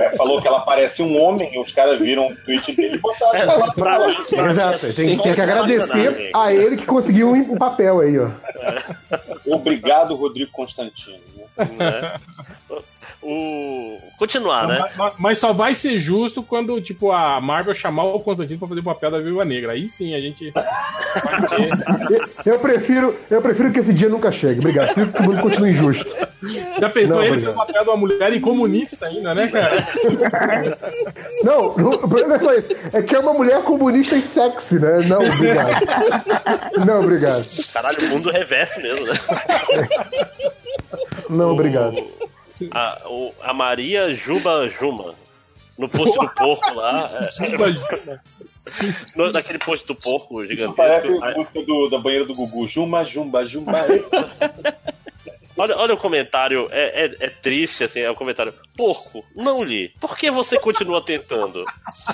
[SPEAKER 7] É, falou que ela parece um homem e os caras viram o tweet dele e botaram
[SPEAKER 8] É,
[SPEAKER 7] ela
[SPEAKER 8] pra-
[SPEAKER 4] Exato. Tem, tem que agradecer a ele que conseguiu um papel aí, ó.
[SPEAKER 7] Obrigado, Rodrigo Constantino.
[SPEAKER 8] né? O... Continuar, né?
[SPEAKER 2] Mas, mas- mas só vai ser justo quando, tipo, a Marvel chamar o Constantino pra fazer o papel da Viúva Negra. Aí sim a gente.
[SPEAKER 4] Eu prefiro, eu prefiro que esse dia nunca chegue. Obrigado. Prefiro que o mundo continue injusto.
[SPEAKER 2] Já pensou
[SPEAKER 4] Não,
[SPEAKER 2] ele
[SPEAKER 4] obrigado.
[SPEAKER 2] fazer o papel de uma mulher e comunista ainda, né, cara?
[SPEAKER 4] Não, o problema é só isso. É que é uma mulher comunista e sexy, né? Não, obrigado. Não, obrigado.
[SPEAKER 8] Caralho, o mundo reverso mesmo, né?
[SPEAKER 4] Não, obrigado.
[SPEAKER 8] A, o- a Maria Juba Juma. No posto do porco lá. é- no, naquele posto do porco
[SPEAKER 7] Isso
[SPEAKER 8] gigantesco.
[SPEAKER 7] parece
[SPEAKER 8] Aí-
[SPEAKER 7] a música do, da banheira do Gugu. Jumba, jumba, jumba.
[SPEAKER 8] Olha, olha o comentário, é, é, é triste, assim, é o comentário. Porco, não li. Por que você continua tentando?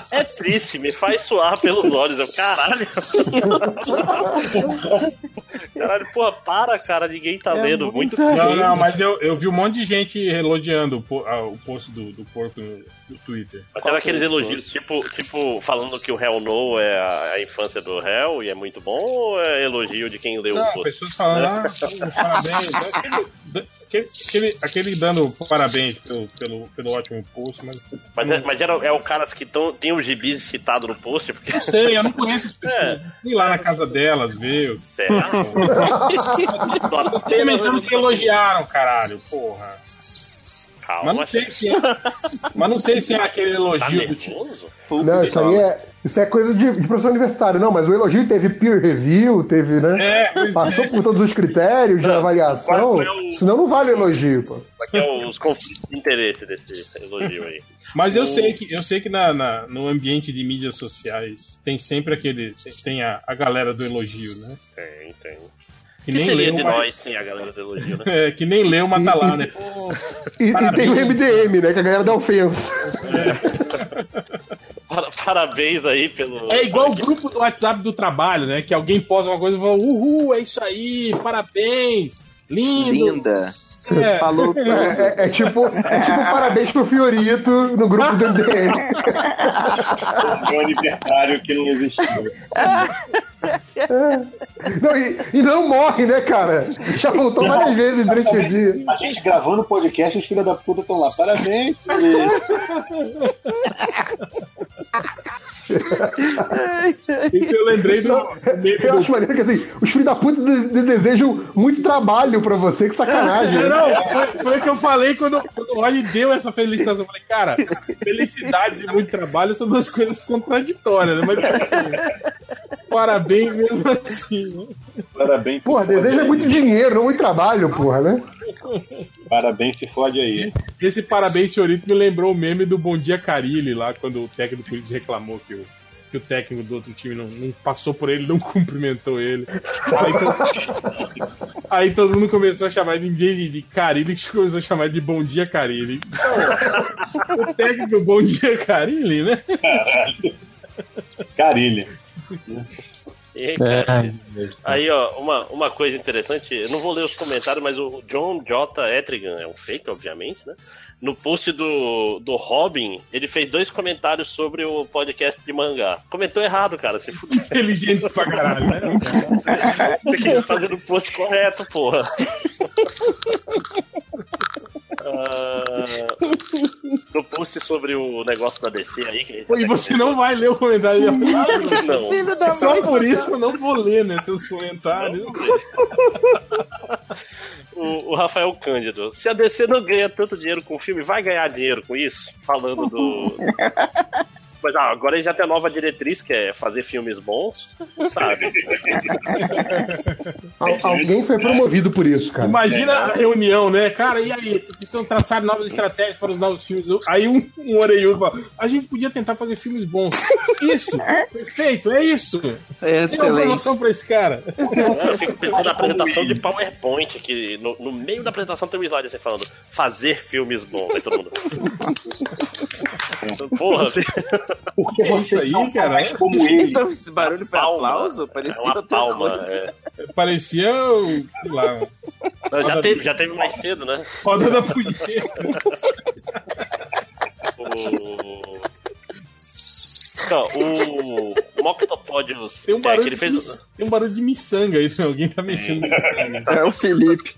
[SPEAKER 8] É triste, me faz suar pelos olhos. Eu, caralho. caralho, porra, para, cara, ninguém tá lendo. Muito
[SPEAKER 2] Não, não, mas eu, eu vi um monte de gente elogiando o, ah, o post do, do porco no, no Twitter.
[SPEAKER 8] Aquela aqueles elogios, tipo, tipo, falando que o Hell No é a, a infância do Hell e é muito bom, ou é elogio de quem leu o
[SPEAKER 2] Não,
[SPEAKER 8] post?
[SPEAKER 2] pessoas falando,
[SPEAKER 8] Né?
[SPEAKER 2] ah, parabéns. Aquele, aquele, dando parabéns pelo, pelo, pelo ótimo post, mas.
[SPEAKER 8] Mas, é, mas era, é o caras que tão, tem o gibis citado no post? Porque...
[SPEAKER 2] Não sei, eu não conheço as pessoas. Fui lá na casa delas, ver.
[SPEAKER 8] Será?
[SPEAKER 2] Comentando que elogiaram, caralho, porra.
[SPEAKER 8] Calma.
[SPEAKER 2] Mas não sei se é, mas não sei se é aquele elogio
[SPEAKER 8] Tá
[SPEAKER 2] do tipo.
[SPEAKER 4] Não, isso aí é, isso é coisa de, de professor universitário. Não, mas o elogio teve peer review, teve, né?
[SPEAKER 2] É,
[SPEAKER 4] Passou
[SPEAKER 2] é.
[SPEAKER 4] por todos os critérios de avaliação.
[SPEAKER 8] qual é o-
[SPEAKER 4] Senão não vale elogio, pô.
[SPEAKER 8] Aqui é os conflitos de interesse desse elogio aí.
[SPEAKER 2] Mas eu
[SPEAKER 8] O-
[SPEAKER 2] sei que, eu sei que na, na- no ambiente de mídias sociais tem sempre aquele. Tem a, a galera do elogio, né?
[SPEAKER 8] Tem, tem.
[SPEAKER 2] Que
[SPEAKER 8] que
[SPEAKER 2] nem
[SPEAKER 8] seria
[SPEAKER 2] leu,
[SPEAKER 8] de
[SPEAKER 2] mas-
[SPEAKER 8] nós sem a galera do elogio, né?
[SPEAKER 2] É, que nem leu, mas tá lá, né? Pô,
[SPEAKER 4] E, e tem o MDM, né? Que é a galera da ofensa.
[SPEAKER 8] Para- Parabéns aí pelo.
[SPEAKER 2] É igual o grupo do WhatsApp do trabalho, né? Que alguém posta uma coisa e fala, uhul, é isso aí, parabéns, lindo.
[SPEAKER 22] Linda.
[SPEAKER 2] É.
[SPEAKER 22] Falou.
[SPEAKER 4] É, é- é tipo, é tipo parabéns pro Fiorito no grupo do MDM.
[SPEAKER 7] Meu aniversário que não existiu.
[SPEAKER 4] Não, e, e não morre, né, cara? Já voltou várias vezes durante o dia.
[SPEAKER 7] A gente gravando o podcast, os filhos da puta estão lá. Parabéns.
[SPEAKER 2] Isso eu lembrei do.
[SPEAKER 4] Eu acho maneiro que assim, os filhos da puta de- de- desejam muito trabalho pra você, que sacanagem. né?
[SPEAKER 2] Não, foi, foi o que eu falei quando, quando o Rony deu essa felicitação. Eu falei, cara, felicidade e muito trabalho são duas coisas contraditórias, né? Mas parabéns mesmo assim. né?
[SPEAKER 7] Parabéns.
[SPEAKER 4] Porra, deseja
[SPEAKER 7] aí.
[SPEAKER 4] muito dinheiro, não muito trabalho, porra, né?
[SPEAKER 7] Parabéns, se fode aí.
[SPEAKER 2] Esse parabéns, senhorito, me lembrou o meme do Bom Dia Carilli lá, quando o técnico Corinthians reclamou que o, que o técnico do outro time não, não passou por ele, não cumprimentou ele. Aí, to- aí todo mundo começou a chamar ninguém de, de Carilli, que começou a chamar de Bom Dia Carilli. Então, o técnico Bom Dia Carilli, né?
[SPEAKER 7] Carilha.
[SPEAKER 8] E cara,
[SPEAKER 20] É,
[SPEAKER 8] aí, ó, uma, uma coisa interessante, eu não vou ler os comentários, mas o John J. Etrigan, é um fake, obviamente, né? No post do, do Robin, ele fez dois comentários sobre o podcast de mangá. Comentou errado, cara. Se fudeu.
[SPEAKER 2] Inteligente pra caralho, né?
[SPEAKER 8] Você tem que fazer o post correto, porra. Ah, no post sobre o negócio da DC aí. Que
[SPEAKER 2] E você não vai ler o comentário de
[SPEAKER 8] Não.
[SPEAKER 2] Filho da Só por isso eu não vou ler, né, seus comentários.
[SPEAKER 8] O, o Rafael Cândido. Se a DC não ganha tanto dinheiro com o filme, vai ganhar dinheiro com isso? Falando do. Mas ah, agora ele já tem a nova diretriz, que é fazer filmes bons, sabe?
[SPEAKER 4] Al- alguém foi promovido por isso, cara.
[SPEAKER 2] Imagina a reunião, né? Cara, e aí? Precisam traçar novas estratégias para os novos filmes. Aí um, um orelhudo fala: a gente podia tentar fazer filmes bons. Isso! Perfeito, é isso! Tem uma
[SPEAKER 21] Excelente.
[SPEAKER 2] promoção pra esse cara.
[SPEAKER 8] Eu fico pensando na apresentação de PowerPoint, que no, no meio da apresentação tem um slide assim falando fazer filmes bons. Aí todo mundo. Porra,
[SPEAKER 7] Porque vocês não
[SPEAKER 2] aí,
[SPEAKER 7] são
[SPEAKER 2] cara,
[SPEAKER 7] mais
[SPEAKER 2] é?
[SPEAKER 7] como ele.
[SPEAKER 21] Então, esse barulho foi
[SPEAKER 8] Palma.
[SPEAKER 21] aplauso? Parecia
[SPEAKER 8] É uma palma, é.
[SPEAKER 2] Parecia, sei lá,
[SPEAKER 8] Não, já, teve, já teve mais cedo, né?
[SPEAKER 2] roda da punheta.
[SPEAKER 8] O... Então, o Moctopodius
[SPEAKER 2] Tem um
[SPEAKER 8] Jack,
[SPEAKER 2] barulho,
[SPEAKER 8] ele fez.
[SPEAKER 2] tem um barulho de miçanga aí, alguém tá mexendo no miçanga.
[SPEAKER 1] É o Felipe.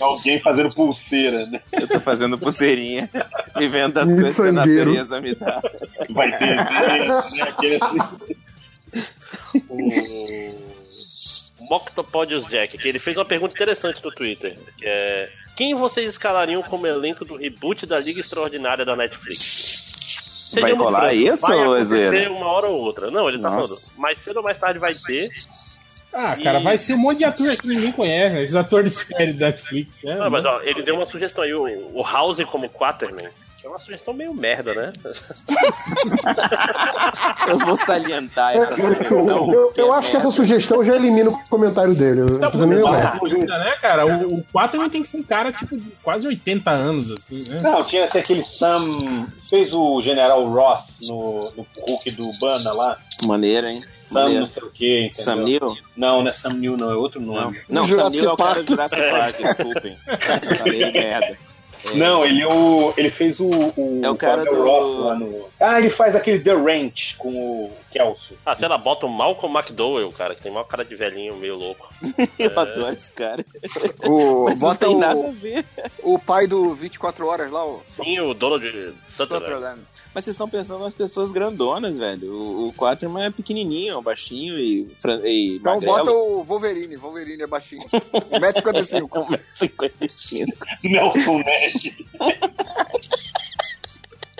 [SPEAKER 7] Alguém fazendo pulseira, né?
[SPEAKER 21] Eu tô fazendo pulseirinha, vivendo das coisas que a natureza me dá.
[SPEAKER 7] Vai ter né? aquele assim.
[SPEAKER 8] O Moctopodius Jack, que ele fez uma pergunta interessante no Twitter, que é quem vocês escalariam como elenco do reboot da Liga Extraordinária da Netflix?
[SPEAKER 21] Vai rolar
[SPEAKER 8] francos,
[SPEAKER 21] isso,
[SPEAKER 8] vai
[SPEAKER 21] ou é
[SPEAKER 8] acontecer
[SPEAKER 21] zoeira?
[SPEAKER 8] uma hora ou outra. Não, ele tá
[SPEAKER 21] Nossa.
[SPEAKER 8] falando, mais cedo ou mais tarde vai ter.
[SPEAKER 2] Ah, cara, vai ser um monte de ator que ninguém conhece? Esses atores de série da Netflix, né?
[SPEAKER 8] Não, mas ó, ele deu uma sugestão aí, o, o House como Quaterman, que é uma sugestão meio merda, né?
[SPEAKER 21] Eu vou salientar essa
[SPEAKER 4] Eu,
[SPEAKER 21] sugestão.
[SPEAKER 4] eu- eu acho que essa sugestão já elimina o comentário dele. Eu não precisa nem ler.
[SPEAKER 2] Ainda, né, cara? O, o Quaterman tem que ser um cara, tipo, de quase 80 anos, assim, né?
[SPEAKER 7] Não, tinha aquele Sam. Fez o General Ross no, no Hulk do Bana lá.
[SPEAKER 21] Maneiro, hein?
[SPEAKER 7] Sam não sei o que, entendeu?
[SPEAKER 21] Sam Neill?
[SPEAKER 7] Não, não é Sam Neill, não, é outro nome.
[SPEAKER 21] Não, Sam
[SPEAKER 1] Jurassic
[SPEAKER 21] Neill é o cara
[SPEAKER 1] Park.
[SPEAKER 21] do Jurassic Park, desculpem. Falei merda.
[SPEAKER 7] Não, ele, é o, ele fez o, o,
[SPEAKER 21] É o cara do-
[SPEAKER 7] Ross lá no. Ah, ele faz aquele The Ranch com o Kelso.
[SPEAKER 8] Ah, sei lá, bota o Malcolm McDowell, cara, que tem uma cara de velhinho meio louco.
[SPEAKER 21] Eu adoro esse cara.
[SPEAKER 1] O,
[SPEAKER 21] Mas não
[SPEAKER 1] bota
[SPEAKER 21] tem
[SPEAKER 1] o,
[SPEAKER 21] nada a ver.
[SPEAKER 1] o pai do 24 Horas lá, o
[SPEAKER 8] Sim, o Donald Sutherland.
[SPEAKER 1] Sutherland.
[SPEAKER 21] Mas vocês estão pensando nas pessoas grandonas, velho. O, o Quaterman é pequenininho, baixinho e, e
[SPEAKER 1] Então
[SPEAKER 21] magrelo.
[SPEAKER 1] bota o Wolverine. Wolverine é baixinho. 1,55m.
[SPEAKER 21] 55.
[SPEAKER 7] Nelson Ned.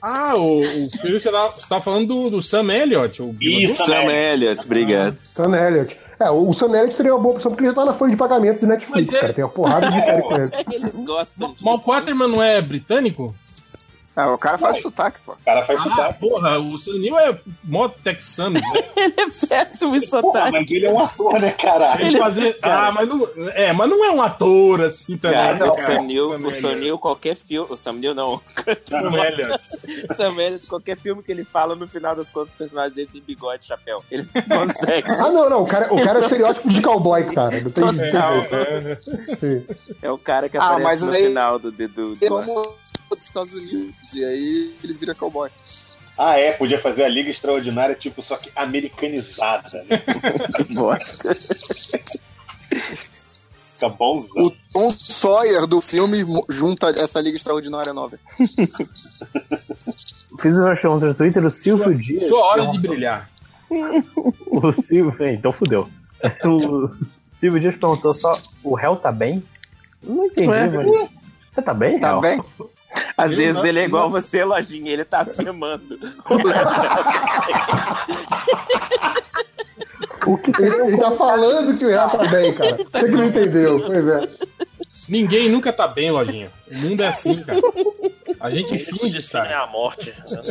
[SPEAKER 2] Ah, o, o filho você tá, você tá falando do, do Sam Elliott, o
[SPEAKER 7] Isso,
[SPEAKER 21] Sam Elliott, obrigado.
[SPEAKER 4] Sam Elliott. É, o Sam Elliott seria uma boa opção porque ele já tá na folha de pagamento do Netflix,
[SPEAKER 2] Mas é-
[SPEAKER 4] cara. Tem uma porrada de série com ele.
[SPEAKER 21] Eles gostam.
[SPEAKER 2] Mas o Quaterman não é britânico?
[SPEAKER 1] Ah, o cara faz sotaque, pô.
[SPEAKER 7] O cara faz
[SPEAKER 2] Ah,
[SPEAKER 7] sotaque.
[SPEAKER 2] porra, o Sam Neill é mó texano, né?
[SPEAKER 21] Ele é péssimo em
[SPEAKER 7] Porra,
[SPEAKER 21] sotaque.
[SPEAKER 7] mas ele é um ator, né, caralho?
[SPEAKER 2] Ele fazia... Ah, mas não... É, mas não é um ator, assim, também.
[SPEAKER 21] Cara, o
[SPEAKER 2] cara?
[SPEAKER 21] Sam Neill,
[SPEAKER 2] Sam
[SPEAKER 21] o Sam
[SPEAKER 2] Elliott.
[SPEAKER 21] Neill, qualquer filme... O Sam Neill não.
[SPEAKER 2] Sam Elliott.
[SPEAKER 21] Sam Elliott, qualquer filme que ele fala, no final das contas, o personagem dele tem bigode e chapéu. Ele consegue.
[SPEAKER 4] Ah, não, não. O cara, o cara é o estereótipo de cowboy, cara. Não tem, não tem
[SPEAKER 21] Total.
[SPEAKER 4] jeito. Sim.
[SPEAKER 21] É o cara que
[SPEAKER 1] Ah,
[SPEAKER 21] aparece
[SPEAKER 1] mas
[SPEAKER 21] no
[SPEAKER 1] aí-
[SPEAKER 21] final do... do, do,
[SPEAKER 1] Ele é como dos Estados Unidos. E aí ele vira cowboy.
[SPEAKER 7] Ah, é, podia fazer a Liga Extraordinária, tipo, só que americanizada, né?
[SPEAKER 21] Que bosta.
[SPEAKER 7] Fica bonzão.
[SPEAKER 1] O Tom Sawyer do filme junta essa Liga Extraordinária nova.
[SPEAKER 20] Fiz uma pergunta no Twitter, o Silvio Dias.
[SPEAKER 2] Sua hora
[SPEAKER 20] que é
[SPEAKER 2] de
[SPEAKER 20] um-
[SPEAKER 2] brilhar.
[SPEAKER 20] O Silvio. é, Então fudeu. O Silvio Dias perguntou só: o réu tá bem? Não entendi,
[SPEAKER 21] Ué?
[SPEAKER 20] mas. Você tá bem,
[SPEAKER 1] Tá
[SPEAKER 20] réu?
[SPEAKER 1] bem?
[SPEAKER 21] Às
[SPEAKER 2] Eu
[SPEAKER 21] vezes
[SPEAKER 2] não-
[SPEAKER 21] ele é igual você, Lojinha, ele tá afirmando.
[SPEAKER 4] O que ele, ele tá falando que o Real tá bem, cara. Você que não entendeu. Pois é.
[SPEAKER 2] Ninguém nunca tá bem, Lojinha. O mundo é assim, cara. A gente finge
[SPEAKER 8] É
[SPEAKER 2] estar.
[SPEAKER 8] a morte. né?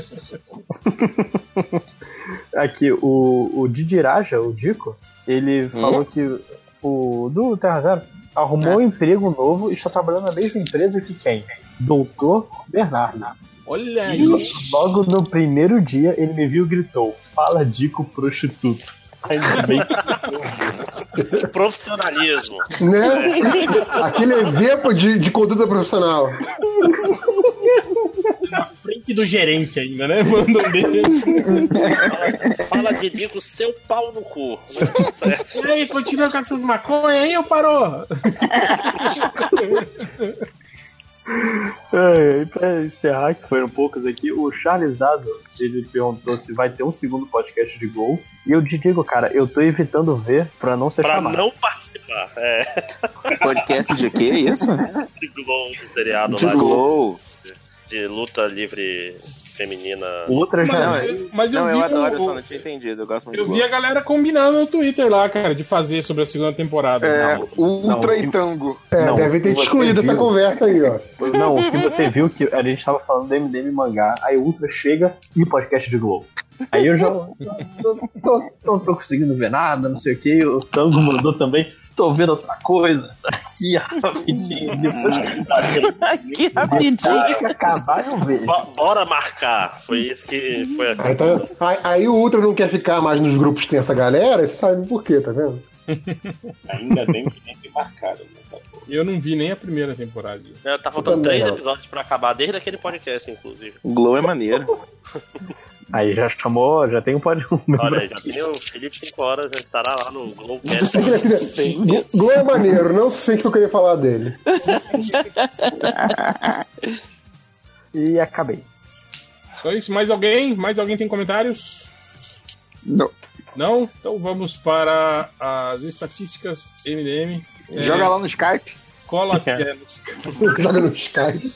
[SPEAKER 20] Aqui, o, o Didi Raja, o Dico, ele falou que o do Terra Zero arrumou um emprego novo e está trabalhando na mesma empresa que quem? Doutor Bernardo.
[SPEAKER 2] Olha
[SPEAKER 20] E logo no primeiro dia ele me viu e gritou: Fala Dico prostituto. Ainda bem que
[SPEAKER 8] Profissionalismo.
[SPEAKER 4] Né? Aquele exemplo de, de conduta profissional.
[SPEAKER 2] Na frente do gerente ainda, né? Mandam dele.
[SPEAKER 8] Fala de Dico, seu pau no cu.
[SPEAKER 2] E aí, continua com essas maconhas aí ou parou?
[SPEAKER 20] É, pra encerrar, que foram poucos aqui, o Charlesado, ele perguntou se vai ter um segundo podcast de Gol. E eu te digo, cara, eu tô evitando ver pra não ser
[SPEAKER 8] Pra
[SPEAKER 20] chamado.
[SPEAKER 8] não participar. É.
[SPEAKER 21] Podcast de quê, isso?
[SPEAKER 8] De Glow, do seriado
[SPEAKER 21] De
[SPEAKER 8] lá.
[SPEAKER 21] Glow.
[SPEAKER 8] De, luta livre feminina.
[SPEAKER 20] Outra já.
[SPEAKER 21] Não,
[SPEAKER 2] eu- mas eu
[SPEAKER 21] não,
[SPEAKER 2] vi
[SPEAKER 21] eu adoro,
[SPEAKER 2] o-
[SPEAKER 21] só não tinha entendido. Eu gosto muito
[SPEAKER 2] Eu vi a galera combinando no Twitter lá, cara, de fazer sobre a segunda temporada.
[SPEAKER 1] É,
[SPEAKER 2] Não.
[SPEAKER 1] Ultra
[SPEAKER 20] Não,
[SPEAKER 1] e Tango.
[SPEAKER 4] É,
[SPEAKER 20] Não,
[SPEAKER 4] devem ter excluído essa
[SPEAKER 20] viu?
[SPEAKER 4] conversa aí, ó.
[SPEAKER 20] Não, o que você viu que a gente tava falando do MDM mangá, aí o Ultra chega e o podcast de Globo. Aí eu já não tô, não tô conseguindo ver nada, não sei o que. O Tango mandou também. Tô vendo outra coisa. Aqui rapidinho. Depois
[SPEAKER 21] Aqui rapidinho.
[SPEAKER 20] que acabar eu vejo.
[SPEAKER 8] Bo- Bora marcar. Foi isso que foi a
[SPEAKER 4] Aí, tá- aí- aí o Ultra não quer ficar mais nos grupos que tem essa galera, você sabe por quê, tá vendo?
[SPEAKER 7] Ainda bem que tem que marcar nessa porra.
[SPEAKER 2] Eu não vi nem a primeira temporada.
[SPEAKER 8] É, Tá faltando três
[SPEAKER 4] não.
[SPEAKER 8] episódios pra acabar, desde aquele podcast, inclusive.
[SPEAKER 21] Glow é maneiro.
[SPEAKER 20] Aí já chamou, já tem um um membro
[SPEAKER 8] Olha, já tem o Felipe 5 horas, já estará lá no Glowcast.
[SPEAKER 4] Aqui, aqui, Glo- Glow é maneiro, não sei o que eu queria falar dele.
[SPEAKER 20] E acabei.
[SPEAKER 2] Só isso, mais alguém? Mais alguém tem comentários?
[SPEAKER 1] Não.
[SPEAKER 2] Não? Então vamos para as estatísticas MDM. É,
[SPEAKER 1] Joga lá no Skype.
[SPEAKER 2] Cola aqui. é,
[SPEAKER 4] Joga no Skype.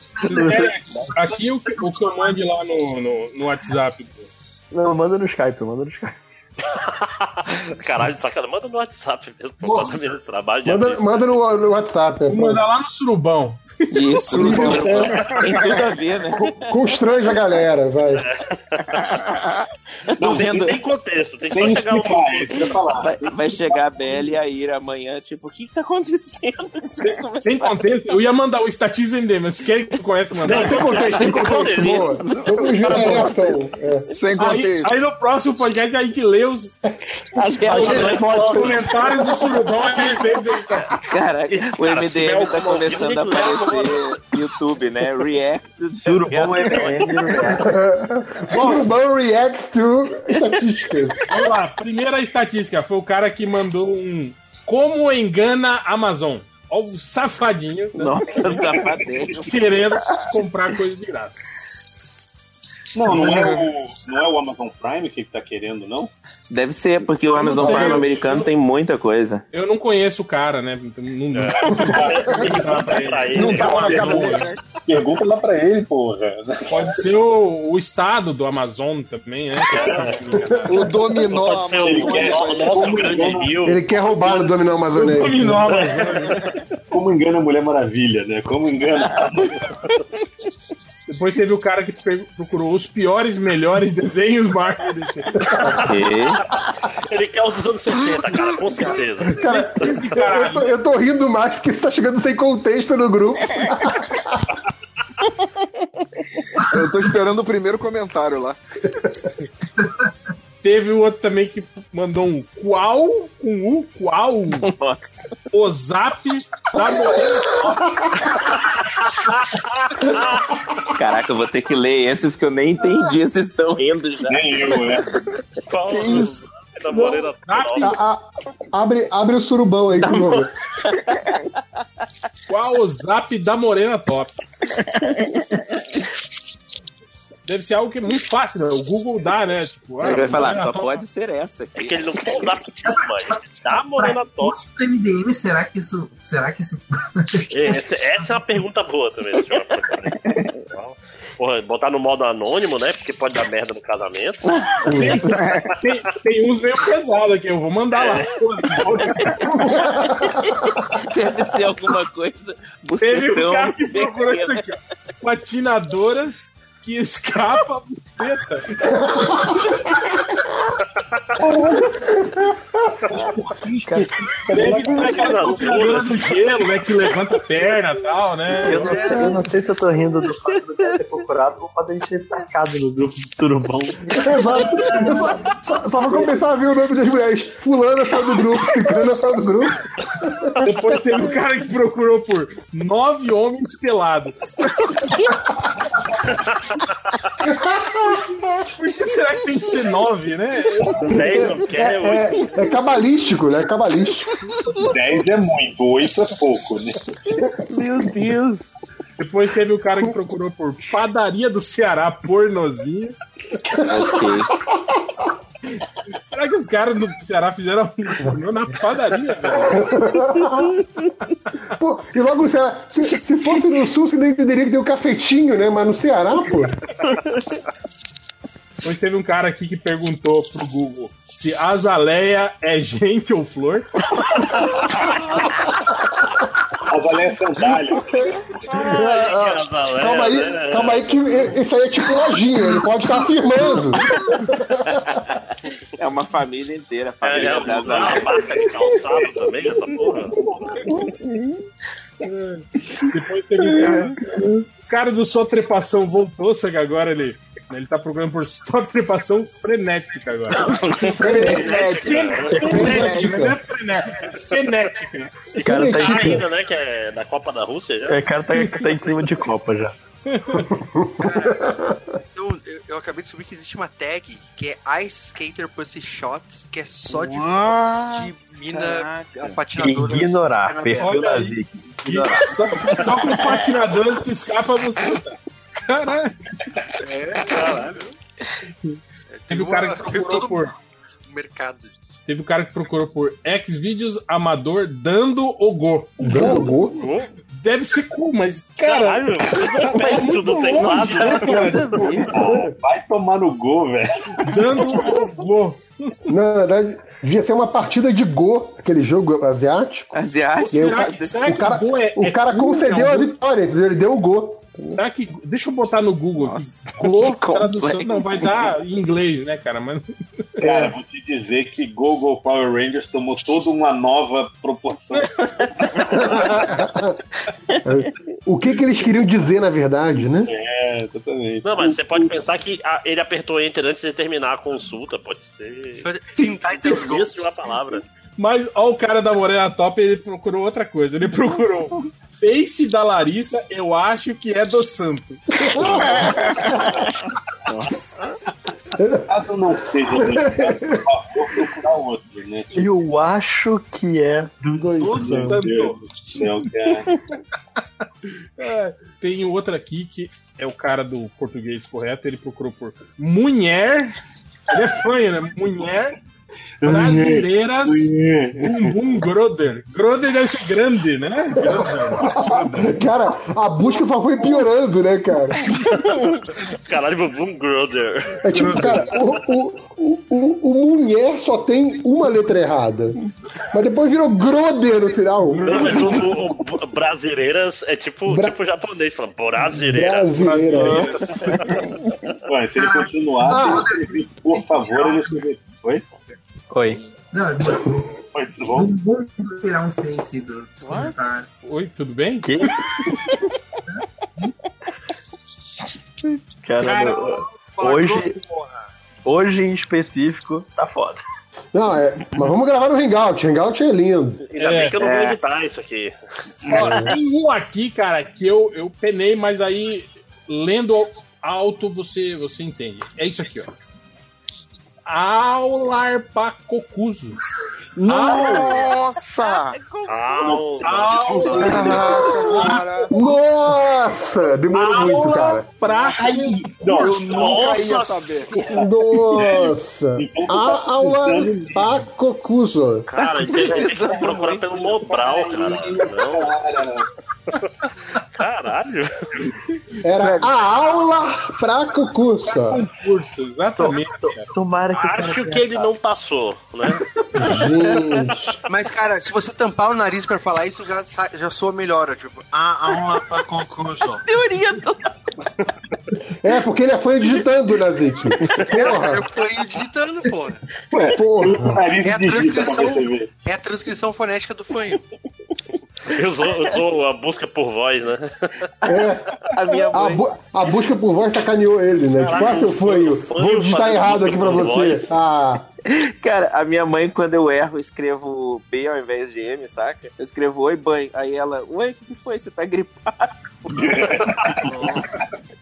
[SPEAKER 2] aqui o que, o que eu mande lá no, no, no WhatsApp.
[SPEAKER 20] Não, manda no Skype, manda no Skype.
[SPEAKER 8] Caralho, sacanagem. Manda no WhatsApp mesmo, pra fazer menos trabalho de
[SPEAKER 4] Manda, manda no, no WhatsApp. é,
[SPEAKER 2] Vou mandar lá no surubão.
[SPEAKER 21] Isso,
[SPEAKER 4] Isso,
[SPEAKER 21] tem tudo a ver, né?
[SPEAKER 4] Constrange a galera, vai.
[SPEAKER 8] Não, tem,
[SPEAKER 21] vendo.
[SPEAKER 8] tem contexto, tem que
[SPEAKER 7] Tem
[SPEAKER 8] só
[SPEAKER 7] que
[SPEAKER 8] chegar um
[SPEAKER 7] ia falar.
[SPEAKER 21] Vai, vai chegar a Bela e a Ira amanhã, tipo, o que que tá acontecendo?
[SPEAKER 2] Sem contexto, eu ia mandar o Estatis MD, mas quer que tu conhece mandar?
[SPEAKER 4] Sem contexto, sem contexto. Boa. Vamos ver a reação. É.
[SPEAKER 1] Sem
[SPEAKER 2] Aí,
[SPEAKER 1] contexto.
[SPEAKER 2] aí no próximo podcast aí que lê os,
[SPEAKER 21] As
[SPEAKER 2] os comentários do surubão a respeito desse
[SPEAKER 21] Caraca, o MDM tá começando a aparecer no YouTube, né? React.
[SPEAKER 20] Surubom MDM.
[SPEAKER 4] Surubão reacts to estatísticas.
[SPEAKER 2] Vamos lá, primeira estatística foi o cara que mandou um Como engana Amazon. Ó, o safadinho né,
[SPEAKER 21] Nossa, safadinho.
[SPEAKER 2] querendo comprar coisa de graça.
[SPEAKER 7] Não, não é, o, não é o Amazon Prime que ele tá querendo, não?
[SPEAKER 21] Deve ser, porque o Amazon
[SPEAKER 2] sei,
[SPEAKER 21] Prime
[SPEAKER 2] eu-
[SPEAKER 21] americano tem muita coisa.
[SPEAKER 2] Eu não conheço o cara, né? Então, Não, não,
[SPEAKER 8] pra ele.
[SPEAKER 1] Não tava na casa dele, né?
[SPEAKER 7] Pergunta lá pra ele, porra.
[SPEAKER 2] Pode ser o, o estado do Amazon também, né?
[SPEAKER 1] O dominó
[SPEAKER 8] o grande rio.
[SPEAKER 4] Ele quer roubar no dominó amazonense.
[SPEAKER 2] Dominó Amazônia.
[SPEAKER 7] Como engana a Mulher Maravilha, né? Como engana.
[SPEAKER 2] Depois teve o cara que procurou os piores, melhores desenhos Marvel DC.
[SPEAKER 21] Ok.
[SPEAKER 8] Ele quer os anos 60, cara, com certeza.
[SPEAKER 4] Cara, eu tô, eu tô rindo mais porque você tá chegando sem contexto no grupo.
[SPEAKER 1] Eu tô esperando o primeiro comentário lá.
[SPEAKER 2] Teve o outro também que mandou um qual com U, qual
[SPEAKER 21] Nossa.
[SPEAKER 2] o zap da Morena.
[SPEAKER 21] Caraca, eu vou ter que ler esse porque eu nem entendi. Vocês estão rindo já.
[SPEAKER 7] Nem eu, né?
[SPEAKER 8] Qual
[SPEAKER 1] Que isso?
[SPEAKER 8] Da Morena
[SPEAKER 2] Zap,
[SPEAKER 4] A- a- abre, abre o surubão aí, por favor.
[SPEAKER 2] qual o zap da Morena Top. Deve ser algo que é muito fácil, né? O Google dá, né? Tipo,
[SPEAKER 21] Ele vai falar, só
[SPEAKER 2] Top.
[SPEAKER 21] pode ser essa
[SPEAKER 8] É
[SPEAKER 21] aqui.
[SPEAKER 8] que ele não quer dar mano. Da Morena Top.
[SPEAKER 5] do MDM, será que isso. Será que esse.
[SPEAKER 8] Esse- essa é uma pergunta boa também. deixa eu fazer. Porra, botar no modo anônimo, né? Porque pode dar merda no casamento.
[SPEAKER 2] Tem, tem uns meio pesados aqui, eu vou mandar lá.
[SPEAKER 21] Deve ser alguma coisa.
[SPEAKER 2] Teve um cara que procurou isso aqui, ó. Patinadoras que escapam a buceta. Deve ter aquela congeladora do gelo, né? Que levanta a perna e tal, né?
[SPEAKER 20] Eu não, sei, eu não sei se eu tô rindo do fato do cara ter procurado ou fato de a gente ter tacado no grupo do surubão.
[SPEAKER 4] Exato. Só, só, só vou começar a ver o nome das mulheres. Fulana saiu do grupo, Ciclana saiu do grupo.
[SPEAKER 2] Depois teve um cara que procurou por nove homens pelados. Por que será que tem que ser nove, né?
[SPEAKER 8] Dez não quer,
[SPEAKER 4] É, é, é cabalístico, né? É cabalístico.
[SPEAKER 7] 10 é muito, 8 é pouco, né?
[SPEAKER 20] Meu Deus.
[SPEAKER 2] Depois teve o cara que procurou por padaria do Ceará pornozinho. Será que os caras do Ceará fizeram um pornô na padaria, velho?
[SPEAKER 4] Pô, e logo no Ceará, se, se fosse no sul, você entenderia que tem o cafetinho, né? Mas no Ceará, pô.
[SPEAKER 2] Depois teve um cara aqui que perguntou pro Google se azaleia é gente ou flor.
[SPEAKER 7] Azaleia sandália.
[SPEAKER 4] calma aí, calma aí que esse aí é tipo lojinha, ele pode estar afirmando.
[SPEAKER 21] É uma família inteira, a
[SPEAKER 8] É,
[SPEAKER 21] família
[SPEAKER 8] é
[SPEAKER 21] das
[SPEAKER 8] uma marca de calçado também, essa porra.
[SPEAKER 2] Depois teve cara. O cara do só trepação voltou, que agora ele. Ele tá procurando por só trepação frenética agora.
[SPEAKER 8] Frenética.
[SPEAKER 2] frenética, não é frenética, frenética.
[SPEAKER 8] Esse cara tá ainda, né? Que é da Copa da Rússia já.
[SPEAKER 20] É, cara tá, tá em clima de Copa já.
[SPEAKER 18] Eu, eu, eu acabei de descobrir que existe uma tag que é Ice Skater Pussy Shots, que é só de fotos de mina
[SPEAKER 21] caraca.
[SPEAKER 18] patinadora.
[SPEAKER 20] Ignorar, perfil da.
[SPEAKER 2] E Só, só com patinadores que escapam você. Caralho.
[SPEAKER 18] É, caralho.
[SPEAKER 2] Teve o cara que procurou por.
[SPEAKER 18] um mercado disso.
[SPEAKER 2] Teve o cara que procurou por Xvideos amador dando o go.
[SPEAKER 4] Dando go?
[SPEAKER 2] Deve ser cool, mas, cara.
[SPEAKER 8] Caralho, perto do teclado.
[SPEAKER 2] né, cara?
[SPEAKER 7] Ah, vai tomar no gol, velho.
[SPEAKER 2] Dando o go.
[SPEAKER 4] Na verdade, devia ser uma partida de Go, aquele jogo asiático.
[SPEAKER 21] Asiático.
[SPEAKER 4] Aí o
[SPEAKER 2] Será
[SPEAKER 4] cara,
[SPEAKER 2] que- será
[SPEAKER 4] o cara,
[SPEAKER 2] Go é-
[SPEAKER 4] o
[SPEAKER 2] é
[SPEAKER 4] cara concedeu a vitória, entendeu? Ele deu o Go.
[SPEAKER 2] Será que. Deixa eu botar no Google aqui. Go, tradução. Não, vai dar em inglês, né, cara? Mas.
[SPEAKER 7] Cara, vou te dizer que Google Power Rangers tomou toda uma nova proporção.
[SPEAKER 4] O que, que eles queriam dizer, na verdade, né?
[SPEAKER 7] É, exatamente.
[SPEAKER 8] Não, mas você pode pensar que ah, ele apertou Enter antes de terminar a consulta, pode ser.
[SPEAKER 18] Sim, Titans Go.
[SPEAKER 8] Isso de uma palavra.
[SPEAKER 2] Mas, ó, o cara da Morena Top, ele procurou outra coisa. Ele procurou. Face da Larissa, eu acho que é do Santo.
[SPEAKER 7] Caso não seja do vou procurar outro, né?
[SPEAKER 20] Eu acho que é do
[SPEAKER 2] Do
[SPEAKER 7] Meu
[SPEAKER 2] Santo.
[SPEAKER 7] Cara.
[SPEAKER 2] É, tem outro aqui que é o cara do português correto. Ele procurou por mulher. Ele é fanho, né? Mulher brasileiras bumbum groder. Groder deve ser grande, né?
[SPEAKER 4] Cara, a busca só foi piorando, né, cara?
[SPEAKER 8] Caralho, Bumbum Groder.
[SPEAKER 4] É tipo, cara, o, o, o, o, o mulher só tem uma letra errada. Mas depois virou Groder no final.
[SPEAKER 8] Não, mas o, o- o Brasileiras é tipo,
[SPEAKER 4] Bra-
[SPEAKER 8] tipo japonês, falando brasileiras.
[SPEAKER 4] Brasileira.
[SPEAKER 7] Ué, se ele continuar,
[SPEAKER 5] Ah.
[SPEAKER 7] por favor, ele escrever. Oi?
[SPEAKER 20] Oi.
[SPEAKER 5] Não,
[SPEAKER 7] Oi, tudo bom?
[SPEAKER 5] vamos tirar um fake dos comentários.
[SPEAKER 2] Oi, tudo bem?
[SPEAKER 20] Cara, hoje, hoje em específico, tá foda.
[SPEAKER 4] Não, é. Mas vamos gravar no Hangout. Hangout é lindo.
[SPEAKER 8] Ainda
[SPEAKER 2] É.
[SPEAKER 8] bem que eu não vou
[SPEAKER 21] É.
[SPEAKER 8] editar isso aqui.
[SPEAKER 2] Ó, tem um aqui, cara, que eu, eu penei, mas aí lendo alto você, você entende. É isso aqui, ó. Aularpacocuso.
[SPEAKER 21] Nossa!
[SPEAKER 4] Nossa! Demorou muito, cara.
[SPEAKER 2] Pra...
[SPEAKER 18] Eu nunca ia saber.
[SPEAKER 4] Nossa! A aula Pacocuso.
[SPEAKER 8] Cara, tem que procurar pelo Mobral, cara. Não. Caralho.
[SPEAKER 4] Era a aula pra cucuça.
[SPEAKER 2] Concurso, exatamente.
[SPEAKER 20] Tomara que
[SPEAKER 8] Acho que ele não passou, né?
[SPEAKER 4] Gente.
[SPEAKER 18] Mas, cara, se você tampar o nariz pra falar isso, já, já soa melhor. Tipo, ah, ah, uma pra concurso.
[SPEAKER 21] Teoria do...
[SPEAKER 4] É, porque ele é fã digitando, Nazik. Porra.
[SPEAKER 18] Eu fui digitando, porra.
[SPEAKER 4] Porra.
[SPEAKER 18] É a transcrição, é a transcrição fonética do fanho.
[SPEAKER 8] Eu usou, eu usou a busca por voz, né?
[SPEAKER 4] É.
[SPEAKER 15] A minha
[SPEAKER 4] A,
[SPEAKER 15] mãe.
[SPEAKER 4] bu- a busca por voz sacaneou ele, né? Tipo, ah, seu fanho, vou digitar errado aqui pra você. Ah,
[SPEAKER 15] Cara, a minha mãe, quando eu erro, eu escrevo B ao invés de M, saca? Eu escrevo oi, banho. Aí ela, oi, o que, que foi? Você tá gripado?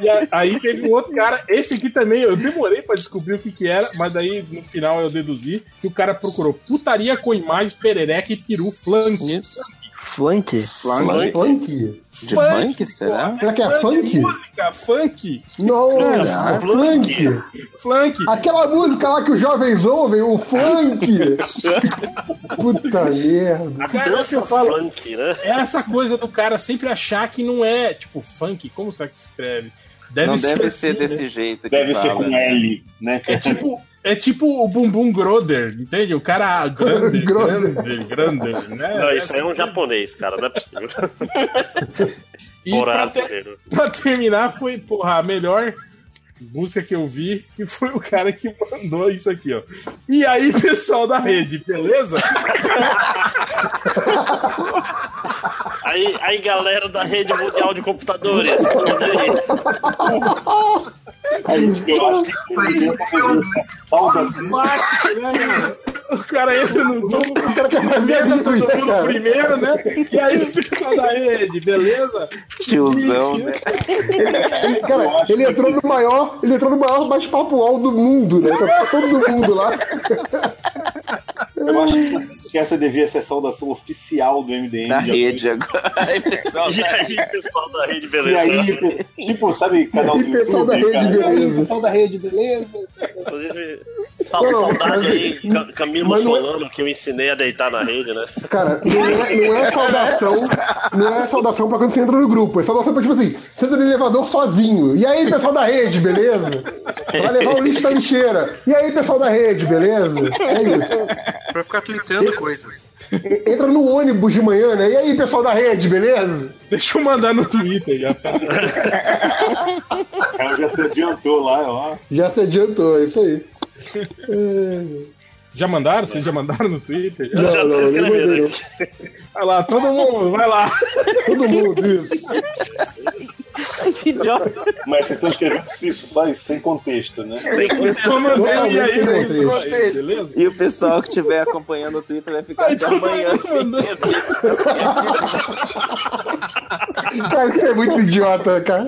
[SPEAKER 2] E a- aí teve um outro cara, esse aqui também, eu demorei pra descobrir o que que era, mas daí no final eu deduzi que o cara procurou putaria com imagem, perereca e peru flank.
[SPEAKER 20] Flank?
[SPEAKER 4] funk? Funk?
[SPEAKER 20] De funk, será?
[SPEAKER 4] Será que é funk?
[SPEAKER 2] Música, funk.
[SPEAKER 4] Não, é funk.
[SPEAKER 2] Flank.
[SPEAKER 4] Aquela música lá que os jovens ouvem, o funk. Puta merda.
[SPEAKER 2] Cara, é que eu falo.
[SPEAKER 8] Funk, né?
[SPEAKER 2] É essa coisa do cara sempre achar que não é, tipo, funk, como será que se escreve?
[SPEAKER 15] Não deve
[SPEAKER 2] assim,
[SPEAKER 15] ser desse
[SPEAKER 2] né?
[SPEAKER 15] jeito. que
[SPEAKER 7] Deve ser
[SPEAKER 15] fala.
[SPEAKER 7] com L, né?
[SPEAKER 2] É tipo, é tipo o Bumbum Groder, entende? O cara grande, grande, grande, né?
[SPEAKER 8] Não, isso aí é um japonês, cara, não é possível.
[SPEAKER 2] E pra,
[SPEAKER 8] Horácio
[SPEAKER 2] ter-
[SPEAKER 8] Guerreiro.
[SPEAKER 2] pra terminar, foi, porra, a melhor música que eu vi, que foi o cara que mandou isso aqui, ó. E aí, pessoal da rede, beleza?
[SPEAKER 8] Aí, aí, galera da rede mundial de computadores.
[SPEAKER 7] eu acho que
[SPEAKER 2] Marketing, né? O cara entra no grupo, o cara
[SPEAKER 4] quer fazer
[SPEAKER 2] todo mundo primeiro, né? E aí, o pessoal da rede, beleza?
[SPEAKER 15] Tiozão, né?
[SPEAKER 4] Ele, cara, ele entrou no maior, ele entrou no maior bate-papo do mundo, né? Tá todo mundo lá.
[SPEAKER 7] Eu acho que essa devia ser a saudação oficial do MDM.
[SPEAKER 15] Na
[SPEAKER 7] de
[SPEAKER 15] rede agora. Aí, pessoal,
[SPEAKER 8] E aí, pessoal da rede,
[SPEAKER 7] E
[SPEAKER 8] beleza?
[SPEAKER 7] aí, tipo, sabe, canal do
[SPEAKER 4] E pessoal da
[SPEAKER 7] YouTube,
[SPEAKER 4] rede,
[SPEAKER 7] cara?
[SPEAKER 4] beleza.
[SPEAKER 7] E aí, pessoal da rede, beleza?
[SPEAKER 8] Inclusive, sal-
[SPEAKER 4] Não,
[SPEAKER 8] saudade aí, Ca- Camilo
[SPEAKER 4] mas não é-
[SPEAKER 8] Solano, que eu ensinei a deitar na rede, né?
[SPEAKER 4] Cara, não é, não é saudação, não é saudação pra quando você entra no grupo, é saudação pra, tipo assim, você entra no elevador sozinho. E aí, pessoal da rede, beleza? Vai levar o lixo da lixeira. E aí, pessoal da rede, beleza? É isso.
[SPEAKER 18] Pra ficar tweetando coisas.
[SPEAKER 4] Entra no ônibus de manhã, né? E aí, pessoal da rede, beleza?
[SPEAKER 2] Deixa eu mandar no Twitter já.
[SPEAKER 7] cara já se adiantou lá, ó.
[SPEAKER 4] Já se adiantou, é isso aí.
[SPEAKER 2] Já mandaram? Vocês já mandaram no Twitter? Já?
[SPEAKER 4] Não,
[SPEAKER 8] já tô escrevendo aqui.
[SPEAKER 2] Vai lá, todo mundo, vai lá.
[SPEAKER 4] Todo mundo, isso.
[SPEAKER 7] Mas vocês estão escrevendo isso só sem contexto, né?
[SPEAKER 2] Eu só mandei e aí,
[SPEAKER 4] sem
[SPEAKER 2] aí, beleza?
[SPEAKER 15] E o pessoal que estiver acompanhando o Twitter vai ficar até amanhã.
[SPEAKER 2] mundo mandou.
[SPEAKER 4] Cara, que você é muito idiota, cara.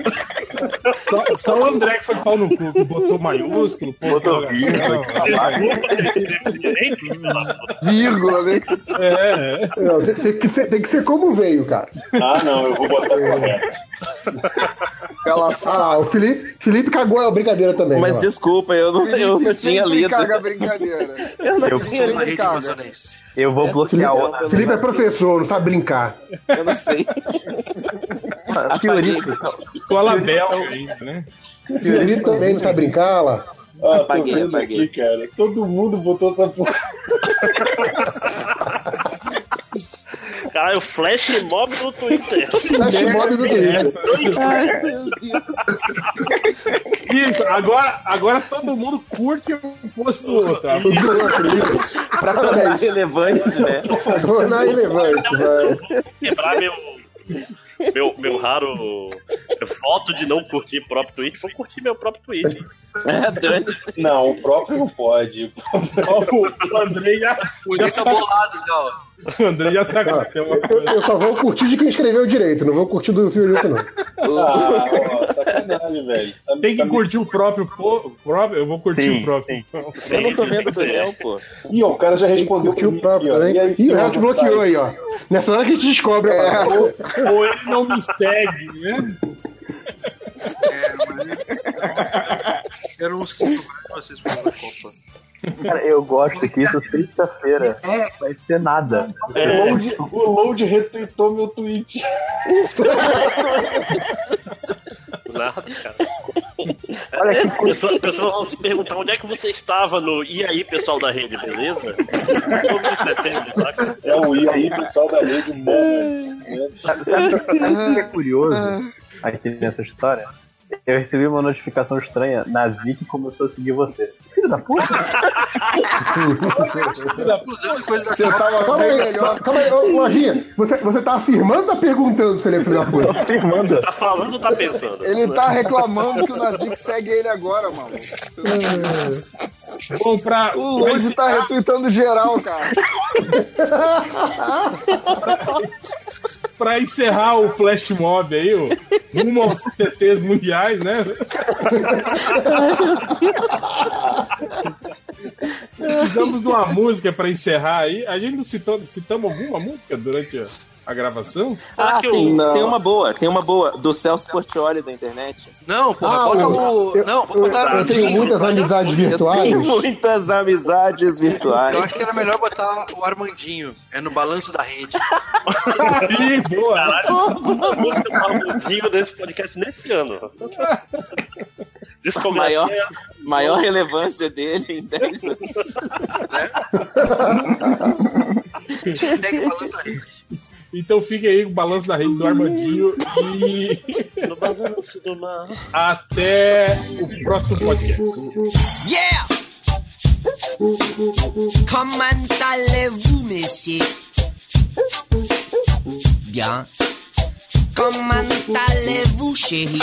[SPEAKER 2] Só, só o André que foi pau no cu, que botou maiúsculo, pô,
[SPEAKER 15] Botou
[SPEAKER 2] interrogação,
[SPEAKER 4] Vírgula, né?
[SPEAKER 2] É, é.
[SPEAKER 4] Não, tem, tem que ser, tem que ser como veio, cara.
[SPEAKER 7] Ah, não, eu vou botar correto.
[SPEAKER 4] Ah, o Felipe, Felipe cagou a brincadeira também.
[SPEAKER 15] Mas
[SPEAKER 4] ó.
[SPEAKER 15] desculpa, eu não, eu não tinha lido.
[SPEAKER 1] caga a brincadeira.
[SPEAKER 15] Eu não
[SPEAKER 20] Eu-
[SPEAKER 15] tinha lido.
[SPEAKER 1] caga.
[SPEAKER 20] Eu vou bloquear o.
[SPEAKER 15] Felipe,
[SPEAKER 4] Felipe é professor, não sabe brincar.
[SPEAKER 15] Eu não sei.
[SPEAKER 20] A Fiorito.
[SPEAKER 2] Escola belga ainda, né?
[SPEAKER 4] Felipe também não sabe brincar lá.
[SPEAKER 7] Ah, tô
[SPEAKER 15] Apaguei,
[SPEAKER 7] vendo
[SPEAKER 15] apaguei.
[SPEAKER 7] aqui, cara. Todo mundo botou essa porra.
[SPEAKER 8] Caralho, flash mob no Twitter.
[SPEAKER 4] Flash mob do Twitter.
[SPEAKER 2] Isso, agora, agora todo mundo curte um post do outro.
[SPEAKER 15] Pra tornar relevante, né?
[SPEAKER 4] Tornar irrelevante, vai.
[SPEAKER 8] Quebrar meu. Meu, meu raro foto de não curtir próprio tweet, vou curtir meu próprio tweet.
[SPEAKER 15] É, dane-se.
[SPEAKER 7] Não, o próprio não pode.
[SPEAKER 2] Ó, o André já, já
[SPEAKER 18] Esse é bolado já, ó.
[SPEAKER 2] O André já sabe é uma
[SPEAKER 4] Eu, eu só vou curtir de quem escreveu direito, não vou curtir do Fiorito, não.
[SPEAKER 7] Ah, ó, sacanagem, velho. Tá-
[SPEAKER 2] Tem que
[SPEAKER 7] tá me-
[SPEAKER 2] curtir o próprio, po- próprio. Eu vou curtir
[SPEAKER 20] Sim,
[SPEAKER 2] o próprio.
[SPEAKER 15] Eu não tô vendo do réu, pô.
[SPEAKER 7] Ih, ó, o cara já respondeu
[SPEAKER 4] Curtiu o próprio
[SPEAKER 7] aqui, ó.
[SPEAKER 4] também.
[SPEAKER 7] aí,
[SPEAKER 4] Ih, o réu te bloqueou aí, ó. Nessa hora que a gente descobre. ó.
[SPEAKER 2] Ou ele não me segue, né?
[SPEAKER 18] É, mas... Eu não sinto mais vocês falando da Copa.
[SPEAKER 20] Cara, eu gosto que isso sexta-feira
[SPEAKER 5] É,
[SPEAKER 20] vai ser nada.
[SPEAKER 7] O Load, o Load retweetou meu tweet.
[SPEAKER 8] Nada, cara.
[SPEAKER 20] Olha que
[SPEAKER 8] As pessoas, as pessoas vão se perguntar onde é que você estava no E aí, pessoal da rede, beleza?
[SPEAKER 7] É o E aí, pessoal da rede Moment. né?
[SPEAKER 20] Sabe o que é curioso aqui nessa história? Eu recebi uma notificação estranha. Nazi que começou a seguir você. Filho da puta!
[SPEAKER 4] Você tava calma aí, calma aí, ô, Lojinha. Você, você tá afirmando ou tá perguntando se ele é filho da puta?
[SPEAKER 20] afirmando.
[SPEAKER 8] Tá falando ou tá pensando?
[SPEAKER 1] Ele tá reclamando que o Nazik segue ele agora, mano.
[SPEAKER 2] Bom, pra.
[SPEAKER 1] O Luiz tá retweetando geral, cara.
[SPEAKER 2] pra encerrar o flash mob aí, o rumo aos CTs mundiais, né? Precisamos de uma música pra encerrar aí. A gente não citou, citamos alguma música durante a, a gravação?
[SPEAKER 21] Ah,
[SPEAKER 2] que
[SPEAKER 21] tem,
[SPEAKER 2] o-
[SPEAKER 21] tem uma boa, tem uma boa, do Celso Portioli da internet.
[SPEAKER 18] Não, porra,
[SPEAKER 4] Ah,
[SPEAKER 18] bota
[SPEAKER 4] eu-
[SPEAKER 18] o.
[SPEAKER 4] eu-
[SPEAKER 18] não,
[SPEAKER 4] eu- eu tenho muitas amizades virtuais.
[SPEAKER 21] Eu tenho muitas amizades virtuais.
[SPEAKER 18] Eu acho que era melhor botar o Armandinho. É no balanço da rede.
[SPEAKER 2] Ih, boa!
[SPEAKER 8] Armandinho desse podcast nesse ano. Discografia.
[SPEAKER 21] Maior, maior relevância dele em 10 anos.
[SPEAKER 18] Hashtag balanço da rede.
[SPEAKER 2] Então fique aí com o balanço da rede do Armandinho e
[SPEAKER 8] No balanço do mar.
[SPEAKER 2] até o próximo podcast.
[SPEAKER 22] Yeah! Comment allez-vous, messieurs? Bien. Comment allez-vous, chérie?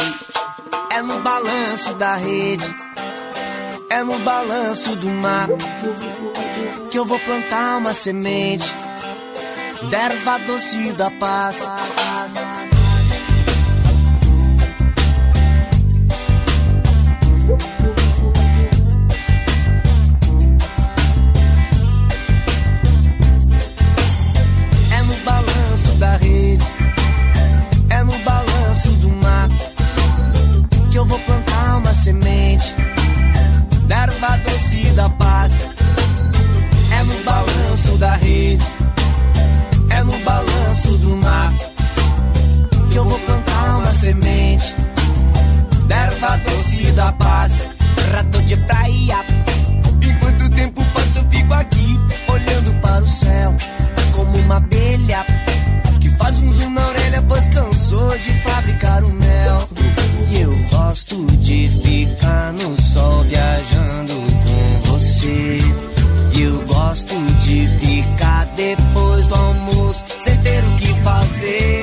[SPEAKER 22] É no balanço da rede, é no balanço do mar que eu vou plantar uma semente da erva doce da paz. É no balanço da rede, é no balanço do mar que eu vou plantar uma semente da erva doce da paz. É no balanço da rede, da erva doce da paz. Rato de praia, enquanto o tempo passa eu fico aqui olhando para o céu como uma abelha que faz um zoom na orelha pois cansou de fabricar o mel. E eu gosto de ficar no sol viajando com você. E eu gosto de ficar depois do almoço sem ter o que fazer.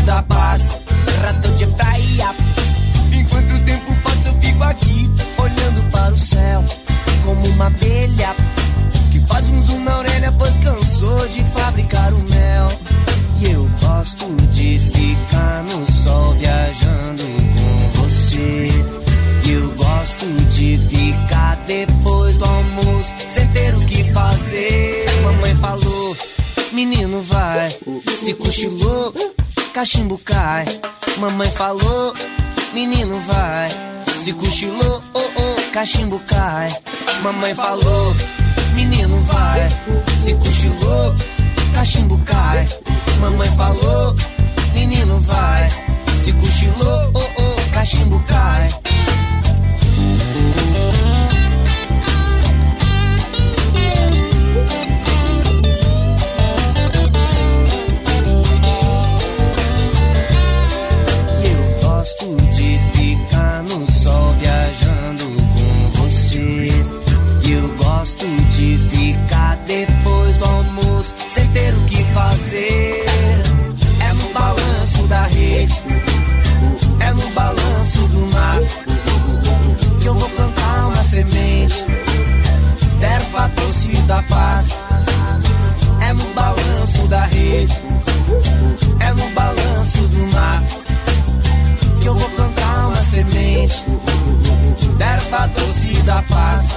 [SPEAKER 22] Doce da paz. Rato de praia, enquanto o tempo passa eu fico aqui olhando para o céu como uma abelha que faz um zoom na orelha pois cansou de fabricar o mel. E eu gosto de ficar no sol viajando com você. E eu gosto de ficar depois do almoço sem ter o que fazer. Mamãe falou, menino vai, se cochilou, cachimbo cai. Mamãe falou, menino vai, se cochilou, oh oh, cachimbo cai. Mamãe falou, menino vai, se cochilou, cachimbo cai. Mamãe falou, menino vai, se cochilou, oh oh, cachimbo cai. Fazer. É no balanço da rede, é no balanço do mar que eu vou plantar uma semente da erva doce da paz. É no balanço da rede, é no balanço do mar que eu vou plantar uma semente da erva doce da paz.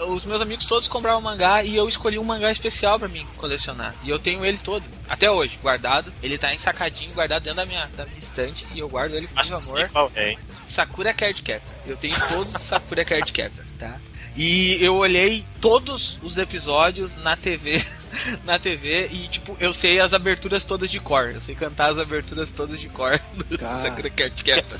[SPEAKER 23] Os meus amigos todos compraram mangá e eu escolhi um mangá especial pra mim colecionar. E eu tenho ele todo, até hoje, guardado. Ele tá ensacadinho, guardado dentro da minha, da minha estante e eu guardo ele com muito amor.
[SPEAKER 8] Qual é, hein?
[SPEAKER 23] Sakura Card Captor. Eu tenho todos os Sakura Card Captor, tá? E eu olhei todos os episódios na TV, na TV e tipo, eu sei as aberturas todas de cor. Eu sei cantar as aberturas todas de cor do
[SPEAKER 24] Cara.
[SPEAKER 23] Sakura Card Captor.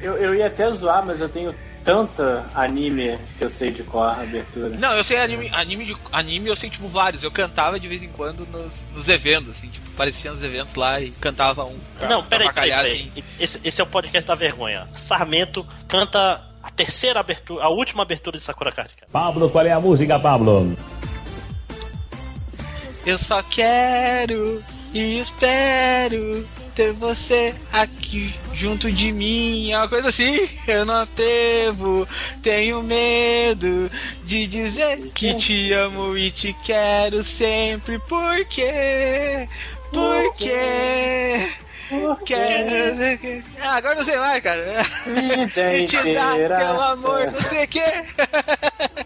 [SPEAKER 24] Eu, eu ia até zoar, mas eu tenho tanta anime que eu sei de cor a abertura.
[SPEAKER 23] Não, eu sei anime, anime, de, anime eu sei tipo vários. Eu cantava de vez em quando nos, nos eventos, assim, tipo, aparecia nos eventos lá e cantava um. Pra,
[SPEAKER 8] Não, peraí, peraí, peraí. Esse, esse é o podcast da vergonha. Sarmento canta a terceira abertura, a última abertura de Sakura Card.
[SPEAKER 25] Pablo, qual é a música, Pablo?
[SPEAKER 23] Eu só quero e espero ter você aqui junto de mim. É uma coisa assim. Eu não atrevo, tenho medo de dizer que te amo e te quero sempre. Por quê? Por quê? Quero... Ah, agora não sei mais, cara.
[SPEAKER 24] Vida
[SPEAKER 23] E te dar
[SPEAKER 24] inteira.
[SPEAKER 23] teu amor, não sei o quê.